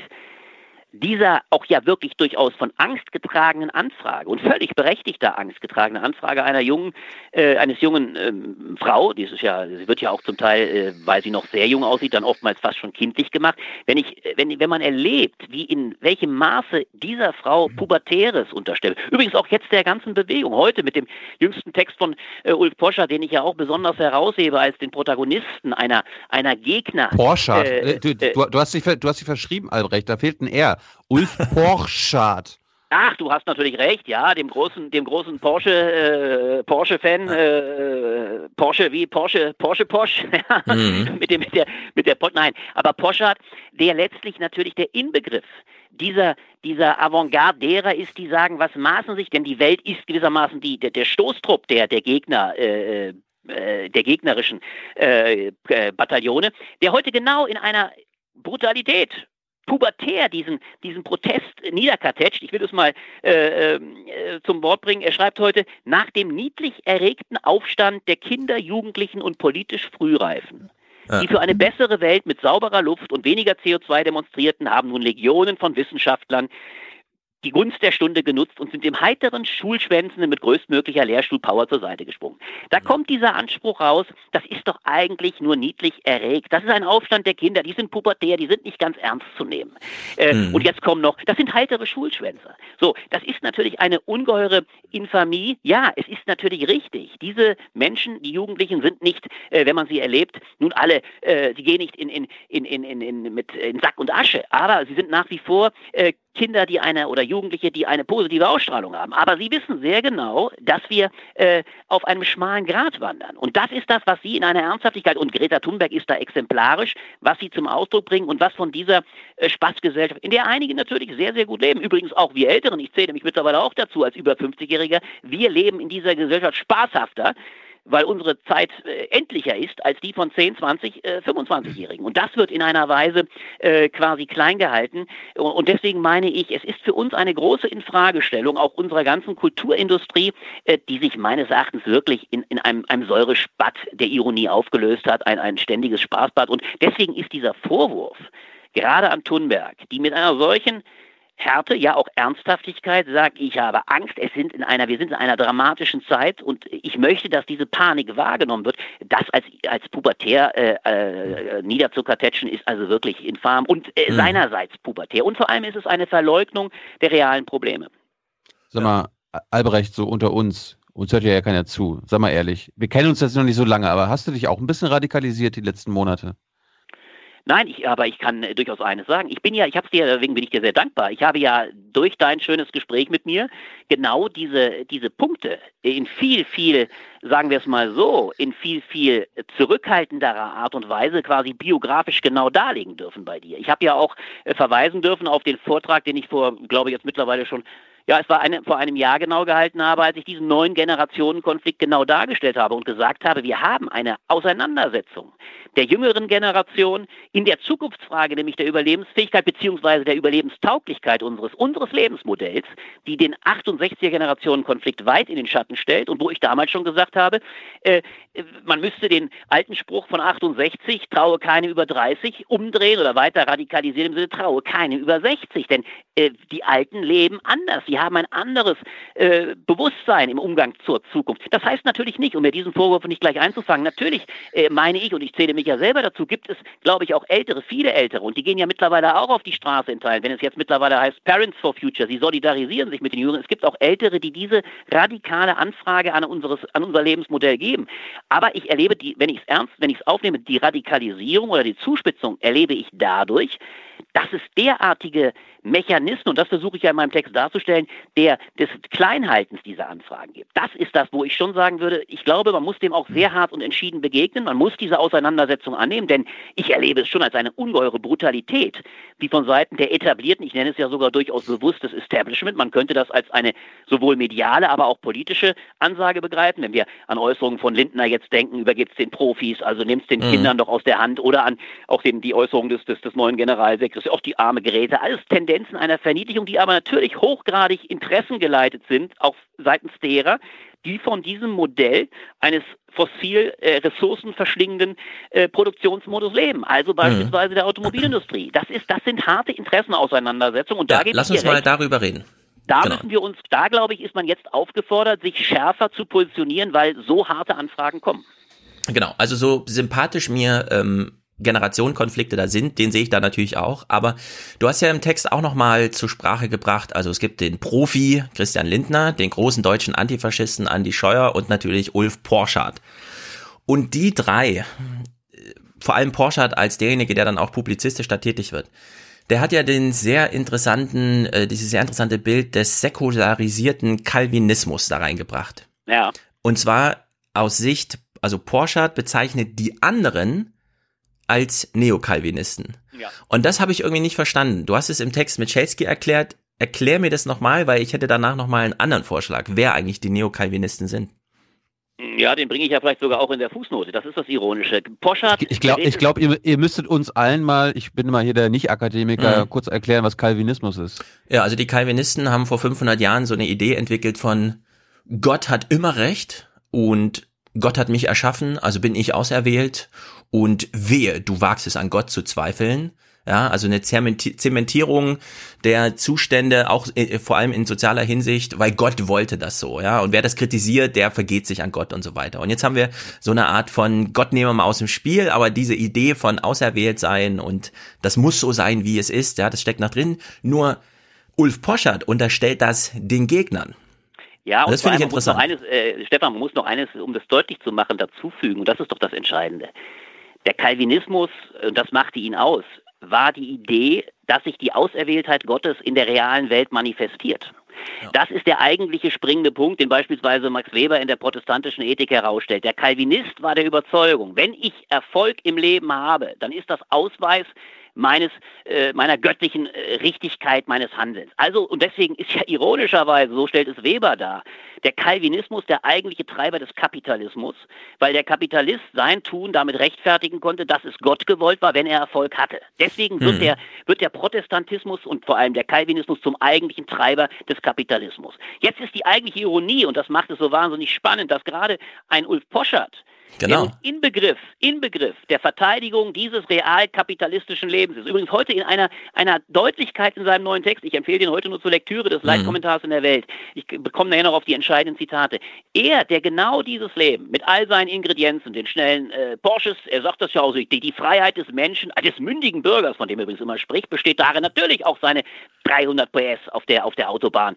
dieser auch ja wirklich durchaus von Angst getragenen Anfrage und völlig berechtigter Angst getragene Anfrage einer jungen, äh, eines jungen ähm, Frau, die ist ja, sie wird ja auch zum Teil, äh, weil sie noch sehr jung aussieht, dann oftmals fast schon kindlich gemacht. Wenn ich, wenn, wenn man erlebt, wie in welchem Maße dieser Frau mhm. Pubertäres unterstellt, übrigens auch jetzt der ganzen Bewegung, heute mit dem jüngsten Text von äh, Ulf Poscher, den ich ja auch besonders heraushebe als den Protagonisten einer, einer Gegner. Porsche, äh, du, du, du, hast dich, du hast dich verschrieben, Albrecht, da fehlt ein R. Ulf <laughs> Porschat. Ach, du hast natürlich recht, ja, dem großen, dem großen Porsche, äh, Porsche-Fan, äh, Porsche wie Porsche, Porsche Porsche, <laughs> mhm. mit dem, mit der, mit der, nein, aber Porsche der letztlich natürlich der Inbegriff dieser, dieser Avantgarde derer ist, die sagen, was maßen sich, denn die Welt ist gewissermaßen die, der, der Stoßtrupp der, der Gegner, äh, äh, der gegnerischen äh, äh, Bataillone, der heute genau in einer Brutalität pubertär diesen, diesen Protest niederkartetscht. Ich will es mal äh, äh, zum Wort bringen. Er schreibt heute, nach dem niedlich erregten Aufstand der Kinder, Jugendlichen und politisch Frühreifen die für eine bessere Welt mit sauberer Luft und weniger CO2 demonstrierten, haben nun Legionen von Wissenschaftlern die Gunst der Stunde genutzt und sind dem heiteren Schulschwänzenden mit größtmöglicher Lehrstuhlpower zur Seite gesprungen. Da kommt dieser Anspruch raus, das ist doch eigentlich nur niedlich erregt. Das ist ein Aufstand der Kinder, die sind pubertär, die sind nicht ganz ernst zu nehmen. Äh, mhm. Und jetzt kommen noch, das sind heitere Schulschwänzer. So, das ist natürlich eine ungeheure Infamie. Ja, es ist natürlich richtig. Diese Menschen, die Jugendlichen sind nicht, äh, wenn man sie erlebt, nun alle, äh, sie gehen nicht in, in, in, in, in, mit, in Sack und Asche, aber sie sind nach wie vor äh, Kinder, die eine oder Jugendliche, die eine positive Ausstrahlung haben. Aber sie wissen sehr genau, dass wir äh, auf einem schmalen Grat wandern. Und das ist das, was sie in einer Ernsthaftigkeit, und Greta Thunberg ist da exemplarisch, was sie zum Ausdruck bringen und was von dieser äh, Spaßgesellschaft, in der einige natürlich sehr, sehr gut leben, übrigens auch wir Älteren, ich zähle mich mittlerweile auch dazu als über 50-Jähriger, wir leben in dieser Gesellschaft spaßhafter, weil unsere Zeit äh, endlicher ist als die von 10, 20, äh, 25-Jährigen. Und das wird in einer Weise äh, quasi klein gehalten. Und deswegen meine ich, es ist für uns eine große Infragestellung auch unserer ganzen Kulturindustrie, äh, die sich meines Erachtens wirklich in, in einem, einem Säurespatt der Ironie aufgelöst hat, ein, ein ständiges Spaßbad. Und deswegen ist dieser Vorwurf, gerade an Thunberg, die mit einer solchen Härte, ja auch Ernsthaftigkeit, sagt, ich habe Angst, es sind in einer, wir sind in einer dramatischen Zeit und ich möchte, dass diese Panik wahrgenommen wird. Das als, als pubertär äh, äh, niederzukartätschen ist also wirklich infam und äh, mhm. seinerseits pubertär. Und vor allem ist es eine Verleugnung der realen Probleme. Sag mal, Albrecht, so unter uns, uns hört ja keiner zu. Sag mal ehrlich, wir kennen uns jetzt noch nicht so lange, aber hast du dich auch ein bisschen radikalisiert die letzten Monate? Nein, ich, aber ich kann äh, durchaus eines sagen. Ich bin ja, ich habe dir, deswegen bin ich dir sehr dankbar. Ich habe ja durch dein schönes Gespräch mit mir genau diese, diese Punkte in viel, viel, sagen wir es mal so, in viel, viel zurückhaltenderer Art und Weise quasi biografisch genau darlegen dürfen bei dir. Ich habe ja auch äh, verweisen dürfen auf den Vortrag, den ich vor, glaube ich, jetzt mittlerweile schon ja, es war eine, vor einem Jahr genau gehalten habe, als ich diesen neuen Generationenkonflikt genau dargestellt habe und gesagt habe, wir haben eine Auseinandersetzung der jüngeren Generation in der Zukunftsfrage, nämlich der Überlebensfähigkeit bzw. der Überlebenstauglichkeit unseres, unseres Lebensmodells, die den 68er Generationenkonflikt weit in den Schatten stellt und wo ich damals schon gesagt habe, äh, man müsste den alten Spruch von 68, traue keine über 30, umdrehen oder weiter radikalisieren im Sinne, traue keine über 60, denn äh, die Alten leben anders, sie haben ein anderes äh, Bewusstsein im Umgang zur Zukunft. Das heißt natürlich nicht, um mir diesen Vorwurf nicht gleich einzufangen, natürlich äh, meine ich, und ich zähle mich ja selber dazu, gibt es, glaube ich, auch Ältere, viele Ältere, und die gehen ja mittlerweile auch auf die Straße in Teilen, wenn es jetzt mittlerweile heißt Parents for Future, sie solidarisieren sich mit den Jüngeren. Es gibt auch Ältere, die diese radikale Anfrage an, unseres, an unser Lebensmodell geben. Aber ich erlebe die, wenn ich es ernst, wenn ich es aufnehme, die Radikalisierung oder die Zuspitzung erlebe ich dadurch, dass es derartige Mechanismen, und das versuche ich ja in meinem Text darzustellen, der des Kleinhaltens dieser Anfragen gibt. Das ist das, wo ich schon sagen würde, ich glaube, man muss dem auch sehr hart und entschieden begegnen. Man muss diese Auseinandersetzung annehmen, denn ich erlebe es schon als eine ungeheure Brutalität, wie von Seiten der etablierten, ich nenne es ja sogar durchaus bewusstes Establishment, man könnte das als eine sowohl mediale, aber auch politische Ansage begreifen, wenn wir an Äußerungen von Lindner jetzt denken, übergibt es den Profis, also nimmt es den mhm. Kindern doch aus der Hand oder an auch den, die Äußerung des, des, des neuen Generalsekretärs, auch die arme Geräte, alles Tendenzen Tendenzen einer Verniedlichung, die aber natürlich hochgradig interessengeleitet sind, auch seitens derer, die von diesem Modell eines fossil äh, ressourcenverschlingenden äh, Produktionsmodus leben, also beispielsweise mhm. der Automobilindustrie. Das ist, das sind harte Interessenauseinandersetzungen und ja, da geht lass uns mal recht. darüber reden. Da genau. müssen wir uns, da glaube ich, ist man jetzt aufgefordert, sich schärfer zu positionieren, weil so harte Anfragen kommen. Genau, also so sympathisch mir ähm, Generationenkonflikte da sind, den sehe ich da natürlich auch. Aber du hast ja im Text auch nochmal zur Sprache gebracht, also es gibt den Profi Christian Lindner, den großen deutschen Antifaschisten Andi Scheuer und natürlich Ulf Porschardt. Und die drei, vor allem Porschardt als derjenige, der dann auch publizistisch da tätig wird, der hat ja den sehr interessanten, äh, dieses sehr interessante Bild des säkularisierten Calvinismus da reingebracht. Ja. Und zwar aus Sicht, also Porschardt bezeichnet die anderen als Neokalvinisten. Ja. Und das habe ich irgendwie nicht verstanden. Du hast es im Text mit Chelsky erklärt. Erklär mir das nochmal, weil ich hätte danach nochmal einen anderen Vorschlag, wer eigentlich die Neokalvinisten sind. Ja, den bringe ich ja vielleicht sogar auch in der Fußnote. Das ist das Ironische. Poschardt. Ich glaube, ich glaub, ihr, ihr müsstet uns allen mal, ich bin mal hier der Nicht-Akademiker, mhm. kurz erklären, was Calvinismus ist. Ja, also die Calvinisten haben vor 500 Jahren so eine Idee entwickelt von Gott hat immer Recht und Gott hat mich erschaffen, also bin ich auserwählt und wehe, du wagst es an Gott zu zweifeln. Ja, also eine Zementierung der Zustände, auch äh, vor allem in sozialer Hinsicht, weil Gott wollte das so, ja. Und wer das kritisiert, der vergeht sich an Gott und so weiter. Und jetzt haben wir so eine Art von Gott nehmen wir mal aus dem Spiel, aber diese Idee von auserwählt sein und das muss so sein, wie es ist, ja, das steckt nach drin. Nur Ulf Poschert unterstellt das den Gegnern. Ja, und das finde ich interessant. Eines, äh, Stefan, man muss noch eines, um das deutlich zu machen, dazufügen, und das ist doch das Entscheidende. Der Calvinismus, und das machte ihn aus, war die Idee, dass sich die Auserwähltheit Gottes in der realen Welt manifestiert. Ja. Das ist der eigentliche springende Punkt, den beispielsweise Max Weber in der protestantischen Ethik herausstellt. Der Calvinist war der Überzeugung, wenn ich Erfolg im Leben habe, dann ist das Ausweis meines, äh, meiner göttlichen äh, Richtigkeit meines Handelns. Also, und deswegen ist ja ironischerweise, so stellt es Weber dar, der Calvinismus der eigentliche Treiber des Kapitalismus, weil der Kapitalist sein Tun damit rechtfertigen konnte, dass es Gott gewollt war, wenn er Erfolg hatte. Deswegen wird, hm. der, wird der Protestantismus und vor allem der Calvinismus zum eigentlichen Treiber des Kapitalismus. Jetzt ist die eigentliche Ironie, und das macht es so wahnsinnig spannend, dass gerade ein Ulf Poschert, Genau. Der Inbegriff, Inbegriff der Verteidigung dieses realkapitalistischen Lebens ist. Übrigens heute in einer, einer Deutlichkeit in seinem neuen Text. Ich empfehle den heute nur zur Lektüre des mhm. Leitkommentars in der Welt. Ich bekomme nachher noch auf die entscheidenden Zitate. Er, der genau dieses Leben mit all seinen Ingredienzen, den schnellen äh, Porsches, er sagt das ja auch so, die, die Freiheit des Menschen, äh, des mündigen Bürgers, von dem er übrigens immer spricht, besteht darin natürlich auch seine 300 PS auf der, auf der Autobahn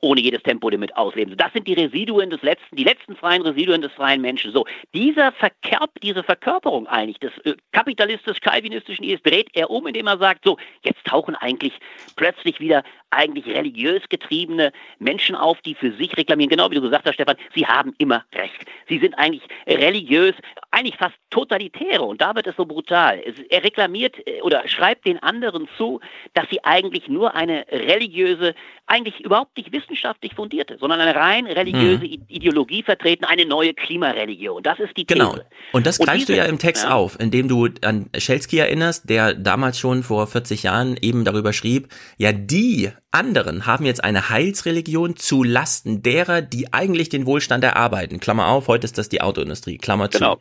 ohne jedes Tempolimit ausleben. Das sind die Residuen des letzten, die letzten freien Residuen des freien Menschen. So, dieser Verkörp, diese Verkörperung eigentlich des äh, kapitalistisch-calvinistischen Ehes dreht er um, indem er sagt, so, jetzt tauchen eigentlich plötzlich wieder eigentlich religiös getriebene Menschen auf, die für sich reklamieren. Genau wie du gesagt hast, Stefan, sie haben immer recht. Sie sind eigentlich religiös, eigentlich fast totalitäre. Und da wird es so brutal. Er reklamiert äh, oder schreibt den anderen zu, dass sie eigentlich nur eine religiöse, eigentlich überhaupt nicht wissenschaftlich fundierte, sondern eine rein religiöse mhm. Ideologie vertreten, eine neue Klimareligion. Das ist die These. Genau. Und das greifst du ja im Text ja. auf, indem du an Schelsky erinnerst, der damals schon vor 40 Jahren eben darüber schrieb, ja, die anderen haben jetzt eine Heilsreligion zu Lasten derer, die eigentlich den Wohlstand erarbeiten. Klammer auf, heute ist das die Autoindustrie. Klammer zu. Genau.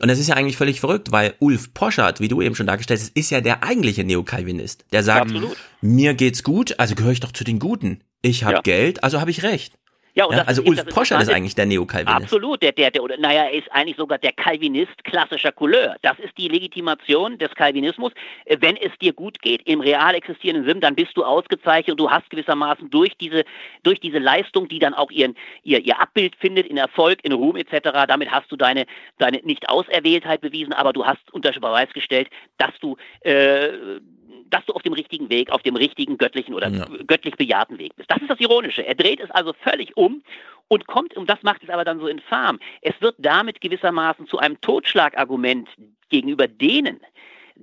Und das ist ja eigentlich völlig verrückt, weil Ulf Poschardt, wie du eben schon dargestellt hast, ist ja der eigentliche Neokalvinist. Der sagt, Absolut. mir geht's gut, also gehöre ich doch zu den Guten. Ich habe ja. Geld, also habe ich recht. Ja, ja, also Ulf Poschert ist eigentlich der Neokalvinist. Absolut, der, der, der, oder naja, er ist eigentlich sogar der Calvinist klassischer Couleur. Das ist die Legitimation des Calvinismus. Äh, wenn es dir gut geht, im real existierenden Sinn, dann bist du ausgezeichnet und du hast gewissermaßen durch diese, durch diese Leistung, die dann auch ihren, ihr, ihr Abbild findet, in Erfolg, in Ruhm etc., damit hast du deine, deine Nicht-Auserwähltheit bewiesen, aber du hast unter Beweis gestellt, dass du äh, dass du auf dem richtigen Weg, auf dem richtigen göttlichen oder ja. göttlich bejahten Weg bist. Das ist das Ironische. Er dreht es also völlig um und kommt, und das macht es aber dann so infam, es wird damit gewissermaßen zu einem Totschlagargument gegenüber denen,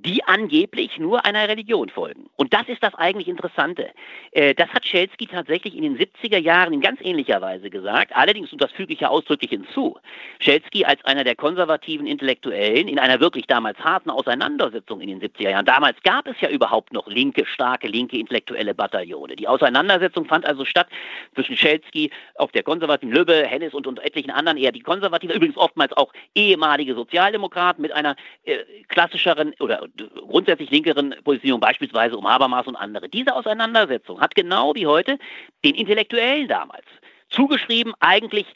die angeblich nur einer Religion folgen. Und das ist das eigentlich Interessante. Äh, das hat Schelsky tatsächlich in den 70er Jahren in ganz ähnlicher Weise gesagt. Allerdings, und das füge ich ja ausdrücklich hinzu, Schelsky als einer der konservativen Intellektuellen in einer wirklich damals harten Auseinandersetzung in den 70er Jahren. Damals gab es ja überhaupt noch linke, starke, linke intellektuelle Bataillone. Die Auseinandersetzung fand also statt zwischen Schelsky auf der konservativen Lübbe, Hennis und, und etlichen anderen eher die konservative, übrigens oftmals auch ehemalige Sozialdemokraten mit einer äh, klassischeren oder grundsätzlich linkeren Position, beispielsweise um Habermas und andere. Diese Auseinandersetzung hat genau wie heute den Intellektuellen damals zugeschrieben, eigentlich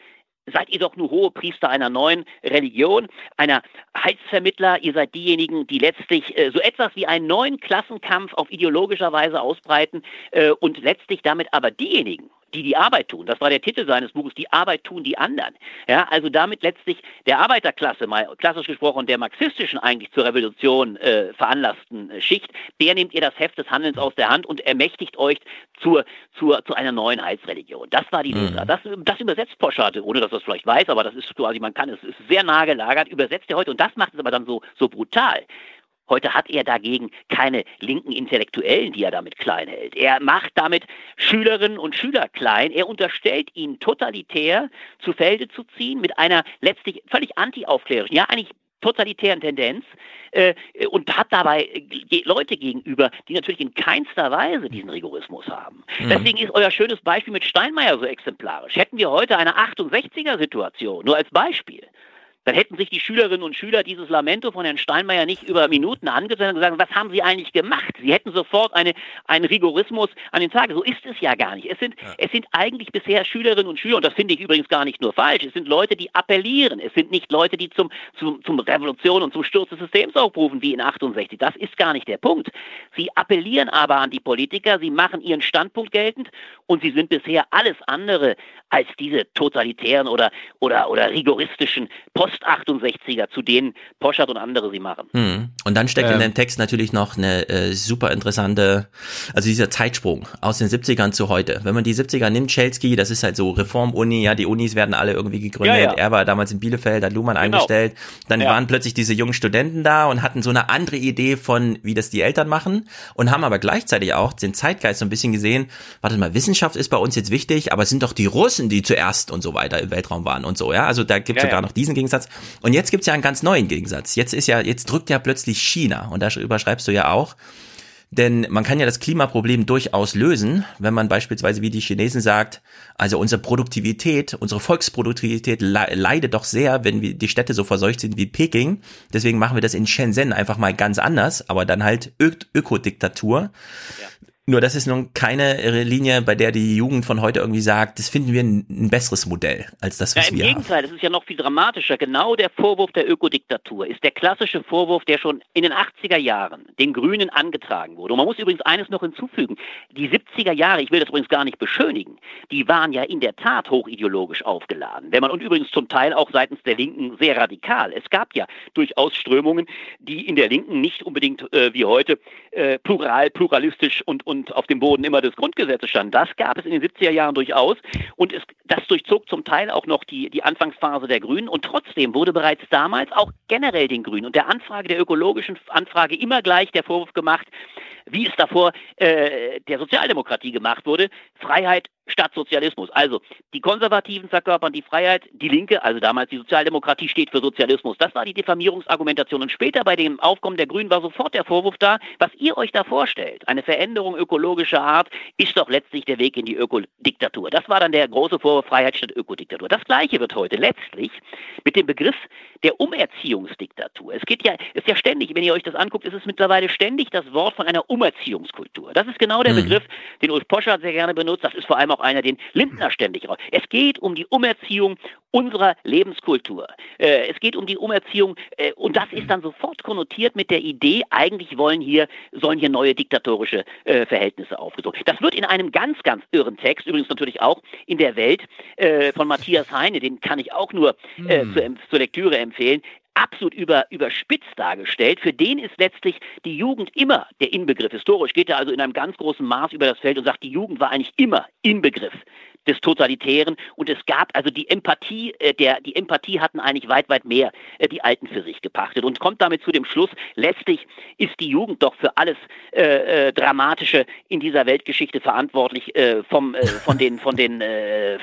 seid ihr doch nur hohe Priester einer neuen Religion, einer Heilsvermittler. Ihr seid diejenigen, die letztlich äh, so etwas wie einen neuen Klassenkampf auf ideologischer Weise ausbreiten äh, und letztlich damit aber diejenigen, die die Arbeit tun. Das war der Titel seines Buches, Die Arbeit tun die anderen. Ja, also damit letztlich der Arbeiterklasse, mal klassisch gesprochen, der marxistischen eigentlich zur Revolution äh, veranlassten äh, Schicht, der nehmt ihr das Heft des Handelns aus der Hand und ermächtigt euch zur, zur, zu einer neuen Heilsreligion. Das war die mhm. Das, das übersetzt Poscharte, ohne dass er es vielleicht weiß, aber das ist quasi, man kann es, ist sehr nah gelagert, übersetzt er heute und das macht es aber dann so, so brutal. Heute hat er dagegen keine linken Intellektuellen, die er damit klein hält. Er macht damit Schülerinnen und Schüler klein. Er unterstellt ihnen totalitär zu Felde zu ziehen mit einer letztlich völlig anti-aufklärischen, ja eigentlich totalitären Tendenz äh, und hat dabei Leute gegenüber, die natürlich in keinster Weise diesen Rigorismus haben. Mhm. Deswegen ist euer schönes Beispiel mit Steinmeier so exemplarisch. Hätten wir heute eine 68er-Situation, nur als Beispiel, dann hätten sich die Schülerinnen und Schüler dieses Lamento von Herrn Steinmeier nicht über Minuten angesehen und gesagt, was haben Sie eigentlich gemacht? Sie hätten sofort eine, einen Rigorismus an den Tag. So ist es ja gar nicht. Es sind, ja. es sind eigentlich bisher Schülerinnen und Schüler, und das finde ich übrigens gar nicht nur falsch, es sind Leute, die appellieren. Es sind nicht Leute, die zum, zum, zum Revolution und zum Sturz des Systems aufrufen, wie in 68. Das ist gar nicht der Punkt. Sie appellieren aber an die Politiker, sie machen ihren Standpunkt geltend und sie sind bisher alles andere als diese totalitären oder, oder, oder rigoristischen Post-68er, zu denen Poschert und andere sie machen. Hm. Und dann steckt ähm. in dem Text natürlich noch eine äh, super interessante, also dieser Zeitsprung aus den 70ern zu heute. Wenn man die 70er nimmt, Chelsky, das ist halt so Reformuni, ja, die Unis werden alle irgendwie gegründet. Ja, ja. Er war damals in Bielefeld, hat Luhmann genau. eingestellt. Dann ja. waren plötzlich diese jungen Studenten da und hatten so eine andere Idee von, wie das die Eltern machen und haben aber gleichzeitig auch den Zeitgeist so ein bisschen gesehen, warte mal, Wissenschaft ist bei uns jetzt wichtig, aber es sind doch die Russen, Russen, die zuerst und so weiter im Weltraum waren und so, ja. Also da gibt es ja, sogar ja. noch diesen Gegensatz. Und jetzt gibt es ja einen ganz neuen Gegensatz. Jetzt ist ja, jetzt drückt ja plötzlich China, und da überschreibst du ja auch. Denn man kann ja das Klimaproblem durchaus lösen, wenn man beispielsweise wie die Chinesen sagt, also unsere Produktivität, unsere Volksproduktivität leidet doch sehr, wenn die Städte so verseucht sind wie Peking. Deswegen machen wir das in Shenzhen einfach mal ganz anders, aber dann halt Ökodiktatur. Ja. Nur das ist nun keine Linie, bei der die Jugend von heute irgendwie sagt, das finden wir ein, ein besseres Modell als das, was ja, wir haben. Im Gegenteil, das ist ja noch viel dramatischer. Genau der Vorwurf der Ökodiktatur ist der klassische Vorwurf, der schon in den 80er Jahren den Grünen angetragen wurde. Und man muss übrigens eines noch hinzufügen. Die 70er Jahre, ich will das übrigens gar nicht beschönigen, die waren ja in der Tat hochideologisch aufgeladen. Wenn man und übrigens zum Teil auch seitens der Linken sehr radikal. Es gab ja durchaus Strömungen, die in der Linken nicht unbedingt äh, wie heute äh, plural, pluralistisch und, und und auf dem Boden immer des Grundgesetzes stand. Das gab es in den 70er Jahren durchaus und es, das durchzog zum Teil auch noch die, die Anfangsphase der Grünen und trotzdem wurde bereits damals auch generell den Grünen und der Anfrage der ökologischen Anfrage immer gleich der Vorwurf gemacht, wie es davor äh, der Sozialdemokratie gemacht wurde, Freiheit statt Sozialismus. Also die Konservativen verkörpern die Freiheit, die Linke, also damals die Sozialdemokratie, steht für Sozialismus. Das war die Diffamierungsargumentation. Und später bei dem Aufkommen der Grünen war sofort der Vorwurf da, was ihr euch da vorstellt, eine Veränderung ökologischer Art, ist doch letztlich der Weg in die Ökodiktatur. Das war dann der große Vorwurf Freiheit statt Ökodiktatur. Das gleiche wird heute letztlich mit dem Begriff der Umerziehungsdiktatur. Es geht ja, ist ja ständig, wenn ihr euch das anguckt, ist es mittlerweile ständig das Wort von einer Umerziehungskultur. Das ist genau der mhm. Begriff, den Ulf Poschardt sehr gerne benutzt. Das ist vor allem auch einer, den Lindner ständig raus. Es geht um die Umerziehung unserer Lebenskultur. Äh, es geht um die Umerziehung äh, und das ist dann sofort konnotiert mit der Idee, eigentlich wollen hier, sollen hier neue diktatorische äh, Verhältnisse aufgesucht. Das wird in einem ganz, ganz irren Text, übrigens natürlich auch in der Welt äh, von Matthias Heine, den kann ich auch nur äh, hm. zur, zur Lektüre empfehlen, absolut über, überspitzt dargestellt. Für den ist letztlich die Jugend immer der Inbegriff. Historisch geht er also in einem ganz großen Maß über das Feld und sagt, die Jugend war eigentlich immer Inbegriff des Totalitären und es gab also die Empathie, äh, der, die Empathie hatten eigentlich weit, weit mehr äh, die Alten für sich gepachtet und kommt damit zu dem Schluss, letztlich ist die Jugend doch für alles äh, äh, Dramatische in dieser Weltgeschichte verantwortlich, äh, vom, äh, von den, von den, äh, äh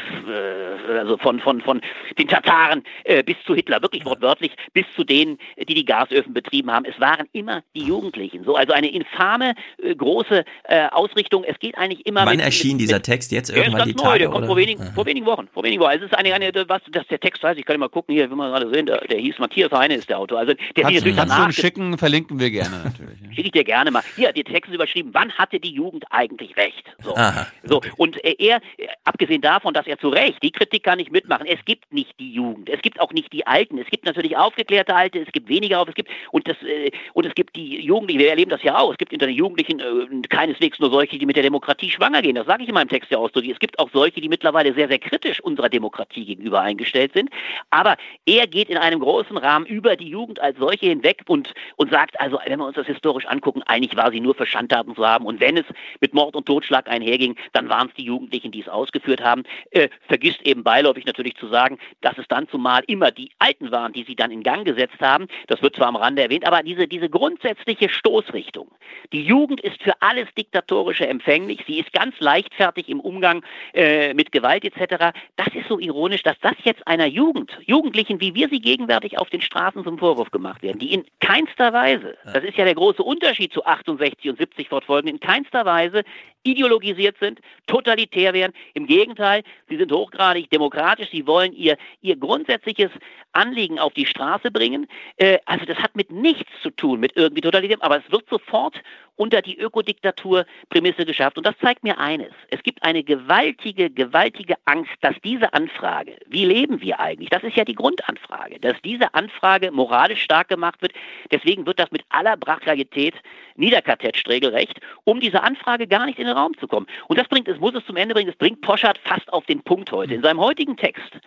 also von, von, von den Tataren äh, bis zu Hitler, wirklich wortwörtlich, bis zu denen, die die Gasöfen betrieben haben. Es waren immer die Jugendlichen. So, also eine infame, äh, große äh, Ausrichtung. Es geht eigentlich immer Wann mit, erschien mit, dieser Text jetzt irgendwann die Tage? kommt vor wenigen, vor wenigen Wochen. Vor wenigen Wochen. Es ist eine, eine was das der Text heißt, ich kann mal gucken hier, wie man gerade sehen, der, der hieß Matthias Heine ist der Autor. Also der kannst, natürlich kannst danach. schicken, verlinken wir gerne natürlich. Schicke ich dir gerne mal. Hier, die Text ist überschrieben, wann hatte die Jugend eigentlich recht? So. Aha, so. Und äh, er, äh, abgesehen davon, dass er zu Recht, die Kritik kann ich mitmachen, es gibt nicht die Jugend, es gibt auch nicht die Alten, es gibt natürlich aufgeklärte Alte, es gibt weniger auf, es gibt und das äh, und es gibt die Jugendlichen, wir erleben das ja auch, es gibt unter den Jugendlichen äh, keineswegs nur solche, die mit der Demokratie schwanger gehen. Das sage ich in meinem Text ja so. Es gibt auch solche, die mittlerweile sehr, sehr kritisch unserer Demokratie gegenüber eingestellt sind. Aber er geht in einem großen Rahmen über die Jugend als solche hinweg und, und sagt, also wenn wir uns das historisch angucken, eigentlich war sie nur für Schandtaten zu haben. Und wenn es mit Mord und Totschlag einherging, dann waren es die Jugendlichen, die es ausgeführt haben. Äh, vergisst eben beiläufig natürlich zu sagen, dass es dann zumal immer die Alten waren, die sie dann in Gang Gang gesetzt haben. Das wird zwar am Rande erwähnt, aber diese, diese grundsätzliche Stoßrichtung. Die Jugend ist für alles Diktatorische empfänglich. Sie ist ganz leichtfertig im Umgang äh, mit Gewalt etc. Das ist so ironisch, dass das jetzt einer Jugend, Jugendlichen, wie wir sie gegenwärtig auf den Straßen zum Vorwurf gemacht werden, die in keinster Weise, das ist ja der große Unterschied zu 68 und 70 fortfolgenden, in keinster Weise ideologisiert sind, totalitär werden. Im Gegenteil, sie sind hochgradig demokratisch, sie wollen ihr, ihr grundsätzliches Anliegen auf die Straße bringen. Äh, also das hat mit nichts zu tun, mit irgendwie totalitär, aber es wird sofort unter die Ökodiktatur-Prämisse geschafft. Und das zeigt mir eines. Es gibt eine gewaltige, gewaltige Angst, dass diese Anfrage, wie leben wir eigentlich, das ist ja die Grundanfrage, dass diese Anfrage moralisch stark gemacht wird. Deswegen wird das mit aller Brachialität niederkartetscht regelrecht, um diese Anfrage gar nicht in den Raum zu kommen. Und das bringt, es muss es zum Ende bringen, das bringt Poschardt fast auf den Punkt heute. In seinem heutigen Text.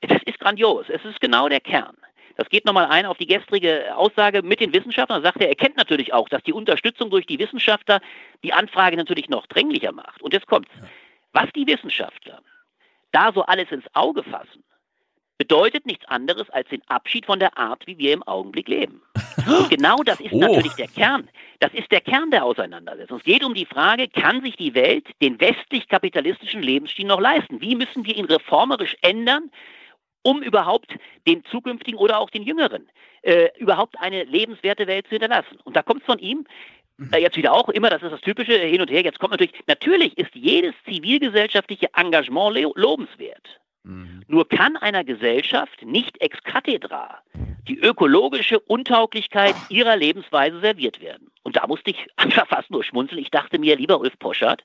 Das ist grandios. Es ist genau der Kern. Das geht nochmal ein auf die gestrige Aussage mit den Wissenschaftlern. Da sagt er, er kennt natürlich auch, dass die Unterstützung durch die Wissenschaftler die Anfrage natürlich noch dringlicher macht. Und jetzt kommt's. Was die Wissenschaftler da so alles ins Auge fassen, bedeutet nichts anderes als den Abschied von der Art, wie wir im Augenblick leben. Und genau das ist <laughs> oh. natürlich der Kern. Das ist der Kern der Auseinandersetzung. Es geht um die Frage, kann sich die Welt den westlich-kapitalistischen Lebensstil noch leisten? Wie müssen wir ihn reformerisch ändern, um überhaupt den zukünftigen oder auch den jüngeren äh, überhaupt eine lebenswerte Welt zu hinterlassen. Und da kommt es von ihm äh, jetzt wieder auch immer, das ist das typische hin und her. Jetzt kommt natürlich, natürlich ist jedes zivilgesellschaftliche Engagement lobenswert. Mhm. Nur kann einer Gesellschaft nicht ex cathedra die ökologische Untauglichkeit ihrer Lebensweise serviert werden. Und da musste ich <laughs> einfach fast nur schmunzeln. Ich dachte mir, lieber Ulf Poschardt,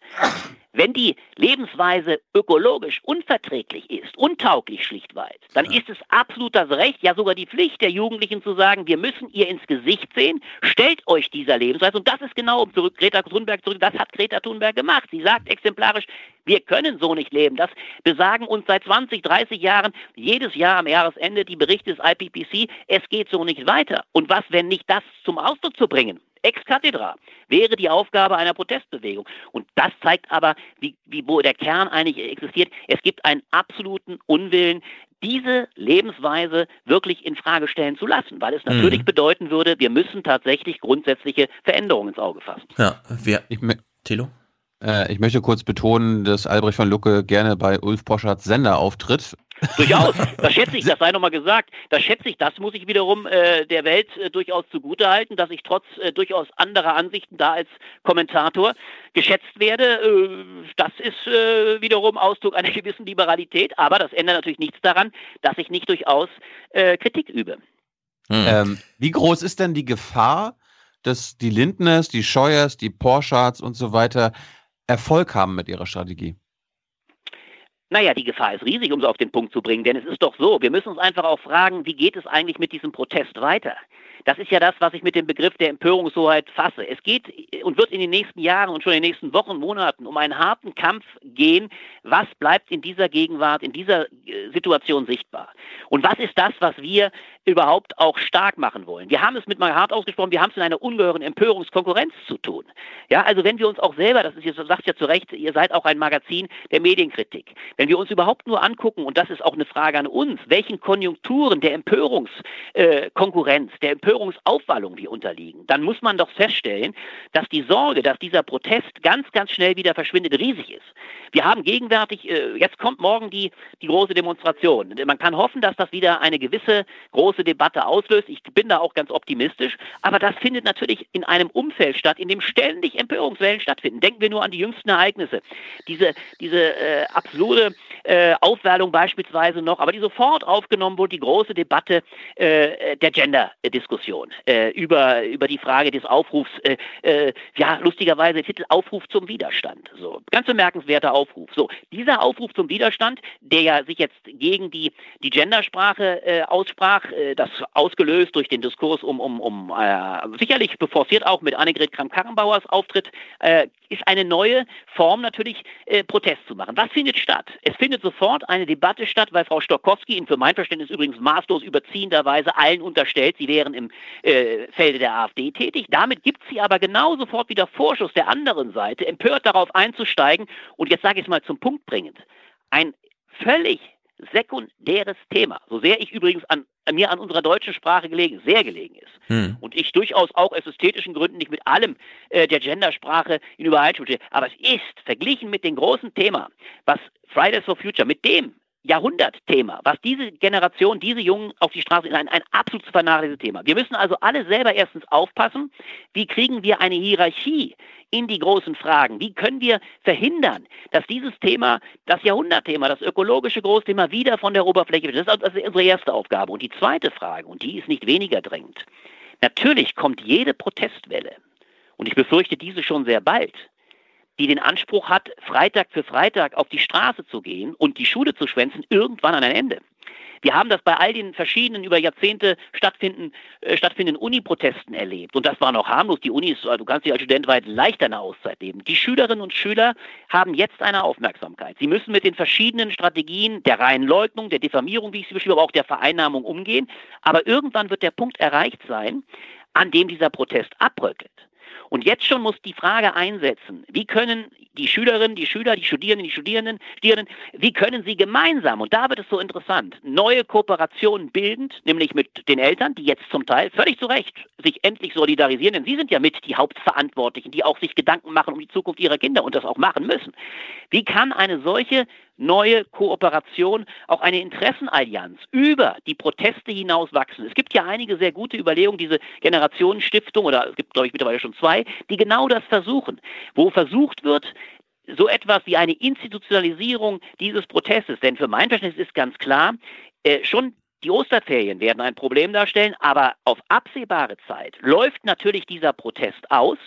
wenn die Lebensweise ökologisch unverträglich ist, untauglich schlichtweit, dann ja. ist es absolut das Recht, ja sogar die Pflicht der Jugendlichen zu sagen, wir müssen ihr ins Gesicht sehen, stellt euch dieser Lebensweise. Und das ist genau, um zurück, Greta Thunberg zurück, das hat Greta Thunberg gemacht. Sie sagt exemplarisch, wir können so nicht leben. Das besagen uns seit 20, 30 Jahren jedes Jahr am Jahresende die Berichte des IPPC. Es geht so nicht weiter. Und was, wenn nicht das zum Ausdruck zu bringen? Ex cathedra, wäre die Aufgabe einer Protestbewegung. Und das zeigt aber, wie, wie, wo der Kern eigentlich existiert. Es gibt einen absoluten Unwillen, diese Lebensweise wirklich in Frage stellen zu lassen, weil es mhm. natürlich mhm. bedeuten würde, wir müssen tatsächlich grundsätzliche Veränderungen ins Auge fassen. Ja, wir, ich, Thilo? Äh, ich möchte kurz betonen, dass Albrecht von Lucke gerne bei Ulf Poschards Sender auftritt. Durchaus, das schätze ich, das sei nochmal gesagt. Das schätze ich, das muss ich wiederum äh, der Welt äh, durchaus zugutehalten, dass ich trotz äh, durchaus anderer Ansichten da als Kommentator geschätzt werde. Äh, das ist äh, wiederum Ausdruck einer gewissen Liberalität, aber das ändert natürlich nichts daran, dass ich nicht durchaus äh, Kritik übe. Hm. Ähm, wie groß ist denn die Gefahr, dass die Lindners, die Scheuers, die Porschards und so weiter Erfolg haben mit ihrer Strategie? Naja, die Gefahr ist riesig, um es auf den Punkt zu bringen, denn es ist doch so, wir müssen uns einfach auch fragen, wie geht es eigentlich mit diesem Protest weiter? Das ist ja das, was ich mit dem Begriff der Empörungshoheit fasse. Es geht und wird in den nächsten Jahren und schon in den nächsten Wochen, Monaten um einen harten Kampf gehen. Was bleibt in dieser Gegenwart, in dieser äh, Situation sichtbar? Und was ist das, was wir überhaupt auch stark machen wollen? Wir haben es mit mal hart ausgesprochen, wir haben es in einer ungeheuren Empörungskonkurrenz zu tun. Ja, also wenn wir uns auch selber, das ist, ihr sagt ja zu Recht, ihr seid auch ein Magazin der Medienkritik. Wenn wir uns überhaupt nur angucken, und das ist auch eine Frage an uns, welchen Konjunkturen der Empörungskonkurrenz, äh, der Empörungskonkurrenz Empörungsaufwallung wir unterliegen, dann muss man doch feststellen, dass die Sorge, dass dieser Protest ganz, ganz schnell wieder verschwindet, riesig ist. Wir haben gegenwärtig, äh, jetzt kommt morgen die, die große Demonstration. Man kann hoffen, dass das wieder eine gewisse große Debatte auslöst. Ich bin da auch ganz optimistisch. Aber das findet natürlich in einem Umfeld statt, in dem ständig Empörungswellen stattfinden. Denken wir nur an die jüngsten Ereignisse. Diese, diese äh, absurde äh, Aufwärmung beispielsweise noch, aber die sofort aufgenommen wurde, die große Debatte äh, der Gender-Diskussion. Diskussion äh, über, über die Frage des Aufrufs, äh, äh, ja, lustigerweise Titel Aufruf zum Widerstand. So, ganz bemerkenswerter Aufruf. So, dieser Aufruf zum Widerstand, der ja sich jetzt gegen die, die Gendersprache äh, aussprach, äh, das ausgelöst durch den Diskurs um, um, um sicherlich beforciert auch mit Annegret Kramp-Karrenbauers Auftritt, ist eine neue Form natürlich äh, Protest zu machen. Was findet statt? Es findet sofort eine Debatte statt, weil Frau Stokowski, in für mein Verständnis übrigens maßlos überziehenderweise allen unterstellt, sie wären im äh, Felde der AfD tätig. Damit gibt sie aber genau sofort wieder Vorschuss der anderen Seite, empört darauf einzusteigen und jetzt sage ich es mal zum Punkt bringend. Ein völlig sekundäres Thema. So sehr ich übrigens an, mir an unserer deutschen Sprache gelegen, sehr gelegen ist. Hm. Und ich durchaus auch aus ästhetischen Gründen nicht mit allem äh, der Gendersprache in Übereinstimmung stehe. Aber es ist verglichen mit dem großen Thema, was Fridays for Future, mit dem Jahrhundertthema, was diese Generation, diese Jungen auf die Straße ein, ein absolut vernachlässiges Thema. Wir müssen also alle selber erstens aufpassen, wie kriegen wir eine Hierarchie in die großen Fragen? Wie können wir verhindern, dass dieses Thema, das Jahrhundertthema, das ökologische Großthema wieder von der Oberfläche wird? Das ist unsere erste Aufgabe. Und die zweite Frage, und die ist nicht weniger dringend. Natürlich kommt jede Protestwelle, und ich befürchte diese schon sehr bald, die den Anspruch hat, Freitag für Freitag auf die Straße zu gehen und die Schule zu schwänzen, irgendwann an ein Ende. Wir haben das bei all den verschiedenen über Jahrzehnte stattfinden, äh, stattfindenden Uni-Protesten erlebt. Und das war noch harmlos. Die Unis, also du kannst dich als Student weit leichter eine Auszeit nehmen. Die Schülerinnen und Schüler haben jetzt eine Aufmerksamkeit. Sie müssen mit den verschiedenen Strategien der reinen Leugnung, der Diffamierung, wie ich sie beschrieb, aber auch der Vereinnahmung umgehen. Aber irgendwann wird der Punkt erreicht sein, an dem dieser Protest abbröckelt. Und jetzt schon muss die Frage einsetzen, wie können die Schülerinnen, die Schüler, die Studierenden, die Studierenden, Studierenden, wie können sie gemeinsam, und da wird es so interessant, neue Kooperationen bildend, nämlich mit den Eltern, die jetzt zum Teil völlig zu Recht sich endlich solidarisieren, denn sie sind ja mit die Hauptverantwortlichen, die auch sich Gedanken machen um die Zukunft ihrer Kinder und das auch machen müssen. Wie kann eine solche neue Kooperation, auch eine Interessenallianz über die Proteste hinaus wachsen. Es gibt ja einige sehr gute Überlegungen, diese Generationenstiftung, oder es gibt, glaube ich, mittlerweile schon zwei, die genau das versuchen, wo versucht wird, so etwas wie eine Institutionalisierung dieses Protestes. Denn für mein Verständnis ist ganz klar, äh, schon die Osterferien werden ein Problem darstellen, aber auf absehbare Zeit läuft natürlich dieser Protest aus.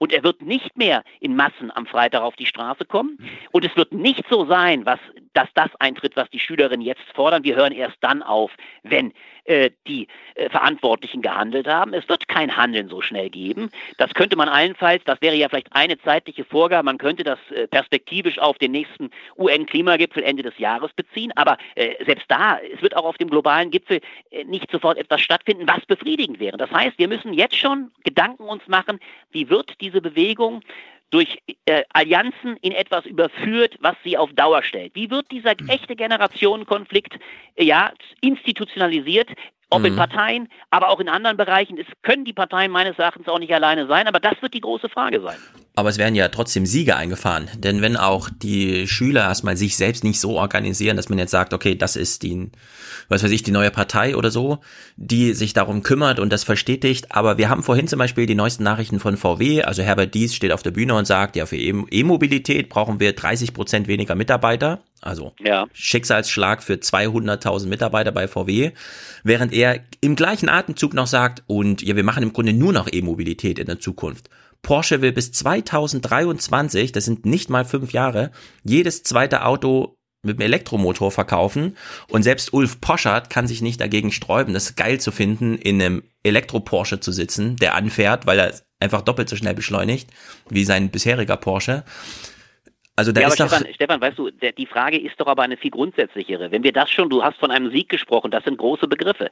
Und er wird nicht mehr in Massen am Freitag auf die Straße kommen. Und es wird nicht so sein, was, dass das eintritt, was die Schülerinnen jetzt fordern. Wir hören erst dann auf, wenn äh, die äh, Verantwortlichen gehandelt haben. Es wird kein Handeln so schnell geben. Das könnte man allenfalls, das wäre ja vielleicht eine zeitliche Vorgabe, man könnte das äh, perspektivisch auf den nächsten UN-Klimagipfel Ende des Jahres beziehen. Aber äh, selbst da, es wird auch auf dem globalen Gipfel äh, nicht sofort etwas stattfinden, was befriedigend wäre. Das heißt, wir müssen jetzt schon Gedanken uns machen, wie wird diese Bewegung durch äh, Allianzen in etwas überführt, was sie auf Dauer stellt. Wie wird dieser echte Generationenkonflikt äh, ja, institutionalisiert? Ob mhm. in Parteien, aber auch in anderen Bereichen. Es können die Parteien meines Erachtens auch nicht alleine sein, aber das wird die große Frage sein. Aber es werden ja trotzdem Siege eingefahren. Denn wenn auch die Schüler erstmal sich selbst nicht so organisieren, dass man jetzt sagt, okay, das ist die, was weiß ich, die neue Partei oder so, die sich darum kümmert und das verstetigt. Aber wir haben vorhin zum Beispiel die neuesten Nachrichten von VW. Also Herbert Dies steht auf der Bühne und sagt, ja, für E-Mobilität brauchen wir 30 Prozent weniger Mitarbeiter. Also ja. Schicksalsschlag für 200.000 Mitarbeiter bei VW, während er im gleichen Atemzug noch sagt, und ja, wir machen im Grunde nur noch E-Mobilität in der Zukunft. Porsche will bis 2023, das sind nicht mal fünf Jahre, jedes zweite Auto mit einem Elektromotor verkaufen und selbst Ulf Poschardt kann sich nicht dagegen sträuben, das geil zu finden, in einem Elektro-Porsche zu sitzen, der anfährt, weil er einfach doppelt so schnell beschleunigt wie sein bisheriger Porsche. Also da ja, ist aber Stefan, Stefan, weißt du, der, die Frage ist doch aber eine viel grundsätzlichere. Wenn wir das schon, du hast von einem Sieg gesprochen, das sind große Begriffe.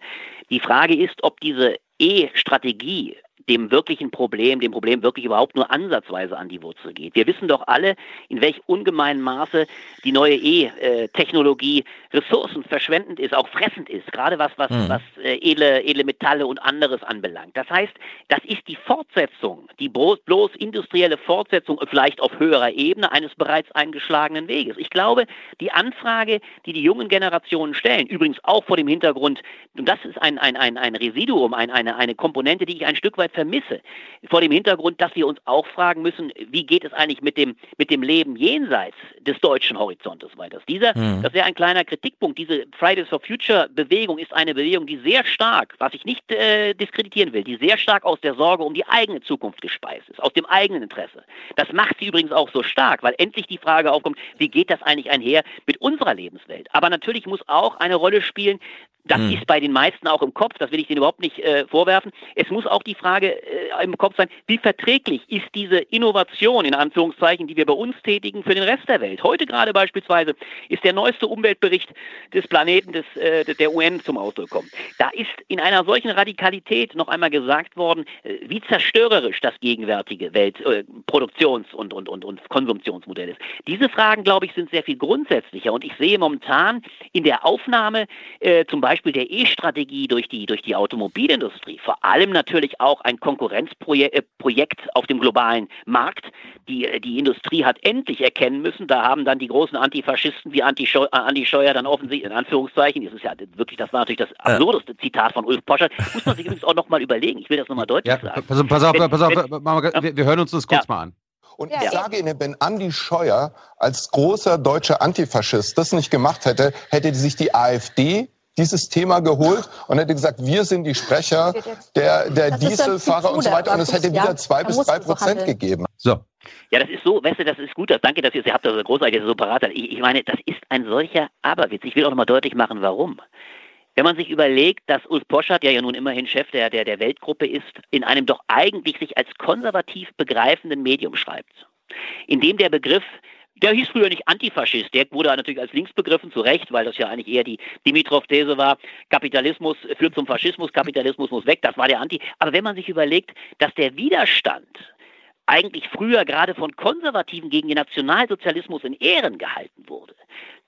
Die Frage ist, ob diese E-Strategie dem wirklichen Problem, dem Problem wirklich überhaupt nur ansatzweise an die Wurzel geht. Wir wissen doch alle, in welch ungemeinem Maße die neue E-Technologie ressourcenverschwendend ist, auch fressend ist, gerade was, was, mhm. was äh, edle, edle Metalle und anderes anbelangt. Das heißt, das ist die Fortsetzung, die bloß, bloß industrielle Fortsetzung, vielleicht auf höherer Ebene eines bereits eingeschlagenen Weges. Ich glaube, die Anfrage, die die jungen Generationen stellen, übrigens auch vor dem Hintergrund, und das ist ein, ein, ein, ein Residuum, ein, eine, eine Komponente, die ich ein Stück weit vermisse. Vor dem Hintergrund, dass wir uns auch fragen müssen, wie geht es eigentlich mit dem, mit dem Leben jenseits des deutschen Horizontes weiter? Dieser, mhm. das wäre ein kleiner Kritikpunkt. Diese Fridays for Future Bewegung ist eine Bewegung, die sehr stark, was ich nicht äh, diskreditieren will, die sehr stark aus der Sorge um die eigene Zukunft gespeist ist, aus dem eigenen Interesse. Das macht sie übrigens auch so stark, weil endlich die Frage aufkommt, wie geht das eigentlich einher mit unserer Lebenswelt? Aber natürlich muss auch eine Rolle spielen, das hm. ist bei den meisten auch im Kopf, das will ich denen überhaupt nicht äh, vorwerfen. Es muss auch die Frage Frage äh, im Kopf sein, wie verträglich ist diese Innovation, in Anführungszeichen, die wir bei uns tätigen, für den Rest der Welt? Heute gerade beispielsweise ist der neueste Umweltbericht des Planeten des, äh, der UN zum Ausdruck gekommen. Da ist in einer solchen Radikalität noch einmal gesagt worden, äh, wie zerstörerisch das gegenwärtige Weltproduktions- äh, und, und, und, und Konsumptionsmodell ist. Diese Fragen, glaube ich, sind sehr viel grundsätzlicher und ich sehe momentan in der Aufnahme äh, zum Beispiel der E-Strategie durch die, durch die Automobilindustrie vor allem natürlich auch ein Konkurrenzprojekt äh, auf dem globalen Markt. Die, äh, die Industrie hat endlich erkennen müssen, da haben dann die großen Antifaschisten wie Andi Scheuer, äh, Andi Scheuer dann offensichtlich, in Anführungszeichen, das ist ja wirklich, das war natürlich das absurdeste Zitat von Ulf Poschert, muss man sich übrigens auch nochmal überlegen. Ich will das nochmal deutlich ja, sagen. Pass, pass auf, wenn, pass auf, wenn, wir, wir, hören uns das kurz ja. mal an. Und ja. ich sage Ihnen, wenn Andi Scheuer als großer deutscher Antifaschist das nicht gemacht hätte, hätte sich die AfD dieses Thema geholt und hätte gesagt, wir sind die Sprecher der, der Dieselfahrer und so weiter. Und es hätte wieder zwei bis drei Prozent gegeben. So. Ja, das ist so, weißt du, das ist gut. Das, danke, dass ihr, ihr habt das großartig so parat. Ich, ich meine, das ist ein solcher Aberwitz. Ich will auch noch mal deutlich machen, warum. Wenn man sich überlegt, dass Ulf Poschert, der ja nun immerhin Chef der, der, der Weltgruppe ist, in einem doch eigentlich sich als konservativ begreifenden Medium schreibt, in dem der Begriff der hieß früher nicht Antifaschist, der wurde natürlich als links begriffen, zu Recht, weil das ja eigentlich eher die Dimitrov-These war, Kapitalismus führt zum Faschismus, Kapitalismus muss weg, das war der Anti. Aber wenn man sich überlegt, dass der Widerstand eigentlich früher gerade von Konservativen gegen den Nationalsozialismus in Ehren gehalten wurde,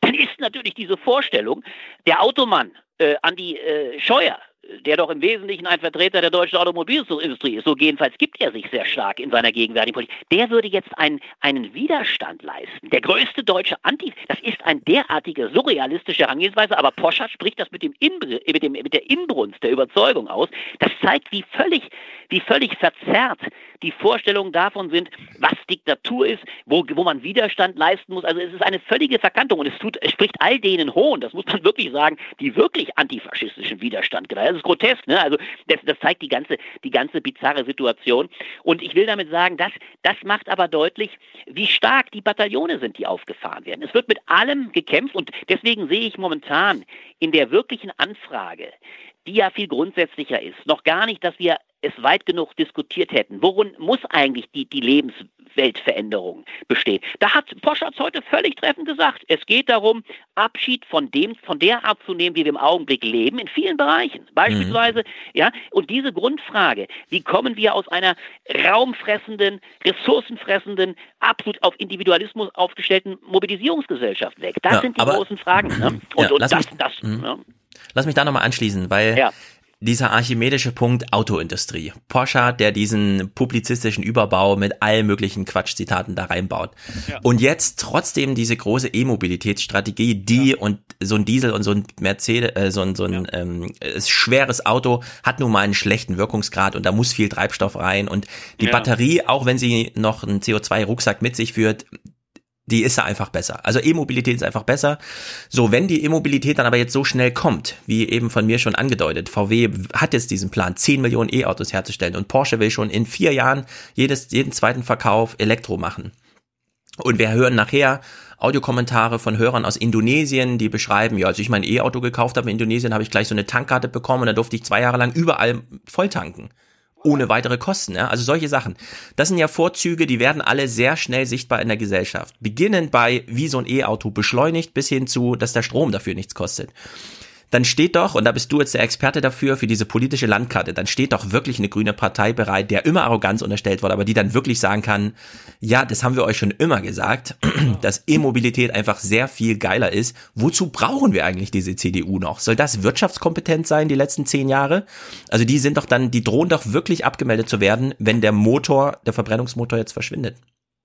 dann ist natürlich diese Vorstellung, der Automann äh, Andi äh, Scheuer, der doch im Wesentlichen ein Vertreter der deutschen Automobilindustrie ist, so jedenfalls gibt er sich sehr stark in seiner gegenwärtigen Politik, der würde jetzt einen, einen Widerstand leisten. Der größte deutsche Anti, das ist eine derartige surrealistische Herangehensweise, aber Poschardt spricht das mit, dem Inbr mit, dem, mit der Inbrunst der Überzeugung aus. Das zeigt, wie völlig, wie völlig verzerrt die Vorstellungen davon sind, was Diktatur ist, wo, wo man Widerstand leisten muss. Also es ist eine völlige Verkantung und es, tut, es spricht all denen Hohn, das muss man wirklich sagen, die wirklich antifaschistischen Widerstand geleistet ist grotesk, ne? Also das, das zeigt die ganze, die ganze bizarre Situation. Und ich will damit sagen, das, das macht aber deutlich, wie stark die Bataillone sind, die aufgefahren werden. Es wird mit allem gekämpft und deswegen sehe ich momentan in der wirklichen Anfrage die ja viel grundsätzlicher ist. Noch gar nicht, dass wir es weit genug diskutiert hätten. Worin muss eigentlich die, die Lebensweltveränderung bestehen? Da hat Poschardt heute völlig treffend gesagt, es geht darum, Abschied von dem, von der Art zu nehmen, wie wir im Augenblick leben, in vielen Bereichen. Beispielsweise, mhm. ja, und diese Grundfrage, wie kommen wir aus einer raumfressenden, ressourcenfressenden, absolut auf Individualismus aufgestellten Mobilisierungsgesellschaft weg? Das ja, sind die großen Fragen. Ne? Und, ja, und das, mich, das, mhm. ja. Lass mich da nochmal anschließen, weil ja dieser archimedische Punkt Autoindustrie. Porsche, der diesen publizistischen Überbau mit allen möglichen Quatschzitaten da reinbaut. Ja. Und jetzt trotzdem diese große E-Mobilitätsstrategie, die ja. und so ein Diesel und so ein Mercedes, äh, so ein, so ein ähm, schweres Auto hat nun mal einen schlechten Wirkungsgrad und da muss viel Treibstoff rein und die Batterie, auch wenn sie noch einen CO2-Rucksack mit sich führt, die ist da einfach besser. Also E-Mobilität ist einfach besser. So, wenn die E-Mobilität dann aber jetzt so schnell kommt, wie eben von mir schon angedeutet, VW hat jetzt diesen Plan, 10 Millionen E-Autos herzustellen und Porsche will schon in vier Jahren jedes, jeden zweiten Verkauf Elektro machen. Und wir hören nachher Audiokommentare von Hörern aus Indonesien, die beschreiben, ja, als ich mein E-Auto gekauft habe in Indonesien, habe ich gleich so eine Tankkarte bekommen und da durfte ich zwei Jahre lang überall voll tanken ohne weitere Kosten. Ja? Also solche Sachen. Das sind ja Vorzüge, die werden alle sehr schnell sichtbar in der Gesellschaft. Beginnend bei, wie so ein E-Auto beschleunigt, bis hin zu, dass der Strom dafür nichts kostet dann steht doch, und da bist du jetzt der Experte dafür, für diese politische Landkarte, dann steht doch wirklich eine grüne Partei bereit, der immer Arroganz unterstellt wurde, aber die dann wirklich sagen kann, ja, das haben wir euch schon immer gesagt, <clears throat> dass E-Mobilität einfach sehr viel geiler ist. Wozu brauchen wir eigentlich diese CDU noch? Soll das wirtschaftskompetent sein, die letzten zehn Jahre? Also die sind doch dann, die drohen doch wirklich abgemeldet zu werden, wenn der Motor, der Verbrennungsmotor jetzt verschwindet.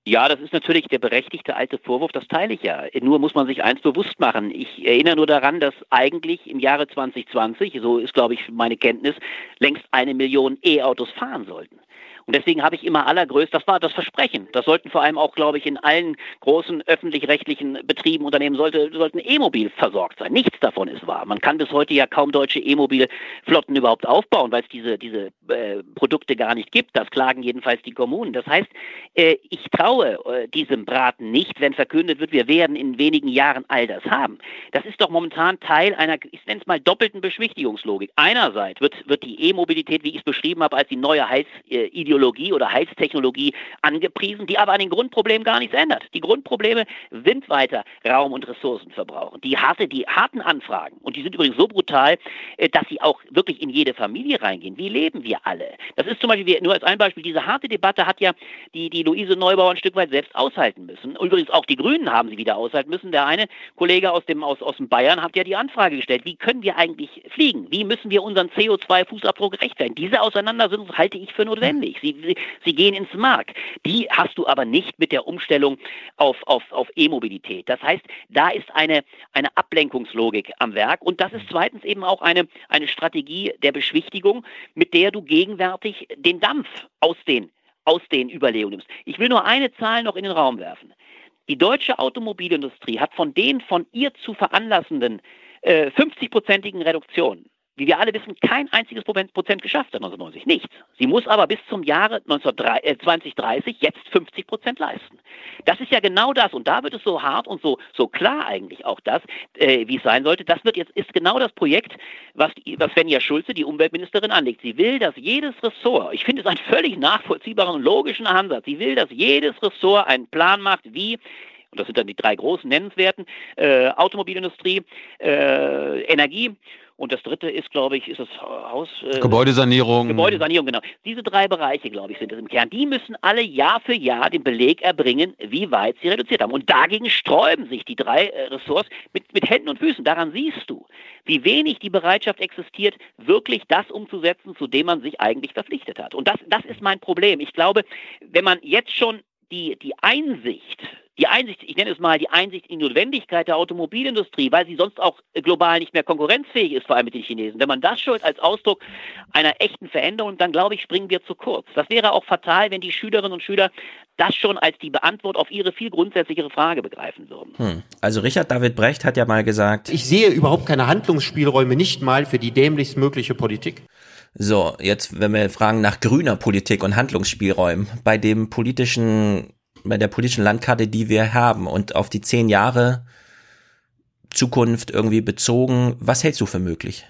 Ja, das ist natürlich der berechtigte alte Vorwurf, das teile ich ja. Nur muss man sich eins bewusst machen. Ich erinnere nur daran, dass eigentlich im Jahre 2020, so ist glaube ich meine Kenntnis, längst eine Million E-Autos fahren sollten. Und deswegen habe ich immer allergrößt, das war das Versprechen. Das sollten vor allem auch, glaube ich, in allen großen öffentlich-rechtlichen Betrieben, Unternehmen sollte, sollten E-Mobil versorgt sein. Nichts davon ist wahr. Man kann bis heute ja kaum deutsche E-Mobil-Flotten überhaupt aufbauen, weil es diese, diese äh, Produkte gar nicht gibt. Das klagen jedenfalls die Kommunen. Das heißt, äh, ich traue äh, diesem Braten nicht, wenn verkündet wird, wir werden in wenigen Jahren all das haben. Das ist doch momentan Teil einer, ich nenne es mal, doppelten Beschwichtigungslogik. Einerseits wird, wird die E-Mobilität, wie ich es beschrieben habe, als die neue Heilsideologie oder Heilstechnologie angepriesen, die aber an den Grundproblemen gar nichts ändert. Die Grundprobleme sind weiter Raum- und Ressourcenverbrauch. Die, harte, die harten Anfragen, und die sind übrigens so brutal, äh, dass sie auch wirklich in jede Familie reingehen. Wie leben wir alle? Das ist zum Beispiel, nur als ein Beispiel, diese harte Debatte hat ja die, die Luise Neubauer ein Stück weit selbst aushalten müssen. Übrigens auch die Grünen haben sie wieder aushalten müssen. Der eine Kollege aus dem aus, aus dem Bayern hat ja die Anfrage gestellt, wie können wir eigentlich fliegen? Wie müssen wir unseren CO2-Fußabdruck gerecht werden? Diese Auseinandersetzung halte ich für notwendig. Sie, sie, gehen ins Mark. Die hast du aber nicht mit der Umstellung auf, auf, auf E-Mobilität. Das heißt, da ist eine, eine Ablenkungslogik am Werk und das ist zweitens eben auch eine, eine Strategie der Beschwichtigung, mit der du gegenwärtig den Dampf aus den aus den Überlegungen nimmst. Ich will nur eine Zahl noch in den Raum werfen. Die deutsche Automobilindustrie hat von den von ihr zu veranlassenden äh, 50-prozentigen Reduktionen wie wir alle wissen, kein einziges Prozent geschafft hat 1990. Nichts. Sie muss aber bis zum Jahre 2030 äh, jetzt 50 Prozent leisten. Das ist ja genau das. Und da wird es so hart und so, so klar eigentlich auch das, äh, wie es sein sollte. Das wird jetzt, ist genau das Projekt, was, was Svenja Schulze, die Umweltministerin, anlegt. Sie will, dass jedes Ressort, ich finde es einen völlig nachvollziehbaren und logischen Ansatz, sie will, dass jedes Ressort einen Plan macht, wie und das sind dann die drei großen nennenswerten, äh, Automobilindustrie, äh, Energie und das dritte ist, glaube ich, ist das Haus. Äh, Gebäudesanierung. Gebäudesanierung, genau. Diese drei Bereiche, glaube ich, sind es im Kern. Die müssen alle Jahr für Jahr den Beleg erbringen, wie weit sie reduziert haben. Und dagegen sträuben sich die drei äh, Ressorts mit, mit Händen und Füßen. Daran siehst du, wie wenig die Bereitschaft existiert, wirklich das umzusetzen, zu dem man sich eigentlich verpflichtet hat. Und das, das ist mein Problem. Ich glaube, wenn man jetzt schon die, die Einsicht die Einsicht, ich nenne es mal die Einsicht in die Notwendigkeit der Automobilindustrie, weil sie sonst auch global nicht mehr konkurrenzfähig ist, vor allem mit den Chinesen. Wenn man das schon als Ausdruck einer echten Veränderung, dann glaube ich, springen wir zu kurz. Das wäre auch fatal, wenn die Schülerinnen und Schüler das schon als die Beantwort auf ihre viel grundsätzlichere Frage begreifen würden. Hm. Also Richard David Brecht hat ja mal gesagt, ich sehe überhaupt keine Handlungsspielräume, nicht mal für die dämlichst mögliche Politik. So, jetzt, wenn wir fragen nach grüner Politik und Handlungsspielräumen, bei dem politischen bei der politischen Landkarte, die wir haben und auf die zehn Jahre Zukunft irgendwie bezogen, was hältst du für möglich?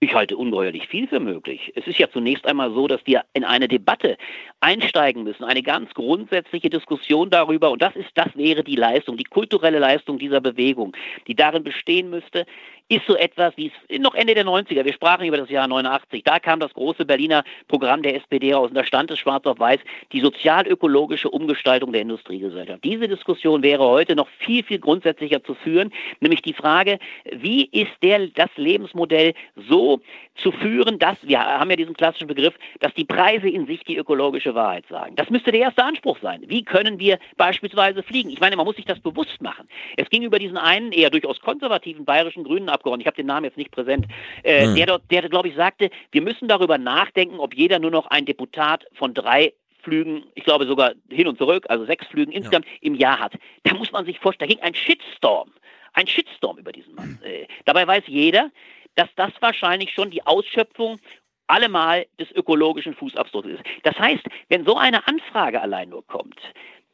Ich halte ungeheuerlich viel für möglich. Es ist ja zunächst einmal so, dass wir in eine Debatte einsteigen müssen, eine ganz grundsätzliche Diskussion darüber, und das ist, das wäre die Leistung, die kulturelle Leistung dieser Bewegung, die darin bestehen müsste, ist so etwas wie es noch Ende der 90er, wir sprachen über das Jahr 89, da kam das große Berliner Programm der SPD raus. Und da stand es schwarz auf weiß, die sozial-ökologische Umgestaltung der Industriegesellschaft. Diese Diskussion wäre heute noch viel, viel grundsätzlicher zu führen, nämlich die Frage, wie ist der, das Lebensmodell so zu führen, dass, wir haben ja diesen klassischen Begriff, dass die Preise in sich die ökologische Wahrheit sagen. Das müsste der erste Anspruch sein. Wie können wir beispielsweise fliegen? Ich meine, man muss sich das bewusst machen. Es ging über diesen einen eher durchaus konservativen bayerischen Grünen Abgeordneten, ich habe den Namen jetzt nicht präsent, äh, hm. der dort, der, glaube ich, sagte, wir müssen darüber nachdenken, ob jeder nur noch ein Deputat von drei Flügen, ich glaube sogar hin und zurück, also sechs Flügen insgesamt ja. im Jahr hat. Da muss man sich vorstellen, da ging ein Shitstorm, ein Shitstorm über diesen Mann. Äh, dabei weiß jeder, dass das wahrscheinlich schon die Ausschöpfung allemal des ökologischen Fußabdrucks ist. Das heißt, wenn so eine Anfrage allein nur kommt,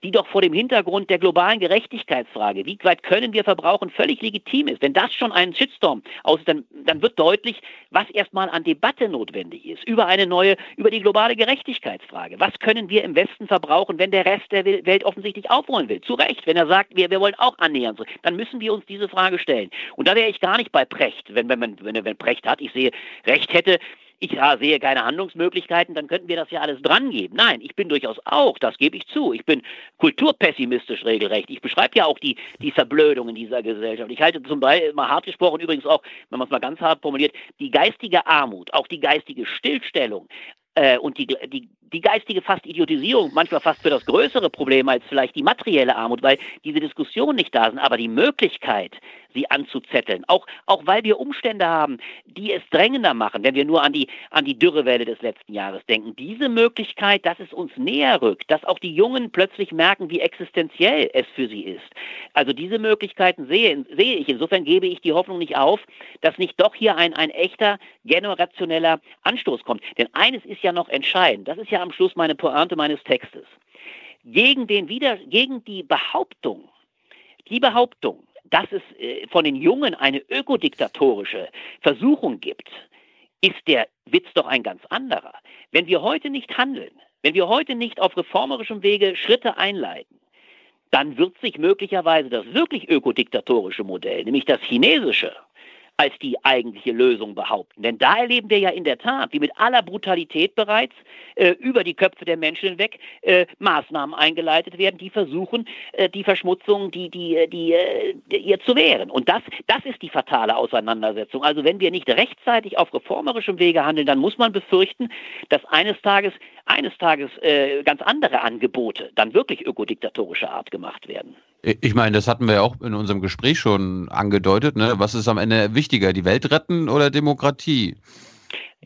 die doch vor dem Hintergrund der globalen Gerechtigkeitsfrage, wie weit können wir verbrauchen, völlig legitim ist. Wenn das schon einen Shitstorm aus, dann, dann wird deutlich, was erstmal an Debatte notwendig ist über eine neue, über die globale Gerechtigkeitsfrage. Was können wir im Westen verbrauchen, wenn der Rest der Welt offensichtlich aufholen will? Zu Recht, wenn er sagt, wir, wir wollen auch annähern, dann müssen wir uns diese Frage stellen. Und da wäre ich gar nicht bei Precht, wenn, wenn, wenn, wenn Precht hat, ich sehe, Recht hätte, ich sehe keine Handlungsmöglichkeiten, dann könnten wir das ja alles drangeben. Nein, ich bin durchaus auch, das gebe ich zu. Ich bin kulturpessimistisch regelrecht. Ich beschreibe ja auch die, die Verblödung in dieser Gesellschaft. Ich halte zum Beispiel, mal hart gesprochen, übrigens auch, wenn man es mal ganz hart formuliert, die geistige Armut, auch die geistige Stillstellung, äh, und die, die, die geistige fast Idiotisierung manchmal fast für das größere Problem als vielleicht die materielle Armut, weil diese Diskussionen nicht da sind, aber die Möglichkeit, sie anzuzetteln. Auch, auch weil wir Umstände haben, die es drängender machen, wenn wir nur an die, an die Dürrewelle des letzten Jahres denken. Diese Möglichkeit, dass es uns näher rückt, dass auch die Jungen plötzlich merken, wie existenziell es für sie ist. Also diese Möglichkeiten sehe, sehe ich. Insofern gebe ich die Hoffnung nicht auf, dass nicht doch hier ein, ein echter generationeller Anstoß kommt. Denn eines ist ja noch entscheidend. Das ist ja am Schluss meine Pointe meines Textes. Gegen, den Wider gegen die Behauptung, die Behauptung, dass es äh, von den Jungen eine ökodiktatorische Versuchung gibt, ist der Witz doch ein ganz anderer. Wenn wir heute nicht handeln, wenn wir heute nicht auf reformerischem Wege Schritte einleiten, dann wird sich möglicherweise das wirklich ökodiktatorische Modell, nämlich das chinesische, als die eigentliche Lösung behaupten. Denn da erleben wir ja in der Tat, wie mit aller Brutalität bereits äh, über die Köpfe der Menschen hinweg äh, Maßnahmen eingeleitet werden, die versuchen, äh, die Verschmutzung, die, die, äh, die, die, äh, ihr zu wehren. Und das, das ist die fatale Auseinandersetzung. Also wenn wir nicht rechtzeitig auf reformerischem Wege handeln, dann muss man befürchten, dass eines Tages eines Tages äh, ganz andere Angebote dann wirklich ökodiktatorischer Art gemacht werden. Ich meine, das hatten wir ja auch in unserem Gespräch schon angedeutet. Ne? Was ist am Ende wichtiger, die Welt retten oder Demokratie?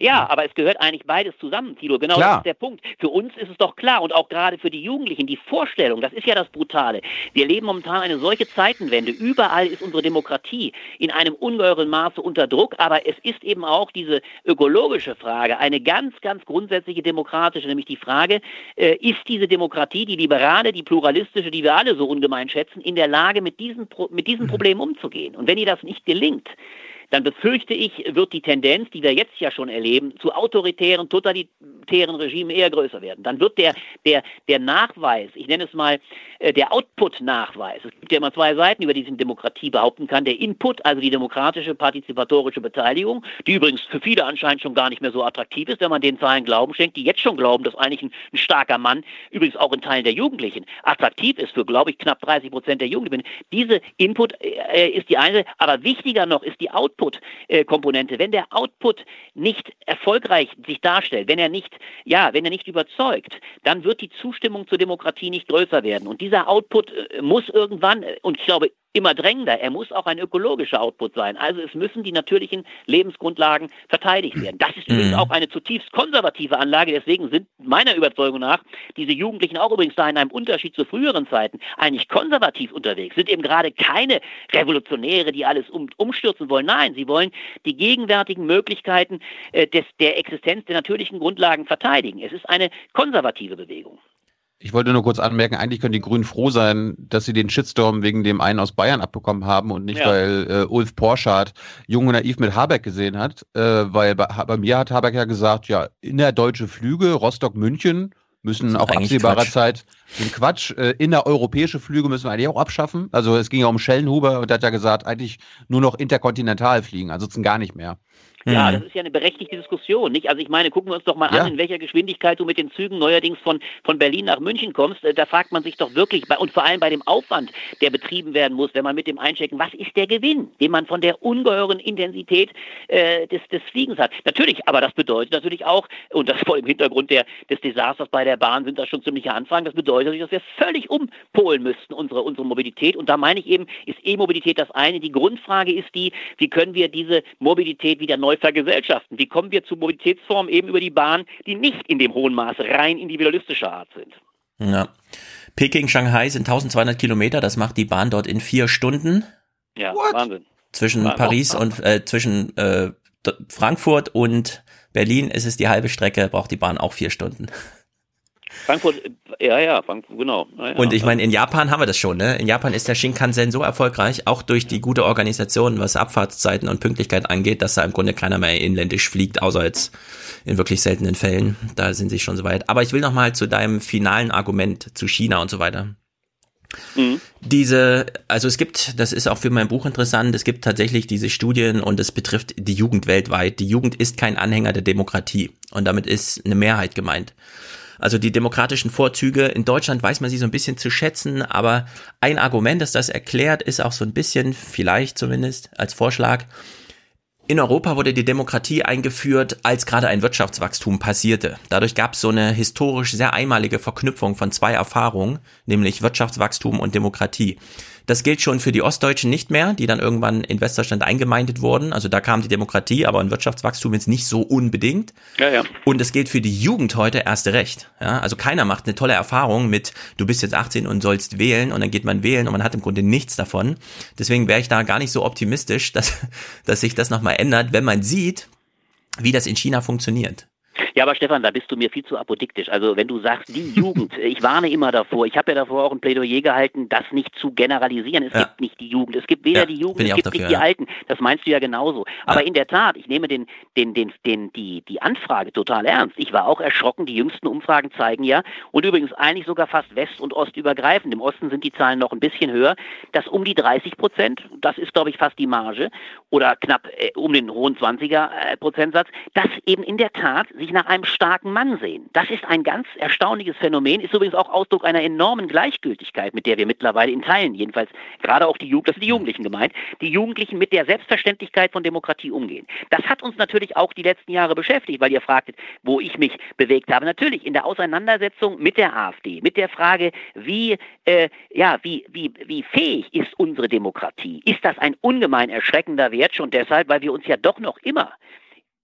Ja, aber es gehört eigentlich beides zusammen, Tilo. Genau klar. das ist der Punkt. Für uns ist es doch klar und auch gerade für die Jugendlichen, die Vorstellung, das ist ja das Brutale. Wir leben momentan eine solche Zeitenwende. Überall ist unsere Demokratie in einem ungeheuren Maße unter Druck, aber es ist eben auch diese ökologische Frage, eine ganz, ganz grundsätzliche demokratische, nämlich die Frage, äh, ist diese Demokratie, die liberale, die pluralistische, die wir alle so ungemein schätzen, in der Lage, mit diesen, mit diesen mhm. Problemen umzugehen? Und wenn ihr das nicht gelingt, dann befürchte ich, wird die Tendenz, die wir jetzt ja schon erleben, zu autoritären, totalitären Regimen eher größer werden. Dann wird der, der, der Nachweis, ich nenne es mal äh, der Output-Nachweis, es gibt ja immer zwei Seiten, über die sich Demokratie behaupten kann, der Input, also die demokratische, partizipatorische Beteiligung, die übrigens für viele anscheinend schon gar nicht mehr so attraktiv ist, wenn man den Zahlen Glauben schenkt, die jetzt schon glauben, dass eigentlich ein, ein starker Mann, übrigens auch in Teilen der Jugendlichen, attraktiv ist für, glaube ich, knapp 30 Prozent der Jugendlichen. Diese Input äh, ist die eine, aber wichtiger noch ist die Output Output-Komponente. Wenn der Output nicht erfolgreich sich darstellt, wenn er nicht, ja, wenn er nicht überzeugt, dann wird die Zustimmung zur Demokratie nicht größer werden. Und dieser Output äh, muss irgendwann, äh, und ich glaube, immer drängender. Er muss auch ein ökologischer Output sein. Also es müssen die natürlichen Lebensgrundlagen verteidigt werden. Das ist übrigens mhm. auch eine zutiefst konservative Anlage. Deswegen sind meiner Überzeugung nach diese Jugendlichen auch übrigens da in einem Unterschied zu früheren Zeiten eigentlich konservativ unterwegs. Sind eben gerade keine Revolutionäre, die alles um, umstürzen wollen. Nein, sie wollen die gegenwärtigen Möglichkeiten äh, des, der Existenz der natürlichen Grundlagen verteidigen. Es ist eine konservative Bewegung. Ich wollte nur kurz anmerken, eigentlich können die Grünen froh sein, dass sie den Shitstorm wegen dem einen aus Bayern abbekommen haben und nicht, ja. weil äh, Ulf Porschardt Jung und Naiv mit Habeck gesehen hat. Äh, weil bei, bei, mir hat Habeck ja gesagt, ja, innerdeutsche Flüge, Rostock-München, müssen auf absehbarer Quatsch. Zeit sind Quatsch. Äh, innereuropäische Flüge müssen wir eigentlich auch abschaffen. Also es ging ja um Schellenhuber und der hat ja gesagt, eigentlich nur noch interkontinental fliegen, ansonsten gar nicht mehr. Ja, mhm. das ist ja eine berechtigte Diskussion, nicht? Also ich meine, gucken wir uns doch mal ja. an, in welcher Geschwindigkeit du mit den Zügen neuerdings von, von Berlin nach München kommst. Äh, da fragt man sich doch wirklich, bei, und vor allem bei dem Aufwand, der betrieben werden muss, wenn man mit dem Einchecken, was ist der Gewinn, den man von der ungeheuren Intensität äh, des, des Fliegens hat. Natürlich, aber das bedeutet natürlich auch, und das vor dem Hintergrund der, des Desasters bei der Bahn sind das schon ziemliche Anfragen, das bedeutet natürlich, dass wir völlig umpolen müssten, unsere, unsere Mobilität. Und da meine ich eben, ist E-Mobilität das eine. Die Grundfrage ist die, wie können wir diese Mobilität wieder neu neu vergesellschaften? Wie kommen wir zu Mobilitätsformen eben über die Bahn, die nicht in dem hohen Maße rein individualistischer Art sind? Ja. Peking, Shanghai sind 1200 Kilometer, das macht die Bahn dort in vier Stunden. Ja, What? Wahnsinn. Zwischen Wahnsinn. Paris und äh, zwischen äh, Frankfurt und Berlin ist es die halbe Strecke, braucht die Bahn auch vier Stunden. Frankfurt, ja, ja, Frankfurt, genau. Ja, und ich meine, in Japan haben wir das schon, ne? In Japan ist der Shinkansen so erfolgreich, auch durch die gute Organisation, was Abfahrtszeiten und Pünktlichkeit angeht, dass da im Grunde keiner mehr inländisch fliegt, außer jetzt in wirklich seltenen Fällen. Da sind sie schon so weit. Aber ich will noch mal zu deinem finalen Argument zu China und so weiter. Mhm. Diese, also es gibt, das ist auch für mein Buch interessant, es gibt tatsächlich diese Studien und es betrifft die Jugend weltweit. Die Jugend ist kein Anhänger der Demokratie und damit ist eine Mehrheit gemeint. Also die demokratischen Vorzüge. In Deutschland weiß man sie so ein bisschen zu schätzen, aber ein Argument, das das erklärt, ist auch so ein bisschen, vielleicht zumindest als Vorschlag, In Europa wurde die Demokratie eingeführt, als gerade ein Wirtschaftswachstum passierte. Dadurch gab es so eine historisch sehr einmalige Verknüpfung von zwei Erfahrungen, nämlich Wirtschaftswachstum und Demokratie. Das gilt schon für die Ostdeutschen nicht mehr, die dann irgendwann in Westdeutschland eingemeindet wurden. Also da kam die Demokratie, aber ein Wirtschaftswachstum jetzt nicht so unbedingt. Ja, ja. Und es gilt für die Jugend heute erst recht. Ja, also keiner macht eine tolle Erfahrung mit, du bist jetzt 18 und sollst wählen und dann geht man wählen und man hat im Grunde nichts davon. Deswegen wäre ich da gar nicht so optimistisch, <laughs> dass, dass sich das nochmal ändert, wenn man sieht, wie das in China funktioniert. Ja, aber Stefan, da bist du mir viel zu apodiktisch. Also wenn du sagst, die Jugend, ich warne immer davor, ich habe ja davor auch ein Plädoyer gehalten, das nicht zu generalisieren. Es ja. gibt nicht die Jugend, es gibt weder ja, die Jugend, es gibt dafür, nicht die Alten. Das meinst du ja genauso. Aber in der Tat, ich nehme den, den, den, den, die, die Anfrage total ernst. Ich war auch erschrocken, die jüngsten Umfragen zeigen ja, und übrigens eigentlich sogar fast west- und ostübergreifend, im Osten sind die Zahlen noch ein bisschen höher, dass um die 30 Prozent, das ist glaube ich fast die Marge, oder knapp äh, um den hohen 20er äh, Prozentsatz, dass eben in der Tat sich nach einem starken Mann sehen. Das ist ein ganz erstaunliches Phänomen, ist übrigens auch Ausdruck einer enormen Gleichgültigkeit, mit der wir mittlerweile in Teilen, jedenfalls gerade auch die Jugend, das sind die Jugendlichen gemeint, die Jugendlichen mit der Selbstverständlichkeit von Demokratie umgehen. Das hat uns natürlich auch die letzten Jahre beschäftigt, weil ihr fragtet, wo ich mich bewegt habe. Natürlich in der Auseinandersetzung mit der AfD, mit der Frage, wie, äh, ja, wie, wie, wie fähig ist unsere Demokratie? Ist das ein ungemein erschreckender Wert schon deshalb, weil wir uns ja doch noch immer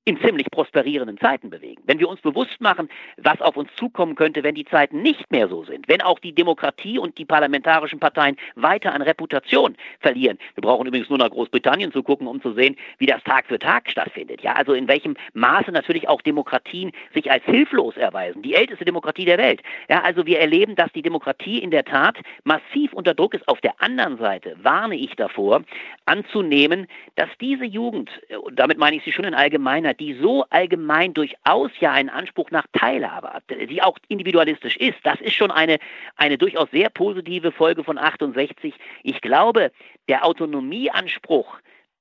in ziemlich prosperierenden Zeiten bewegen. Wenn wir uns bewusst machen, was auf uns zukommen könnte, wenn die Zeiten nicht mehr so sind, wenn auch die Demokratie und die parlamentarischen Parteien weiter an Reputation verlieren. Wir brauchen übrigens nur nach Großbritannien zu gucken, um zu sehen, wie das Tag für Tag stattfindet. Ja, also in welchem Maße natürlich auch Demokratien sich als hilflos erweisen. Die älteste Demokratie der Welt. Ja, also wir erleben, dass die Demokratie in der Tat massiv unter Druck ist. Auf der anderen Seite warne ich davor, anzunehmen, dass diese Jugend, und damit meine ich sie schon in Allgemeinheit, die so allgemein durchaus ja einen Anspruch nach Teilhabe hat, die auch individualistisch ist, das ist schon eine, eine durchaus sehr positive Folge von 68. Ich glaube, der Autonomieanspruch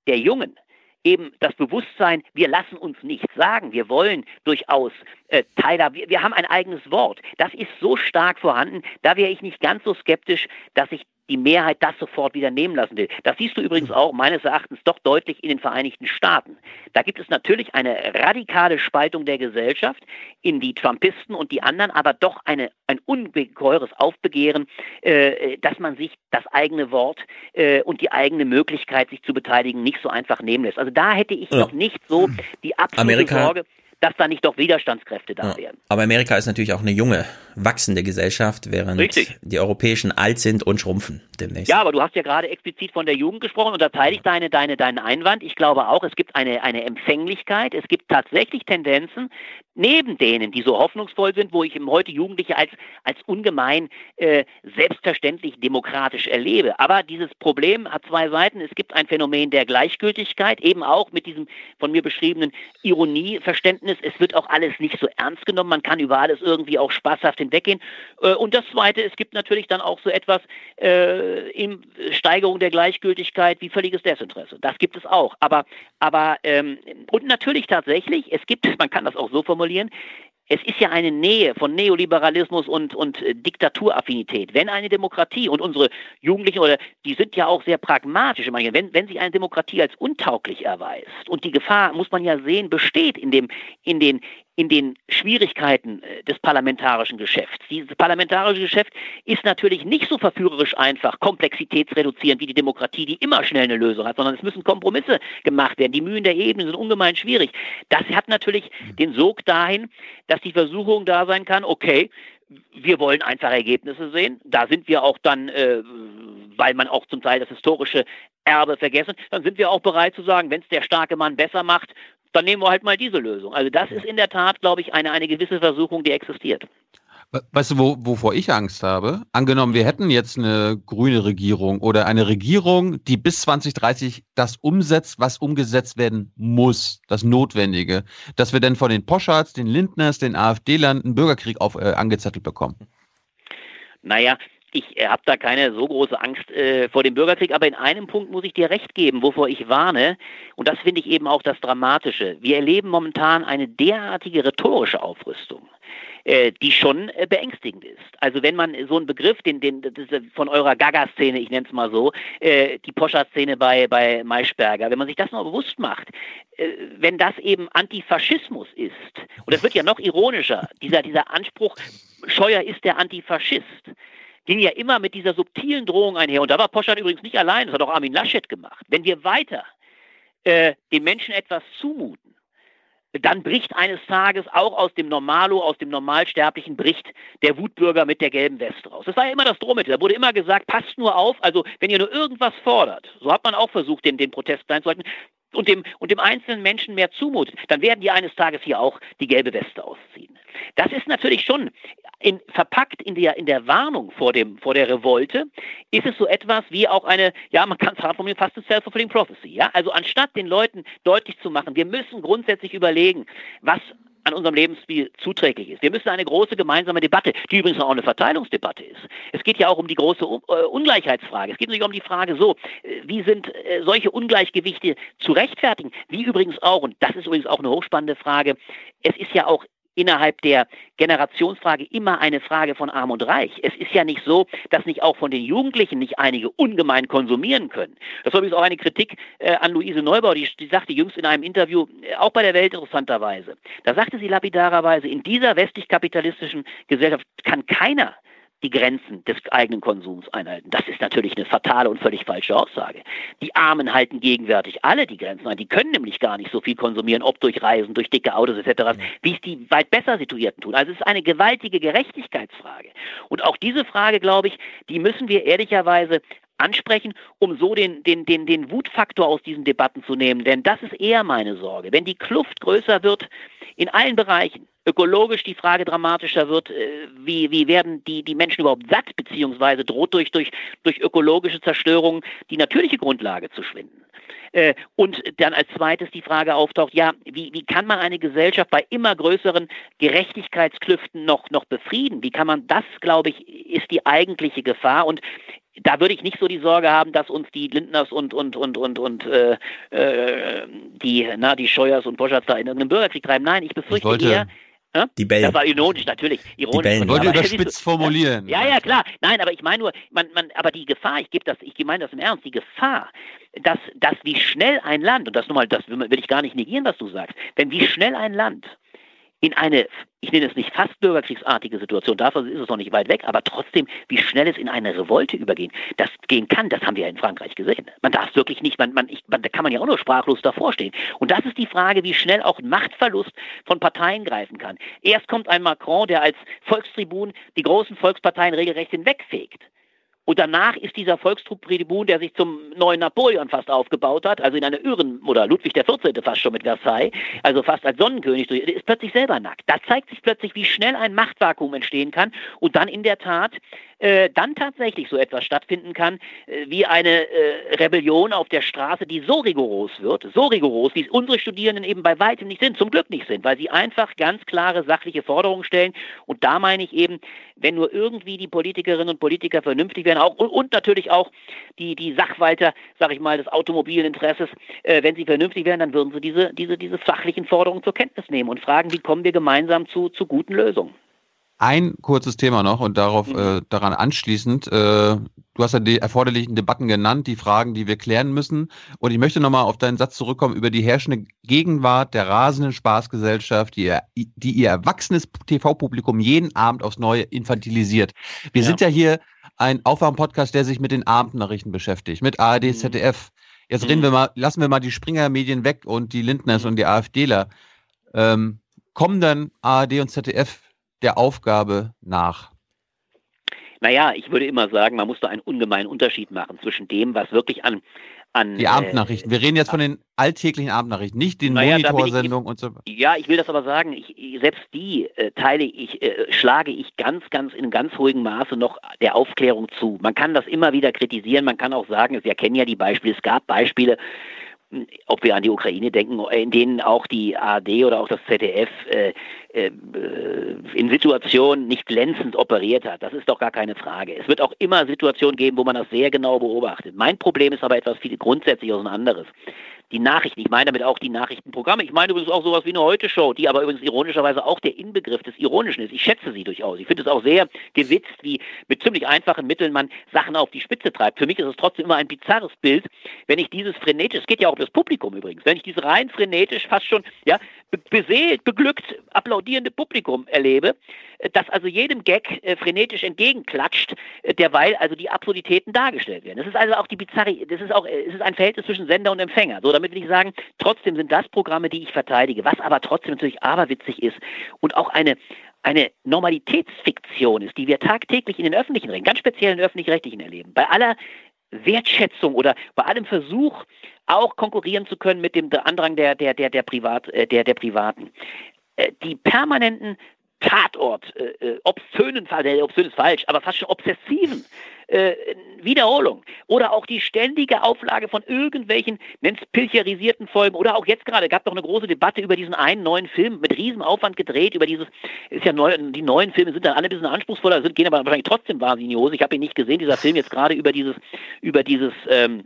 der Jungen, eben das Bewusstsein, wir lassen uns nichts sagen, wir wollen durchaus äh, Teilhabe, wir, wir haben ein eigenes Wort. Das ist so stark vorhanden, da wäre ich nicht ganz so skeptisch, dass ich die Mehrheit das sofort wieder nehmen lassen will. Das siehst du übrigens auch meines Erachtens doch deutlich in den Vereinigten Staaten. Da gibt es natürlich eine radikale Spaltung der Gesellschaft in die Trumpisten und die anderen, aber doch eine, ein ungeheures Aufbegehren, äh, dass man sich das eigene Wort äh, und die eigene Möglichkeit, sich zu beteiligen, nicht so einfach nehmen lässt. Also da hätte ich ja. noch nicht so die absolute Amerika. Sorge dass da nicht doch Widerstandskräfte da ja. wären. Aber Amerika ist natürlich auch eine junge, wachsende Gesellschaft, während Richtig. die europäischen alt sind und schrumpfen demnächst. Ja, aber du hast ja gerade explizit von der Jugend gesprochen und da teile ich deine, deine, deinen Einwand. Ich glaube auch, es gibt eine, eine Empfänglichkeit, es gibt tatsächlich Tendenzen, neben denen, die so hoffnungsvoll sind, wo ich im heute Jugendliche als, als ungemein äh, selbstverständlich demokratisch erlebe. Aber dieses Problem hat zwei Seiten. Es gibt ein Phänomen der Gleichgültigkeit, eben auch mit diesem von mir beschriebenen Ironieverständnis. Es wird auch alles nicht so ernst genommen. Man kann über alles irgendwie auch spaßhaft hinweggehen. Äh, und das Zweite, es gibt natürlich dann auch so etwas äh, in Steigerung der Gleichgültigkeit wie völliges Desinteresse. Das gibt es auch. Aber, aber ähm, und natürlich tatsächlich, es gibt, <laughs> man kann das auch so formulieren. Es ist ja eine Nähe von Neoliberalismus und, und äh, Diktaturaffinität. Wenn eine Demokratie und unsere Jugendlichen, oder die sind ja auch sehr pragmatisch, wenn, wenn sich eine Demokratie als untauglich erweist und die Gefahr, muss man ja sehen, besteht in, dem, in, den, in den Schwierigkeiten äh, des parlamentarischen Geschäfts. Dieses parlamentarische Geschäft ist natürlich nicht so verführerisch einfach, komplexitätsreduzierend wie die Demokratie, die immer schnell eine Lösung hat, sondern es müssen Kompromisse gemacht werden. Die Mühen der Ebene sind ungemein schwierig. Das hat natürlich den Sog dahin, dass die Versuchung da sein kann, okay, wir wollen einfach Ergebnisse sehen. Da sind wir auch dann, äh, weil man auch zum Teil das historische Erbe vergessen, dann sind wir auch bereit zu sagen, wenn es der starke Mann besser macht, dann nehmen wir halt mal diese Lösung. Also das ist in der Tat, glaube ich, eine, eine gewisse Versuchung, die existiert. Weißt du, wo, wovor ich Angst habe? Angenommen, wir hätten jetzt eine grüne Regierung oder eine Regierung, die bis 2030 das umsetzt, was umgesetzt werden muss, das Notwendige, dass wir dann von den Poschards, den Lindners, den AfD-Lern einen Bürgerkrieg auf, äh, angezettelt bekommen. Naja, ich äh, habe da keine so große Angst äh, vor dem Bürgerkrieg, aber in einem Punkt muss ich dir recht geben, wovor ich warne, und das finde ich eben auch das Dramatische. Wir erleben momentan eine derartige rhetorische Aufrüstung äh, die schon äh, beängstigend ist. Also wenn man so einen Begriff, den, den von eurer Gaga-Szene, ich nenne es mal so, äh, die Poscher-Szene bei, bei Maischberger, wenn man sich das mal bewusst macht, äh, wenn das eben Antifaschismus ist, und das wird ja noch ironischer, dieser, dieser Anspruch, Scheuer ist der Antifaschist, ging ja immer mit dieser subtilen Drohung einher. Und da war Poschardt übrigens nicht allein, das hat auch Armin Laschet gemacht. Wenn wir weiter äh, den Menschen etwas zumuten, dann bricht eines Tages auch aus dem Normalo, aus dem Normalsterblichen, bricht der Wutbürger mit der gelben Weste raus. Das war ja immer das Drohmittel. Da wurde immer gesagt, passt nur auf, also wenn ihr nur irgendwas fordert, so hat man auch versucht, den, den Protest klein zu halten, und dem, und dem einzelnen Menschen mehr zumutet, dann werden die eines Tages hier auch die gelbe Weste ausziehen. Das ist natürlich schon in, verpackt in der, in der Warnung vor, dem, vor der Revolte, ist es so etwas wie auch eine, ja, man kann es hart formulieren, fast eine self-fulfilling prophecy. Ja? Also anstatt den Leuten deutlich zu machen, wir müssen grundsätzlich überlegen, was an unserem Lebensstil zuträglich ist. Wir müssen eine große gemeinsame Debatte, die übrigens auch eine Verteilungsdebatte ist. Es geht ja auch um die große äh, Ungleichheitsfrage. Es geht natürlich um die Frage so, äh, wie sind äh, solche Ungleichgewichte zu rechtfertigen? Wie übrigens auch, und das ist übrigens auch eine hochspannende Frage, es ist ja auch innerhalb der Generationsfrage immer eine Frage von Arm und Reich. Es ist ja nicht so, dass nicht auch von den Jugendlichen nicht einige ungemein konsumieren können. Das war übrigens auch eine Kritik äh, an Luise Neubau, die, die sagte jüngst in einem Interview, äh, auch bei der Welt interessanterweise. Da sagte sie lapidarerweise, in dieser westlich-kapitalistischen Gesellschaft kann keiner die Grenzen des eigenen Konsums einhalten. Das ist natürlich eine fatale und völlig falsche Aussage. Die Armen halten gegenwärtig alle die Grenzen ein. Die können nämlich gar nicht so viel konsumieren, ob durch Reisen, durch dicke Autos etc., wie es die weit besser situierten tun. Also es ist eine gewaltige Gerechtigkeitsfrage. Und auch diese Frage, glaube ich, die müssen wir ehrlicherweise ansprechen, um so den, den, den, den Wutfaktor aus diesen Debatten zu nehmen. Denn das ist eher meine Sorge. Wenn die Kluft größer wird in allen Bereichen, ökologisch die Frage dramatischer wird, äh, wie, wie werden die, die Menschen überhaupt satt, beziehungsweise droht durch, durch, durch ökologische Zerstörung die natürliche Grundlage zu schwinden. Äh, und dann als zweites die Frage auftaucht, ja, wie, wie kann man eine Gesellschaft bei immer größeren Gerechtigkeitsklüften noch, noch befrieden? Wie kann man das, glaube ich, ist die eigentliche Gefahr. Und da würde ich nicht so die Sorge haben, dass uns die Lindners und und und und und äh, äh, die na die Scheuers und Boschatz da in irgendeinen Bürgerkrieg treiben. Nein, ich befürchte ich eher, die Bellen. Das war ironisch, natürlich. Ironisch. Man wollte überspitzt formulieren. Ja, ja, klar. Nein, aber ich meine nur, man, man, aber die Gefahr, ich gebe das, ich meine das im Ernst, die Gefahr, dass, dass wie schnell ein Land, und das nochmal, das will ich gar nicht negieren, was du sagst, denn wie schnell ein Land in eine, ich nenne es nicht fast bürgerkriegsartige Situation, dafür ist es noch nicht weit weg, aber trotzdem, wie schnell es in eine Revolte übergehen, das gehen kann, das haben wir ja in Frankreich gesehen. Man darf es wirklich nicht, man, man, ich, man, da kann man ja auch nur sprachlos davor stehen. Und das ist die Frage, wie schnell auch Machtverlust von Parteien greifen kann. Erst kommt ein Macron, der als Volkstribun die großen Volksparteien regelrecht hinwegfegt. Und danach ist dieser Volkstrupp-Tribun, der sich zum neuen Napoleon fast aufgebaut hat, also in einer Irren, oder Ludwig XIV. fast schon mit Versailles, also fast als Sonnenkönig, ist plötzlich selber nackt. Da zeigt sich plötzlich, wie schnell ein Machtvakuum entstehen kann und dann in der Tat äh, dann tatsächlich so etwas stattfinden kann, äh, wie eine äh, Rebellion auf der Straße, die so rigoros wird, so rigoros, wie es unsere Studierenden eben bei weitem nicht sind, zum Glück nicht sind, weil sie einfach ganz klare sachliche Forderungen stellen. Und da meine ich eben, wenn nur irgendwie die Politikerinnen und Politiker vernünftig werden, auch und, und natürlich auch die, die Sachwalter, sag ich mal, des Automobilinteresses, äh, wenn sie vernünftig wären, dann würden sie diese, diese, diese fachlichen Forderungen zur Kenntnis nehmen und fragen, wie kommen wir gemeinsam zu, zu guten Lösungen. Ein kurzes Thema noch und darauf mhm. äh, daran anschließend. Äh, du hast ja die erforderlichen Debatten genannt, die Fragen, die wir klären müssen. Und ich möchte nochmal auf deinen Satz zurückkommen über die herrschende Gegenwart der rasenden Spaßgesellschaft, die ihr, die ihr erwachsenes TV-Publikum jeden Abend aufs Neue infantilisiert. Wir ja. sind ja hier ein Aufwärm-Podcast, der sich mit den Abendnachrichten beschäftigt, mit ARD, mhm. ZDF. Jetzt mhm. reden wir mal, lassen wir mal die Springer-Medien weg und die Lindners mhm. und die AfDler. Ähm, kommen dann ARD und ZDF der Aufgabe nach? Naja, ich würde immer sagen, man muss da einen ungemeinen Unterschied machen zwischen dem, was wirklich an. An die Abendnachrichten. Wir reden jetzt von den alltäglichen Abendnachrichten, nicht den naja, Monitorsendungen und so weiter. Ja, ich will das aber sagen, ich, selbst die äh, teile ich, äh, schlage ich ganz, ganz in ganz ruhigem Maße noch der Aufklärung zu. Man kann das immer wieder kritisieren, man kann auch sagen, wir kennen ja die Beispiele, es gab Beispiele, ob wir an die Ukraine denken, in denen auch die ARD oder auch das ZDF äh, äh, in Situationen nicht glänzend operiert hat. Das ist doch gar keine Frage. Es wird auch immer Situationen geben, wo man das sehr genau beobachtet. Mein Problem ist aber etwas viel und anderes die Nachrichten. Ich meine damit auch die Nachrichtenprogramme. Ich meine übrigens auch sowas wie eine Heute-Show, die aber übrigens ironischerweise auch der Inbegriff des Ironischen ist. Ich schätze sie durchaus. Ich finde es auch sehr gewitzt, wie mit ziemlich einfachen Mitteln man Sachen auf die Spitze treibt. Für mich ist es trotzdem immer ein bizarres Bild, wenn ich dieses frenetisch, es geht ja auch um das Publikum übrigens, wenn ich dieses rein frenetisch, fast schon ja, beseelt, beglückt, applaudierende Publikum erlebe, äh, das also jedem Gag äh, frenetisch entgegenklatscht, äh, derweil also die Absurditäten dargestellt werden. Das ist also auch die bizarre, das ist auch, es ist ein Verhältnis zwischen Sender und Empfänger. So, damit will ich sagen, trotzdem sind das Programme, die ich verteidige, was aber trotzdem natürlich aberwitzig ist und auch eine, eine Normalitätsfiktion ist, die wir tagtäglich in den öffentlichen Ringen, ganz speziell in den öffentlich-rechtlichen erleben. Bei aller Wertschätzung oder bei allem Versuch, auch konkurrieren zu können mit dem Andrang der, der, der, der, Privat, äh, der, der Privaten. Äh, die permanenten Tatort, äh, äh obszönen, obszön ist falsch, aber fast schon obsessiven äh, Wiederholung oder auch die ständige Auflage von irgendwelchen, nennt pilcherisierten Folgen oder auch jetzt gerade, gab doch eine große Debatte über diesen einen neuen Film mit Riesenaufwand gedreht, über dieses, ist ja neu, die neuen Filme sind dann alle ein bisschen anspruchsvoller, sind, gehen aber wahrscheinlich trotzdem wahnsinnig Hose. Ich habe ihn nicht gesehen, dieser Film jetzt gerade über dieses, über dieses, ähm,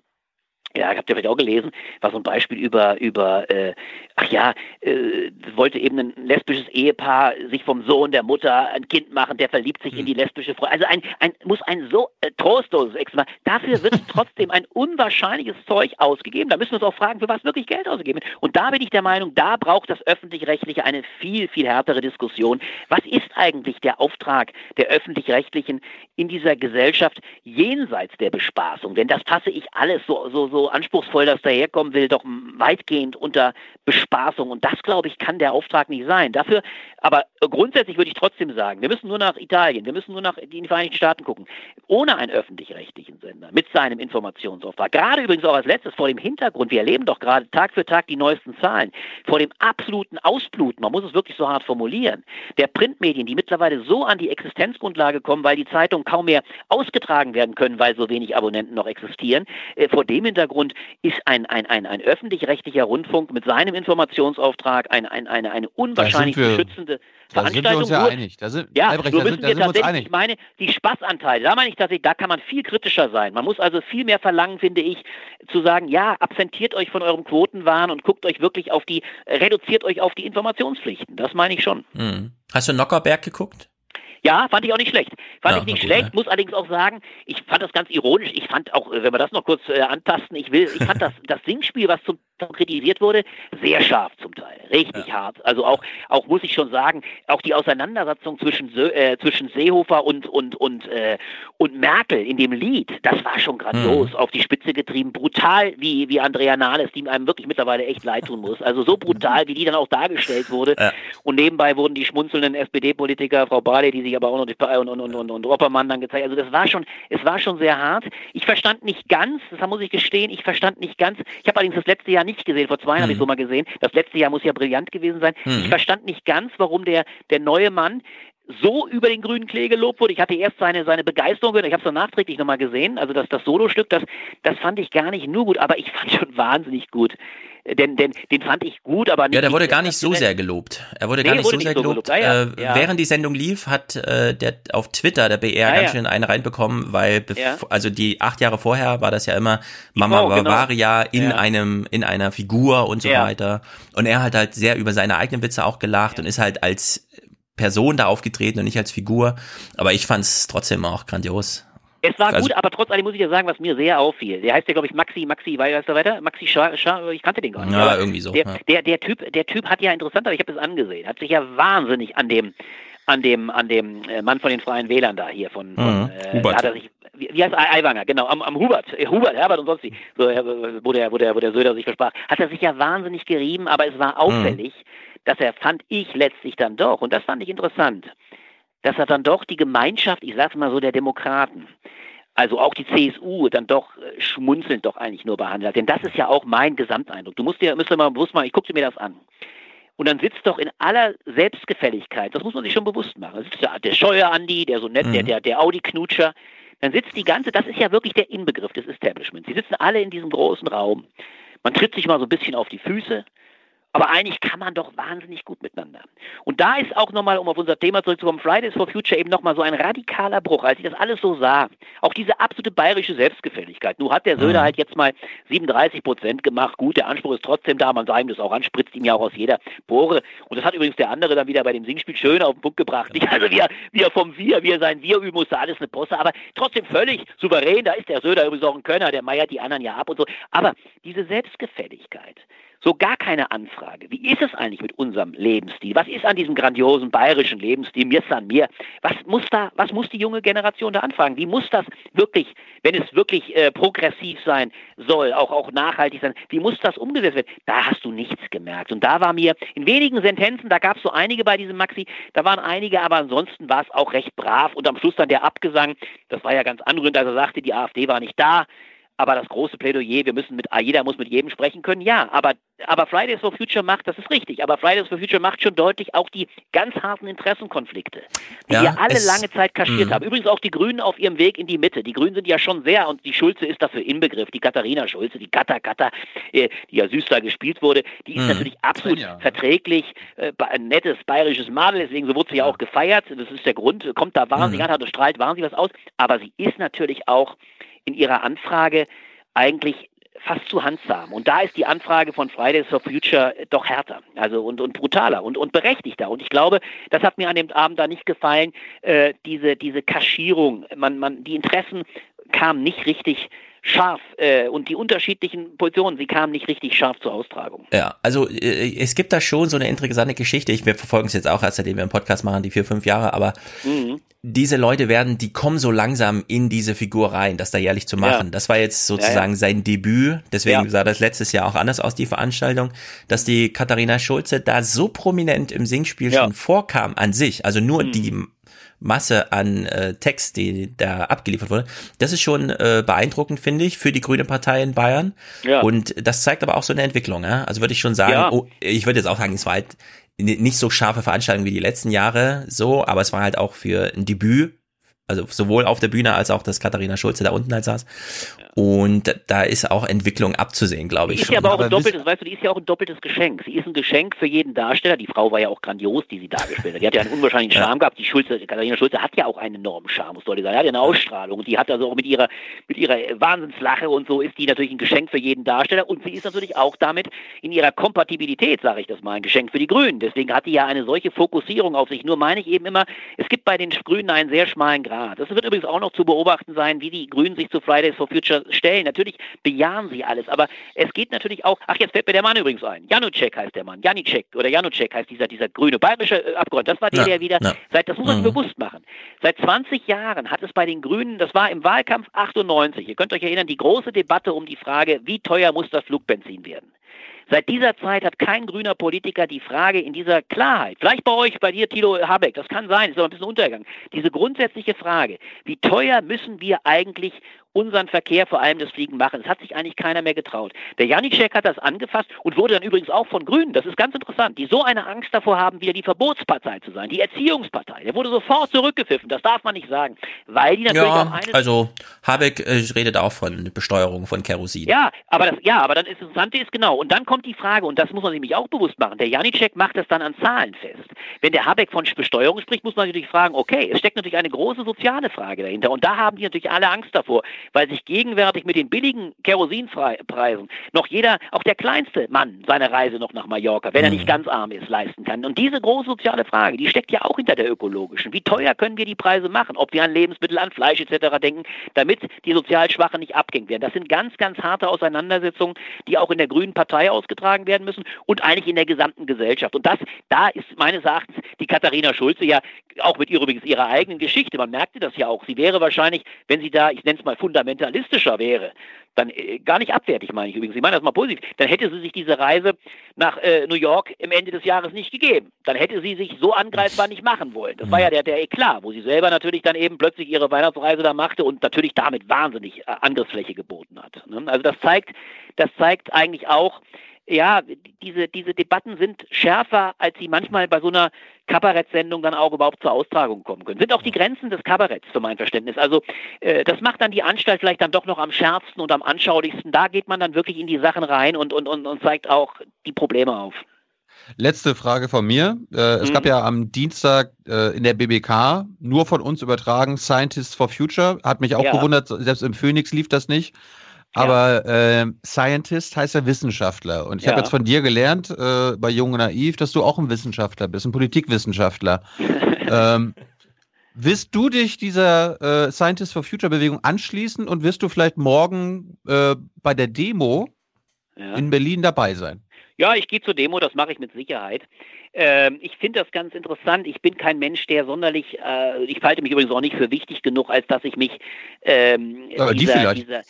ja, habt ihr vielleicht auch gelesen, war so ein Beispiel über, über äh, ach ja, äh, wollte eben ein lesbisches Ehepaar sich vom Sohn der Mutter ein Kind machen, der verliebt sich hm. in die lesbische Frau. Also ein, ein muss ein so äh, trostloses Extra. Dafür wird <laughs> trotzdem ein unwahrscheinliches Zeug ausgegeben. Da müssen wir uns auch fragen, für was wirklich Geld ausgegeben wird. Und da bin ich der Meinung, da braucht das Öffentlich-Rechtliche eine viel, viel härtere Diskussion. Was ist eigentlich der Auftrag der Öffentlich-Rechtlichen in dieser Gesellschaft jenseits der Bespaßung? Denn das fasse ich alles so, so, so anspruchsvoll das daherkommen will, doch weitgehend unter Bespaßung. Und das, glaube ich, kann der Auftrag nicht sein. Dafür, aber grundsätzlich würde ich trotzdem sagen, wir müssen nur nach Italien, wir müssen nur nach den Vereinigten Staaten gucken. Ohne einen öffentlich-rechtlichen Sender mit seinem Informationsauftrag, gerade übrigens auch als letztes vor dem Hintergrund, wir erleben doch gerade Tag für Tag die neuesten Zahlen, vor dem absoluten Ausbluten, man muss es wirklich so hart formulieren, der Printmedien, die mittlerweile so an die Existenzgrundlage kommen, weil die Zeitungen kaum mehr ausgetragen werden können, weil so wenig Abonnenten noch existieren. Äh, vor dem Hintergrund ist ein, ein, ein, ein öffentlich-rechtlicher Rundfunk mit seinem Informationsauftrag ein, ein, eine, eine unwahrscheinlich wir, schützende Veranstaltung. Da sind wir uns ja nur, einig. Da sind, ja, Albrecht, nur müssen da sind, wir tatsächlich, ich meine, die Spaßanteile, da meine ich tatsächlich, da kann man viel kritischer sein. Man muss also viel mehr verlangen, finde ich, zu sagen, ja, absentiert euch von eurem Quotenwahn und guckt euch wirklich auf die, reduziert euch auf die Informationspflichten. Das meine ich schon. Hm. Hast du Nockerberg geguckt? Ja, fand ich auch nicht schlecht. Fand ja, ich nicht gut, schlecht, ja. muss allerdings auch sagen, ich fand das ganz ironisch. Ich fand auch, wenn wir das noch kurz äh, antasten, ich will, ich fand das, <laughs> das Singspiel, was zum kritisiert wurde, sehr scharf zum Teil, richtig ja. hart. Also auch, auch muss ich schon sagen, auch die Auseinandersetzung zwischen, äh, zwischen Seehofer und, und, und, äh, und Merkel in dem Lied, das war schon grandios, mhm. auf die Spitze getrieben, brutal, wie, wie Andrea Nahles, die einem wirklich mittlerweile echt leid tun muss. Also so brutal, wie die dann auch dargestellt wurde. <laughs> Ja. Und nebenbei wurden die schmunzelnden SPD-Politiker, Frau Barley, die sich aber auch noch die, und, und, und, und, und Oppermann dann gezeigt. Also das war schon, es war schon sehr hart. Ich verstand nicht ganz, das muss ich gestehen, ich verstand nicht ganz. Ich habe allerdings das letzte Jahr nicht gesehen, vor zwei Jahren mhm. habe ich so mal gesehen. Das letzte Jahr muss ja brillant gewesen sein. Mhm. Ich verstand nicht ganz, warum der, der neue Mann so über den grünen Klee gelobt wurde. Ich hatte erst seine, seine Begeisterung gehört, ich habe es dann nachträglich nochmal gesehen. Also das, das Solostück, das, das fand ich gar nicht nur gut, aber ich fand schon wahnsinnig gut denn, denn den fand ich gut, aber nicht. Ja, der wurde gar nicht so sehr gelobt. Er wurde nee, gar nicht wurde so nicht sehr so gelobt. gelobt. Ja, ja. Äh, ja. Während die Sendung lief, hat äh, der auf Twitter der BR ganz schön einen reinbekommen, weil also die acht Jahre vorher war das ja immer Mama genau, Bavaria genau. in einem in einer Figur und so weiter. Und er hat halt sehr über seine eigenen Witze auch gelacht und ist halt als Person da aufgetreten und nicht als Figur. Aber ich fand es trotzdem auch grandios. Es war also, gut, aber trotz allem muss ich ja sagen, was mir sehr auffiel. Der heißt ja, glaube ich, Maxi, Maxi, weißt du weiter? Maxi Schar, Schar, ich kannte den gar nicht. Ja, irgendwie so. Der, ja. der, der, Typ, der Typ hat ja interessant, aber ich habe es angesehen, hat sich ja wahnsinnig an dem, an dem, an dem äh, Mann von den Freien Wählern da hier von, von mhm, äh, Hubert. hat er sich, wie, wie heißt Aiwanger, genau, am, am Hubert, äh, Hubert, Herbert und sonst wie, so, äh, wo der, wo der, wo der Söder sich versprach, hat er sich ja wahnsinnig gerieben, aber es war auffällig, mhm. dass er, fand ich letztlich dann doch, und das fand ich interessant, dass er dann doch die Gemeinschaft, ich sag's mal so, der Demokraten, also auch die CSU dann doch schmunzelnd doch eigentlich nur behandelt. Denn das ist ja auch mein Gesamteindruck. Du musst dir, müsst mal bewusst machen, ich guckte mir das an. Und dann sitzt doch in aller Selbstgefälligkeit, das muss man sich schon bewusst machen. Da sitzt der, der Scheuer-Andi, der so nett, mhm. der, der, der Audi-Knutscher. Dann sitzt die ganze, das ist ja wirklich der Inbegriff des Establishments. Sie sitzen alle in diesem großen Raum Man tritt sich mal so ein bisschen auf die Füße. Aber eigentlich kann man doch wahnsinnig gut miteinander. Und da ist auch nochmal, um auf unser Thema zurückzukommen, Fridays for Future eben nochmal so ein radikaler Bruch, als ich das alles so sah. Auch diese absolute bayerische Selbstgefälligkeit. Nun hat der Söder mhm. halt jetzt mal 37 Prozent gemacht. Gut, der Anspruch ist trotzdem da, man sah ihm das auch an, spritzt ihm ja auch aus jeder Pore. Und das hat übrigens der andere dann wieder bei dem Singspiel schön auf den Punkt gebracht. Nicht also wie er, wie er vom Wir, wie er sein Wir üben musste, alles eine Posse, aber trotzdem völlig souverän. Da ist der Söder übrigens auch ein Könner, der meiert die anderen ja ab und so. Aber diese Selbstgefälligkeit, so gar keine Anfrage. Wie ist es eigentlich mit unserem Lebensstil? Was ist an diesem grandiosen bayerischen Lebensstil, mir san mir? Was muss da, was muss die junge Generation da anfragen? Wie muss das wirklich, wenn es wirklich äh, progressiv sein soll, auch, auch nachhaltig sein, wie muss das umgesetzt werden? Da hast du nichts gemerkt. Und da war mir in wenigen Sentenzen, da gab es so einige bei diesem Maxi, da waren einige, aber ansonsten war es auch recht brav. Und am Schluss dann der Abgesang, das war ja ganz anrührend, als er sagte, die AfD war nicht da. Aber das große Plädoyer, wir müssen mit, jeder muss mit jedem sprechen können, ja. Aber, aber Fridays for Future macht, das ist richtig, aber Fridays for Future macht schon deutlich auch die ganz harten Interessenkonflikte, die ja, wir alle lange Zeit kaschiert mh. haben. Übrigens auch die Grünen auf ihrem Weg in die Mitte. Die Grünen sind ja schon sehr, und die Schulze ist dafür Inbegriff, die Katharina Schulze, die Kata Kata, äh, die ja süß da gespielt wurde, die ist mh. natürlich absolut ja. verträglich, äh, ein nettes bayerisches Madel, deswegen so wurde sie ja auch gefeiert. Das ist der Grund, kommt da wahnsinnig an, hat und strahlt wahnsinnig was aus. Aber sie ist natürlich auch in ihrer Anfrage eigentlich fast zu handsam. Und da ist die Anfrage von Fridays for Future doch härter also und, und brutaler und, und berechtigter. Und ich glaube, das hat mir an dem Abend da nicht gefallen, äh, diese, diese Kaschierung. Man, man, die Interessen kamen nicht richtig scharf äh, und die unterschiedlichen Positionen, sie kamen nicht richtig scharf zur Austragung. Ja, also äh, es gibt da schon so eine interessante Geschichte. Ich, wir verfolgen es jetzt auch, erst seitdem wir einen Podcast machen, die vier, fünf Jahre, aber mhm. diese Leute werden, die kommen so langsam in diese Figur rein, das da jährlich zu machen. Ja. Das war jetzt sozusagen ja, ja. sein Debüt, deswegen sah das letztes Jahr auch anders aus, die Veranstaltung, dass die Katharina Schulze da so prominent im Singspiel schon vorkam an sich, also nur mhm. die Masse an äh, Text, die da abgeliefert wurde. Das ist schon äh, beeindruckend, finde ich, für die Grüne Partei in Bayern. Ja. Und das zeigt aber auch so eine Entwicklung. Ja? Also würde ich schon sagen, ja. oh, ich würde jetzt auch sagen, es war halt nicht so scharfe Veranstaltung wie die letzten Jahre, so, aber es war halt auch für ein Debüt also sowohl auf der Bühne als auch, dass Katharina Schulze da unten halt saß. Und da ist auch Entwicklung abzusehen, glaube ich. Die ist schon. ja aber auch ein doppeltes, weißt du, die ist ja auch ein doppeltes Geschenk. Sie ist ein Geschenk für jeden Darsteller. Die Frau war ja auch grandios, die sie dargestellt hat. Die hat ja einen unwahrscheinlichen <laughs> Charme gehabt. Die Schulze, Katharina Schulze hat ja auch einen enormen Charme, muss ich sagen. Die hat ja eine Ausstrahlung. Und die hat also auch mit ihrer, mit ihrer Wahnsinnslache und so ist die natürlich ein Geschenk für jeden Darsteller. Und sie ist natürlich auch damit in ihrer Kompatibilität, sage ich das mal, ein Geschenk für die Grünen. Deswegen hat die ja eine solche Fokussierung auf sich. Nur meine ich eben immer, es gibt bei den Grünen einen sehr schmalen Grad. Das wird übrigens auch noch zu beobachten sein, wie die Grünen sich zu Fridays for Future stellen. Natürlich bejahen sie alles. Aber es geht natürlich auch, ach, jetzt fällt mir der Mann übrigens ein. Janucek heißt der Mann. Janicek oder Janucek heißt dieser, dieser grüne bayerische äh, Abgeordnete. Das war der, ja, der wieder, ja. seit, das muss man mhm. bewusst machen. Seit 20 Jahren hat es bei den Grünen, das war im Wahlkampf 98, ihr könnt euch erinnern, die große Debatte um die Frage, wie teuer muss das Flugbenzin werden? Seit dieser Zeit hat kein grüner Politiker die Frage in dieser Klarheit, vielleicht bei euch, bei dir, Tilo Habeck, das kann sein, ist aber ein bisschen Untergang, diese grundsätzliche Frage, wie teuer müssen wir eigentlich unseren Verkehr, vor allem das Fliegen machen. Das hat sich eigentlich keiner mehr getraut. Der Janicek hat das angefasst und wurde dann übrigens auch von Grünen, das ist ganz interessant, die so eine Angst davor haben, wieder die Verbotspartei zu sein, die Erziehungspartei. Der wurde sofort zurückgepfiffen, das darf man nicht sagen, weil die natürlich ja, auch eine... also Habeck äh, redet auch von Besteuerung von Kerosin. Ja, aber das, ja, aber dann ist das Interessante ist genau, und dann kommt die Frage, und das muss man sich nämlich auch bewusst machen, der Janicek macht das dann an Zahlen fest. Wenn der Habeck von Besteuerung spricht, muss man natürlich fragen, okay, es steckt natürlich eine große soziale Frage dahinter, und da haben die natürlich alle Angst davor, weil sich gegenwärtig mit den billigen Kerosinpreisen noch jeder, auch der kleinste Mann, seine Reise noch nach Mallorca, wenn er nicht mhm. ganz arm ist, leisten kann. Und diese große soziale Frage, die steckt ja auch hinter der ökologischen. Wie teuer können wir die Preise machen? Ob wir an Lebensmittel, an Fleisch etc. denken, damit die sozial Schwachen nicht abgehängt werden. Das sind ganz, ganz harte Auseinandersetzungen, die auch in der Grünen Partei ausgetragen werden müssen und eigentlich in der gesamten Gesellschaft. Und das, da ist meines Erachtens die Katharina Schulze ja auch mit übrigens ihrer eigenen Geschichte. Man merkte das ja auch. Sie wäre wahrscheinlich, wenn sie da, ich nenne es mal fundamentalistischer wäre, dann äh, gar nicht abwertig meine ich übrigens, ich meine das mal positiv, dann hätte sie sich diese Reise nach äh, New York im Ende des Jahres nicht gegeben. Dann hätte sie sich so angreifbar nicht machen wollen. Das war ja der, der Eklat, wo sie selber natürlich dann eben plötzlich ihre Weihnachtsreise da machte und natürlich damit wahnsinnig äh, Angriffsfläche geboten hat. Ne? Also das zeigt, das zeigt eigentlich auch, ja, diese, diese Debatten sind schärfer, als sie manchmal bei so einer Kabarettsendung dann auch überhaupt zur Austragung kommen können. Sind auch die Grenzen des Kabaretts für mein Verständnis. Also äh, das macht dann die Anstalt vielleicht dann doch noch am schärfsten und am anschaulichsten. Da geht man dann wirklich in die Sachen rein und, und, und, und zeigt auch die Probleme auf. Letzte Frage von mir. Äh, es mhm. gab ja am Dienstag äh, in der BBK nur von uns übertragen Scientists for Future. Hat mich auch ja. gewundert, selbst im Phoenix lief das nicht. Aber ja. äh, Scientist heißt ja Wissenschaftler. Und ich ja. habe jetzt von dir gelernt, äh, bei Jung und Naiv, dass du auch ein Wissenschaftler bist, ein Politikwissenschaftler. <laughs> ähm, Wirst du dich dieser äh, Scientist for Future Bewegung anschließen und wirst du vielleicht morgen äh, bei der Demo ja. in Berlin dabei sein? Ja, ich gehe zur Demo, das mache ich mit Sicherheit. Ähm, ich finde das ganz interessant. Ich bin kein Mensch, der sonderlich, äh, ich halte mich übrigens auch nicht für wichtig genug, als dass ich mich ähm, Aber dieser, die vielleicht. Dieser,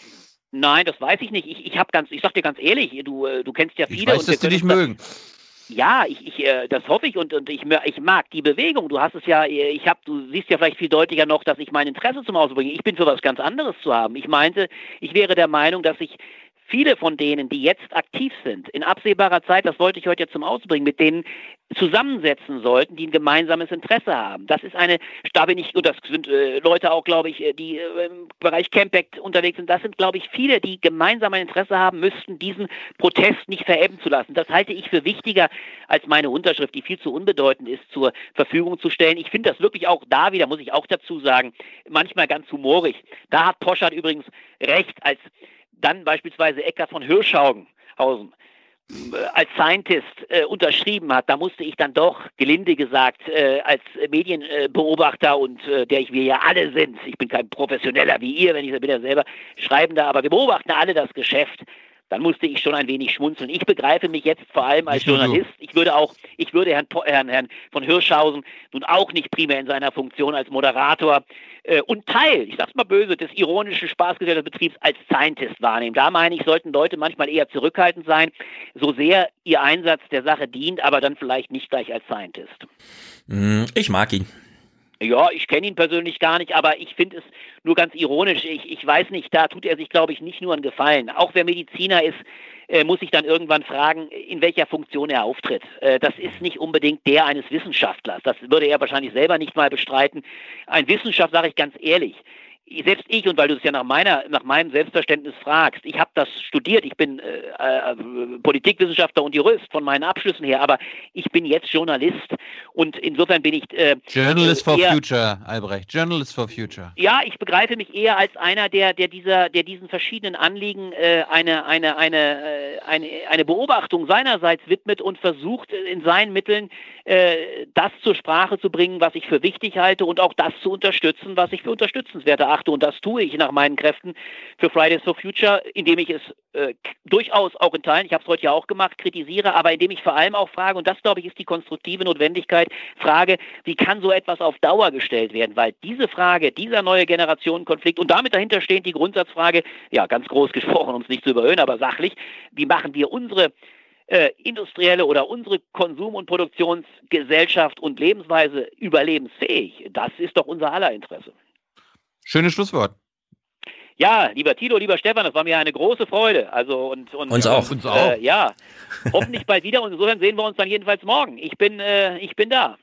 Nein, das weiß ich nicht. Ich, ich habe ganz, ich sag dir ganz ehrlich, du, äh, du kennst ja viele. Ich weiß, dass die dich mögen. Ja, ich, ich, äh, das hoffe ich und, und ich, ich mag die Bewegung. Du hast es ja, äh, ich habe, du siehst ja vielleicht viel deutlicher noch, dass ich mein Interesse zum Ausdruck bringe. Ich bin für was ganz anderes zu haben. Ich meinte, ich wäre der Meinung, dass ich viele von denen, die jetzt aktiv sind, in absehbarer Zeit, das wollte ich heute zum Ausbringen, mit denen zusammensetzen sollten, die ein gemeinsames Interesse haben. Das ist eine, da bin ich, und das sind äh, Leute auch, glaube ich, äh, die äh, im Bereich Campact unterwegs sind, das sind, glaube ich, viele, die gemeinsam ein Interesse haben müssten, diesen Protest nicht verebben zu lassen. Das halte ich für wichtiger als meine Unterschrift, die viel zu unbedeutend ist, zur Verfügung zu stellen. Ich finde das wirklich auch da wieder, muss ich auch dazu sagen, manchmal ganz humorig. Da hat Poschardt übrigens recht, als dann beispielsweise Eckart von Hirschhausen äh, als Scientist äh, unterschrieben hat, da musste ich dann doch, gelinde gesagt, äh, als Medienbeobachter und äh, der ich wir ja alle sind, ich bin kein Professioneller wie ihr, wenn ich bin ja selber Schreibender, aber wir beobachten alle das Geschäft dann musste ich schon ein wenig schmunzeln. Ich begreife mich jetzt vor allem als Journalist. Ich würde auch, ich würde Herrn, Herrn, Herrn von Hirschhausen nun auch nicht primär in seiner Funktion als Moderator äh, und Teil, ich sag's mal böse, des ironischen Spaßgesellschaftsbetriebs als Scientist wahrnehmen. Da meine ich, sollten Leute manchmal eher zurückhaltend sein, so sehr ihr Einsatz der Sache dient, aber dann vielleicht nicht gleich als Scientist. Mm, ich mag ihn. Ja, ich kenne ihn persönlich gar nicht, aber ich finde es nur ganz ironisch. Ich, ich weiß nicht, da tut er sich, glaube ich, nicht nur einen Gefallen. Auch wer Mediziner ist, äh, muss sich dann irgendwann fragen, in welcher Funktion er auftritt. Äh, das ist nicht unbedingt der eines Wissenschaftlers. Das würde er wahrscheinlich selber nicht mal bestreiten. Ein Wissenschaft, sage ich ganz ehrlich, selbst ich, und weil du es ja nach meiner, nach meinem Selbstverständnis fragst, ich habe das studiert, ich bin äh, äh, Politikwissenschaftler und Jurist von meinen Abschlüssen her, aber ich bin jetzt Journalist und insofern bin ich äh, Journalist for eher, Future, Albrecht. Journalist for Future. Ja, ich begreife mich eher als einer, der, der dieser, der diesen verschiedenen Anliegen äh, eine, eine, eine, äh, eine, eine Beobachtung seinerseits widmet und versucht in seinen Mitteln äh, das zur Sprache zu bringen, was ich für wichtig halte und auch das zu unterstützen, was ich für unterstützenswert achte betrachte. Und das tue ich nach meinen Kräften für Fridays for Future, indem ich es äh, durchaus auch in Teilen, ich habe es heute ja auch gemacht, kritisiere, aber indem ich vor allem auch frage, und das glaube ich ist die konstruktive Notwendigkeit, frage, wie kann so etwas auf Dauer gestellt werden? Weil diese Frage, dieser neue Generationenkonflikt und damit dahinter steht die Grundsatzfrage, ja, ganz groß gesprochen, um es nicht zu überhöhen, aber sachlich, wie machen wir unsere äh, industrielle oder unsere Konsum- und Produktionsgesellschaft und Lebensweise überlebensfähig? Das ist doch unser aller Interesse. Schönes Schlusswort. Ja, lieber Tito, lieber Stefan, das war mir eine große Freude. Also und, und uns auch. uns auch. Äh, ja, hoffentlich bald wieder und insofern sehen wir uns dann jedenfalls morgen. Ich bin, äh, ich bin da.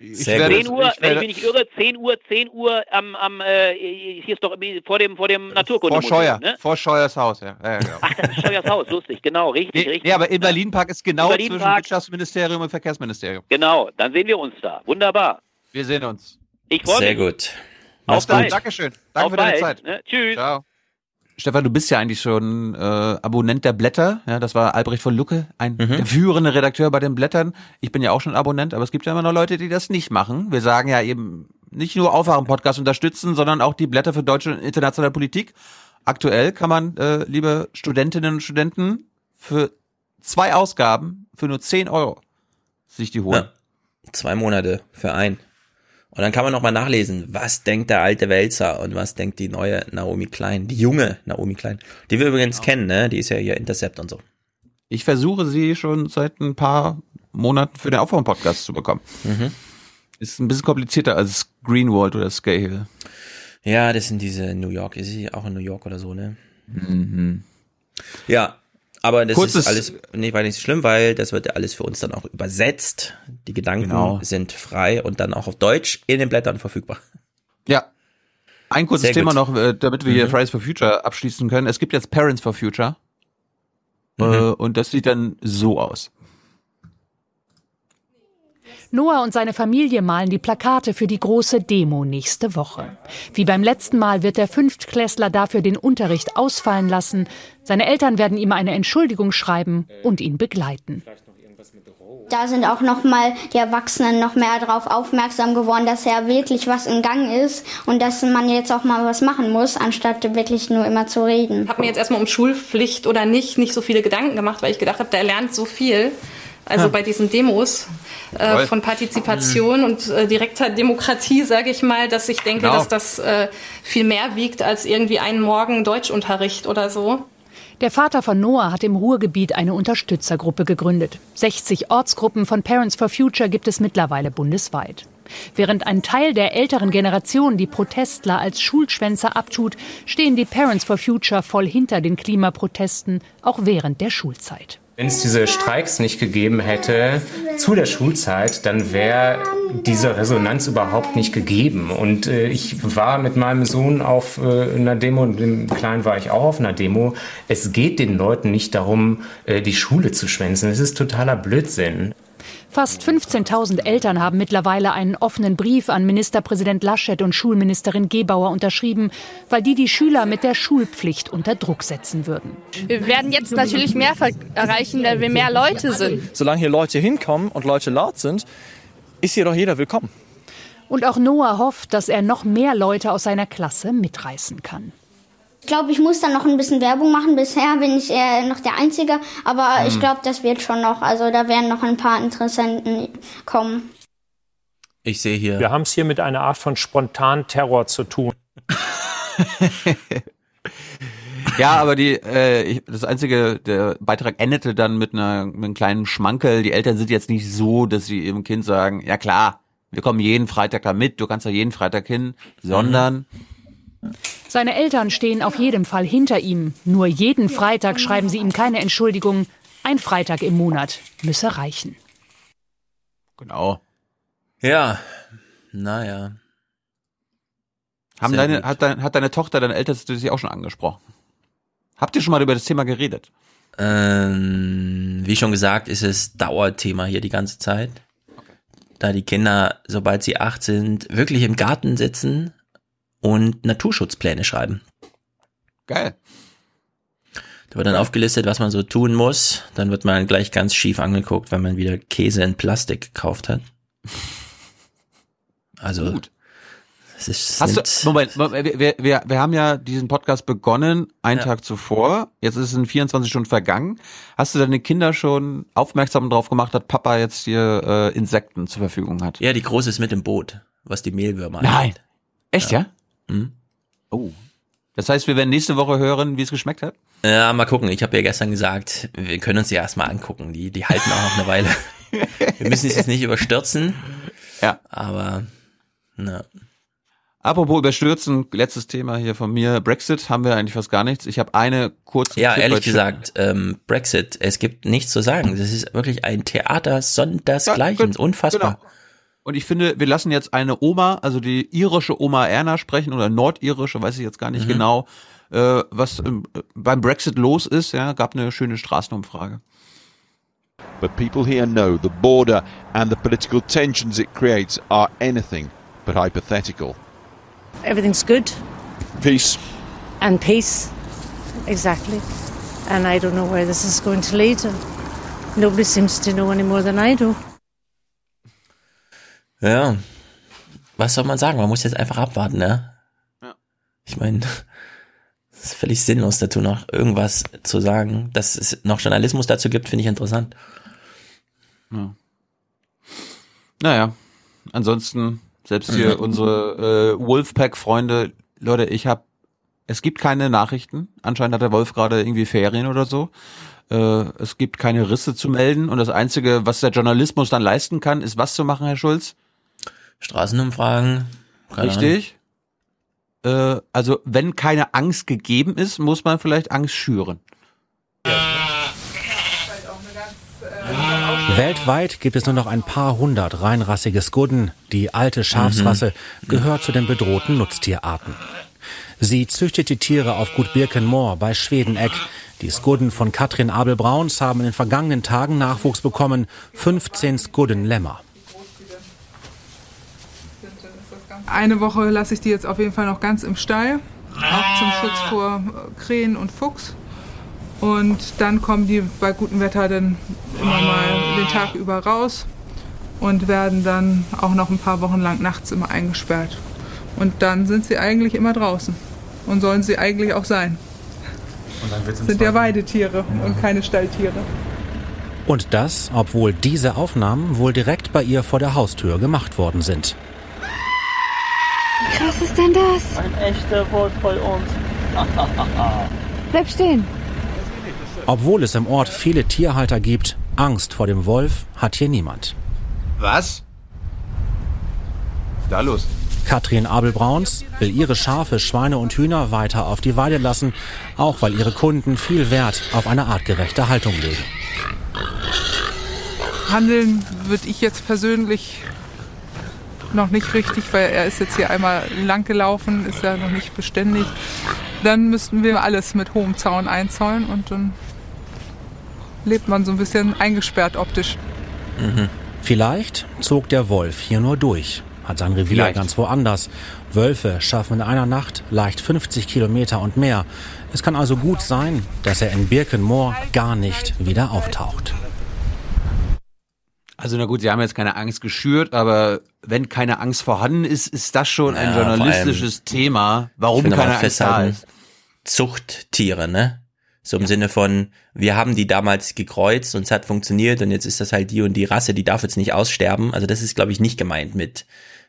Sehr 10 Uhr, ich wenn ich mich nicht irre, 10 Uhr, 10 Uhr am, am äh, hier ist doch vor dem, vor dem Naturkunde. Vor Scheuer, ne? vor Scheuers Haus, ja. ja genau. Ach, das ist Scheuers Haus, lustig, genau, richtig, nee, richtig. Nee, aber im Berlin-Park ist genau zwischen Wirtschaftsministerium und Verkehrsministerium. Genau, dann sehen wir uns da. Wunderbar. Wir sehen uns. Ich freue mich. Sehr gut. Auf bald. Dankeschön. Danke Auf für deine bald. Zeit. Ne? Tschüss. Ciao. Stefan, du bist ja eigentlich schon äh, Abonnent der Blätter. Ja, das war Albrecht von Lucke, ein mhm. der führende Redakteur bei den Blättern. Ich bin ja auch schon Abonnent, aber es gibt ja immer noch Leute, die das nicht machen. Wir sagen ja eben nicht nur Aufwachen-Podcast unterstützen, sondern auch die Blätter für deutsche und internationale Politik. Aktuell kann man, äh, liebe Studentinnen und Studenten, für zwei Ausgaben für nur 10 Euro sich die holen. Ja. Zwei Monate für ein. Und dann kann man nochmal nachlesen, was denkt der alte Wälzer und was denkt die neue Naomi Klein, die junge Naomi Klein, die wir übrigens genau. kennen, ne? Die ist ja hier Intercept und so. Ich versuche sie schon seit ein paar Monaten für den Aufwärm-Podcast zu bekommen. Mhm. Ist ein bisschen komplizierter als Greenwald oder Scahill. Ja, das sind diese New York. Ist sie auch in New York oder so, ne? Mhm. Ja, Aber das Kurzes- ist alles, nee, war nicht so schlimm, weil das wird ja alles für uns dann auch übersetzt. Die Gedanken Genau. sind frei und dann auch auf Deutsch in den Blättern verfügbar. Ja. Ein kurzes Sehr Thema gut. noch, äh, damit wir hier Mhm. Fridays for Future abschließen können. Es gibt jetzt Parents for Future. Äh, Mhm. und das sieht dann so aus. Noah und seine Familie malen die Plakate für die große Demo nächste Woche. Wie beim letzten Mal wird der Fünftklässler dafür den Unterricht ausfallen lassen. Seine Eltern werden ihm eine Entschuldigung schreiben und ihn begleiten. Da sind auch noch mal die Erwachsenen noch mehr darauf aufmerksam geworden, dass ja wirklich was in Gang ist und dass man jetzt auch mal was machen muss, anstatt wirklich nur immer zu reden. Ich habe mir jetzt erstmal um Schulpflicht oder nicht nicht so viele Gedanken gemacht, weil ich gedacht habe, der lernt so viel. Also bei diesen Demos äh, von Partizipation und äh, direkter Demokratie, sage ich mal, dass ich denke, Genau. dass das äh, viel mehr wiegt als irgendwie einen Morgen Deutschunterricht oder so. Der Vater von Noah hat im Ruhrgebiet eine Unterstützergruppe gegründet. 60 Ortsgruppen von Parents for Future gibt es mittlerweile bundesweit. Während ein Teil der älteren Generation die Protestler als Schulschwänzer abtut, stehen die Parents for Future voll hinter den Klimaprotesten, auch während der Schulzeit. Wenn es diese Streiks nicht gegeben hätte zu der Schulzeit, dann wäre diese Resonanz überhaupt nicht gegeben. Und äh, ich war mit meinem Sohn auf äh, einer Demo und dem Kleinen war ich auch auf einer Demo. Es geht den Leuten nicht darum, äh, die Schule zu schwänzen. Es ist totaler Blödsinn. Fast 15.000 Eltern haben mittlerweile einen offenen Brief an Ministerpräsident Laschet und Schulministerin Gebauer unterschrieben, weil die die Schüler mit der Schulpflicht unter Druck setzen würden. Wir werden jetzt natürlich mehr erreichen, weil wir mehr Leute sind. Solange hier Leute hinkommen und Leute laut sind, ist hier doch jeder willkommen. Und auch Noah hofft, dass er noch mehr Leute aus seiner Klasse mitreißen kann. Ich glaube, ich muss dann noch ein bisschen Werbung machen. Bisher bin ich eher noch der Einzige, aber Hm. ich glaube, das wird schon noch. Also da werden noch ein paar Interessenten kommen. Ich sehe hier. Wir haben es hier mit einer Art von spontanen Terror zu tun. <laughs> Ja, aber die, äh, ich, das einzige, der Beitrag endete dann mit, einer, mit einem kleinen Schmankel. Die Eltern sind jetzt nicht so, dass sie ihrem Kind sagen, ja klar, wir kommen jeden Freitag da mit, du kannst da jeden Freitag hin, sondern Seine Eltern stehen auf jeden Fall hinter ihm. Nur jeden Freitag schreiben sie ihm keine Entschuldigung. Ein Freitag im Monat müsse reichen. genau. Ja, naja. Haben deine, hat, dein, hat deine Tochter, deine Älteste sich auch schon angesprochen? Habt ihr schon mal über das Thema geredet? Ähm, wie schon gesagt, ist es Dauerthema hier die ganze Zeit. Da die Kinder, sobald sie acht sind, wirklich im Garten sitzen und Naturschutzpläne schreiben. Geil. Da wird dann aufgelistet, was man so tun muss. Dann wird man gleich ganz schief angeguckt, wenn man wieder Käse in Plastik gekauft hat. Also, es ist, Hast du, Moment, wir, wir- wir, haben ja diesen Podcast begonnen, einen Tag zuvor. Jetzt ist es in 24 Stunden vergangen. Hast du deine Kinder schon aufmerksam drauf gemacht, dass Papa jetzt hier äh, Insekten zur Verfügung hat? ja, die Große ist mit im Boot, was die Mehlwürmer Nein. angeht. Echt, ja? Mhm. Oh. Das heißt, wir werden nächste Woche hören, wie es geschmeckt hat? Ja, mal gucken. Ich habe ja gestern gesagt, wir können uns die erstmal angucken. Die, die halten auch noch eine Weile. <laughs> wir müssen es jetzt nicht überstürzen. Ja. Aber, na. Apropos überstürzen, letztes Thema hier von mir. Brexit haben wir eigentlich fast gar nichts. Ich habe eine kurze Ja, Clip ehrlich gesagt, ähm, Brexit, es gibt nichts zu sagen. Das ist wirklich ein Theater sondersgleichen. Unfassbar. Genau. Und ich finde, wir lassen jetzt eine Oma, also die irische Oma Erna sprechen oder nordirische, weiß ich jetzt gar nicht Mhm. genau, äh, was ähm, beim Brexit los ist. Ja, gab eine schöne Straßenumfrage. But people here know the border and the political tensions it creates are anything but hypothetical. Everything's good Peace. and peace. Exactly. And I don't know where this is going to lead. Nobody seems to know any more than I do. Ja. Was soll man sagen? Man muss jetzt einfach abwarten, ne? Ja. Ich meine, es ist völlig sinnlos dazu noch irgendwas zu sagen. Dass es noch Journalismus dazu gibt, finde ich interessant. Ja. Naja, ansonsten, selbst hier Mhm. unsere äh, Wolfpack-Freunde, Leute, ich habe, es gibt keine Nachrichten. Anscheinend hat der Wolf gerade irgendwie Ferien oder so. Äh, es gibt keine Risse zu melden und das Einzige, was der Journalismus dann leisten kann, ist was zu machen, Herr Schulz? Straßenumfragen. keine Richtig? Äh, also, wenn keine Angst gegeben ist, muss man vielleicht Angst schüren. Weltweit gibt es nur noch ein paar hundert reinrassige Skudden. Die alte Schafsrasse Mhm. gehört zu den bedrohten Nutztierarten. Sie züchtet die Tiere auf Gut Birkenmoor bei Schwedeneck. Die Skudden von Katrin Abel-Brauns haben in den vergangenen Tagen Nachwuchs bekommen. 15 Skudden-Lämmer. Eine Woche lasse ich die jetzt auf jeden Fall noch ganz im Stall, auch zum Schutz vor äh, Krähen und Fuchs. Und dann kommen die bei gutem Wetter dann immer mal den Tag über raus und werden dann auch noch ein paar Wochen lang nachts immer eingesperrt. Und dann sind sie eigentlich immer draußen und sollen sie eigentlich auch sein. Und dann wird's Sind ja Weidetiere und keine Stalltiere. Und das, obwohl diese Aufnahmen wohl direkt bei ihr vor der Haustür gemacht worden sind. Wie krass ist denn das? Ein echter Wolf bei uns. <laughs> Bleib stehen. Obwohl es im Ort viele Tierhalter gibt, Angst vor dem Wolf hat hier niemand. Was? Da los. Katrin Abel-Brauns will ihre Schafe, Schweine und Hühner weiter auf die Weide lassen, auch weil ihre Kunden viel Wert auf eine artgerechte Haltung legen. Handeln würde ich jetzt persönlich noch nicht richtig, weil er ist jetzt hier einmal lang gelaufen, ist ja noch nicht beständig. Dann müssten wir alles mit hohem Zaun einzäunen und dann lebt man so ein bisschen eingesperrt optisch. Vielleicht zog der Wolf hier nur durch, hat sein Revier Vielleicht. ganz woanders. Wölfe schaffen in einer Nacht leicht 50 Kilometer und mehr. Es kann also gut sein, dass er in Birkenmoor gar nicht wieder auftaucht. Also na gut, sie haben jetzt keine Angst geschürt, aber wenn keine Angst vorhanden ist, ist das schon ein Ja, journalistisches Thema, Ich warum keine Angst da ist. Zuchttiere, ne? So im Sinne von, wir haben die damals gekreuzt und es hat funktioniert und jetzt ist das halt die und die Rasse, die darf jetzt nicht aussterben. Also das ist, glaube ich, nicht gemeint mit,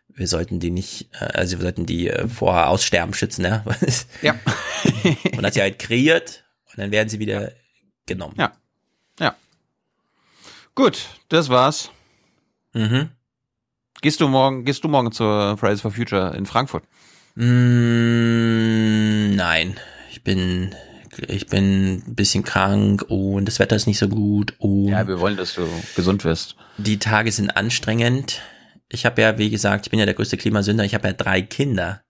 wir sollten die nicht, äh, also wir sollten die äh, vor Aussterben schützen, ne? <laughs> Ja. Man hat sie halt kreiert und dann werden sie wieder genommen. Ja. Ja. Gut, das war's. Mhm. Gehst du morgen, gehst du morgen zur Fridays for Future in Frankfurt? Mm, nein, ich bin, ich bin ein bisschen krank und das Wetter ist nicht so gut und Ja, wir wollen, dass du gesund wirst. die Tage sind anstrengend. Ich habe ja, wie gesagt, ich bin ja der größte Klimasünder. Ich habe ja drei Kinder.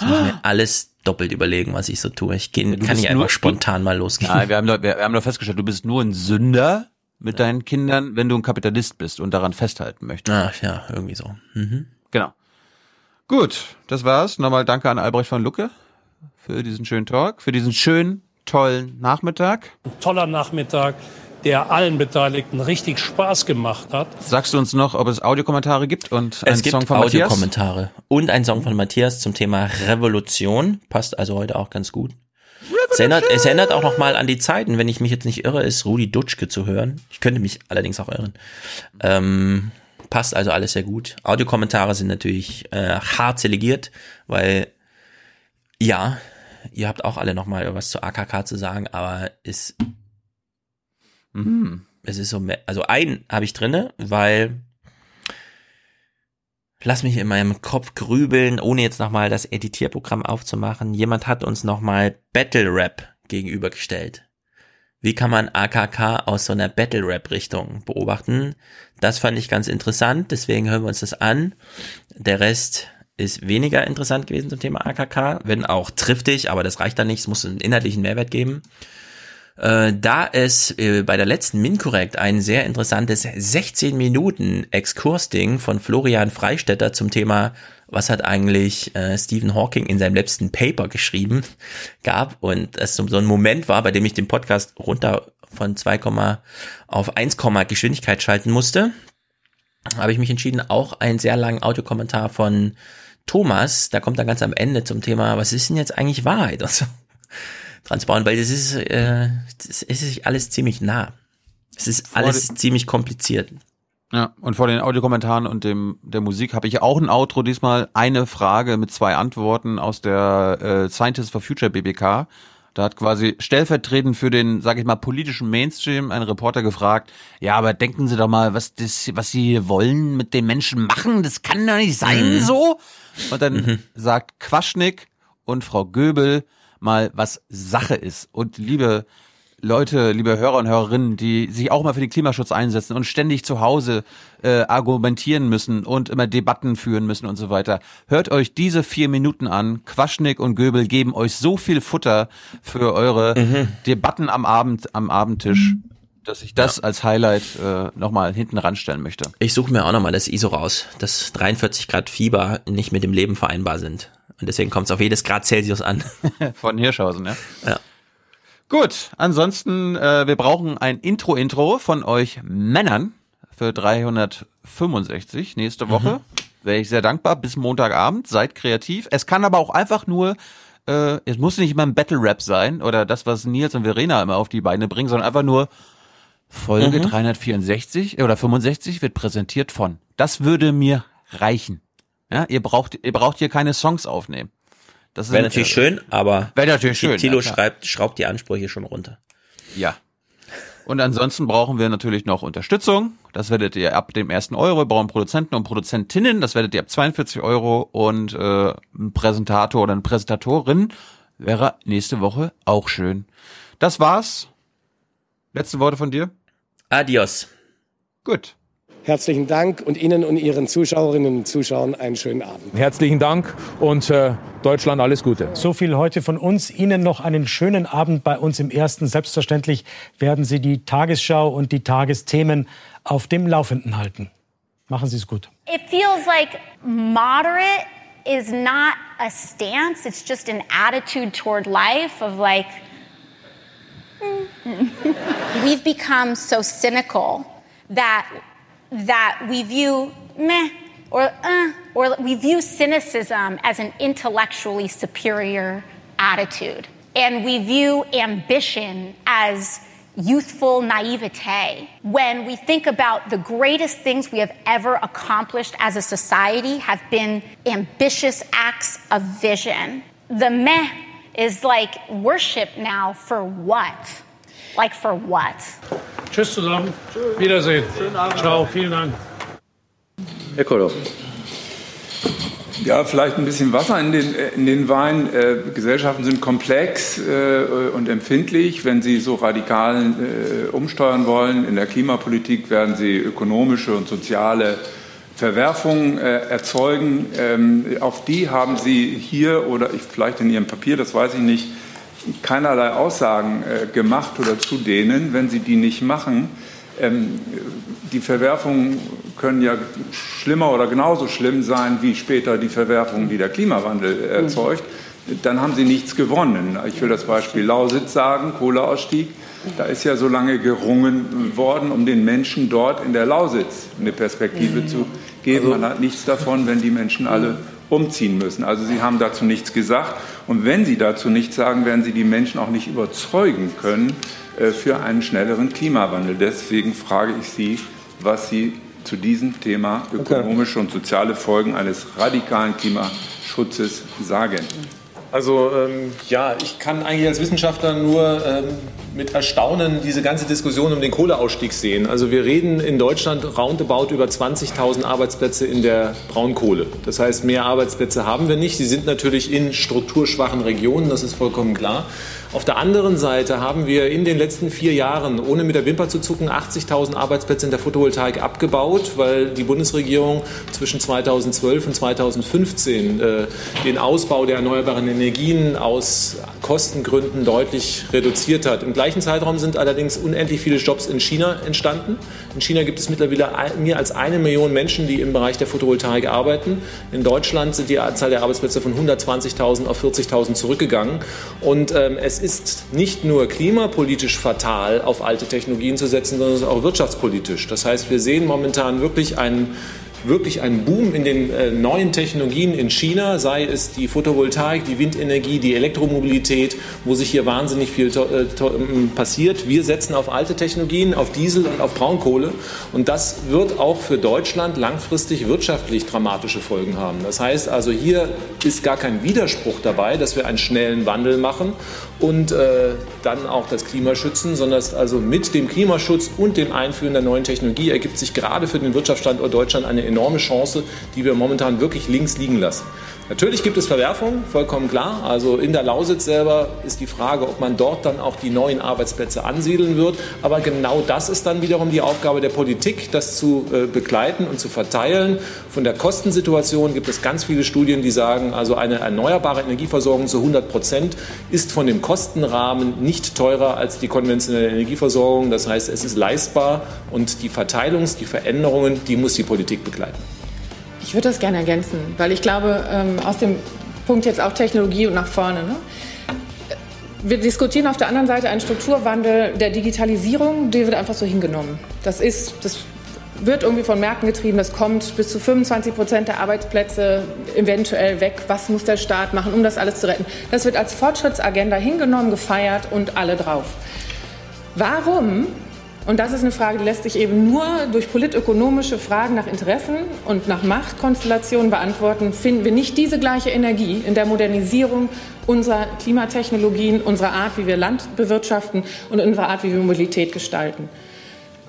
Ich muss mir alles doppelt überlegen, was ich so tue. Ich geh, kann nicht einfach spontan mal losgehen. Nein, wir haben, doch, wir, wir haben doch festgestellt, du bist nur ein Sünder mit deinen Kindern, wenn du ein Kapitalist bist und daran festhalten möchtest. Ach ja, irgendwie so. Mhm. Genau. Gut, das war's. Nochmal danke an Albrecht von Lucke für diesen schönen Talk, für diesen schönen, tollen Nachmittag. Toller Nachmittag, der allen Beteiligten richtig Spaß gemacht hat. Sagst du uns noch, ob es Audiokommentare gibt und einen Es gibt Song von Matthias? Audiokommentare und ein Song von Matthias zum Thema Revolution. Passt also heute auch ganz gut. Es erinnert, es erinnert auch noch mal an die Zeiten, wenn ich mich jetzt nicht irre, ist Rudi Dutschke zu hören. Ich könnte mich allerdings auch irren. Ähm, passt also alles sehr gut. Audiokommentare sind natürlich äh, hart selegiert, weil ja, ihr habt auch alle noch mal was zu AKK zu sagen, aber es Mhm. es ist so, me- also einen habe ich drinne, weil lass mich in meinem Kopf grübeln, ohne jetzt nochmal das Editierprogramm aufzumachen. Jemand hat uns nochmal Battle Rap gegenübergestellt. Wie kann man AKK aus so einer Battle Rap Richtung beobachten? Das fand ich ganz interessant, deswegen hören wir uns das an. Der Rest ist weniger interessant gewesen zum Thema AKK, wenn auch triftig, aber das reicht dann nicht, es muss einen inhaltlichen Mehrwert geben. Äh, da es äh, bei der letzten Minkorrekt ein sehr interessantes 16 Minuten Exkursding von Florian Freistetter zum Thema was hat eigentlich äh, Stephen Hawking in seinem letzten Paper geschrieben gab und es so, so ein Moment war, bei dem ich den Podcast runter von 2, auf 1, Geschwindigkeit schalten musste, habe ich mich entschieden, auch einen sehr langen Audiokommentar von Thomas, da kommt dann ganz am Ende zum Thema, was ist denn jetzt eigentlich Wahrheit? Und <laughs> so dran zu bauen, weil das ist, äh, das ist alles ziemlich nah. Es ist Vor alles ziemlich kompliziert. Ja, und vor den Audiokommentaren und dem der Musik habe ich auch ein Outro diesmal. Eine Frage mit zwei Antworten aus der äh, Scientists for Future BBK. Da hat quasi stellvertretend für den, sage ich mal, politischen Mainstream ein Reporter gefragt, ja, aber denken Sie doch mal, was das, was Sie wollen mit den Menschen machen, das kann doch nicht sein Mhm. so. Und dann sagt Quaschnik und Frau Göbel mal, was Sache ist. Und liebe Leute, liebe Hörer und Hörerinnen, die sich auch mal für den Klimaschutz einsetzen und ständig zu Hause äh, argumentieren müssen und immer Debatten führen müssen und so weiter, hört euch diese vier Minuten an. Quaschnick und Göbel geben euch so viel Futter für eure mhm. Debatten am Abend, am Abendtisch. Dass ich das ja. als Highlight äh, nochmal hinten ranstellen möchte. Ich suche mir auch nochmal das ISO raus, dass 43 Grad Fieber nicht mit dem Leben vereinbar sind. Und deswegen kommt es auf jedes Grad Celsius an. <laughs> Von Hirschhausen, ja. Ja. Gut, ansonsten, äh, wir brauchen ein Intro-Intro von euch Männern für 365 nächste Woche. Mhm. Wäre ich sehr dankbar. Bis Montagabend. Seid kreativ. Es kann aber auch einfach nur, äh, es muss nicht immer ein Battle-Rap sein oder das, was Nils und Verena immer auf die Beine bringen, sondern einfach nur Folge mhm. 364 oder 65 wird präsentiert von. Das würde mir reichen. Ja, ihr braucht, ihr braucht hier keine Songs aufnehmen. Das wäre natürlich schön, aber wäre natürlich schön. Tilo ja, schreibt, schraubt die Ansprüche schon runter. Ja. Und ansonsten brauchen wir natürlich noch Unterstützung. Das werdet ihr ab dem ersten Euro. Wir brauchen Produzenten und Produzentinnen. Das werdet ihr ab 42 Euro. Und äh, ein Präsentator oder eine Präsentatorin wäre nächste Woche auch schön. Das war's. Letzte Worte von dir? Adios. Gut. Herzlichen Dank und Ihnen und Ihren Zuschauerinnen und Zuschauern einen schönen Abend. Herzlichen Dank und äh, Deutschland alles Gute. So viel heute von uns. Ihnen noch einen schönen Abend bei uns im Ersten. Selbstverständlich werden Sie die Tagesschau und die Tagesthemen auf dem Laufenden halten. Machen Sie es gut. It feels like moderate is not a stance. It's just an attitude toward life of like. <laughs> We've become so cynical that that we view meh or uh, or we view cynicism as an intellectually superior attitude, and we view ambition as youthful naivete. When we think about the greatest things we have ever accomplished as a society have been ambitious acts of vision. The meh is like worship now for what? Like for what? Tschüss zusammen. Wiedersehen. Ciao, vielen Dank. Herr Kollhoff. Ja, vielleicht ein bisschen Wasser in den, in den Wein. Äh, Gesellschaften sind komplex äh, und empfindlich. Wenn sie so radikal äh, umsteuern wollen in der Klimapolitik, werden sie ökonomische und soziale Verwerfungen äh, erzeugen. Ähm, auf die haben Sie hier oder ich, vielleicht in Ihrem Papier, das weiß ich nicht, keinerlei Aussagen äh, gemacht oder zu denen, wenn sie die nicht machen. Ähm, die Verwerfungen können ja schlimmer oder genauso schlimm sein wie später die Verwerfungen, die der Klimawandel erzeugt. Dann haben sie nichts gewonnen. Ich will das Beispiel Lausitz sagen, Kohleausstieg. Da ist ja so lange gerungen worden, um den Menschen dort in der Lausitz eine Perspektive zu geben. Man hat nichts davon, wenn die Menschen alle umziehen müssen. Also Sie haben dazu nichts gesagt. Und wenn Sie dazu nichts sagen, werden Sie die Menschen auch nicht überzeugen können äh, für einen schnelleren Klimawandel. Deswegen frage ich Sie, was Sie zu diesem Thema ökonomische und soziale Folgen eines radikalen Klimaschutzes sagen. Also ähm, ja, ich kann eigentlich als Wissenschaftler nur ähm, mit Erstaunen diese ganze Diskussion um den Kohleausstieg sehen. Also wir reden in Deutschland roundabout über 20.000 Arbeitsplätze in der Braunkohle. Das heißt, mehr Arbeitsplätze haben wir nicht. Sie sind natürlich in strukturschwachen Regionen, das ist vollkommen klar. Auf der anderen Seite haben wir in den letzten vier Jahren, ohne mit der Wimper zu zucken, 80.000 Arbeitsplätze in der Photovoltaik abgebaut, weil die Bundesregierung zwischen 2012 und 2015 äh, den Ausbau der erneuerbaren Energien aus Kostengründen deutlich reduziert hat. Im gleichen Zeitraum sind allerdings unendlich viele Jobs in China entstanden. In China gibt es mittlerweile mehr als eine Million Menschen, die im Bereich der Photovoltaik arbeiten. In Deutschland sind die Anzahl der Arbeitsplätze von 120.000 auf 40.000 zurückgegangen. Und ähm, es ist nicht nur klimapolitisch fatal, auf alte Technologien zu setzen, sondern auch wirtschaftspolitisch. Das heißt, wir sehen momentan wirklich einen wirklich einen Boom in den äh, neuen Technologien in China, sei es die Photovoltaik, die Windenergie, die Elektromobilität, wo sich hier wahnsinnig viel äh, ähm, passiert. Wir setzen auf alte Technologien, auf Diesel und auf Braunkohle und das wird auch für Deutschland langfristig wirtschaftlich dramatische Folgen haben. Das heißt also, hier ist gar kein Widerspruch dabei, dass wir einen schnellen Wandel machen und äh, dann auch das Klima schützen, sondern also mit dem Klimaschutz und dem Einführen der neuen Technologie ergibt sich gerade für den Wirtschaftsstandort Deutschland eine enorme Chance, die wir momentan wirklich links liegen lassen. Natürlich gibt es Verwerfungen, vollkommen klar. Also in der Lausitz selber ist die Frage, ob man dort dann auch die neuen Arbeitsplätze ansiedeln wird. Aber genau das ist dann wiederum die Aufgabe der Politik, das zu äh, begleiten und zu verteilen. Von der Kostensituation gibt es ganz viele Studien, die sagen, also eine erneuerbare Energieversorgung zu 100 Prozent ist von dem Kostenrahmen nicht teurer als die konventionelle Energieversorgung. Das heißt, es ist leistbar und die Verteilungs-, die Veränderungen, die muss die Politik begleiten. Ich würde das gerne ergänzen, weil ich glaube, ähm, aus dem Punkt jetzt auch Technologie und nach vorne. Ne? Wir diskutieren auf der anderen Seite einen Strukturwandel der Digitalisierung, die wird einfach so hingenommen. Das ist, das wird irgendwie von Märkten getrieben, das kommt bis zu 25 Prozent der Arbeitsplätze eventuell weg. Was muss der Staat machen, um das alles zu retten? Das wird als Fortschrittsagenda hingenommen, gefeiert und alle drauf. Warum und das ist eine Frage, die lässt sich eben nur durch politökonomische Fragen nach Interessen und nach Machtkonstellationen beantworten. Finden wir nicht diese gleiche Energie in der Modernisierung unserer Klimatechnologien, unserer Art, wie wir Land bewirtschaften und unserer Art, wie wir Mobilität gestalten.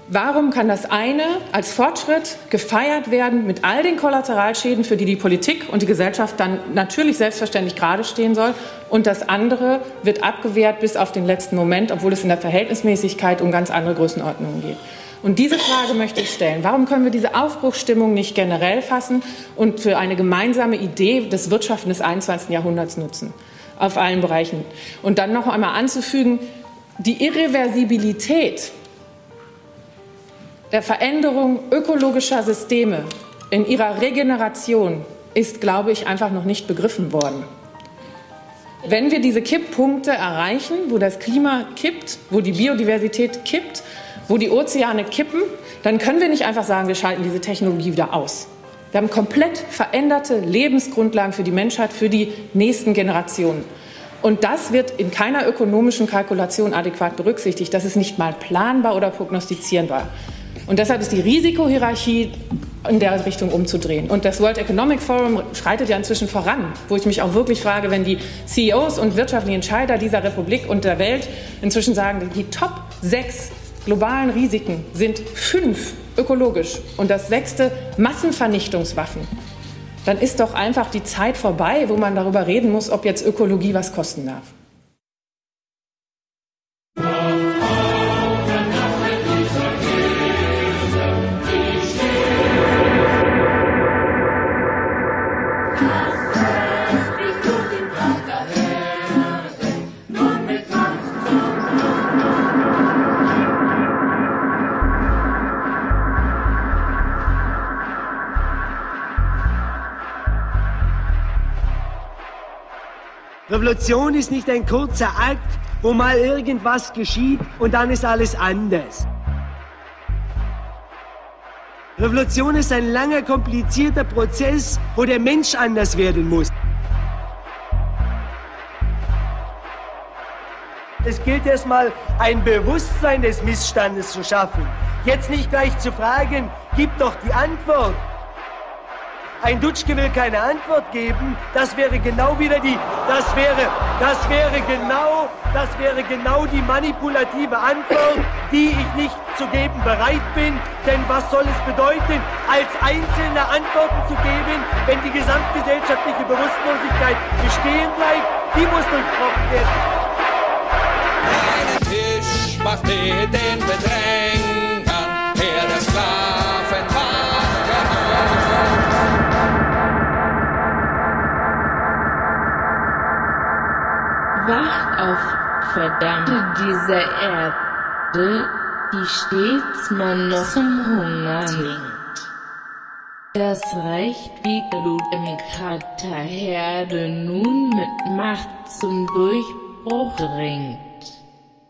Warum kann das eine als Fortschritt gefeiert werden mit all den Kollateralschäden, für die die Politik und die Gesellschaft dann natürlich selbstverständlich gerade stehen soll, und das andere wird abgewehrt bis auf den letzten Moment, obwohl es in der Verhältnismäßigkeit um ganz andere Größenordnungen geht? Und diese Frage möchte ich stellen. Warum können wir diese Aufbruchsstimmung nicht generell fassen und für eine gemeinsame Idee des Wirtschaften des 21. Jahrhunderts nutzen? Auf allen Bereichen. Und dann noch einmal anzufügen, die Irreversibilität der Veränderung ökologischer Systeme in ihrer Regeneration ist, glaube ich, einfach noch nicht begriffen worden. Wenn wir diese Kipppunkte erreichen, wo das Klima kippt, wo die Biodiversität kippt, wo die Ozeane kippen, dann können wir nicht einfach sagen, wir schalten diese Technologie wieder aus. Wir haben komplett veränderte Lebensgrundlagen für die Menschheit, für die nächsten Generationen. Und das wird in keiner ökonomischen Kalkulation adäquat berücksichtigt. Das ist nicht mal planbar oder prognostizierbar. Und deshalb ist die Risikohierarchie in der Richtung umzudrehen. Und das World Economic Forum schreitet ja inzwischen voran, wo ich mich auch wirklich frage, wenn die CEOs und wirtschaftlichen Entscheider dieser Republik und der Welt inzwischen sagen, die Top sechs globalen Risiken sind fünf ökologisch und das sechste Massenvernichtungswaffen, dann ist doch einfach die Zeit vorbei, wo man darüber reden muss, ob jetzt Ökologie was kosten darf. Revolution ist nicht ein kurzer Akt, wo mal irgendwas geschieht und dann ist alles anders. Revolution ist ein langer, komplizierter Prozess, wo der Mensch anders werden muss. Es gilt erstmal ein Bewusstsein des Missstandes zu schaffen. Jetzt nicht gleich zu fragen, gib doch die Antwort, ein Dutschke will keine Antwort geben, das wäre genau wieder die, das wäre, das wäre genau, das wäre genau die manipulative Antwort, die ich nicht zu geben bereit bin. Denn was soll es bedeuten, als Einzelne Antworten zu geben, wenn die gesamtgesellschaftliche Bewusstlosigkeit bestehen bleibt? Die muss durchbrochen werden. Einen Tisch macht mit den Bedrängern, her der Sklaven Wacht auf, verdammt, diese Erde, die stets man noch zum Hunger zwingt. Das Recht wie Blut im Katerherde nun mit Macht zum Durchbruch dringt.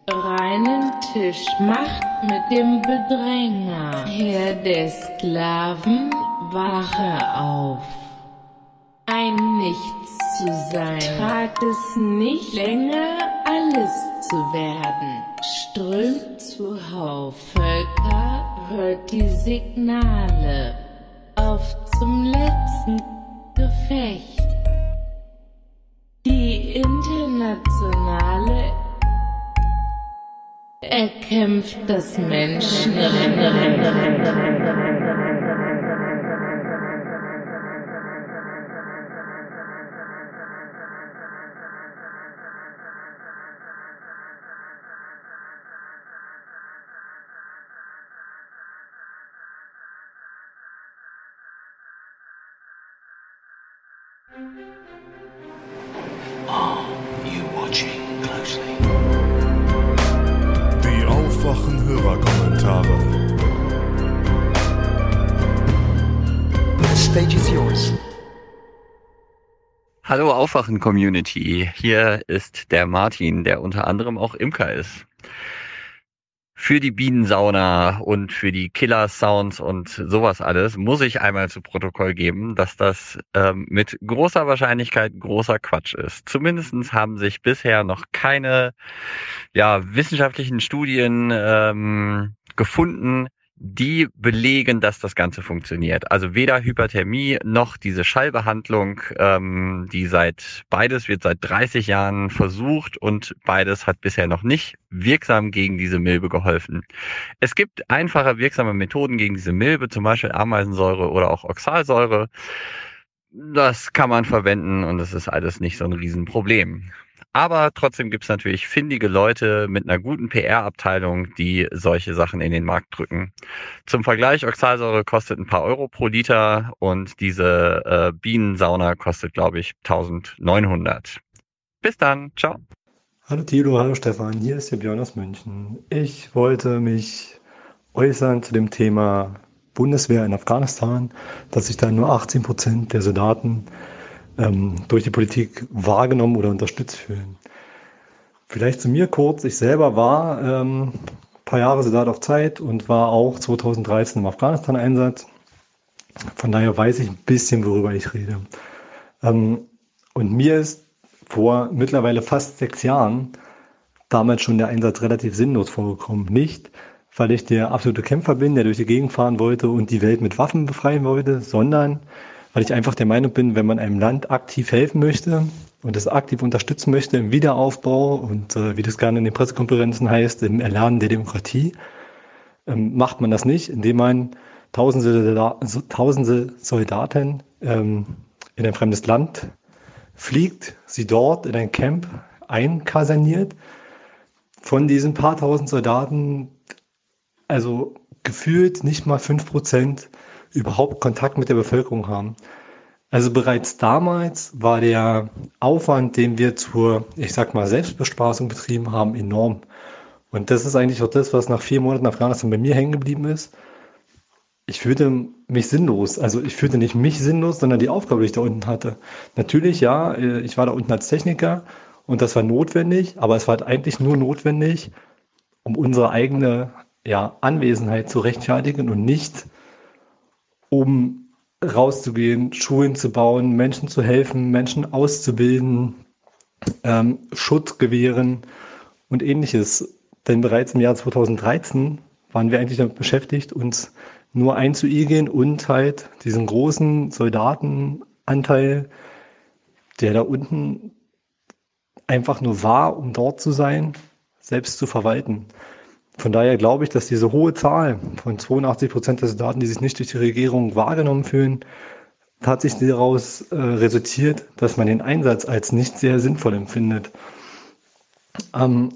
Reinen Tisch macht mit dem Bedränger, Herr der Sklaven, wache auf. Ein Nichts zu sein, trat es nicht länger alles zu werden, strömt zuhauf Völker, hört die Signale auf zum letzten Gefecht. Die internationale erkämpft das Menschenrecht. Aufwachen Community, hier ist der Martin, der unter anderem auch Imker ist. Für die Bienensauna und für die Killer-Sounds und sowas alles muss ich einmal zu Protokoll geben, dass das ähm, mit großer Wahrscheinlichkeit großer Quatsch ist. Zumindestens haben sich bisher noch keine ja, wissenschaftlichen Studien ähm, gefunden, die belegen, dass das Ganze funktioniert. Also weder Hyperthermie noch diese Schallbehandlung, ähm, die seit beides wird seit 30 Jahren versucht und beides hat bisher noch nicht wirksam gegen diese Milbe geholfen. Es gibt einfache wirksame Methoden gegen diese Milbe, zum Beispiel Ameisensäure oder auch Oxalsäure. Das kann man verwenden und es ist alles nicht so ein Riesenproblem. Aber trotzdem gibt es natürlich findige Leute mit einer guten PR-Abteilung, die solche Sachen in den Markt drücken. Zum Vergleich, Oxalsäure kostet ein paar Euro pro Liter und diese äh, Bienensauna kostet, glaube ich, 1900. Bis dann, ciao. Hallo Tilo, hallo Stefan, hier ist der Björn aus München. Ich wollte mich äußern zu dem Thema Bundeswehr in Afghanistan, dass sich da nur 18 Prozent der Soldaten ähm, durch die Politik wahrgenommen oder unterstützt fühlen. Vielleicht zu mir kurz. Ich selber war ähm, paar Jahre Soldat auf Zeit und war auch 2013 im Afghanistan-Einsatz. Von daher weiß ich ein bisschen, worüber ich rede. Ähm, und mir ist vor mittlerweile fast sechs Jahren damals schon der Einsatz relativ sinnlos vorgekommen. Nicht, weil ich der absolute Kämpfer bin, der durch die Gegend fahren wollte und die Welt mit Waffen befreien wollte, sondern weil ich einfach der Meinung bin, wenn man einem Land aktiv helfen möchte und es aktiv unterstützen möchte im Wiederaufbau und äh, wie das gerne in den Pressekonferenzen heißt, im Erlernen der Demokratie, ähm, macht man das nicht, indem man tausende, tausende Soldaten ähm, in ein fremdes Land fliegt, sie dort in ein Camp einkaserniert. Von diesen paar tausend Soldaten, also gefühlt nicht mal fünf Prozent überhaupt Kontakt mit der Bevölkerung haben. Also bereits damals war der Aufwand, den wir zur, ich sag mal, Selbstbespaßung betrieben haben, enorm. Und das ist eigentlich auch das, was nach vier Monaten Afghanistan bei mir hängen geblieben ist. Ich fühlte mich sinnlos. Also ich fühlte nicht mich sinnlos, sondern die Aufgabe, die ich da unten hatte. Natürlich, ja, ich war da unten als Techniker und das war notwendig, aber es war halt eigentlich nur notwendig, um unsere eigene ja, Anwesenheit zu rechtfertigen und nicht um rauszugehen, Schulen zu bauen, Menschen zu helfen, Menschen auszubilden, ähm, Schutz gewähren und ähnliches. Denn bereits im Jahr 2013 waren wir eigentlich damit beschäftigt, uns nur einzuigeln und halt diesen großen Soldatenanteil, der da unten einfach nur war, um dort zu sein, selbst zu verwalten. Von daher glaube ich, dass diese hohe Zahl von 82 Prozent der Soldaten, die sich nicht durch die Regierung wahrgenommen fühlen, tatsächlich daraus äh, resultiert, dass man den Einsatz als nicht sehr sinnvoll empfindet. Ähm,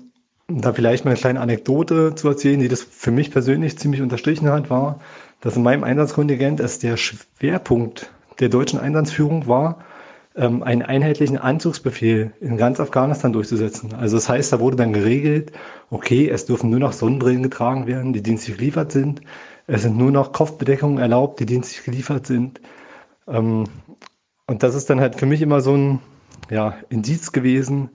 da vielleicht mal eine kleine Anekdote zu erzählen, die das für mich persönlich ziemlich unterstrichen hat, war, dass in meinem Einsatzkontingent es der Schwerpunkt der deutschen Einsatzführung war, ähm, einen einheitlichen Anzugsbefehl in ganz Afghanistan durchzusetzen. Also das heißt, da wurde dann geregelt, okay, es dürfen nur noch Sonnenbrillen getragen werden, die dienstlich geliefert sind. Es sind nur noch Kopfbedeckungen erlaubt, die dienstlich geliefert sind. Ähm, und das ist dann halt für mich immer so ein ja, Indiz gewesen.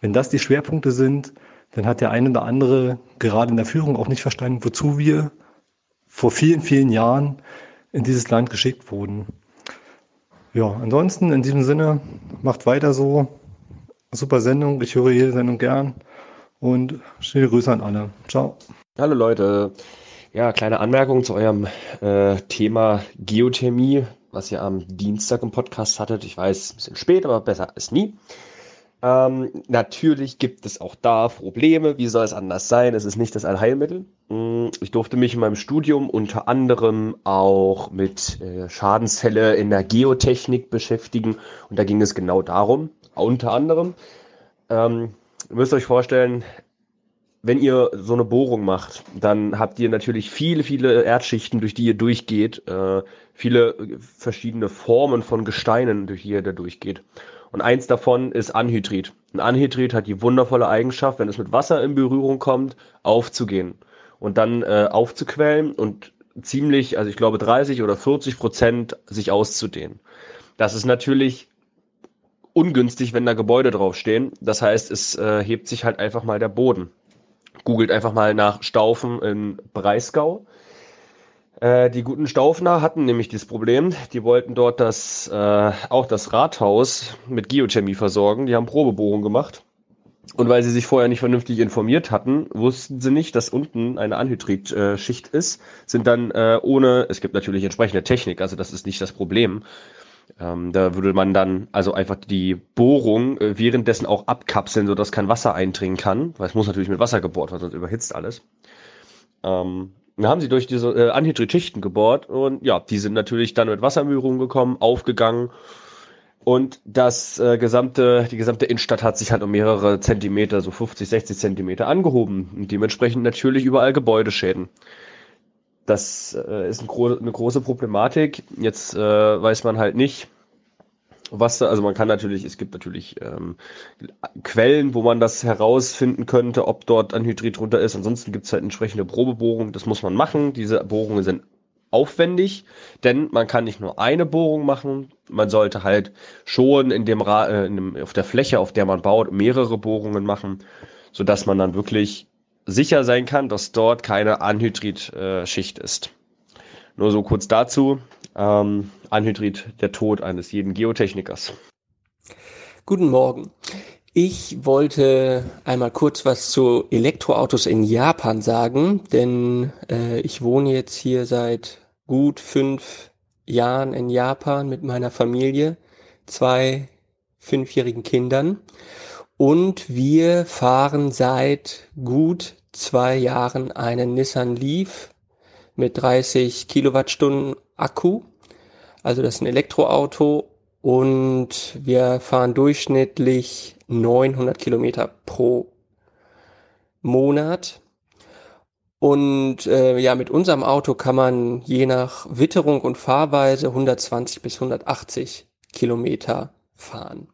Wenn das die Schwerpunkte sind, dann hat der eine oder andere gerade in der Führung auch nicht verstanden, wozu wir vor vielen, vielen Jahren in dieses Land geschickt wurden. Ja, ansonsten in diesem Sinne, macht weiter so. Super Sendung, ich höre jede Sendung gern und schöne Grüße an alle. Ciao. Hallo Leute. Ja, kleine Anmerkung zu eurem äh, Thema Geothermie, was ihr am Dienstag im Podcast hattet. Ich weiß, ein bisschen spät, aber besser als nie. Ähm, natürlich gibt es auch da Probleme. Wie soll es anders sein? Es ist nicht das Allheilmittel. Mm, ich durfte mich in meinem Studium unter anderem auch mit äh, Schadensfälle in der Geotechnik beschäftigen. Und da ging es genau darum, unter anderem, ähm, ihr müsst euch vorstellen, wenn ihr so eine Bohrung macht, dann habt ihr natürlich viele, viele Erdschichten, durch die ihr durchgeht. Äh, viele verschiedene Formen von Gesteinen, durch die er da durchgeht. Und eins davon ist Anhydrit. Ein Anhydrit hat die wundervolle Eigenschaft, wenn es mit Wasser in Berührung kommt, aufzugehen und dann äh, aufzuquellen und ziemlich, also ich glaube 30 oder 40 Prozent sich auszudehnen. Das ist natürlich ungünstig, wenn da Gebäude draufstehen. Das heißt, es äh, hebt sich halt einfach mal der Boden. Googelt einfach mal nach Staufen in Breisgau. Äh, die guten Staufner hatten nämlich dieses Problem. Die wollten dort das, äh, auch das Rathaus mit Geothermie versorgen. Die haben Probebohrungen gemacht. Und weil sie sich vorher nicht vernünftig informiert hatten, wussten sie nicht, dass unten eine Anhydritschicht ist, sind dann äh, ohne, es gibt natürlich entsprechende Technik, also das ist nicht das Problem. Ähm, da würde man dann also einfach die Bohrung äh, währenddessen auch abkapseln, sodass kein Wasser eindringen kann, weil es muss natürlich mit Wasser gebohrt werden, sonst überhitzt alles. Ähm, dann haben sie durch diese äh, Anhydritschichten gebohrt und ja, die sind natürlich dann mit Wassermührung gekommen, aufgegangen und das äh, gesamte, die gesamte Innenstadt hat sich halt um mehrere Zentimeter, so 50, 60 Zentimeter angehoben und dementsprechend natürlich überall Gebäudeschäden. Das äh, ist ein gro eine große Problematik. Jetzt äh, weiß man halt nicht, was da, also man kann natürlich, es gibt natürlich ähm, Quellen, wo man das herausfinden könnte, ob dort Anhydrit drunter ist. Ansonsten gibt es halt entsprechende Probebohrungen, das muss man machen. Diese Bohrungen sind aufwendig, denn man kann nicht nur eine Bohrung machen, man sollte halt schon in dem, Ra äh, in dem auf der Fläche, auf der man baut, mehrere Bohrungen machen, so dass man dann wirklich sicher sein kann, dass dort keine Anhydrid-Schicht äh, ist. Nur so kurz dazu. Ähm, Anhydrid, der Tod eines jeden Geotechnikers. Guten Morgen. Ich wollte einmal kurz was zu Elektroautos in Japan sagen, denn äh, ich wohne jetzt hier seit gut fünf Jahren in Japan mit meiner Familie, zwei fünfjährigen Kindern und wir fahren seit gut zwei Jahren einen Nissan Leaf mit 30 Kilowattstunden Akku. Also das ist ein Elektroauto und wir fahren durchschnittlich 900 Kilometer pro Monat. Und äh, ja, mit unserem Auto kann man je nach Witterung und Fahrweise 120 bis 180 Kilometer fahren.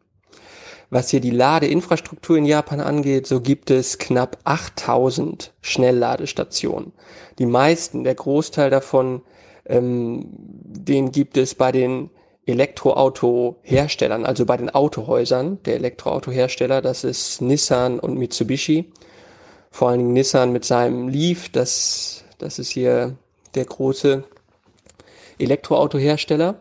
Was hier die Ladeinfrastruktur in Japan angeht, so gibt es knapp 8000 Schnellladestationen. Die meisten, der Großteil davon, ähm, den gibt es bei den Elektroautoherstellern, also bei den Autohäusern der Elektroautohersteller, das ist Nissan und Mitsubishi. Vor allen Dingen Nissan mit seinem Leaf, das, das ist hier der große Elektroautohersteller.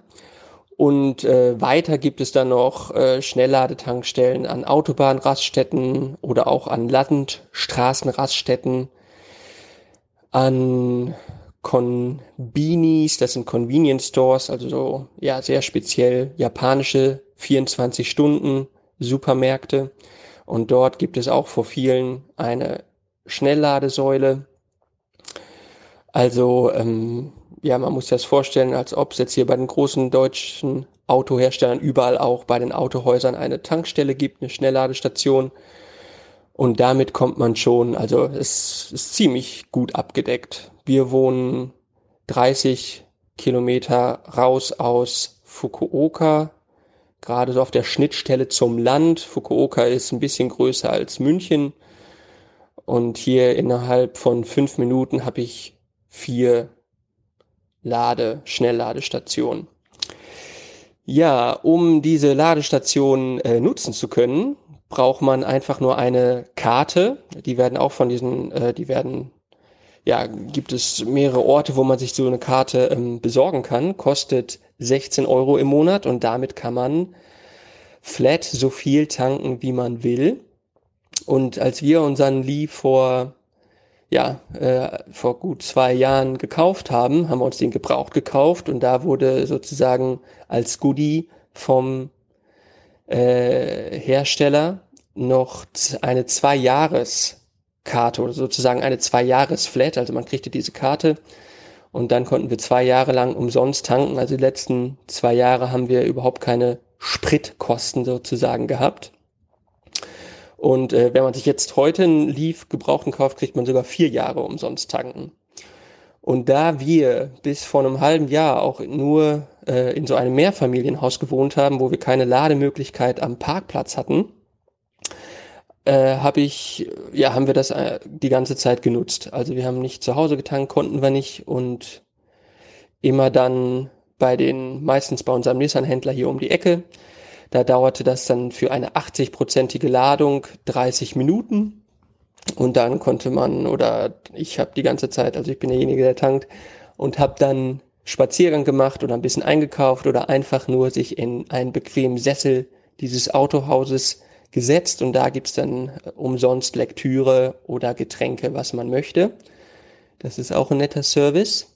Und äh, weiter gibt es dann noch äh, Schnellladetankstellen an Autobahnraststätten oder auch an Landstraßenraststätten, an Konbinis, das sind Convenience Stores, also so, ja, sehr speziell japanische 24 Stunden Supermärkte. Und dort gibt es auch vor vielen eine Schnellladesäule. Also, ähm, ja, man muss sich das vorstellen, als ob es jetzt hier bei den großen deutschen Autoherstellern überall auch bei den Autohäusern eine Tankstelle gibt, eine Schnellladestation. Und damit kommt man schon, also es ist ziemlich gut abgedeckt. Wir wohnen 30 Kilometer raus aus Fukuoka, gerade so auf der Schnittstelle zum Land. Fukuoka ist ein bisschen größer als München. Und hier innerhalb von fünf Minuten habe ich vier Lade, Schnellladestationen. Ja, um diese Ladestationen äh, nutzen zu können, braucht man einfach nur eine Karte. Die werden auch von diesen, äh, die werden ja, gibt es mehrere Orte, wo man sich so eine Karte ähm, besorgen kann. Kostet 16 Euro im Monat und damit kann man flat so viel tanken, wie man will. Und als wir unseren Lee vor, ja, äh, vor gut zwei Jahren gekauft haben, haben wir uns den gebraucht gekauft und da wurde sozusagen als Goodie vom äh, Hersteller noch eine zwei Jahres Karte oder sozusagen eine Zwei-Jahres-Flat. Also man kriegte diese Karte und dann konnten wir zwei Jahre lang umsonst tanken. Also die letzten zwei Jahre haben wir überhaupt keine Spritkosten sozusagen gehabt. Und äh, wenn man sich jetzt heute einen Leaf gebrauchten kauft, kriegt man sogar vier Jahre umsonst tanken. Und da wir bis vor einem halben Jahr auch nur äh, in so einem Mehrfamilienhaus gewohnt haben, wo wir keine Lademöglichkeit am Parkplatz hatten, äh, habe ich, ja, haben wir das äh, die ganze Zeit genutzt. Also wir haben nicht zu Hause getankt, konnten wir nicht und immer dann bei den, meistens bei unserem Nissan-Händler hier um die Ecke. Da dauerte das dann für eine 80-prozentige Ladung 30 Minuten. Und dann konnte man, oder ich habe die ganze Zeit, also ich bin derjenige, der tankt, und habe dann Spaziergang gemacht oder ein bisschen eingekauft oder einfach nur sich in einen bequemen Sessel dieses Autohauses gesetzt und da gibt's dann umsonst Lektüre oder Getränke, was man möchte. Das ist auch ein netter Service.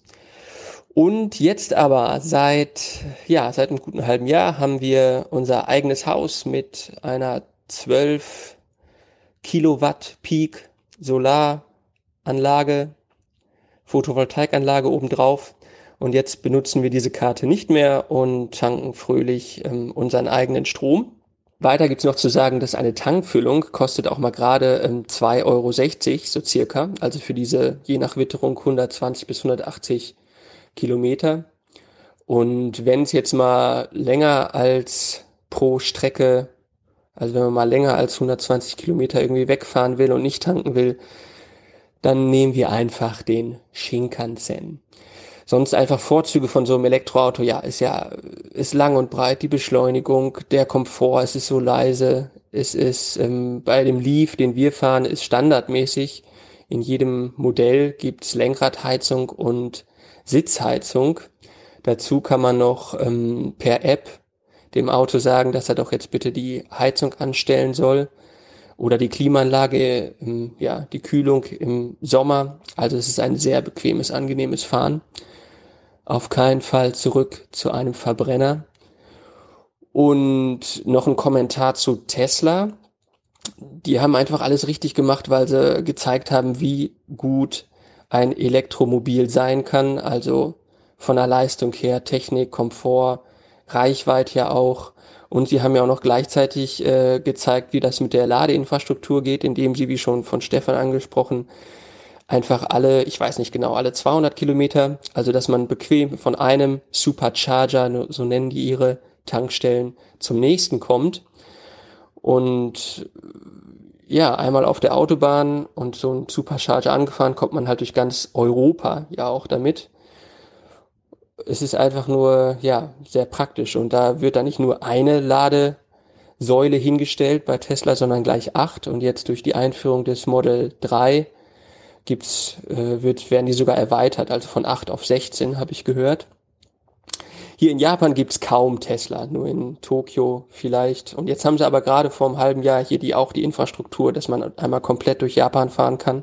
Und jetzt aber seit, ja, seit einem guten halben Jahr haben wir unser eigenes Haus mit einer 12 Kilowatt Peak Solaranlage, Photovoltaikanlage obendrauf. Und jetzt benutzen wir diese Karte nicht mehr und tanken fröhlich ähm, unseren eigenen Strom. Weiter gibt's noch zu sagen, dass eine Tankfüllung kostet auch mal gerade ähm, 2,60 Euro, so circa. Also für diese je nach Witterung 120 bis 180 Kilometer. Und wenn es jetzt mal länger als pro Strecke, also wenn man mal länger als 120 Kilometer irgendwie wegfahren will und nicht tanken will, dann nehmen wir einfach den Shinkansen. Sonst einfach Vorzüge von so einem Elektroauto, ja, ist ja, ist lang und breit, die Beschleunigung, der Komfort, es ist so leise, es ist ähm, bei dem Leaf, den wir fahren, ist standardmäßig. In jedem Modell gibt's Lenkradheizung und Sitzheizung. Dazu kann man noch ähm, per App dem Auto sagen, dass er doch jetzt bitte die Heizung anstellen soll oder die Klimaanlage, ähm, ja, die Kühlung im Sommer. Also es ist ein sehr bequemes, angenehmes Fahren. Auf keinen Fall zurück zu einem Verbrenner. Und noch ein Kommentar zu Tesla. Die haben einfach alles richtig gemacht, weil sie gezeigt haben, wie gut ein Elektromobil sein kann, also von der Leistung her, Technik, Komfort, Reichweite ja auch. Und sie haben ja auch noch gleichzeitig äh, gezeigt, wie das mit der Ladeinfrastruktur geht, indem sie, wie schon von Stefan angesprochen, einfach alle, ich weiß nicht genau, alle 200 Kilometer, also dass man bequem von einem Supercharger, so nennen die ihre Tankstellen, zum nächsten kommt. Und ja, einmal auf der Autobahn und so ein Supercharger angefahren, kommt man halt durch ganz Europa ja auch damit. Es ist einfach nur, ja, sehr praktisch und da wird da nicht nur eine Ladesäule hingestellt bei Tesla, sondern gleich acht und jetzt durch die Einführung des Model 3 gibt's, äh, wird, werden die sogar erweitert, also von acht auf 16 habe ich gehört. Hier in Japan gibt's kaum Tesla, nur in Tokio vielleicht. Und jetzt haben sie aber gerade vor einem halben Jahr hier die auch die Infrastruktur, dass man einmal komplett durch Japan fahren kann.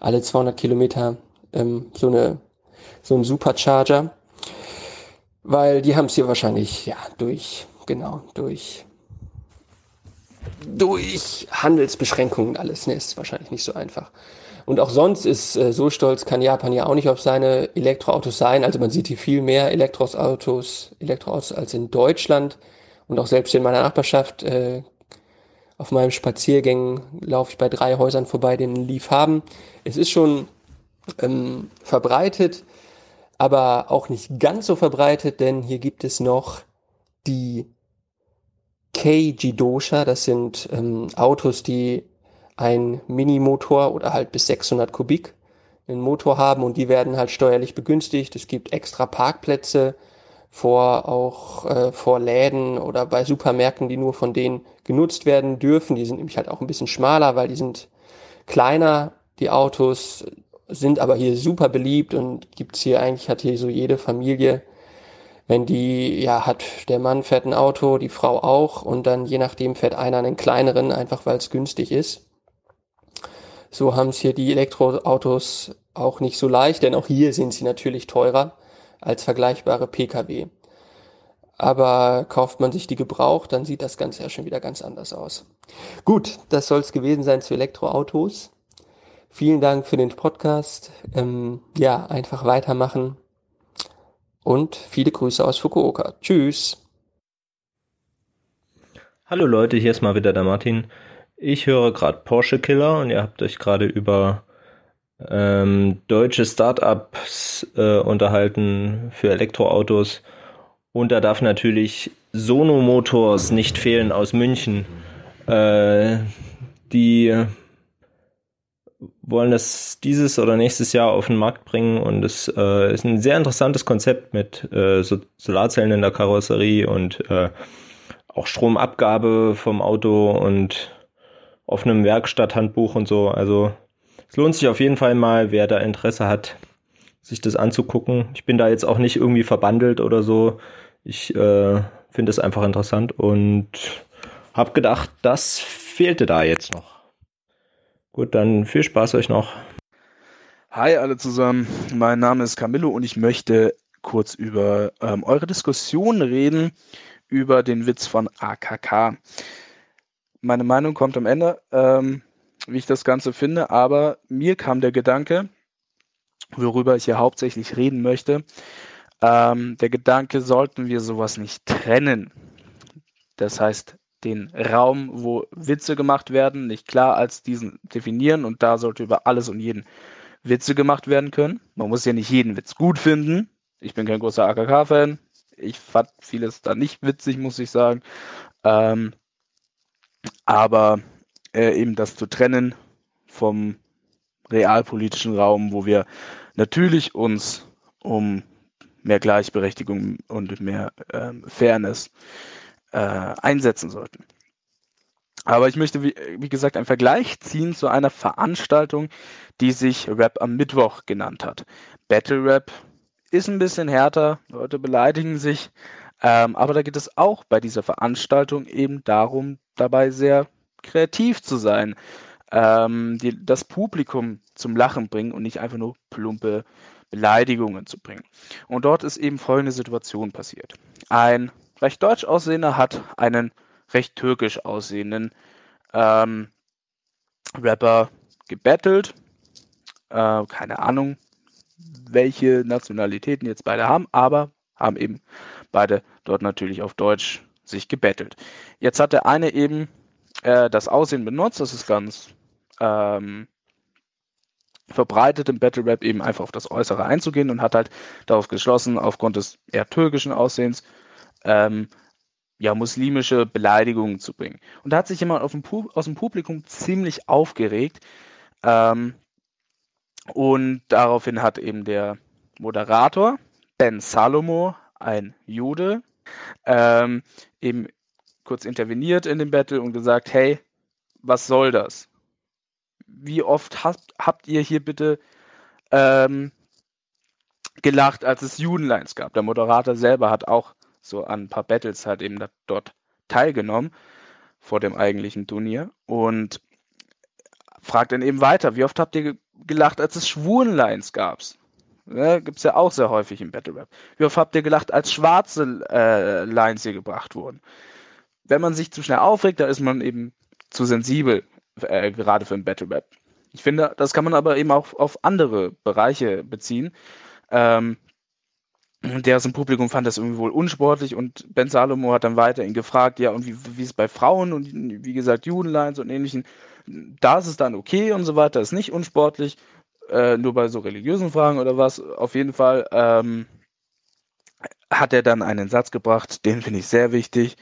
Alle 200 Kilometer ähm, so eine so ein Supercharger, weil die haben es hier wahrscheinlich ja durch genau durch durch Handelsbeschränkungen alles. Ne, ist wahrscheinlich nicht so einfach. Und auch sonst ist äh, so stolz kann Japan ja auch nicht auf seine Elektroautos sein. Also man sieht hier viel mehr Elektroautos, Elektroautos als in Deutschland. Und auch selbst in meiner Nachbarschaft, äh, auf meinem Spaziergängen laufe ich bei drei Häusern vorbei, einen Leaf haben. Es ist schon ähm, verbreitet, aber auch nicht ganz so verbreitet, denn hier gibt es noch die Keiji Dosha. Das sind ähm, Autos, die ein Minimotor oder halt bis 600 Kubik einen Motor haben und die werden halt steuerlich begünstigt. Es gibt extra Parkplätze vor auch äh, vor Läden oder bei Supermärkten, die nur von denen genutzt werden dürfen. Die sind nämlich halt auch ein bisschen schmaler, weil die sind kleiner. Die Autos sind aber hier super beliebt und gibt's hier eigentlich hat hier so jede Familie wenn die, ja, hat, der Mann fährt ein Auto, die Frau auch und dann je nachdem fährt einer einen kleineren, einfach weil es günstig ist. So haben es hier die Elektroautos auch nicht so leicht, denn auch hier sind sie natürlich teurer als vergleichbare Pkw. Aber kauft man sich die gebraucht, dann sieht das Ganze ja schon wieder ganz anders aus. Gut, das soll es gewesen sein zu Elektroautos. Vielen Dank für den Podcast. Ähm, ja, einfach weitermachen. Und viele Grüße aus Fukuoka. Tschüss. Hallo Leute, hier ist mal wieder der Martin. Ich höre gerade Porsche Killer und ihr habt euch gerade über ähm, deutsche Startups äh, unterhalten für Elektroautos. Und da darf natürlich Sono Motors nicht fehlen aus München. Äh, die wollen das dieses oder nächstes Jahr auf den Markt bringen und es äh, ist ein sehr interessantes Konzept mit äh, so Solarzellen in der Karosserie und äh, auch Stromabgabe vom Auto und offenem Werkstatthandbuch und so. Also es lohnt sich auf jeden Fall mal, wer da Interesse hat, sich das anzugucken. Ich bin da jetzt auch nicht irgendwie verbandelt oder so. Ich äh, finde es einfach interessant und habe gedacht, das fehlte da jetzt noch. Gut, dann viel Spaß euch noch. Hi alle zusammen, mein Name ist Camillo und ich möchte kurz über ähm, eure Diskussion reden über den Witz von AKK. Meine Meinung kommt am Ende, ähm, wie ich das Ganze finde, aber mir kam der Gedanke, worüber ich hier hauptsächlich reden möchte, ähm, der Gedanke, sollten wir sowas nicht trennen. Das heißt, den Raum, wo Witze gemacht werden, nicht klar als diesen definieren und da sollte über alles und jeden Witze gemacht werden können. Man muss ja nicht jeden Witz gut finden. Ich bin kein großer AKK-Fan. Ich fand vieles da nicht witzig, muss ich sagen. Ähm, aber äh, eben das zu trennen vom realpolitischen Raum, wo wir natürlich uns um mehr Gleichberechtigung und mehr ähm, Fairness äh, einsetzen sollten. Aber ich möchte, wie, wie, gesagt, einen Vergleich ziehen zu einer Veranstaltung, die sich Rap am Mittwoch genannt hat. Battle Rap ist ein bisschen härter, Leute beleidigen sich, ähm, aber da geht es auch bei dieser Veranstaltung eben darum, dabei sehr kreativ zu sein, ähm, die, das Publikum zum Lachen bringen und nicht einfach nur plumpe Beleidigungen zu bringen. Und dort ist eben folgende Situation passiert. Ein recht deutsch aussehender hat einen recht türkisch aussehenden ähm, Rapper gebettelt. Äh, keine Ahnung, welche Nationalitäten jetzt beide haben, aber haben eben beide dort natürlich auf Deutsch sich gebettelt. Jetzt hat der eine eben äh, das Aussehen benutzt, das ist ganz ähm, verbreitet im Battle Rap eben einfach auf das Äußere einzugehen und hat halt darauf geschlossen, aufgrund des eher türkischen Aussehens, ähm, ja, muslimische Beleidigungen zu bringen. Und da hat sich jemand aus dem Publikum ziemlich aufgeregt. Ähm, und daraufhin hat eben der Moderator, Ben Salomo, ein Jude, ähm, eben kurz interveniert in dem Battle und gesagt, hey, was soll das? Wie oft habt, habt ihr hier bitte ähm, gelacht, als es Judenlines gab? Der Moderator selber hat auch so an ein paar Battles halt eben dort teilgenommen vor dem eigentlichen Turnier und fragt dann eben weiter, wie oft habt ihr gelacht, als es Schwulenlines gab? Ja, Gibt es ja auch sehr häufig im Battle Rap. Wie oft habt ihr gelacht, als schwarze äh, Lines hier gebracht wurden? Wenn man sich zu schnell aufregt, da ist man eben zu sensibel, äh, gerade für ein Battle Rap. Ich finde, das kann man aber eben auch auf andere Bereiche beziehen. Ähm, der aus dem Publikum fand das irgendwie wohl unsportlich und Ben Salomo hat dann weiter ihn gefragt, ja, und wie, wie ist es bei Frauen und wie gesagt Judenlines und ähnlichen, da ist es dann okay und so weiter, ist nicht unsportlich, äh, nur bei so religiösen Fragen oder was, auf jeden Fall ähm, hat er dann einen Satz gebracht, den finde ich sehr wichtig,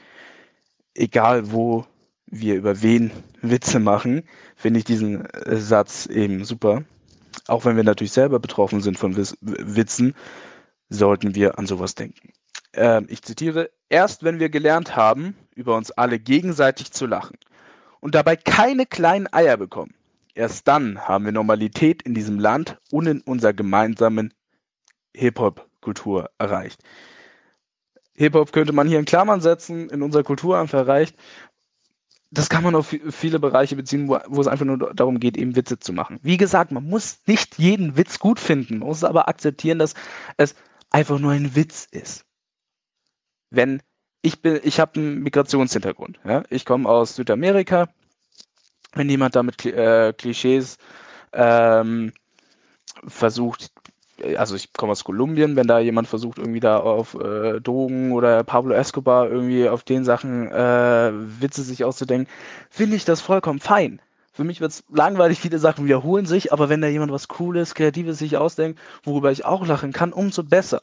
egal wo wir über wen Witze machen, finde ich diesen äh, Satz eben super, auch wenn wir natürlich selber betroffen sind von Witzen, sollten wir an sowas denken. Äh, ich zitiere, erst wenn wir gelernt haben, über uns alle gegenseitig zu lachen und dabei keine kleinen Eier bekommen, erst dann haben wir Normalität in diesem Land und in unserer gemeinsamen Hip-Hop-Kultur erreicht. Hip-Hop könnte man hier in Klammern setzen, in unserer Kultur einfach erreicht. Das kann man auf viele Bereiche beziehen, wo, wo, es einfach nur darum geht, eben Witze zu machen. Wie gesagt, man muss nicht jeden Witz gut finden, man muss aber akzeptieren, dass es einfach nur ein Witz ist. Wenn ich bin, ich habe einen Migrationshintergrund. Ja? Ich komme aus Südamerika. Wenn jemand damit äh, Klischees ähm, versucht, also ich komme aus Kolumbien, wenn da jemand versucht, irgendwie da auf äh, Drogen oder Pablo Escobar irgendwie auf den Sachen äh, Witze sich auszudenken, finde ich das vollkommen fein. Für mich wird es langweilig, viele Sachen wiederholen sich, aber wenn da jemand was Cooles, Kreatives sich ausdenkt, worüber ich auch lachen kann, umso besser.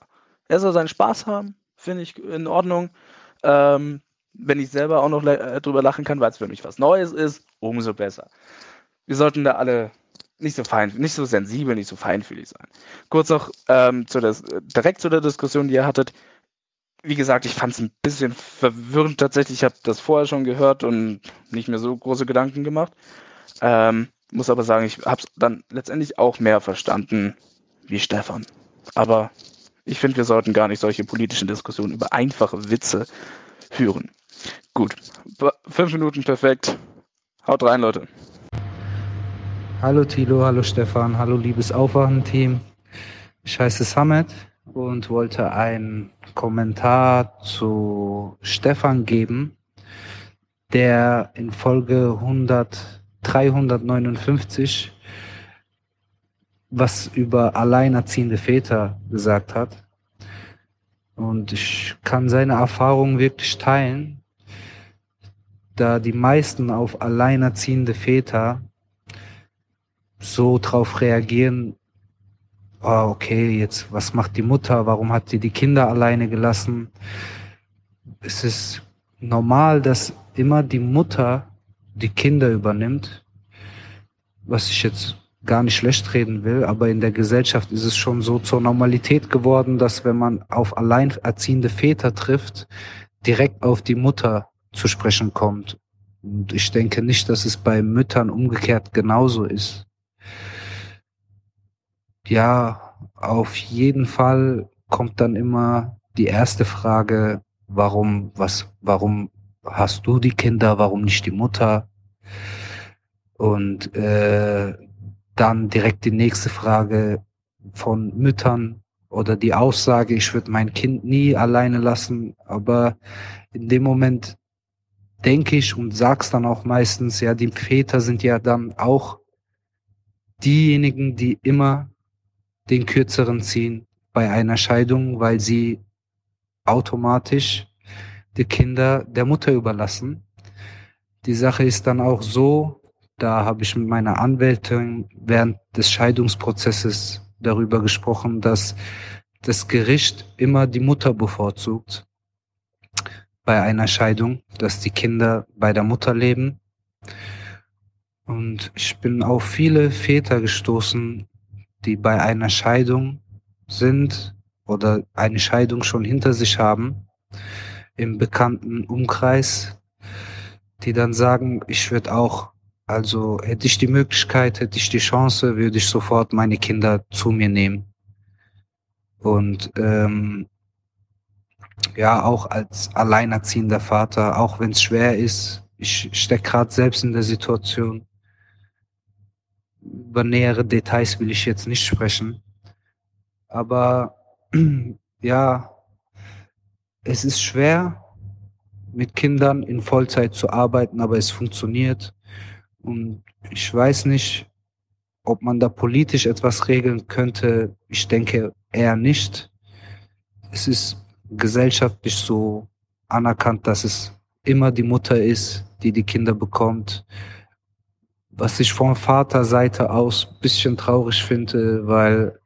Er soll seinen Spaß haben, finde ich in Ordnung. Ähm, wenn ich selber auch noch äh, drüber lachen kann, weil es für mich was Neues ist, umso besser. Wir sollten da alle nicht so fein, nicht so sensibel, nicht so feinfühlig sein. Kurz noch ähm, zu des, direkt zu der Diskussion, die ihr hattet. Wie gesagt, ich fand es ein bisschen verwirrend tatsächlich. Ich habe das vorher schon gehört und nicht mehr so große Gedanken gemacht. Ähm, muss aber sagen, ich habe es dann letztendlich auch mehr verstanden wie Stefan. Aber ich finde, wir sollten gar nicht solche politischen Diskussionen über einfache Witze führen. Gut, fünf Minuten perfekt. Haut rein, Leute. Hallo Tilo, hallo Stefan, hallo liebes Aufwachen-Team. Ich heiße Samet und wollte einen Kommentar zu Stefan geben, der in Folge 100, 359 was über alleinerziehende Väter gesagt hat. Und ich kann seine Erfahrungen wirklich teilen, da die meisten auf alleinerziehende Väter so drauf reagieren, oh, okay, jetzt, was macht die Mutter? Warum hat sie die Kinder alleine gelassen? Es ist normal, dass immer die Mutter die Kinder übernimmt, was ich jetzt gar nicht schlecht reden will, aber in der Gesellschaft ist es schon so zur Normalität geworden, dass wenn man auf alleinerziehende Väter trifft, direkt auf die Mutter zu sprechen kommt. Und ich denke nicht, dass es bei Müttern umgekehrt genauso ist ja, auf jeden Fall kommt dann immer die erste Frage, warum, was, warum hast du die Kinder, warum nicht die Mutter? Und äh, dann direkt die nächste Frage von Müttern oder die Aussage, ich würde mein Kind nie alleine lassen. Aber in dem Moment denke ich und sag's dann auch meistens, ja, die Väter sind ja dann auch diejenigen, die immer den kürzeren ziehen bei einer Scheidung, weil sie automatisch die Kinder der Mutter überlassen. Die Sache ist dann auch so, da habe ich mit meiner Anwältin während des Scheidungsprozesses darüber gesprochen, dass das Gericht immer die Mutter bevorzugt bei einer Scheidung, dass die Kinder bei der Mutter leben. Und ich bin auf viele Väter gestoßen, die bei einer Scheidung sind oder eine Scheidung schon hinter sich haben, im bekannten Umkreis, die dann sagen, ich würde auch, also hätte ich die Möglichkeit, hätte ich die Chance, würde ich sofort meine Kinder zu mir nehmen. Und ähm, ja, auch als alleinerziehender Vater, auch wenn es schwer ist, ich stecke gerade selbst in der Situation, über nähere Details will ich jetzt nicht sprechen. Aber <clears throat> ja, es ist schwer, mit Kindern in Vollzeit zu arbeiten, aber es funktioniert. Und ich weiß nicht, ob man da politisch etwas regeln könnte. Ich denke eher nicht. Es ist gesellschaftlich so anerkannt, dass es immer die Mutter ist, die die Kinder bekommt. Was ich von Vaterseite aus bisschen traurig finde, weil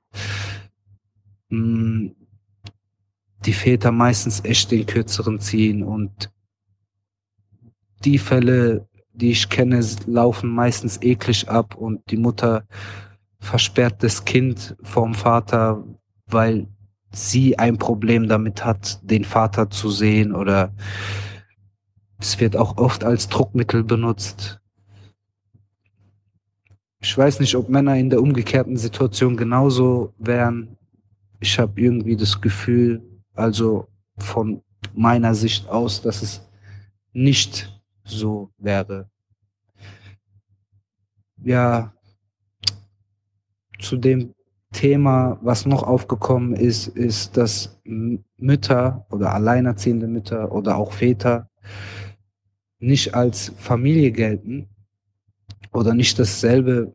mh, hm, die Väter meistens echt den kürzeren ziehen und die Fälle, die ich kenne, laufen meistens eklig ab und die Mutter versperrt das Kind vom Vater, weil sie ein Problem damit hat, den Vater zu sehen oder es wird auch oft als Druckmittel benutzt ich weiß nicht, ob Männer in der umgekehrten Situation genauso wären. Ich habe irgendwie das Gefühl, also von meiner Sicht aus, dass es nicht so wäre. Ja, zu dem Thema, was noch aufgekommen ist, ist, dass Mütter oder alleinerziehende Mütter oder auch Väter nicht als Familie gelten, oder nicht dasselbe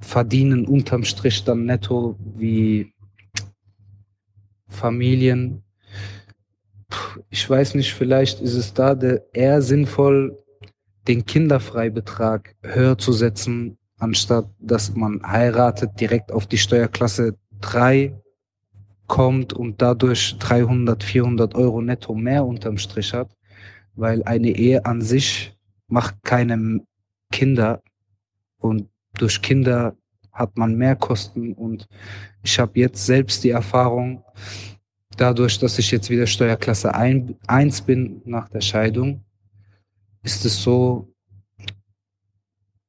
verdienen unterm Strich dann netto wie Familien. Ich weiß nicht, vielleicht ist es da eher sinnvoll, den Kinderfreibetrag höher zu setzen, anstatt dass man heiratet, direkt auf die Steuerklasse 3 kommt und dadurch 300, 400 Euro netto mehr unterm Strich hat, weil eine Ehe an sich macht keine Kinder und durch Kinder hat man mehr Kosten und ich habe jetzt selbst die Erfahrung, dadurch, dass ich jetzt wieder Steuerklasse 1 bin nach der Scheidung, ist es so,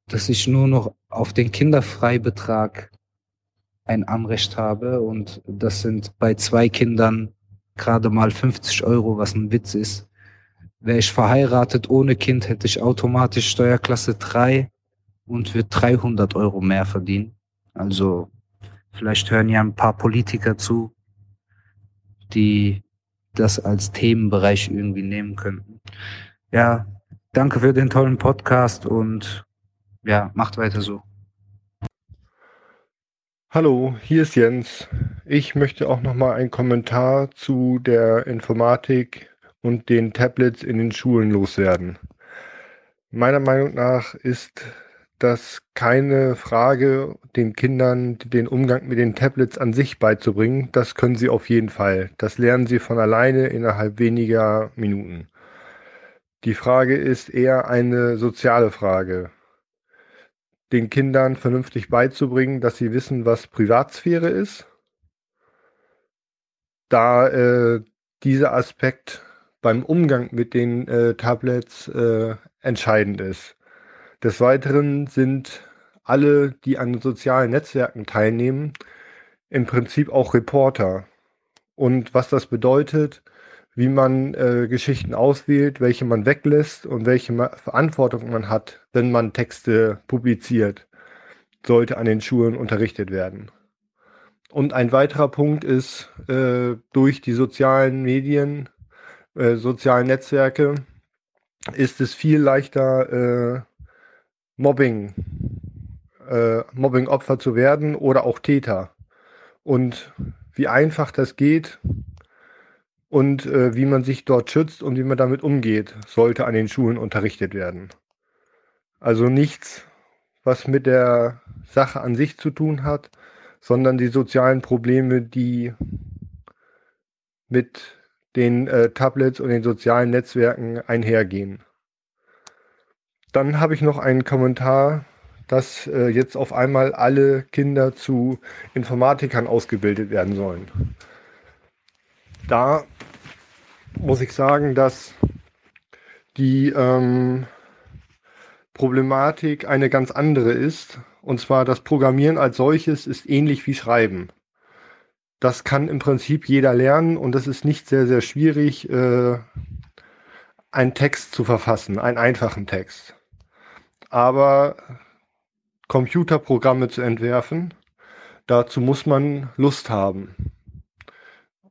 dass ich nur noch auf den Kinderfreibetrag ein Anrecht habe und das sind bei zwei Kindern gerade mal 50 Euro, was ein Witz ist. Wäre ich verheiratet ohne Kind, hätte ich automatisch Steuerklasse 3 und würde 300 Euro mehr verdienen. Also vielleicht hören ja ein paar Politiker zu, die das als Themenbereich irgendwie nehmen könnten. Ja, danke für den tollen Podcast und ja, macht weiter so. Hallo, hier ist Jens. Ich möchte auch noch mal einen Kommentar zu der Informatik und den Tablets in den Schulen loswerden. Meiner Meinung nach ist das keine Frage, den Kindern den Umgang mit den Tablets an sich beizubringen. Das können sie auf jeden Fall. Das lernen sie von alleine innerhalb weniger Minuten. Die Frage ist eher eine soziale Frage. Den Kindern vernünftig beizubringen, dass sie wissen, was Privatsphäre ist. Da äh, dieser Aspekt beim Umgang mit den äh, Tablets äh, entscheidend ist. Des Weiteren sind alle, die an sozialen Netzwerken teilnehmen, im Prinzip auch Reporter. Und was das bedeutet, wie man äh, Geschichten auswählt, welche man weglässt und welche Verantwortung man hat, wenn man Texte publiziert, sollte an den Schulen unterrichtet werden. Und ein weiterer Punkt ist, äh, durch die sozialen Medien, äh, sozialen Netzwerke, ist es viel leichter, äh, Mobbing, äh, Mobbing-Opfer zu werden oder auch Täter. Und wie einfach das geht und äh, wie man sich dort schützt und wie man damit umgeht, sollte an den Schulen unterrichtet werden. Also nichts, was mit der Sache an sich zu tun hat, sondern die sozialen Probleme, die mit den äh, Tablets und den sozialen Netzwerken einhergehen. Dann habe ich noch einen Kommentar, dass äh, jetzt auf einmal alle Kinder zu Informatikern ausgebildet werden sollen. Da muss ich sagen, dass die ähm, Problematik eine ganz andere ist. Und zwar das Programmieren als solches ist ähnlich wie Schreiben. Das kann im Prinzip jeder lernen und es ist nicht sehr, sehr schwierig, äh, einen Text zu verfassen, einen einfachen Text aber Computerprogramme zu entwerfen, dazu muss man Lust haben.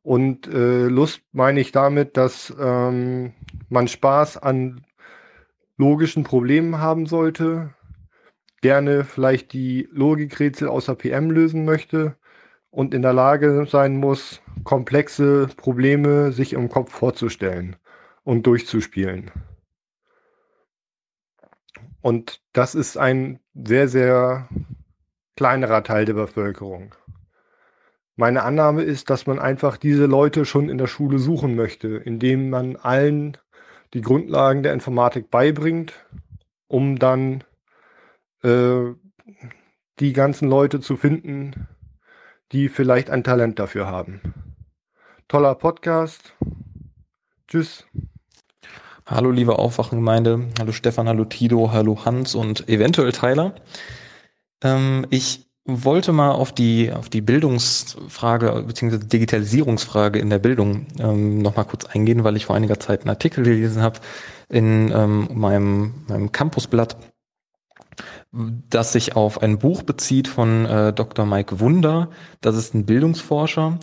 Und äh, Lust meine ich damit, dass ähm, man Spaß an logischen Problemen haben sollte, gerne vielleicht die Logikrätsel außer PM lösen möchte und in der Lage sein muss, komplexe Probleme sich im Kopf vorzustellen und durchzuspielen. Und das ist ein sehr, sehr kleinerer Teil der Bevölkerung. Meine Annahme ist, dass man einfach diese Leute schon in der Schule suchen möchte, indem man allen die Grundlagen der Informatik beibringt, um dann äh, die ganzen Leute zu finden, die vielleicht ein Talent dafür haben. Toller Podcast. Tschüss. Hallo liebe Aufwachengemeinde, hallo Stefan, hallo Tito, hallo Hans und eventuell Tyler. Ähm, ich wollte mal auf die, auf die Bildungsfrage bzw. Digitalisierungsfrage in der Bildung ähm, nochmal kurz eingehen, weil ich vor einiger Zeit einen Artikel gelesen habe in ähm, meinem, meinem Campusblatt, das sich auf ein Buch bezieht von äh, Dr. Mike Wunder. Das ist ein Bildungsforscher,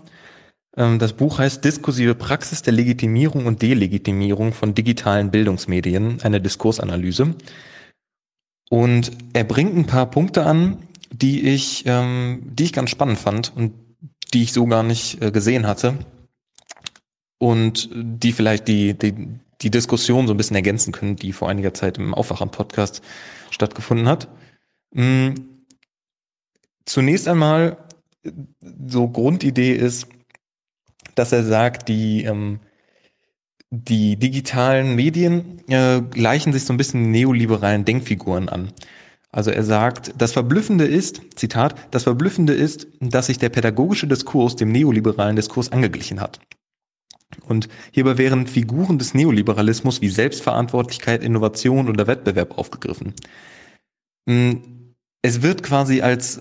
ähm, das Buch heißt Diskursive Praxis der Legitimierung und Delegitimierung von digitalen Bildungsmedien, eine Diskursanalyse. Und er bringt ein paar Punkte an, die ich, ähm, die ich ganz spannend fand und die ich so gar nicht äh, gesehen hatte. Und die vielleicht die, die, die Diskussion so ein bisschen ergänzen können, die vor einiger Zeit im Aufwachen-Podcast stattgefunden hat. Mm, Zunächst einmal, so Grundidee ist, dass er sagt, die, ähm, die digitalen Medien äh, gleichen sich so ein bisschen neoliberalen Denkfiguren an. Also er sagt, das Verblüffende ist, Zitat, das Verblüffende ist, dass sich der pädagogische Diskurs dem neoliberalen Diskurs angeglichen hat. Und hierbei wären Figuren des Neoliberalismus wie Selbstverantwortlichkeit, Innovation oder Wettbewerb aufgegriffen. Mm, Es wird quasi als,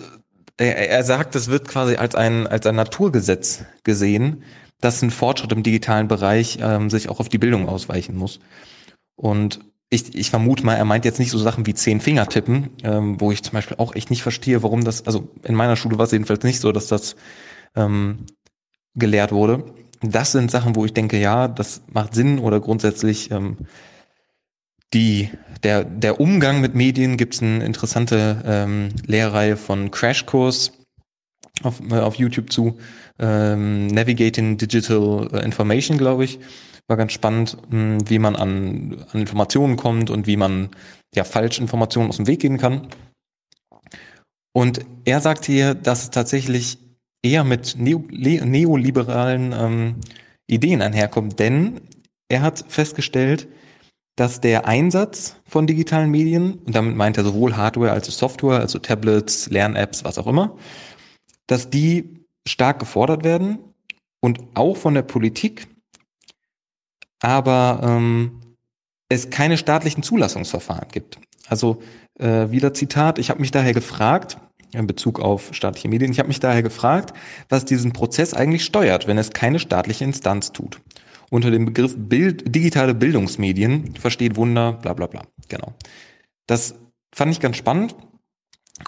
er, er sagt, es wird quasi als ein, als ein Naturgesetz gesehen, dass ein Fortschritt im digitalen Bereich ähm, sich auch auf die Bildung ausweichen muss. Und ich, ich vermute mal, er meint jetzt nicht so Sachen wie zehn Finger tippen, ähm, wo ich zum Beispiel auch echt nicht verstehe, warum das, also in meiner Schule war es jedenfalls nicht so, dass das ähm, gelehrt wurde. Das sind Sachen, wo ich denke, ja, das macht Sinn oder grundsätzlich ähm, die, der, der Umgang mit Medien gibt es eine interessante ähm, Lehrreihe von Crashkurs auf, äh, auf YouTube zu. Ähm, Navigating Digital Information, glaube ich. War ganz spannend, mh, wie man an, an Informationen kommt und wie man ja Falschinformationen aus dem Weg gehen kann. Und er sagt hier, dass es tatsächlich eher mit neo, le- neoliberalen ähm, Ideen einherkommt, denn er hat festgestellt, dass der Einsatz von digitalen Medien, und damit meint er sowohl Hardware als auch Software, also Tablets, Lern-Apps, was auch immer, dass die stark gefordert werden und auch von der Politik, aber ähm, es keine staatlichen Zulassungsverfahren gibt. Also äh, wieder Zitat, ich habe mich daher gefragt, in Bezug auf staatliche Medien, ich habe mich daher gefragt, was diesen Prozess eigentlich steuert, wenn es keine staatliche Instanz tut. Unter dem Begriff Bild, digitale Bildungsmedien versteht Wunder, bla bla bla. Genau. Das fand ich ganz spannend.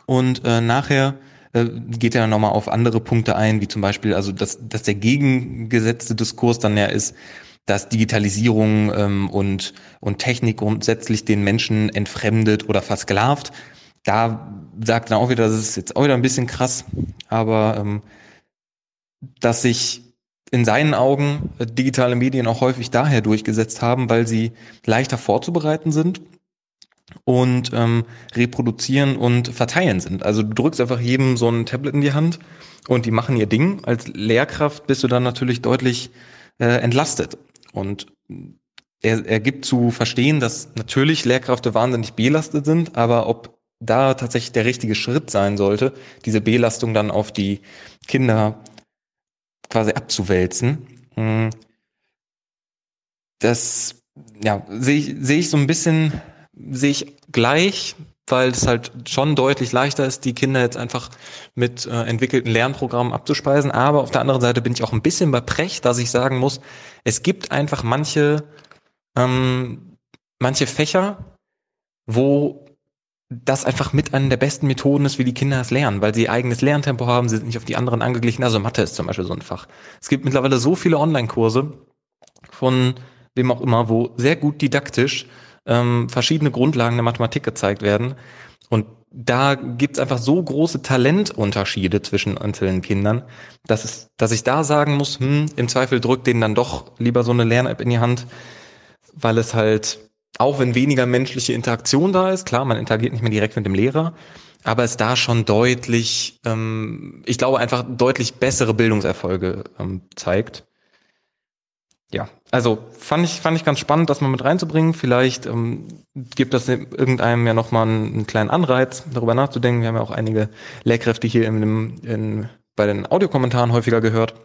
Und äh, nachher äh, geht er nochmal auf andere Punkte ein, wie zum Beispiel, also dass, dass der gegengesetzte Diskurs dann ja ist, dass Digitalisierung ähm, und, und Technik grundsätzlich den Menschen entfremdet oder versklavt. Da sagt er auch wieder, das ist jetzt auch wieder ein bisschen krass, aber ähm, dass sich in seinen Augen äh, digitale Medien auch häufig daher durchgesetzt haben, weil sie leichter vorzubereiten sind und ähm, reproduzieren und verteilen sind. Also du drückst einfach jedem so ein Tablet in die Hand und die machen ihr Ding. Als Lehrkraft bist du dann natürlich deutlich äh, entlastet. Und er, er gibt zu verstehen, dass natürlich Lehrkräfte wahnsinnig belastet sind, aber ob da tatsächlich der richtige Schritt sein sollte, diese Belastung dann auf die Kinder quasi abzuwälzen. hm, Das ja, sehe ich, sehe ich so ein bisschen, sehe ich gleich, weil es halt schon deutlich leichter ist, die Kinder jetzt einfach mit äh, entwickelten Lernprogrammen abzuspeisen. Aber auf der anderen Seite bin ich auch ein bisschen bei Precht, dass ich sagen muss, es gibt einfach manche, ähm, manche Fächer, wo das einfach mit einer der besten Methoden ist, wie die Kinder es lernen, weil sie eigenes Lerntempo haben, sie sind nicht auf die anderen angeglichen. Also Mathe ist zum Beispiel so ein Fach. Es gibt mittlerweile so viele Online-Kurse von wem auch immer, wo sehr gut didaktisch ähm, verschiedene Grundlagen der Mathematik gezeigt werden. Und da gibt's einfach so große Talentunterschiede zwischen einzelnen Kindern, dass, es, dass ich da sagen muss, hm, im Zweifel drückt denen dann doch lieber so eine Lern-App in die Hand, weil es halt, auch wenn weniger menschliche Interaktion da ist, klar, man interagiert nicht mehr direkt mit dem Lehrer, aber es da schon deutlich, ähm, ich glaube einfach deutlich bessere Bildungserfolge ähm, zeigt. Ja, also fand ich, fand ich ganz spannend, das mal mit reinzubringen. Vielleicht ähm, gibt das irgendeinem ja nochmal einen, einen kleinen Anreiz, darüber nachzudenken. Wir haben ja auch einige Lehrkräfte hier in, in, bei den Audiokommentaren häufiger gehört.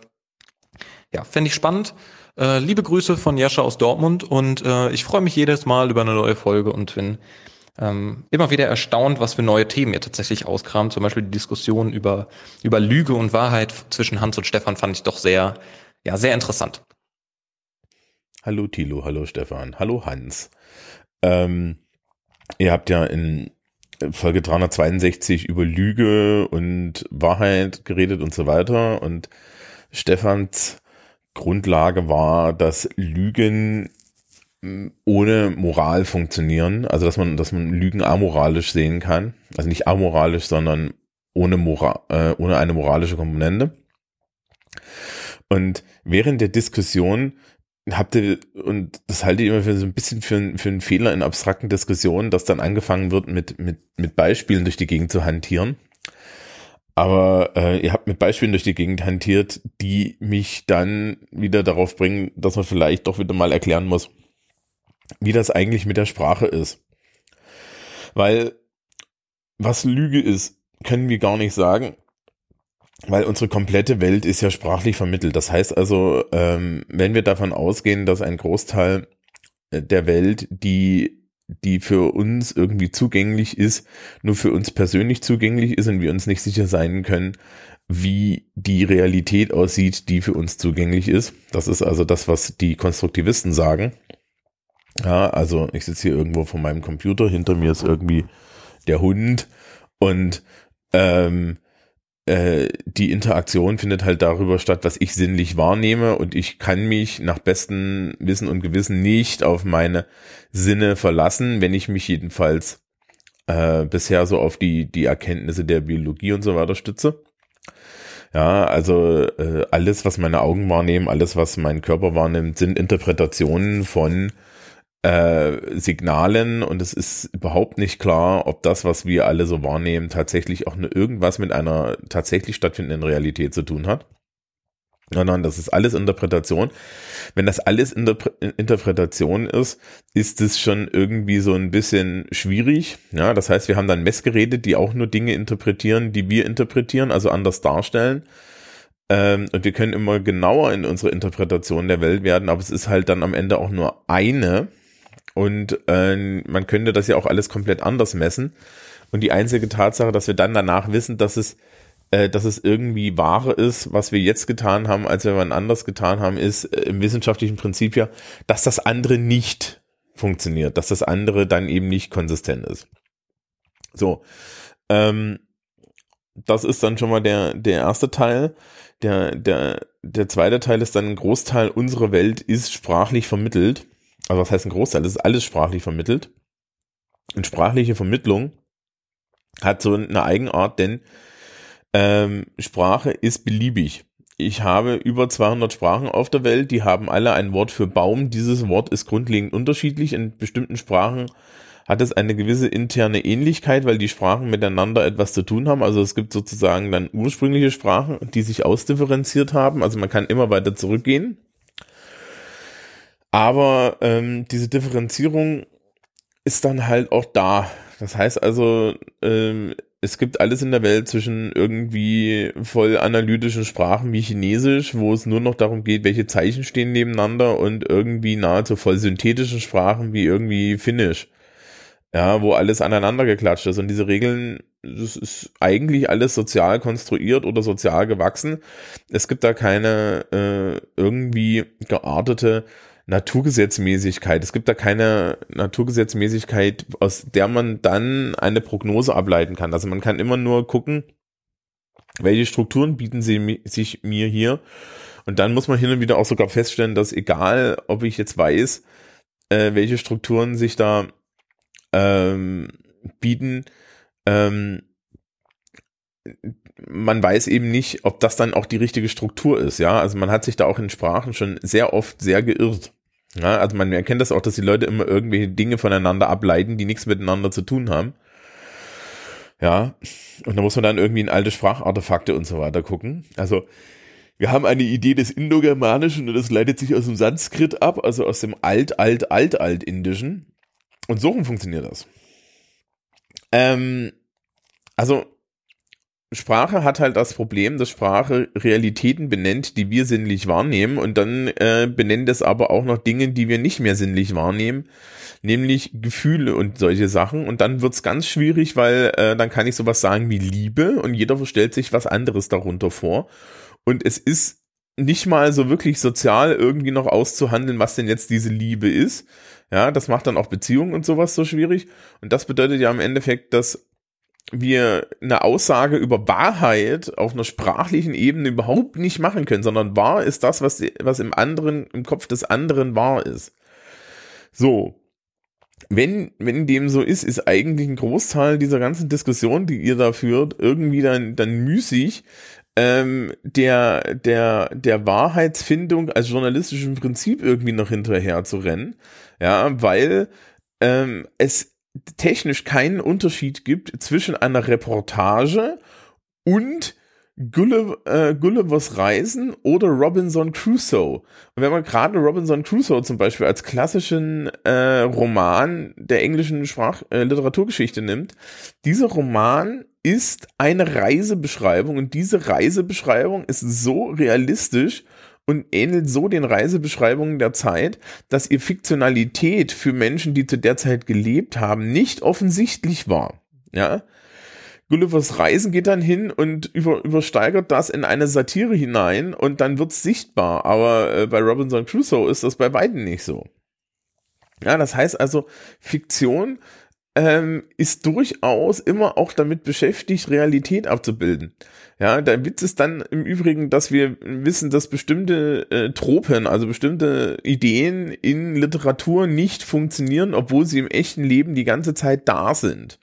Ja, fände ich spannend. Äh, liebe Grüße von Jascha aus Dortmund und äh, ich freue mich jedes Mal über eine neue Folge und bin ähm, immer wieder erstaunt, was für neue Themen ihr tatsächlich auskramt. Zum Beispiel die Diskussion über, über Lüge und Wahrheit zwischen Hans und Stefan fand ich doch sehr, ja, sehr interessant. Hallo Thilo, hallo Stefan, hallo Hans. Ähm, ihr habt ja in Folge 362 über Lüge und Wahrheit geredet und so weiter und Stefans Grundlage war, dass Lügen ohne Moral funktionieren, also dass man, dass man Lügen amoralisch sehen kann, also nicht amoralisch, sondern ohne, Mora äh, ohne eine moralische Komponente. Und während der Diskussion habt ihr, und das halte ich immer für so ein bisschen für, für einen Fehler in abstrakten Diskussionen, dass dann angefangen wird, mit, mit, mit Beispielen durch die Gegend zu hantieren. Aber äh, ihr habt mit Beispielen durch die Gegend hantiert, die mich dann wieder darauf bringen, dass man vielleicht doch wieder mal erklären muss, wie das eigentlich mit der Sprache ist. Weil was Lüge ist, können wir gar nicht sagen, weil unsere komplette Welt ist ja sprachlich vermittelt. Das heißt also, ähm, wenn wir davon ausgehen, dass ein Großteil äh, der Welt, die die für uns irgendwie zugänglich ist, nur für uns persönlich zugänglich ist und wir uns nicht sicher sein können, wie die Realität aussieht, die für uns zugänglich ist. Das ist also das, was die Konstruktivisten sagen. Ja, also ich sitze hier irgendwo vor meinem Computer, hinter mir ist irgendwie der Hund und ähm, äh, die Interaktion findet halt darüber statt, was ich sinnlich wahrnehme und ich kann mich nach bestem Wissen und Gewissen nicht auf meine Sinne verlassen, wenn ich mich jedenfalls äh, bisher so auf die, die Erkenntnisse der Biologie und so weiter stütze. Ja, also äh, alles, was meine Augen wahrnehmen, alles, was mein Körper wahrnimmt, sind Interpretationen von äh, Signalen und es ist überhaupt nicht klar, ob das, was wir alle so wahrnehmen, tatsächlich auch nur irgendwas mit einer tatsächlich stattfindenden Realität zu tun hat. Sondern das ist alles Interpretation. Wenn das alles Interpre Interpretation ist, ist es schon irgendwie so ein bisschen schwierig. Ja, das heißt, wir haben dann Messgeräte, die auch nur Dinge interpretieren, die wir interpretieren, also anders darstellen. Ähm, und wir können immer genauer in unsere Interpretation der Welt werden, aber es ist halt dann am Ende auch nur eine. Und äh, man könnte das ja auch alles komplett anders messen. Und die einzige Tatsache, dass wir dann danach wissen, dass es, äh, dass es irgendwie wahre ist, was wir jetzt getan haben, als wir wann anders getan haben, ist äh, im wissenschaftlichen Prinzip ja, dass das andere nicht funktioniert, dass das andere dann eben nicht konsistent ist. So, ähm, das ist dann schon mal der, der erste Teil. Der, der, der zweite Teil ist dann ein Großteil unserer Welt ist sprachlich vermittelt. Also was heißt ein Großteil? Das ist alles sprachlich vermittelt. Und sprachliche Vermittlung hat so eine Eigenart, denn ähm, Sprache ist beliebig. Ich habe über 200 Sprachen auf der Welt, die haben alle ein Wort für Baum. Dieses Wort ist grundlegend unterschiedlich. In bestimmten Sprachen hat es eine gewisse interne Ähnlichkeit, weil die Sprachen miteinander etwas zu tun haben. Also es gibt sozusagen dann ursprüngliche Sprachen, die sich ausdifferenziert haben. Also man kann immer weiter zurückgehen. Aber ähm, diese Differenzierung ist dann halt auch da. Das heißt also, ähm, es gibt alles in der Welt zwischen irgendwie voll analytischen Sprachen wie Chinesisch, wo es nur noch darum geht, welche Zeichen stehen nebeneinander und irgendwie nahezu voll synthetischen Sprachen wie irgendwie Finnisch. Ja, wo alles aneinander geklatscht ist. Und diese Regeln, das ist eigentlich alles sozial konstruiert oder sozial gewachsen. Es gibt da keine äh, irgendwie geartete Naturgesetzmäßigkeit. Es gibt da keine Naturgesetzmäßigkeit, aus der man dann eine Prognose ableiten kann. Also man kann immer nur gucken, welche Strukturen bieten sie sich mir hier. Und dann muss man hin und wieder auch sogar feststellen, dass egal, ob ich jetzt weiß, äh, welche Strukturen sich da ähm, bieten, ähm, man weiß eben nicht, ob das dann auch die richtige Struktur ist, ja. Also man hat sich da auch in Sprachen schon sehr oft sehr geirrt. Ja, also man erkennt das auch, dass die Leute immer irgendwelche Dinge voneinander ableiten, die nichts miteinander zu tun haben. Ja, und da muss man dann irgendwie in alte Sprachartefakte und so weiter gucken. Also wir haben eine Idee des Indogermanischen und das leitet sich aus dem Sanskrit ab, also aus dem Alt, Alt, Alt, Alt-Indischen. Und so rum funktioniert das. Ähm, also Sprache hat halt das Problem, dass Sprache Realitäten benennt, die wir sinnlich wahrnehmen. Und dann äh, benennt es aber auch noch Dinge, die wir nicht mehr sinnlich wahrnehmen, nämlich Gefühle und solche Sachen. Und dann wird's ganz schwierig, weil äh, dann kann ich sowas sagen wie Liebe. Und jeder stellt sich was anderes darunter vor. Und es ist nicht mal so wirklich sozial irgendwie noch auszuhandeln, was denn jetzt diese Liebe ist. Ja, das macht dann auch Beziehungen und sowas so schwierig. Und das bedeutet ja im Endeffekt, dass wir eine Aussage über Wahrheit auf einer sprachlichen Ebene überhaupt nicht machen können, sondern wahr ist das, was, was im anderen, im Kopf des anderen wahr ist. So. Wenn, wenn dem so ist, ist eigentlich ein Großteil dieser ganzen Diskussion, die ihr da führt, irgendwie dann, dann müßig, ähm, der, der, der Wahrheitsfindung als journalistischem Prinzip irgendwie noch hinterher zu rennen. Ja, weil ähm, es technisch keinen Unterschied gibt zwischen einer Reportage und äh, Gullivers Reisen oder Robinson Crusoe. Und wenn man gerade Robinson Crusoe zum Beispiel als klassischen äh, Roman der englischen Sprach äh, Literaturgeschichte nimmt, dieser Roman ist eine Reisebeschreibung und diese Reisebeschreibung ist so realistisch und ähnelt so den Reisebeschreibungen der Zeit, dass ihr Fiktionalität für Menschen, die zu der Zeit gelebt haben, nicht offensichtlich war. Ja, Gullivers Reisen geht dann hin und über, übersteigert das in eine Satire hinein und dann wird's sichtbar. Aber äh, bei Robinson Crusoe ist das bei beiden nicht so. Ja, das heißt also, Fiktion ähm, ist durchaus immer auch damit beschäftigt, Realität abzubilden. Ja, der Witz ist dann im Übrigen, dass wir wissen, dass bestimmte äh, Tropen, also bestimmte Ideen in Literatur nicht funktionieren, obwohl sie im echten Leben die ganze Zeit da sind.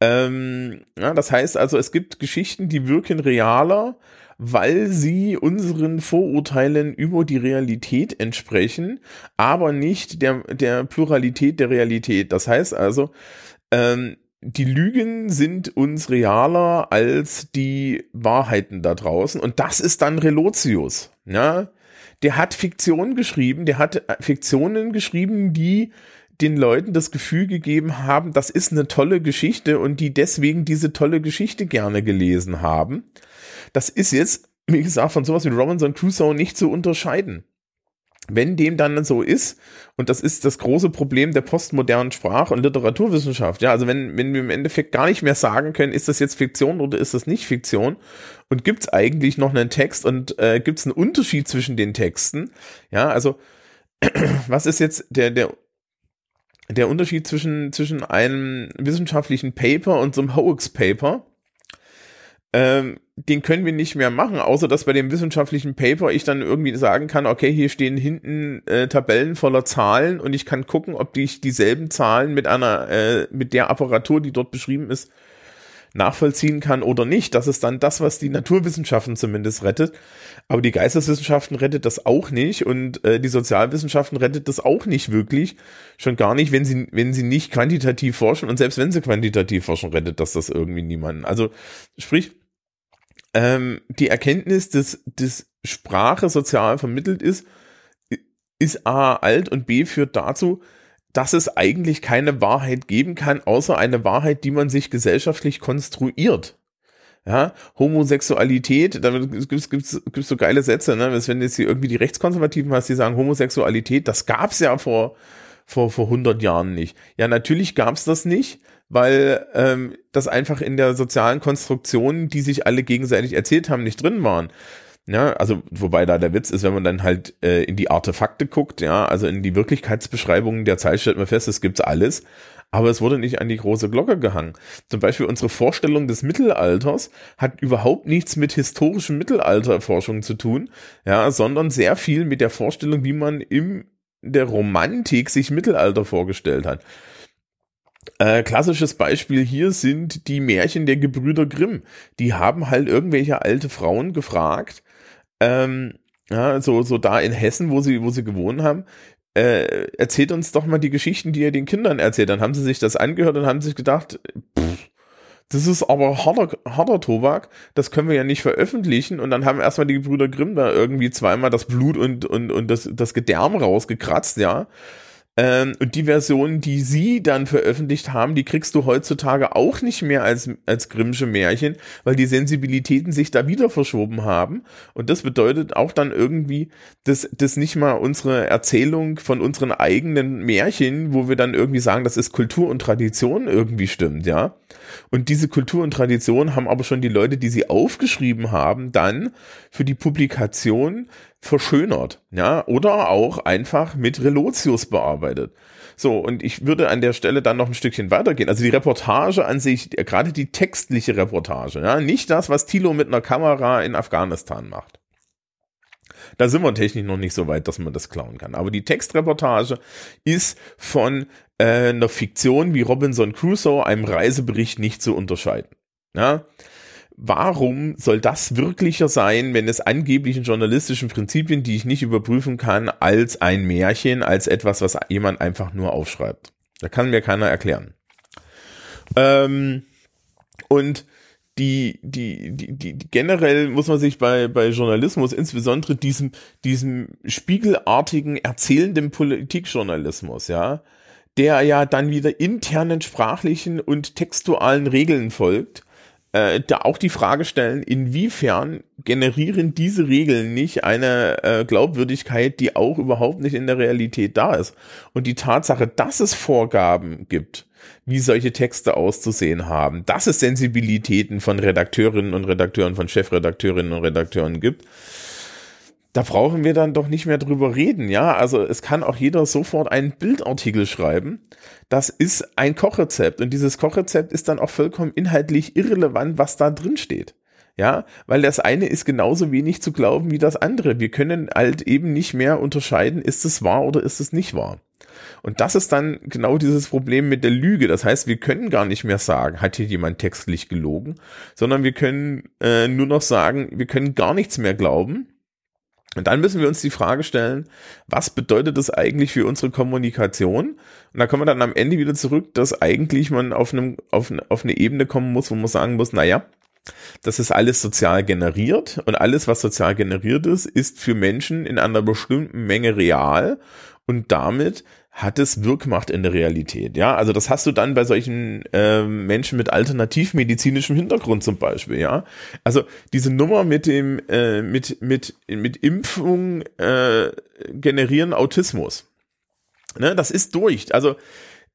Ähm, ja, das heißt also, es gibt Geschichten, die wirken realer, weil sie unseren Vorurteilen über die Realität entsprechen, aber nicht der, der Pluralität der Realität. Das heißt also, ähm, die Lügen sind uns realer als die Wahrheiten da draußen. Und das ist dann Relotius. Ja? Der hat Fiktion geschrieben, der hat Fiktionen geschrieben, die den Leuten das Gefühl gegeben haben, das ist eine tolle Geschichte und die deswegen diese tolle Geschichte gerne gelesen haben. Das ist jetzt, wie gesagt, von sowas wie Robinson Crusoe nicht zu unterscheiden. Wenn dem dann so ist, und das ist das große Problem der postmodernen Sprach- und Literaturwissenschaft, ja, also wenn, wenn wir im Endeffekt gar nicht mehr sagen können, ist das jetzt Fiktion oder ist das nicht Fiktion, und gibt es eigentlich noch einen Text und äh, gibt es einen Unterschied zwischen den Texten, ja, also <clears throat> was ist jetzt der, der der Unterschied zwischen, zwischen einem wissenschaftlichen Paper und so einem Hoax-Paper, ähm, den können wir nicht mehr machen, außer dass bei dem wissenschaftlichen Paper ich dann irgendwie sagen kann, okay, hier stehen hinten äh, Tabellen voller Zahlen und ich kann gucken, ob ich dieselben Zahlen mit einer, äh, mit der Apparatur, die dort beschrieben ist, nachvollziehen kann oder nicht. Das ist dann das, was die Naturwissenschaften zumindest rettet. Aber die Geisteswissenschaften rettet das auch nicht und äh, die Sozialwissenschaften rettet das auch nicht wirklich. Schon gar nicht, wenn sie, wenn sie nicht quantitativ forschen und selbst wenn sie quantitativ forschen, rettet das das irgendwie niemanden. Also sprich, ähm, die Erkenntnis, dass, dass Sprache sozial vermittelt ist, ist A alt und B führt dazu, dass es eigentlich keine Wahrheit geben kann, außer eine Wahrheit, die man sich gesellschaftlich konstruiert. Ja, Homosexualität, damit gibt's, gibt's, gibt's so geile Sätze, ne? Wenn jetzt hier irgendwie die Rechtskonservativen hast, die sagen, Homosexualität, das gab's ja vor, vor, vor 100 Jahren nicht. Ja, natürlich gab's das nicht, weil ähm, das einfach in der sozialen Konstruktion, die sich alle gegenseitig erzählt haben, nicht drin waren. Ja, also wobei da der Witz ist, wenn man dann halt äh, in die Artefakte guckt, ja, also in die Wirklichkeitsbeschreibungen der Zeit stellt man fest, es gibt's alles, aber es wurde nicht an die große Glocke gehangen. Zum Beispiel unsere Vorstellung des Mittelalters hat überhaupt nichts mit historischem Mittelalterforschung zu tun, ja, sondern sehr viel mit der Vorstellung, wie man im der Romantik sich Mittelalter vorgestellt hat. Äh, klassisches Beispiel hier sind die Märchen der Gebrüder Grimm. Die haben halt irgendwelche alte Frauen gefragt, ähm, ja, so, so da in Hessen, wo sie, wo sie gewohnt haben, äh, erzählt uns doch mal die Geschichten, die ihr den Kindern erzählt. Dann haben sie sich das angehört und haben sich gedacht, pff, das ist aber harter, harter Tobak, das können wir ja nicht veröffentlichen. Und dann haben erstmal die Brüder Grimm da irgendwie zweimal das Blut und, und, und das, das Gedärm rausgekratzt, ja. Ähm, und die Version, die sie dann veröffentlicht haben, die kriegst du heutzutage auch nicht mehr als, als Grimmsche Märchen, weil die Sensibilitäten sich da wieder verschoben haben. Und das bedeutet auch dann irgendwie, dass, dass nicht mal unsere Erzählung von unseren eigenen Märchen, wo wir dann irgendwie sagen, das ist Kultur und Tradition irgendwie stimmt, ja. Und diese Kultur und Tradition haben aber schon die Leute, die sie aufgeschrieben haben, dann für die Publikation verschönert, ja, oder auch einfach mit Relotius bearbeitet. So, und ich würde an der Stelle dann noch ein Stückchen weitergehen. Also die Reportage an sich, gerade die textliche Reportage, ja, nicht das, was Thilo mit einer Kamera in Afghanistan macht. Da sind wir technisch noch nicht so weit, dass man das klauen kann. Aber die Textreportage ist von äh, einer Fiktion wie Robinson Crusoe, einem Reisebericht, nicht zu unterscheiden. Ja, warum soll das wirklicher sein, wenn es angeblichen journalistischen Prinzipien, die ich nicht überprüfen kann, als ein Märchen, als etwas, was jemand einfach nur aufschreibt? Da kann mir keiner erklären. Ähm, und die, die, die, die, generell muss man sich bei, bei Journalismus, insbesondere diesem, diesem spiegelartigen, erzählenden Politikjournalismus, ja, der ja dann wieder internen sprachlichen und textualen Regeln folgt, äh, da auch die Frage stellen, inwiefern generieren diese Regeln nicht eine äh, Glaubwürdigkeit, die auch überhaupt nicht in der Realität da ist. Und die Tatsache, dass es Vorgaben gibt, wie solche Texte auszusehen haben, dass es Sensibilitäten von Redakteurinnen und Redakteuren, von Chefredakteurinnen und Redakteuren gibt, da brauchen wir dann doch nicht mehr drüber reden, ja. Also es kann auch jeder sofort einen Bildartikel schreiben. Das ist ein Kochrezept und dieses Kochrezept ist dann auch vollkommen inhaltlich irrelevant, was da drin steht. Ja, weil das eine ist genauso wenig zu glauben wie das andere. Wir können halt eben nicht mehr unterscheiden, ist es wahr oder ist es nicht wahr. Und das ist dann genau dieses Problem mit der Lüge. Das heißt, wir können gar nicht mehr sagen, hat hier jemand textlich gelogen, sondern wir können äh, nur noch sagen, wir können gar nichts mehr glauben und dann müssen wir uns die Frage stellen, was bedeutet das eigentlich für unsere Kommunikation? Und da kommen wir dann am Ende wieder zurück, dass eigentlich man auf, einem, auf, auf eine Ebene kommen muss, wo man sagen muss, naja, das ist alles sozial generiert und alles, was sozial generiert ist, ist für Menschen in einer bestimmten Menge real und damit hat es Wirkmacht in der Realität. Ja, also das hast du dann bei solchen äh, Menschen mit alternativmedizinischem Hintergrund zum Beispiel. Ja, also diese Nummer mit dem äh, mit mit mit Impfung äh, generieren Autismus. Ne, das ist durch. Also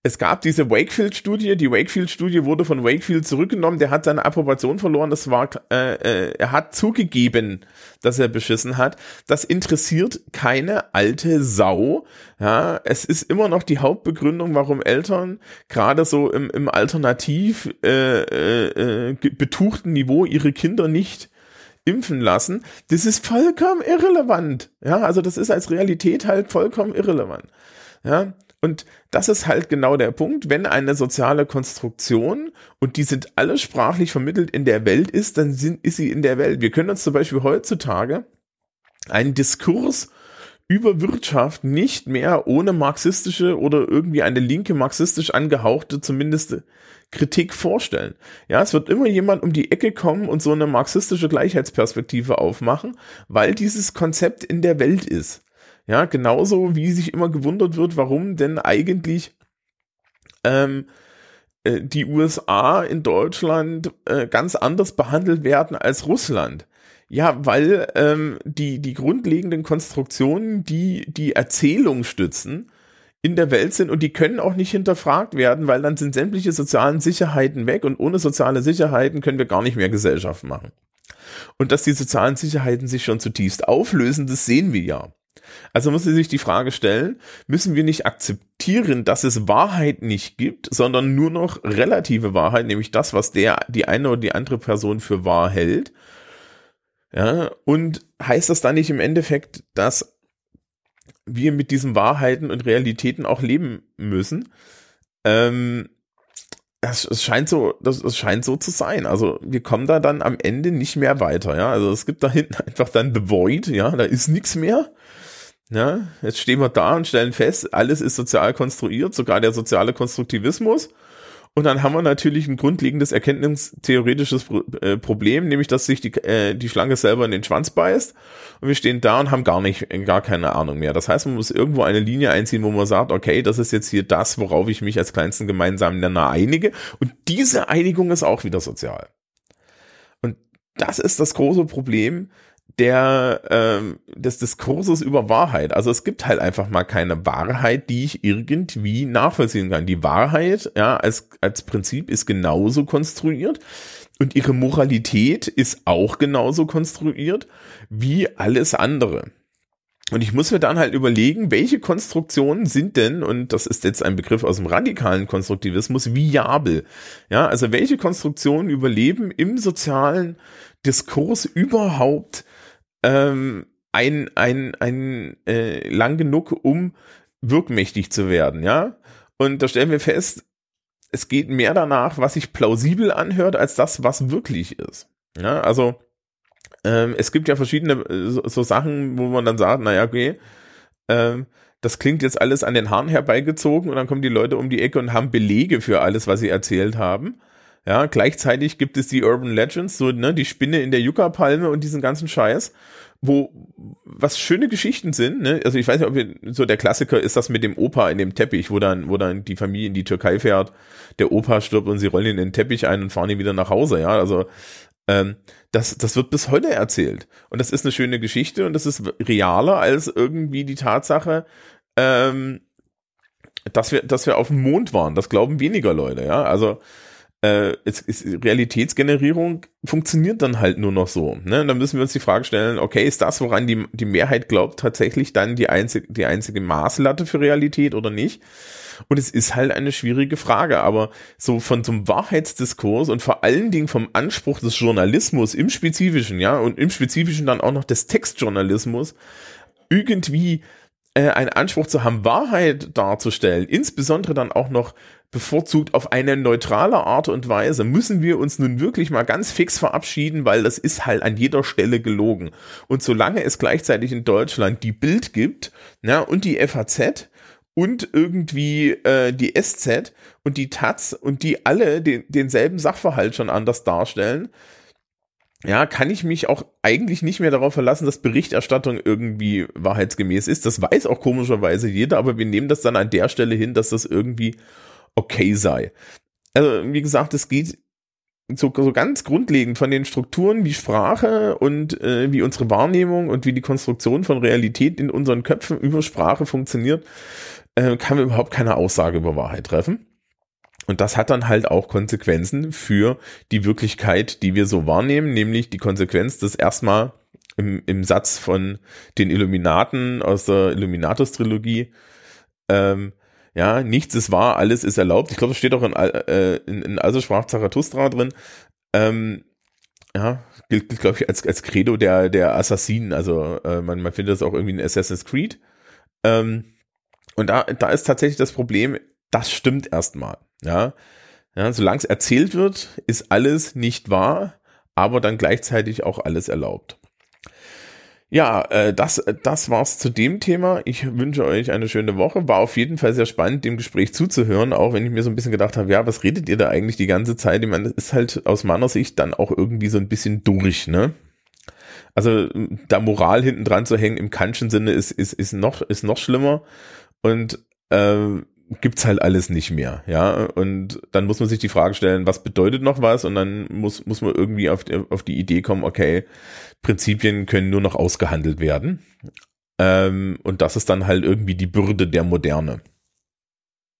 es gab diese Wakefield-Studie. Die Wakefield-Studie wurde von Wakefield zurückgenommen. Der hat seine Approbation verloren. Das war, äh, äh, er hat zugegeben, dass er beschissen hat. Das interessiert keine alte Sau. Ja, es ist immer noch die Hauptbegründung, warum Eltern gerade so im, im alternativ äh, äh, äh betuchten Niveau ihre Kinder nicht impfen lassen. Das ist vollkommen irrelevant. Ja, also das ist als Realität halt vollkommen irrelevant. Ja, und das ist halt genau der Punkt, wenn eine soziale Konstruktion und die sind alle sprachlich vermittelt in der Welt ist, dann sind, ist sie in der Welt. Wir können uns zum Beispiel heutzutage einen Diskurs über Wirtschaft nicht mehr ohne marxistische oder irgendwie eine linke marxistisch angehauchte zumindest Kritik vorstellen. Ja, es wird immer jemand um die Ecke kommen und so eine marxistische Gleichheitsperspektive aufmachen, weil dieses Konzept in der Welt ist. Ja, genauso wie sich immer gewundert wird, warum denn eigentlich ähm, äh, die USA in Deutschland äh, ganz anders behandelt werden als Russland. Ja, weil ähm, die, die grundlegenden Konstruktionen, die die Erzählung stützen, in der Welt sind und die können auch nicht hinterfragt werden, weil dann sind sämtliche sozialen Sicherheiten weg und ohne soziale Sicherheiten können wir gar nicht mehr Gesellschaft machen. Und dass die sozialen Sicherheiten sich schon zutiefst auflösen, das sehen wir ja. Also muss sie sich die Frage stellen, müssen wir nicht akzeptieren, dass es Wahrheit nicht gibt, sondern nur noch relative Wahrheit, nämlich das, was der, die eine oder die andere Person für wahr hält. Ja, und heißt das dann nicht im Endeffekt, dass wir mit diesen Wahrheiten und Realitäten auch leben müssen? Ähm, es, es scheint so, das, es scheint so zu sein. Also wir kommen da dann am Ende nicht mehr weiter, ja. Also es gibt da hinten <laughs> einfach dann The Void, ja, da ist nichts mehr. Ja, jetzt stehen wir da und stellen fest, alles ist sozial konstruiert, sogar der soziale Konstruktivismus. Und dann haben wir natürlich ein grundlegendes erkenntnistheoretisches äh, Problem, nämlich dass sich die, äh, die Schlange selber in den Schwanz beißt. Und wir stehen da und haben gar nicht, gar keine Ahnung mehr. Das heißt, man muss irgendwo eine Linie einziehen, wo man sagt, okay, das ist jetzt hier das, worauf ich mich als kleinsten gemeinsamen Nenner einige. Und diese Einigung ist auch wieder sozial. Und das ist das große Problem, der ähm, des Diskurses über Wahrheit. Also es gibt halt einfach mal keine Wahrheit, die ich irgendwie nachvollziehen kann. Die Wahrheit, ja, als als Prinzip ist genauso konstruiert und ihre Moralität ist auch genauso konstruiert wie alles andere. Und ich muss mir dann halt überlegen, welche Konstruktionen sind denn, und das ist jetzt ein Begriff aus dem radikalen Konstruktivismus, viabel. Ja, also welche Konstruktionen überleben im sozialen Diskurs überhaupt ähm, ein, ein, ein äh, lang genug, um wirkmächtig zu werden, ja. Und da stellen wir fest, es geht mehr danach, was sich plausibel anhört, als das, was wirklich ist. Ja, also ähm, es gibt ja verschiedene äh, so, so Sachen, wo man dann sagt, naja, okay, ähm, das klingt jetzt alles an den Haaren herbeigezogen und dann kommen die Leute um die Ecke und haben Belege für alles, was sie erzählt haben. Ja, gleichzeitig gibt es die Urban Legends, so, ne, die Spinne in der Yucca-Palme und diesen ganzen Scheiß, wo, was schöne Geschichten sind, ne, also ich weiß nicht, ob wir, so der Klassiker ist das mit dem Opa in dem Teppich, wo dann, wo dann die Familie in die Türkei fährt, der Opa stirbt und sie rollen in den Teppich ein und fahren ihn wieder nach Hause, ja, also, ähm, das, das wird bis heute erzählt. Und das ist eine schöne Geschichte und das ist realer als irgendwie die Tatsache, ähm, dass wir, dass wir auf dem Mond waren. Das glauben weniger Leute, ja. Also äh, es ist Realitätsgenerierung funktioniert dann halt nur noch so. Ne? Und dann müssen wir uns die Frage stellen, okay, ist das, woran die, die Mehrheit glaubt, tatsächlich dann die einzige, die einzige Maßlatte für Realität oder nicht? Und es ist halt eine schwierige Frage, aber so von einem Wahrheitsdiskurs und vor allen Dingen vom Anspruch des Journalismus im Spezifischen, ja, und im Spezifischen dann auch noch des Textjournalismus, irgendwie äh, einen Anspruch zu haben, Wahrheit darzustellen, insbesondere dann auch noch bevorzugt auf eine neutrale Art und Weise, müssen wir uns nun wirklich mal ganz fix verabschieden, weil das ist halt an jeder Stelle gelogen. Und solange es gleichzeitig in Deutschland die Bild gibt, ja, und die FAZ und irgendwie äh, die SZ und die Taz und die alle den, denselben Sachverhalt schon anders darstellen, ja, kann ich mich auch eigentlich nicht mehr darauf verlassen, dass Berichterstattung irgendwie wahrheitsgemäß ist. Das weiß auch komischerweise jeder, aber wir nehmen das dann an der Stelle hin, dass das irgendwie okay sei. Also, wie gesagt, es geht so, so ganz grundlegend von den Strukturen wie Sprache und äh, wie unsere Wahrnehmung und wie die Konstruktion von Realität in unseren Köpfen über Sprache funktioniert, äh, kann man überhaupt keine Aussage über Wahrheit treffen. Und das hat dann halt auch Konsequenzen für die Wirklichkeit, die wir so wahrnehmen, nämlich die Konsequenz, dass erstmal im, im Satz von den Illuminaten aus der Illuminatus-Trilogie, ähm, ja, nichts ist wahr, alles ist erlaubt. Ich glaube, das steht auch in, äh, in, in Also sprach Zarathustra drin. Ähm, ja, gilt, gilt glaube ich, als, als Credo der, der Assassinen. Also äh, man, man findet das auch irgendwie in Assassin's Creed. Ähm, und da, da ist tatsächlich das Problem, das stimmt erstmal. Ja, ja solange es erzählt wird, ist alles nicht wahr, aber dann gleichzeitig auch alles erlaubt. Ja, äh, das, das war's zu dem Thema. Ich wünsche euch eine schöne Woche. War auf jeden Fall sehr spannend, dem Gespräch zuzuhören, auch wenn ich mir so ein bisschen gedacht habe, ja, was redet ihr da eigentlich die ganze Zeit? Ich meine, das ist halt aus meiner Sicht dann auch irgendwie so ein bisschen durch, ne? Also da Moral hinten dran zu hängen im Kantschen Sinne ist, ist, ist, noch, ist noch schlimmer. Und äh, gibt's halt alles nicht mehr, ja. Und dann muss man sich die Frage stellen, was bedeutet noch was? Und dann muss, muss man irgendwie auf, auf die Idee kommen, okay, Prinzipien können nur noch ausgehandelt werden. Ähm, und das ist dann halt irgendwie die Bürde der Moderne.